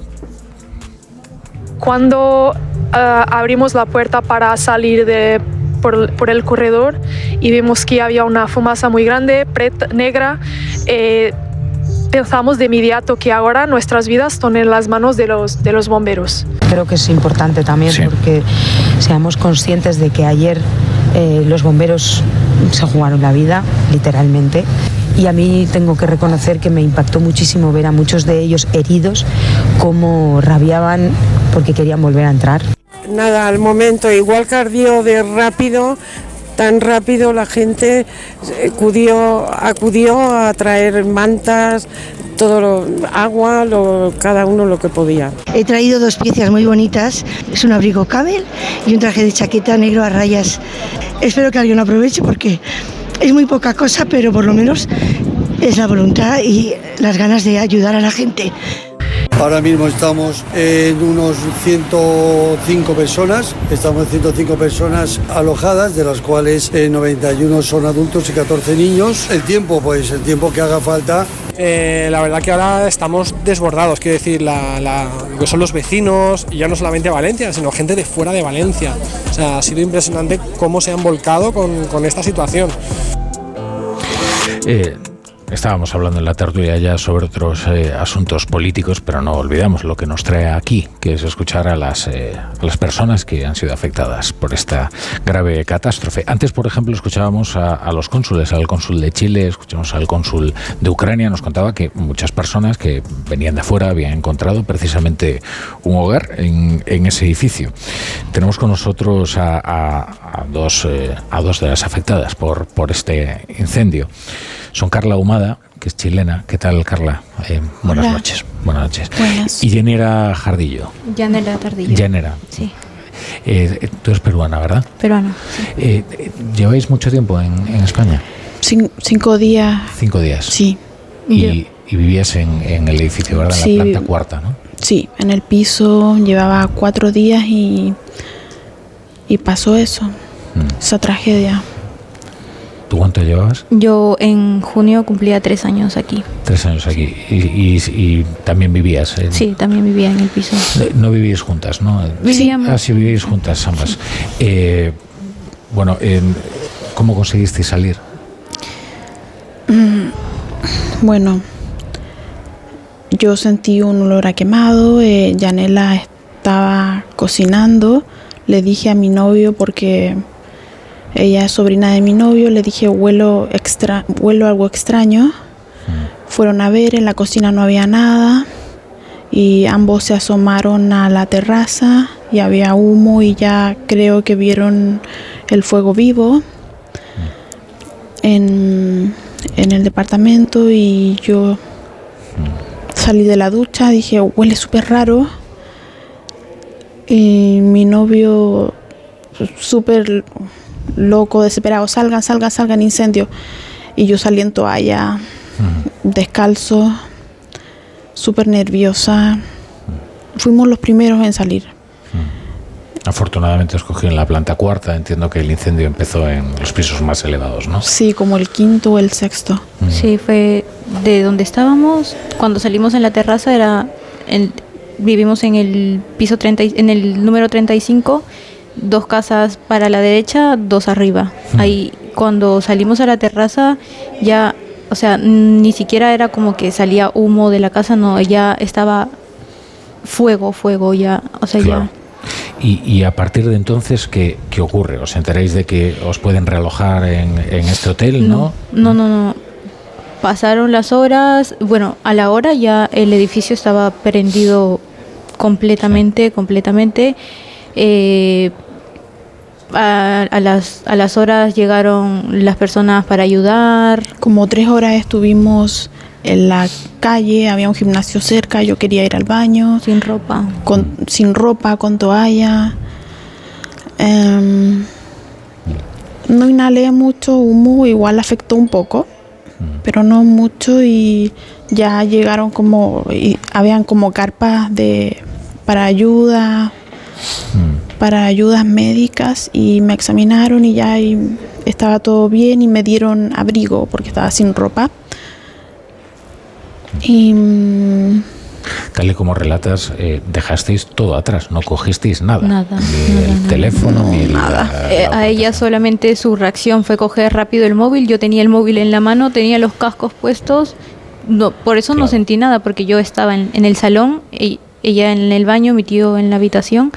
Speaker 117: Cuando uh, abrimos la puerta para salir de, por, por, el corredor y vimos que había una fumaza muy grande, negra, eh, pensamos de inmediato que ahora nuestras vidas están en las manos de los, de los bomberos.
Speaker 118: Creo que es importante también sí. porque seamos conscientes de que ayer eh, los bomberos se jugaron la vida, literalmente. Y a mí tengo que reconocer que me impactó muchísimo ver a muchos de ellos heridos, cómo rabiaban porque querían volver a entrar.
Speaker 119: Nada, al momento, igual que ardió de rápido, tan rápido la gente acudió, acudió a traer mantas, todo lo, agua, lo, cada uno lo que podía.
Speaker 120: He traído dos piezas muy bonitas, es un abrigo camel y un traje de chaqueta negro a rayas. Espero que alguien lo aproveche porque es muy poca cosa, pero por lo menos es la voluntad y las ganas de ayudar a la gente.
Speaker 121: Ahora mismo estamos en unos 105 personas, estamos en 105 personas alojadas, de las cuales 91 son adultos y 14 niños. El tiempo, pues el tiempo que haga falta.
Speaker 122: Eh, la verdad que ahora estamos desbordados, quiero decir, la, la, lo que son los vecinos, y ya no solamente Valencia, sino gente de fuera de Valencia. O sea, ha sido impresionante cómo se han volcado con, con esta situación.
Speaker 2: Eh, Estábamos hablando en la tertulia ya sobre otros eh, asuntos políticos, pero no olvidamos lo que nos trae aquí, que es escuchar a las, eh, las personas que han sido afectadas por esta grave catástrofe. Antes, por ejemplo, escuchábamos a, los cónsules, al cónsul de Chile, escuchamos al cónsul de Ucrania, nos contaba que muchas personas que venían de fuera habían encontrado precisamente un hogar en, en ese edificio. Tenemos con nosotros a, a, a dos, eh, a dos de las afectadas por, por este incendio son Carla Humada, que es chilena. ¿Qué tal, Carla? Eh, buenas
Speaker 123: Hola.
Speaker 2: noches. Buenas noches.
Speaker 123: Buenas.
Speaker 2: Y Yanira Jardillo.
Speaker 123: Yanela Tardillo.
Speaker 2: Yanera.
Speaker 123: Sí,
Speaker 2: Eh, tú eres peruana, ¿verdad?
Speaker 123: peruano.
Speaker 2: Eh, ¿Lleváis mucho tiempo en, en España?
Speaker 123: Cin- cinco días.
Speaker 2: Cinco días.
Speaker 123: Sí.
Speaker 2: Y, y vivías en, en el edificio, ¿verdad? En
Speaker 123: Sí,
Speaker 2: la planta cuarta, ¿no?
Speaker 123: Sí, en el piso llevaba cuatro días y, y pasó eso,
Speaker 2: Mm.
Speaker 123: esa tragedia.
Speaker 2: ¿Tú cuánto llevabas?
Speaker 123: Yo en junio cumplía tres años aquí.
Speaker 2: Tres años aquí. Y, y- y también vivías. en-
Speaker 123: Sí, también vivía en el piso.
Speaker 2: No vivís juntas, ¿no?
Speaker 123: Vivíamos.
Speaker 2: Ah, sí, vivís juntas ambas. Eh, bueno, eh, ¿cómo conseguisteis salir?
Speaker 123: Mm, Bueno, yo sentí un olor a quemado, eh, Yanela estaba cocinando, le dije a mi novio porque ella es sobrina de mi novio, le dije huelo extra, huelo algo extraño. Fueron a ver, en la cocina no había nada y ambos se asomaron a la terraza y había humo y ya creo que vieron el fuego vivo en, en el departamento y yo salí de la ducha, dije, huele súper raro. Y mi novio, súper loco, desesperado, salgan, salgan, salgan, incendio. Y yo salí en toalla, descalzo, súper nerviosa. Fuimos los primeros en salir.
Speaker 2: Afortunadamente os cogió en la planta cuarta. Entiendo que el incendio empezó en los pisos más elevados, ¿no?
Speaker 123: Sí, como el quinto o el sexto.
Speaker 124: Sí, fue de donde estábamos. Cuando salimos en la terraza era el- vivimos en el piso 30, y- en el número 35, dos casas para la derecha, dos arriba. Ahí cuando salimos a la terraza ya, o sea, ni siquiera era como que salía humo de la casa, no, ya estaba fuego, fuego ya, o sea,
Speaker 2: Claro. Y, y a partir de entonces, ¿qué, qué ocurre? ¿Os enteráis de que os pueden realojar en, en este hotel, no?
Speaker 124: ya no, no, no. Pasaron las horas, bueno, a la hora ya el edificio estaba prendido completamente, completamente. Eh, a, a las, a las horas llegaron las personas para ayudar.
Speaker 123: Como tres horas estuvimos en la calle, había un gimnasio cerca, yo quería ir al baño.
Speaker 124: Sin ropa.
Speaker 123: Con, sin ropa, con toalla. Em, no inhalé mucho humo, igual afectó un poco, pero no mucho y ya llegaron como, y habían como carpas de, para ayuda, para ayudas médicas y me examinaron y ya y estaba todo bien y me dieron abrigo porque estaba sin ropa. Y mm,
Speaker 2: Tal y como relatas, eh, dejasteis todo atrás, no cogisteis nada.
Speaker 124: Nada,
Speaker 2: Ni el teléfono, ni la-
Speaker 124: Eh, a ella solamente su reacción fue coger rápido el móvil. Yo tenía el móvil en la mano, tenía los cascos puestos. No, por eso no sentí nada, porque yo estaba en, en el salón, e- ella en el baño, mi tío en la habitación.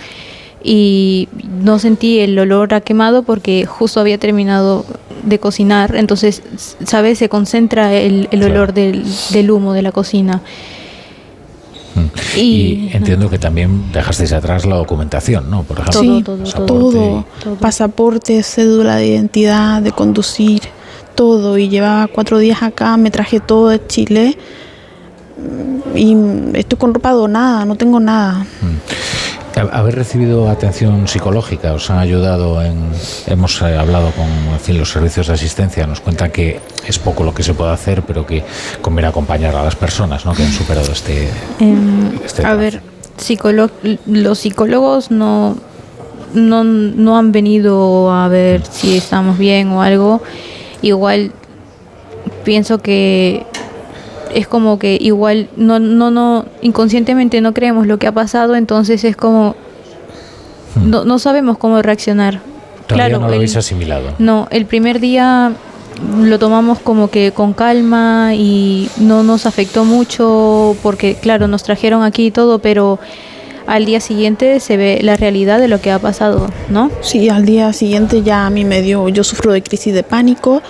Speaker 124: Y no sentí el olor a quemado porque justo había terminado de cocinar. Entonces, ¿sabes? Se concentra el, el olor del, del humo de la cocina.
Speaker 2: Y entiendo que también dejasteis atrás la documentación, ¿no? Por ejemplo,
Speaker 123: sí,
Speaker 2: pasaporte
Speaker 123: todo, pasaporte, cédula de identidad, de conducir, todo. Y llevaba cuatro días acá, me traje todo de Chile mm, y estoy con ropa donada, no tengo nada.
Speaker 2: Ha- ¿Haber recibido atención psicológica os han ayudado en... Hemos eh, hablado con en fin, los servicios de asistencia, nos cuentan que es poco lo que se puede hacer, pero que conviene acompañar a las personas ¿no? que han superado este...
Speaker 124: Em,
Speaker 2: Este
Speaker 124: a ver, los psicólogos no, no, no han venido a ver si estamos bien o algo. Igual pienso que es como que igual no, no, no, inconscientemente no creemos lo que ha pasado, entonces es como no, no sabemos cómo reaccionar.
Speaker 2: Todavía no lo
Speaker 124: el-
Speaker 2: habéis asimilado.
Speaker 124: no, el primer día lo tomamos como que con calma y no nos afectó mucho porque claro, nos trajeron aquí y todo, pero al día siguiente se ve la realidad de lo que ha pasado, ¿no?
Speaker 123: Sí, al día siguiente ya a mí me dio, yo sufro de crisis de pánico,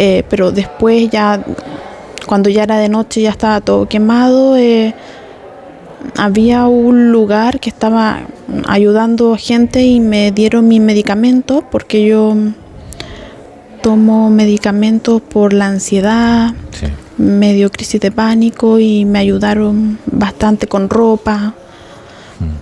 Speaker 123: eh, pero después ya, cuando ya era de noche, ya estaba todo quemado. eh, había un lugar que estaba ayudando gente y me dieron mi medicamento porque yo tomo medicamentos por la ansiedad, me dio crisis de pánico y me ayudaron bastante con ropa,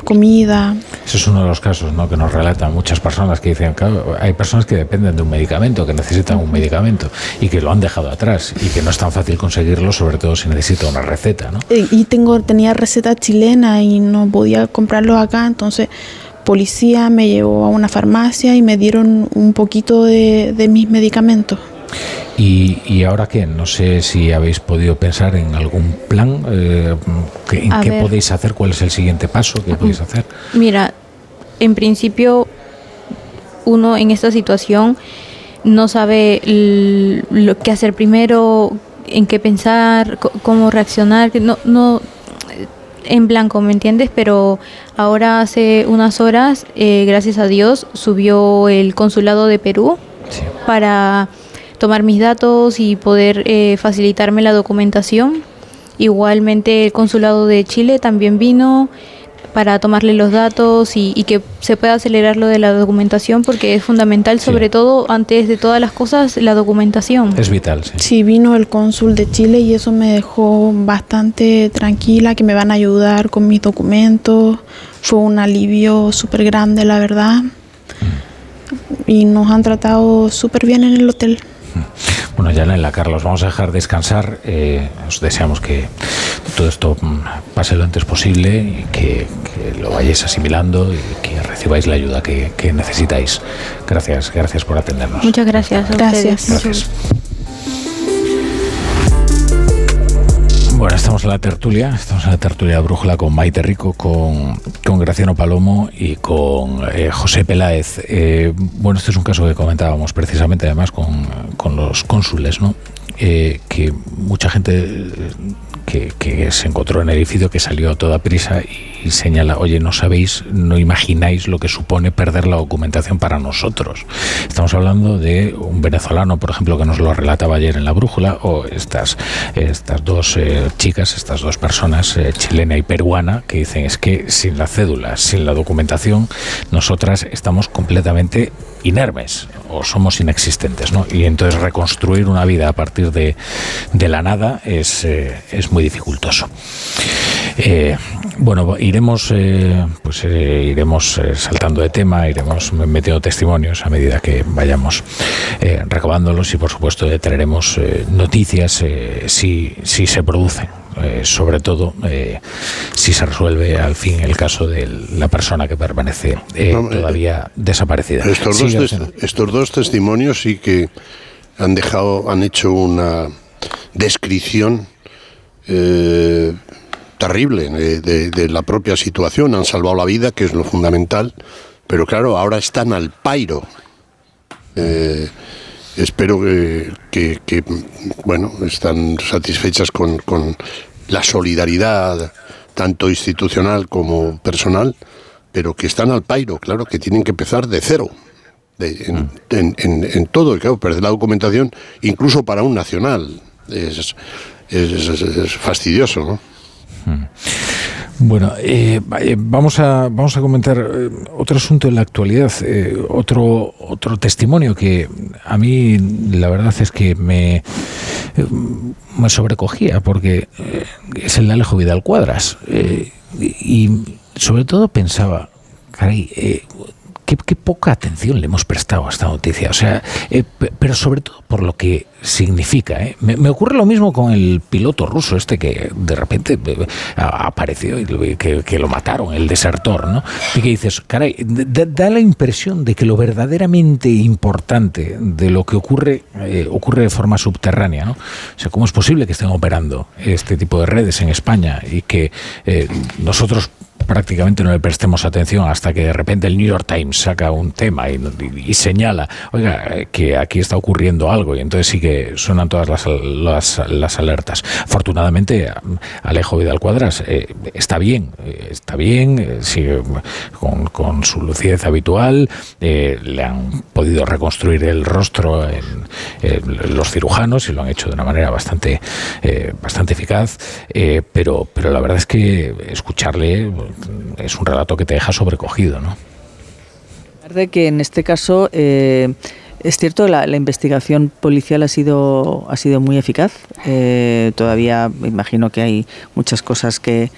Speaker 123: comida.
Speaker 2: Ese es uno de los casos ¿no? que nos relatan muchas personas que dicen, claro, hay personas que dependen de un medicamento, que necesitan un medicamento y que lo han dejado atrás y que no es tan fácil conseguirlo, sobre todo si necesita una receta. ¿no?
Speaker 123: Eh, y tengo tenía receta chilena y no podía comprarlo acá entonces policía me llevó a una farmacia y me dieron un poquito de, de mis medicamentos
Speaker 2: ¿Y, y ahora qué? No sé si habéis podido pensar en algún plan, eh, que- en
Speaker 124: A
Speaker 2: qué
Speaker 124: ver.
Speaker 2: podéis hacer, cuál es el siguiente paso que podéis hacer.
Speaker 124: Mira, en principio uno en esta situación no sabe lo que hacer primero, en qué pensar, cómo reaccionar, no, no en blanco, ¿me entiendes? Pero ahora hace unas horas, eh, gracias a Dios, subió el consulado de Perú para tomar mis datos y poder eh, facilitarme la documentación. Igualmente el consulado de Chile también vino para tomarle los datos y, y que se pueda acelerar lo de la documentación porque es fundamental, sobre todo antes de todas las cosas, la documentación.
Speaker 2: Es vital, sí.
Speaker 123: sí vino el cónsul de Chile y eso me dejó bastante tranquila que me van a ayudar con mis documentos fue un alivio súper grande la verdad y nos han tratado súper bien en el hotel *laughs*
Speaker 2: Bueno, ya en la Carlos, vamos a dejar descansar. eh, os deseamos que todo esto mm, pase lo antes posible y que, que lo vayáis asimilando y que recibáis la ayuda que, que necesitáis. Gracias, gracias por atendernos.
Speaker 124: Muchas gracias. A
Speaker 123: Gracias.
Speaker 2: Gracias. Bueno, estamos en la tertulia, estamos en la tertulia de Brújula con Maite Rico, con, con Graciano Palomo y con eh, José Peláez. Eh, bueno, este es un caso que comentábamos precisamente además con, con los cónsules, ¿no? Eh, que mucha gente eh, que, se encontró en el edificio, que salió a toda prisa y señala, oye, no sabéis, no imagináis lo que supone perder la documentación para nosotros. Estamos hablando de un venezolano, por ejemplo, que nos lo relataba ayer en la brújula, o estas, estas dos eh, chicas, estas dos personas, eh, chilena y peruana, que dicen es que sin la cédula, sin la documentación, nosotras estamos completamente inermes o somos inexistentes, ¿no? Y entonces reconstruir una vida a partir de, de la nada es, eh, es muy dificultoso. Eh, bueno, iremos, eh, pues eh, iremos eh, saltando de tema, iremos metiendo testimonios a medida que vayamos eh, recabándolos y, por supuesto, traeremos noticias si, si se producen. Eh, sobre todo eh, si se resuelve al fin el caso de la persona que permanece eh,
Speaker 107: No, eh,
Speaker 2: todavía desaparecida.
Speaker 107: Estos dos, estos dos testimonios sí que han dejado, han hecho una descripción eh, terrible de, de- de la propia situación. Han salvado la vida, que es lo fundamental, pero claro, ahora están al pairo. Eh, espero que, que- que, bueno, están satisfechas con, con la solidaridad, tanto institucional como personal, pero que están al pairo, claro, que tienen que empezar de cero. de- en, en- en- en todo, y claro, perder la documentación, incluso para un nacional, es, es- es- es fastidioso, ¿no?
Speaker 2: Bueno, eh, eh, vamos, a, vamos a comentar eh, otro asunto en la actualidad, eh, otro, otro testimonio que a mí la verdad es que me, eh, me sobrecogía porque es el de Alejo Vidal Cuadras. y sobre todo pensaba, caray, qué, poca atención le hemos prestado a esta noticia. O sea, eh, pe- pero sobre todo por lo que significa. ¿eh? Me, me ocurre lo mismo con el piloto ruso este que de repente eh, apareció y que, que lo mataron, el desertor, ¿no? Y que dices, caray, da, la impresión de que lo verdaderamente importante de lo que ocurre ocurre de forma subterránea, ¿no? O sea, ¿cómo es posible que estén operando este tipo de redes en España y que nosotros prácticamente no le prestemos atención hasta que de repente el New York Times saca un tema y, señala, oiga, eh, que aquí está ocurriendo algo y entonces sí que suenan todas las, las, las alertas. Afortunadamente, Alejo Vidal Cuadras eh, está bien, eh, está bien, sigue con, con su lucidez habitual, eh, le han podido reconstruir el rostro en, en los cirujanos y lo han hecho de una manera bastante, bastante eficaz, pero, pero la verdad es que escucharle es un relato que te deja sobrecogido, ¿no?
Speaker 105: de que en este caso eh, es cierto la, investigación policial ha sido ha sido muy eficaz Eh, todavía imagino que hay muchas cosas que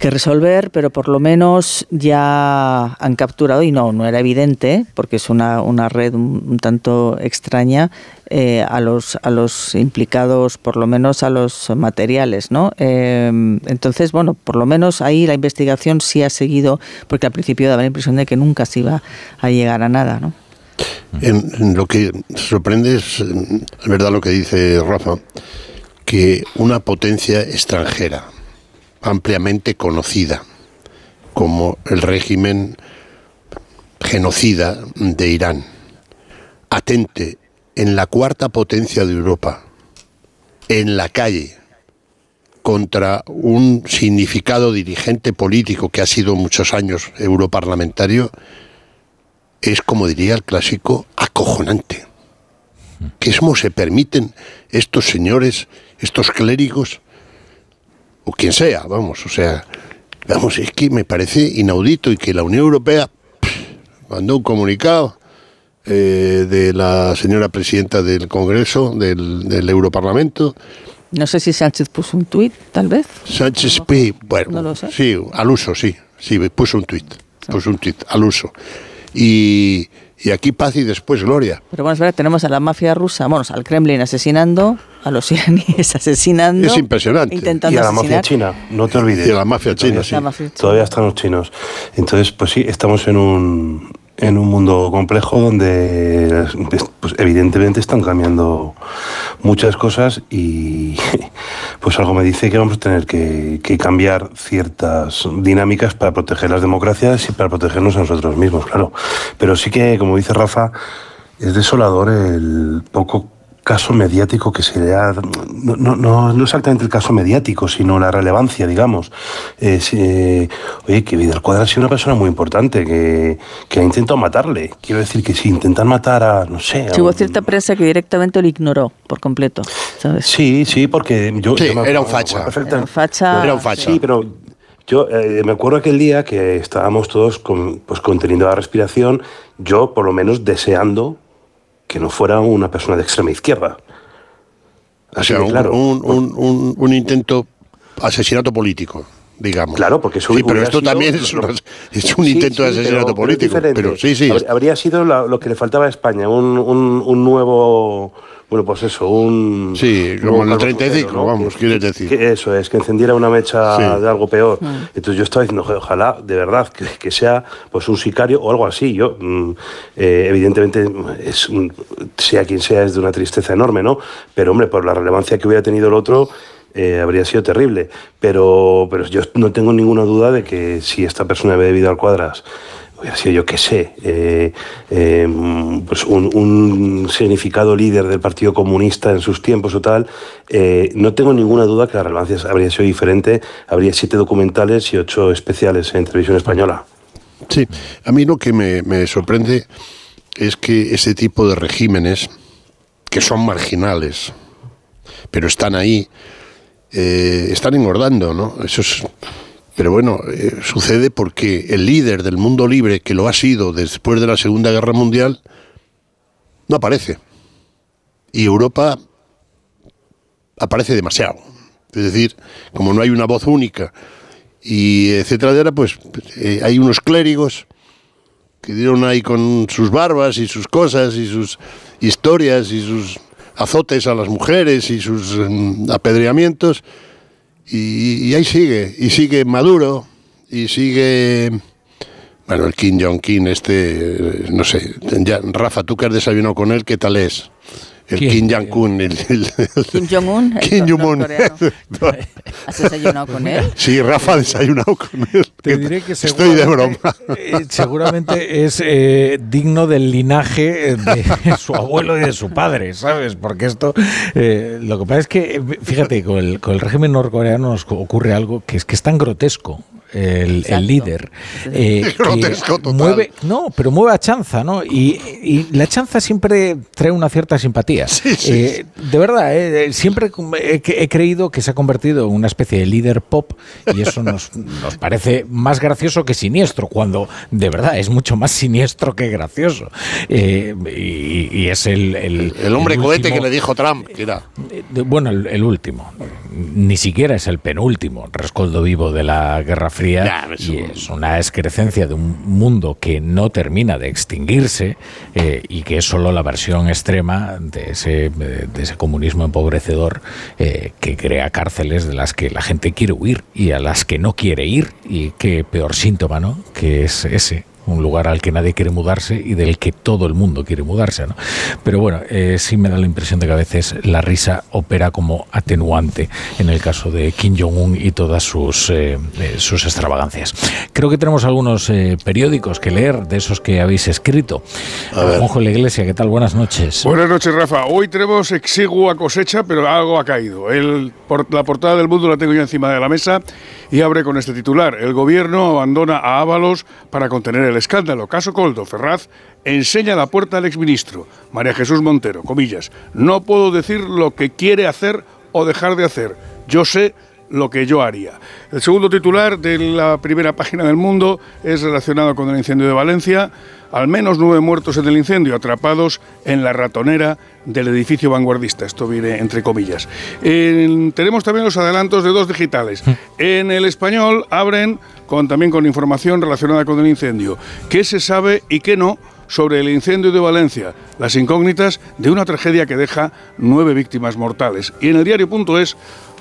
Speaker 105: que resolver, pero por lo menos ya han capturado, y no, no era evidente, porque es una, una red un, tanto extraña, eh, a, los, a los implicados, por lo menos a los materiales, ¿no? Eh, entonces, bueno, por lo menos ahí la investigación sí ha seguido, porque al principio daba la impresión de que nunca se iba a llegar a nada, ¿no?
Speaker 107: En, lo que sorprende es, eh, es verdad lo que dice Rafa, que una potencia extranjera, ampliamente conocida, como el régimen genocida de Irán, atente en la cuarta potencia de Europa, en la calle, contra un significado dirigente político que ha sido muchos años europarlamentario, es como diría el clásico, acojonante. Que es como se permiten estos señores, estos clérigos, o quien sea, vamos, o sea, vamos, es que me parece inaudito y que la Unión Europea pff, mandó un comunicado eh, de la señora presidenta del Congreso, del, del Europarlamento,
Speaker 105: No sé si Sánchez puso un tuit, tal vez.
Speaker 107: Sánchez Pi, bueno,
Speaker 105: No lo sé.
Speaker 107: sí, al uso, sí, sí, puso un tuit, puso un tuit, al uso. Y, y aquí paz y después gloria.
Speaker 105: Pero bueno, es verdad, tenemos a la mafia rusa, bueno, al Kremlin asesinando, a los iraníes *laughs* asesinando.
Speaker 107: Es impresionante.
Speaker 105: Intentando
Speaker 106: y a la mafia china, no te olvides.
Speaker 107: Y a la mafia china,
Speaker 106: sí.
Speaker 107: sí.
Speaker 105: La mafia china.
Speaker 106: Todavía están los chinos. Entonces, pues sí, estamos en un, en un mundo complejo donde pues, evidentemente están cambiando muchas cosas y *laughs* pues algo me dice que vamos a tener que, que cambiar ciertas dinámicas para proteger las democracias y para protegernos a nosotros mismos, claro. Pero sí que, como dice Rafa, es desolador el poco caso mediático que se le ha... No, no, no, no exactamente el caso mediático, sino la relevancia, digamos. Es, eh, oye, que Vidal Cuadra ha sido una persona muy importante, que, que ha intentado matarle. Quiero decir que si intentan matar a, no sé... a
Speaker 105: Sí, hubo cierta prensa que directamente lo ignoró por completo, ¿sabes?
Speaker 106: Sí, sí, porque yo...
Speaker 107: Sí,
Speaker 106: yo me
Speaker 107: era un
Speaker 106: acuerdo
Speaker 107: facha.
Speaker 106: perfectamente.
Speaker 105: Era un facha.
Speaker 107: Era un facha.
Speaker 106: Sí, pero Yo eh, me acuerdo aquel día que estábamos todos con, pues, conteniendo la respiración, yo por lo menos deseando que no fuera una persona de extrema izquierda.
Speaker 107: O sea, un, un, un, un intento asesinato político digamos.
Speaker 106: Claro, porque eso
Speaker 107: sí, pero esto también es, un, *laughs* es un intento de asesinato político. Pero, sí, sí.
Speaker 106: Habría sido lo que le faltaba a España, un, un nuevo. Bueno, pues eso, un.
Speaker 107: Sí, como en el 35, ¿no? vamos, quieres decir.
Speaker 106: Que eso es, que encendiera una mecha de algo peor. Entonces yo estaba diciendo, ojalá, de verdad, que, que, sea pues un sicario o algo así. Yo, mm, eh, evidentemente, es sea quien sea, es de una tristeza enorme, ¿no? Pero, hombre, por la relevancia que hubiera tenido el otro. Eh, habría sido terrible. Pero, pero yo no tengo ninguna duda de que si esta persona había debido al cuadras hubiera sido yo qué sé, eh, eh, pues un, significado líder del Partido Comunista en sus tiempos o tal, no tengo ninguna duda que la relevancia habría sido diferente, habría siete documentales y ocho especiales en televisión española.
Speaker 107: Sí, a mí lo que me, me sorprende es que ese tipo de regímenes, que son marginales, pero están ahí, eh, están engordando, ¿no? Eso es, pero bueno, eh, sucede porque el líder del mundo libre, que lo ha sido después de la Segunda Guerra Mundial, no aparece. Y Europa aparece demasiado. Es decir, como no hay una voz única y etcétera, pues eh, hay unos clérigos que dieron ahí con sus barbas y sus cosas y sus historias y sus azotes a las mujeres y sus mm, apedreamientos. Y, ahí sigue, y sigue Maduro, y sigue, bueno, el Kim Jong-un, este, no sé, ya, Rafa, tú que has desayunado con él, ¿qué tal es? El Kim Jong-un. El,
Speaker 105: Kim Jong-un.
Speaker 107: Kim Jong-un. *laughs*
Speaker 105: ¿Has desayunado con él?
Speaker 107: Sí, Rafa ha desayunado con él.
Speaker 2: Te diré que
Speaker 107: Estoy de broma.
Speaker 2: Eh, seguramente es eh, digno del linaje de *laughs* su abuelo y de su padre, ¿sabes? Porque esto. Eh, lo que pasa es que, fíjate, con el, con el régimen norcoreano nos ocurre algo que es que es tan grotesco el, líder.
Speaker 107: Eh, *laughs*
Speaker 2: mueve, no, pero mueve a chanza, ¿no? Y, la chanza siempre trae una cierta simpatía. Eh, de verdad, eh, siempre he, creído que se ha convertido en una especie de líder pop y eso nos, *laughs* nos parece más gracioso que siniestro, cuando de verdad es mucho más siniestro que gracioso. Y, es el,
Speaker 107: el, hombre cohete que le dijo Trump, que era.
Speaker 2: Bueno, el, último. Ni siquiera es el penúltimo rescoldo vivo de la Guerra Fría y es una excrecencia de un mundo que no termina de extinguirse eh, y que es solo la versión extrema de ese, de ese comunismo empobrecedor eh, que crea cárceles de las que la gente quiere huir y a las que no quiere ir y qué peor síntoma, ¿no? Que es ese un lugar al que nadie quiere mudarse y del que todo el mundo quiere mudarse. ¿no? Pero bueno, eh, sí me da la impresión de que a veces la risa opera como atenuante en el caso de Kim Jong-un y todas sus, eh, eh, sus extravagancias. Creo que tenemos algunos periódicos que leer, de esos que habéis escrito. Juanjo la Iglesia, ¿qué tal? Buenas noches.
Speaker 59: Buenas noches, Rafa. Hoy tenemos exigua cosecha, pero algo ha caído. El, por, la portada del mundo la tengo yo encima de la mesa y abre con este titular. El gobierno abandona a Ábalos para contener el escándalo. Caso Coldo, Ferraz enseña la puerta al exministro, María Jesús Montero, comillas. No puedo decir lo que quiere hacer o dejar de hacer. Yo sé lo que yo haría. El segundo titular de la primera página del Mundo es relacionado con el incendio de Valencia. Al menos nueve muertos en el incendio, atrapados en la ratonera del edificio vanguardista. Esto viene entre comillas. tenemos también los adelantos de dos digitales. Mm. En el español abren con, también con información relacionada con el incendio. ¿Qué se sabe y qué no? sobre el incendio de Valencia, las incógnitas de una tragedia que deja nueve víctimas mortales. Y en el diario.es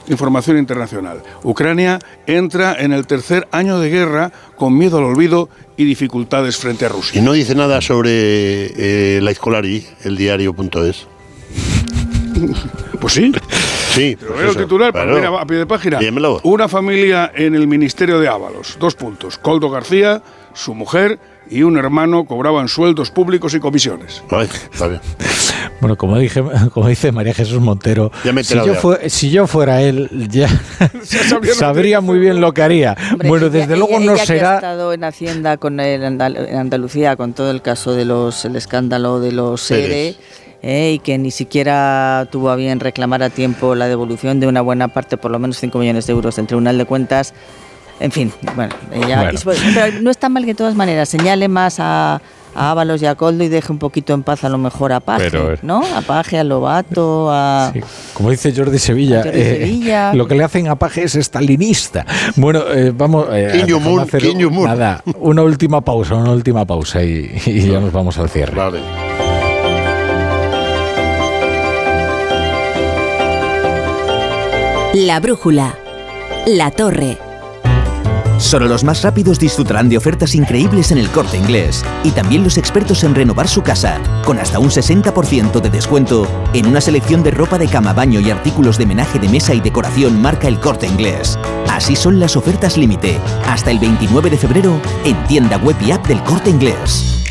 Speaker 59: Información internacional. Ucrania entra en el tercer año de guerra con miedo al olvido y dificultades frente a Rusia.
Speaker 107: Y no dice nada sobre eh, la Escolari, el diario.es.
Speaker 59: pues sí.
Speaker 107: Sí.
Speaker 59: Pero el titular, a pie de página. Una familia en el Ministerio de Ábalos. Dos puntos. Coldo García, su mujer y un hermano cobraban sueldos públicos y comisiones.
Speaker 2: Bueno, como dije, *laughs* como dice María Jesús Montero, si, yo fuera él, ya *laughs* sabría muy bien lo que haría. bueno, desde luego no será.
Speaker 105: ha estado en Hacienda con el en Andalucía con todo el caso de los el escándalo de los SERE. Eh, y que ni siquiera tuvo a bien reclamar a tiempo la devolución de una buena parte, por lo menos 5 millones de euros del Tribunal de Cuentas, En fin, bueno, ya, pero no está mal que de todas maneras señale más a, a Ábalos y a Coldo y deje un poquito en paz a lo mejor a Paje, ¿no? A Paje, a Lobato, a...
Speaker 2: Como dice Jordi Sevilla, eh, *laughs* lo que le hacen a Paje es estalinista. Bueno, eh, vamos eh, a hacer nada, una última pausa, una última pausa y, y ya nos vamos al cierre.
Speaker 107: Vale.
Speaker 1: La brújula. La torre.
Speaker 125: Solo los más rápidos disfrutarán de ofertas increíbles en el corte inglés. Y también los expertos en renovar su casa, con hasta un 60% de descuento en una selección de ropa de cama, baño y artículos de menaje de mesa y decoración marca el corte inglés. Así son las ofertas límite. Hasta el 29 de febrero en tienda web y app del corte inglés.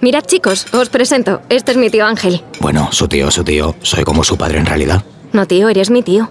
Speaker 126: Mirad chicos, os presento. Este es mi tío Ángel.
Speaker 127: Bueno, su tío, su tío. Soy como su padre en realidad.
Speaker 126: No, tío, eres mi tío.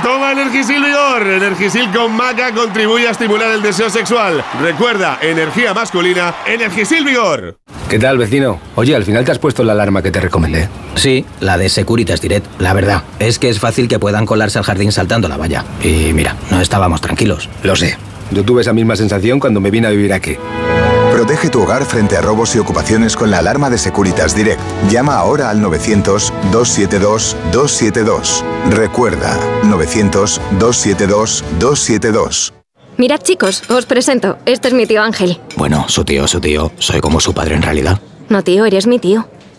Speaker 128: Toma Energisil Vigor. Energisil con maca contribuye a estimular el deseo sexual. Recuerda, energía masculina, Energisil Vigor.
Speaker 129: ¿Qué tal, vecino? Oye, al final te has puesto la alarma que te recomendé.
Speaker 127: Sí, la de Securitas Direct. La verdad, es que es fácil que puedan colarse al jardín saltando la valla. Y mira, no estábamos tranquilos.
Speaker 129: Lo sé. Yo tuve esa misma sensación cuando me vine a vivir aquí.
Speaker 48: Protege tu hogar frente a robos y ocupaciones con la alarma de Securitas Direct. Llama ahora al 900-272-272. Recuerda, 900-272-272.
Speaker 126: Mirad chicos, os presento. Este es mi tío Ángel.
Speaker 127: Bueno, su tío, su tío. Soy como su padre en realidad.
Speaker 126: No, tío, eres mi tío.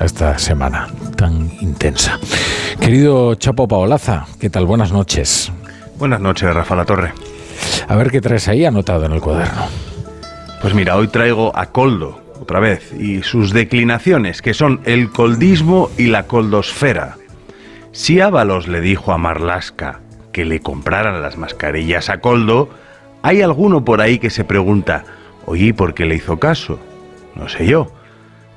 Speaker 2: A esta semana tan intensa. Querido Chapo Paolaza, ¿qué tal? Buenas noches.
Speaker 106: Buenas noches, Rafa La Torre.
Speaker 2: A ver qué traes ahí anotado en el cuaderno.
Speaker 106: Pues mira, hoy traigo a Coldo, otra vez, y sus declinaciones, que son el coldismo y la coldosfera. Si Ábalos le dijo a Marlasca que le compraran las mascarillas a Coldo, hay alguno por ahí que se pregunta, oye, ¿y ¿por qué le hizo caso? No sé yo.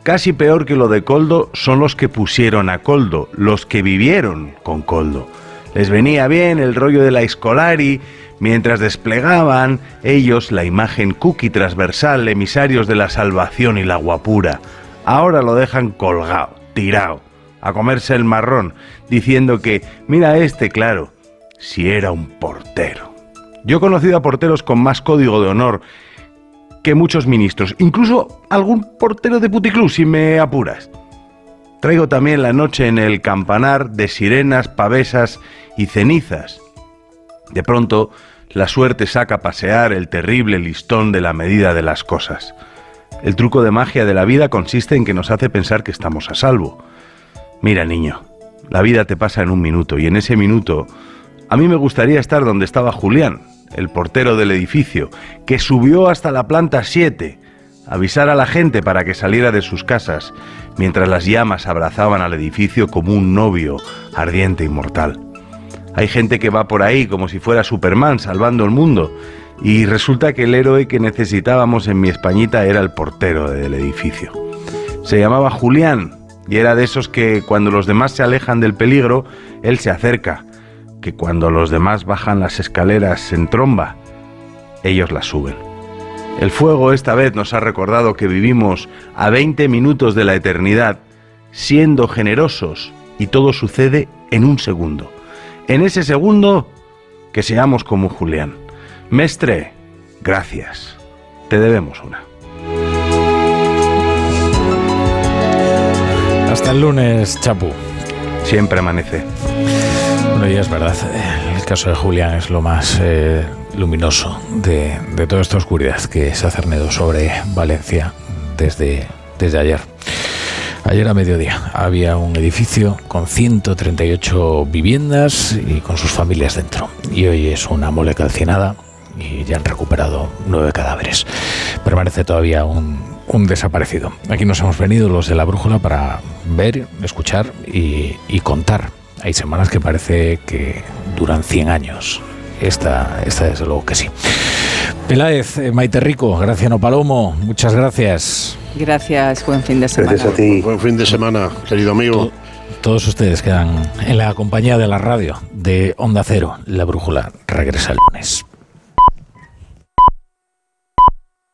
Speaker 106: Casi peor que lo de Coldo son los que pusieron a Coldo, los que vivieron con Coldo. Les venía bien el rollo de la Escolari, mientras desplegaban ellos la imagen cookie transversal, emisarios de la salvación y la guapura. Ahora lo dejan colgado, tirado, a comerse el marrón, diciendo que, mira este, claro, si era un portero. Yo he conocido a porteros con más código de honor que muchos ministros, incluso algún portero de puticlub, si me apuras. Traigo también la noche en el campanar de sirenas, pavesas y cenizas. De pronto, la suerte saca a pasear el terrible listón de la medida de las cosas. El truco de magia de la vida consiste en que nos hace pensar que estamos a salvo. Mira, niño, la vida te pasa en un minuto y en ese minuto a mí me gustaría estar donde estaba Julián, el portero del edificio, que subió hasta la planta 7, avisar a la gente para que saliera de sus casas, mientras las llamas abrazaban al edificio como un novio ardiente y mortal. Hay gente que va por ahí como si fuera Superman salvando el mundo, y resulta que el héroe que necesitábamos en mi Españita era el portero del edificio. Se llamaba Julián, y era de esos que cuando los demás se alejan del peligro, él se acerca, que cuando los demás bajan las escaleras en tromba, ellos las suben. El fuego esta vez nos ha recordado que vivimos a 20 minutos de la eternidad, siendo generosos, y todo sucede en un segundo. En ese segundo, que seamos como Julián. Mestre, gracias. Te debemos una.
Speaker 2: Hasta el lunes, Chapu.
Speaker 106: Siempre amanece.
Speaker 2: Bueno, y es verdad, el caso de Julián es lo más eh, luminoso de, de toda esta oscuridad que se ha cernido sobre Valencia desde, desde ayer. Ayer a mediodía había un edificio con 138 viviendas y con sus familias dentro. Y hoy es una mole calcinada y ya han recuperado nueve cadáveres. Permanece todavía un, un desaparecido. Aquí nos hemos venido los de la brújula para ver, escuchar y, y contar. Hay semanas que parece que duran 100 años. Esta, esta desde luego que sí. Peláez, eh, Maite Rico, Graciano Palomo, muchas gracias.
Speaker 105: Gracias, buen fin de semana.
Speaker 107: Gracias a ti. Buen fin de semana, querido amigo.
Speaker 2: Todos ustedes quedan en la compañía de la radio de Onda Cero. La brújula regresa el lunes.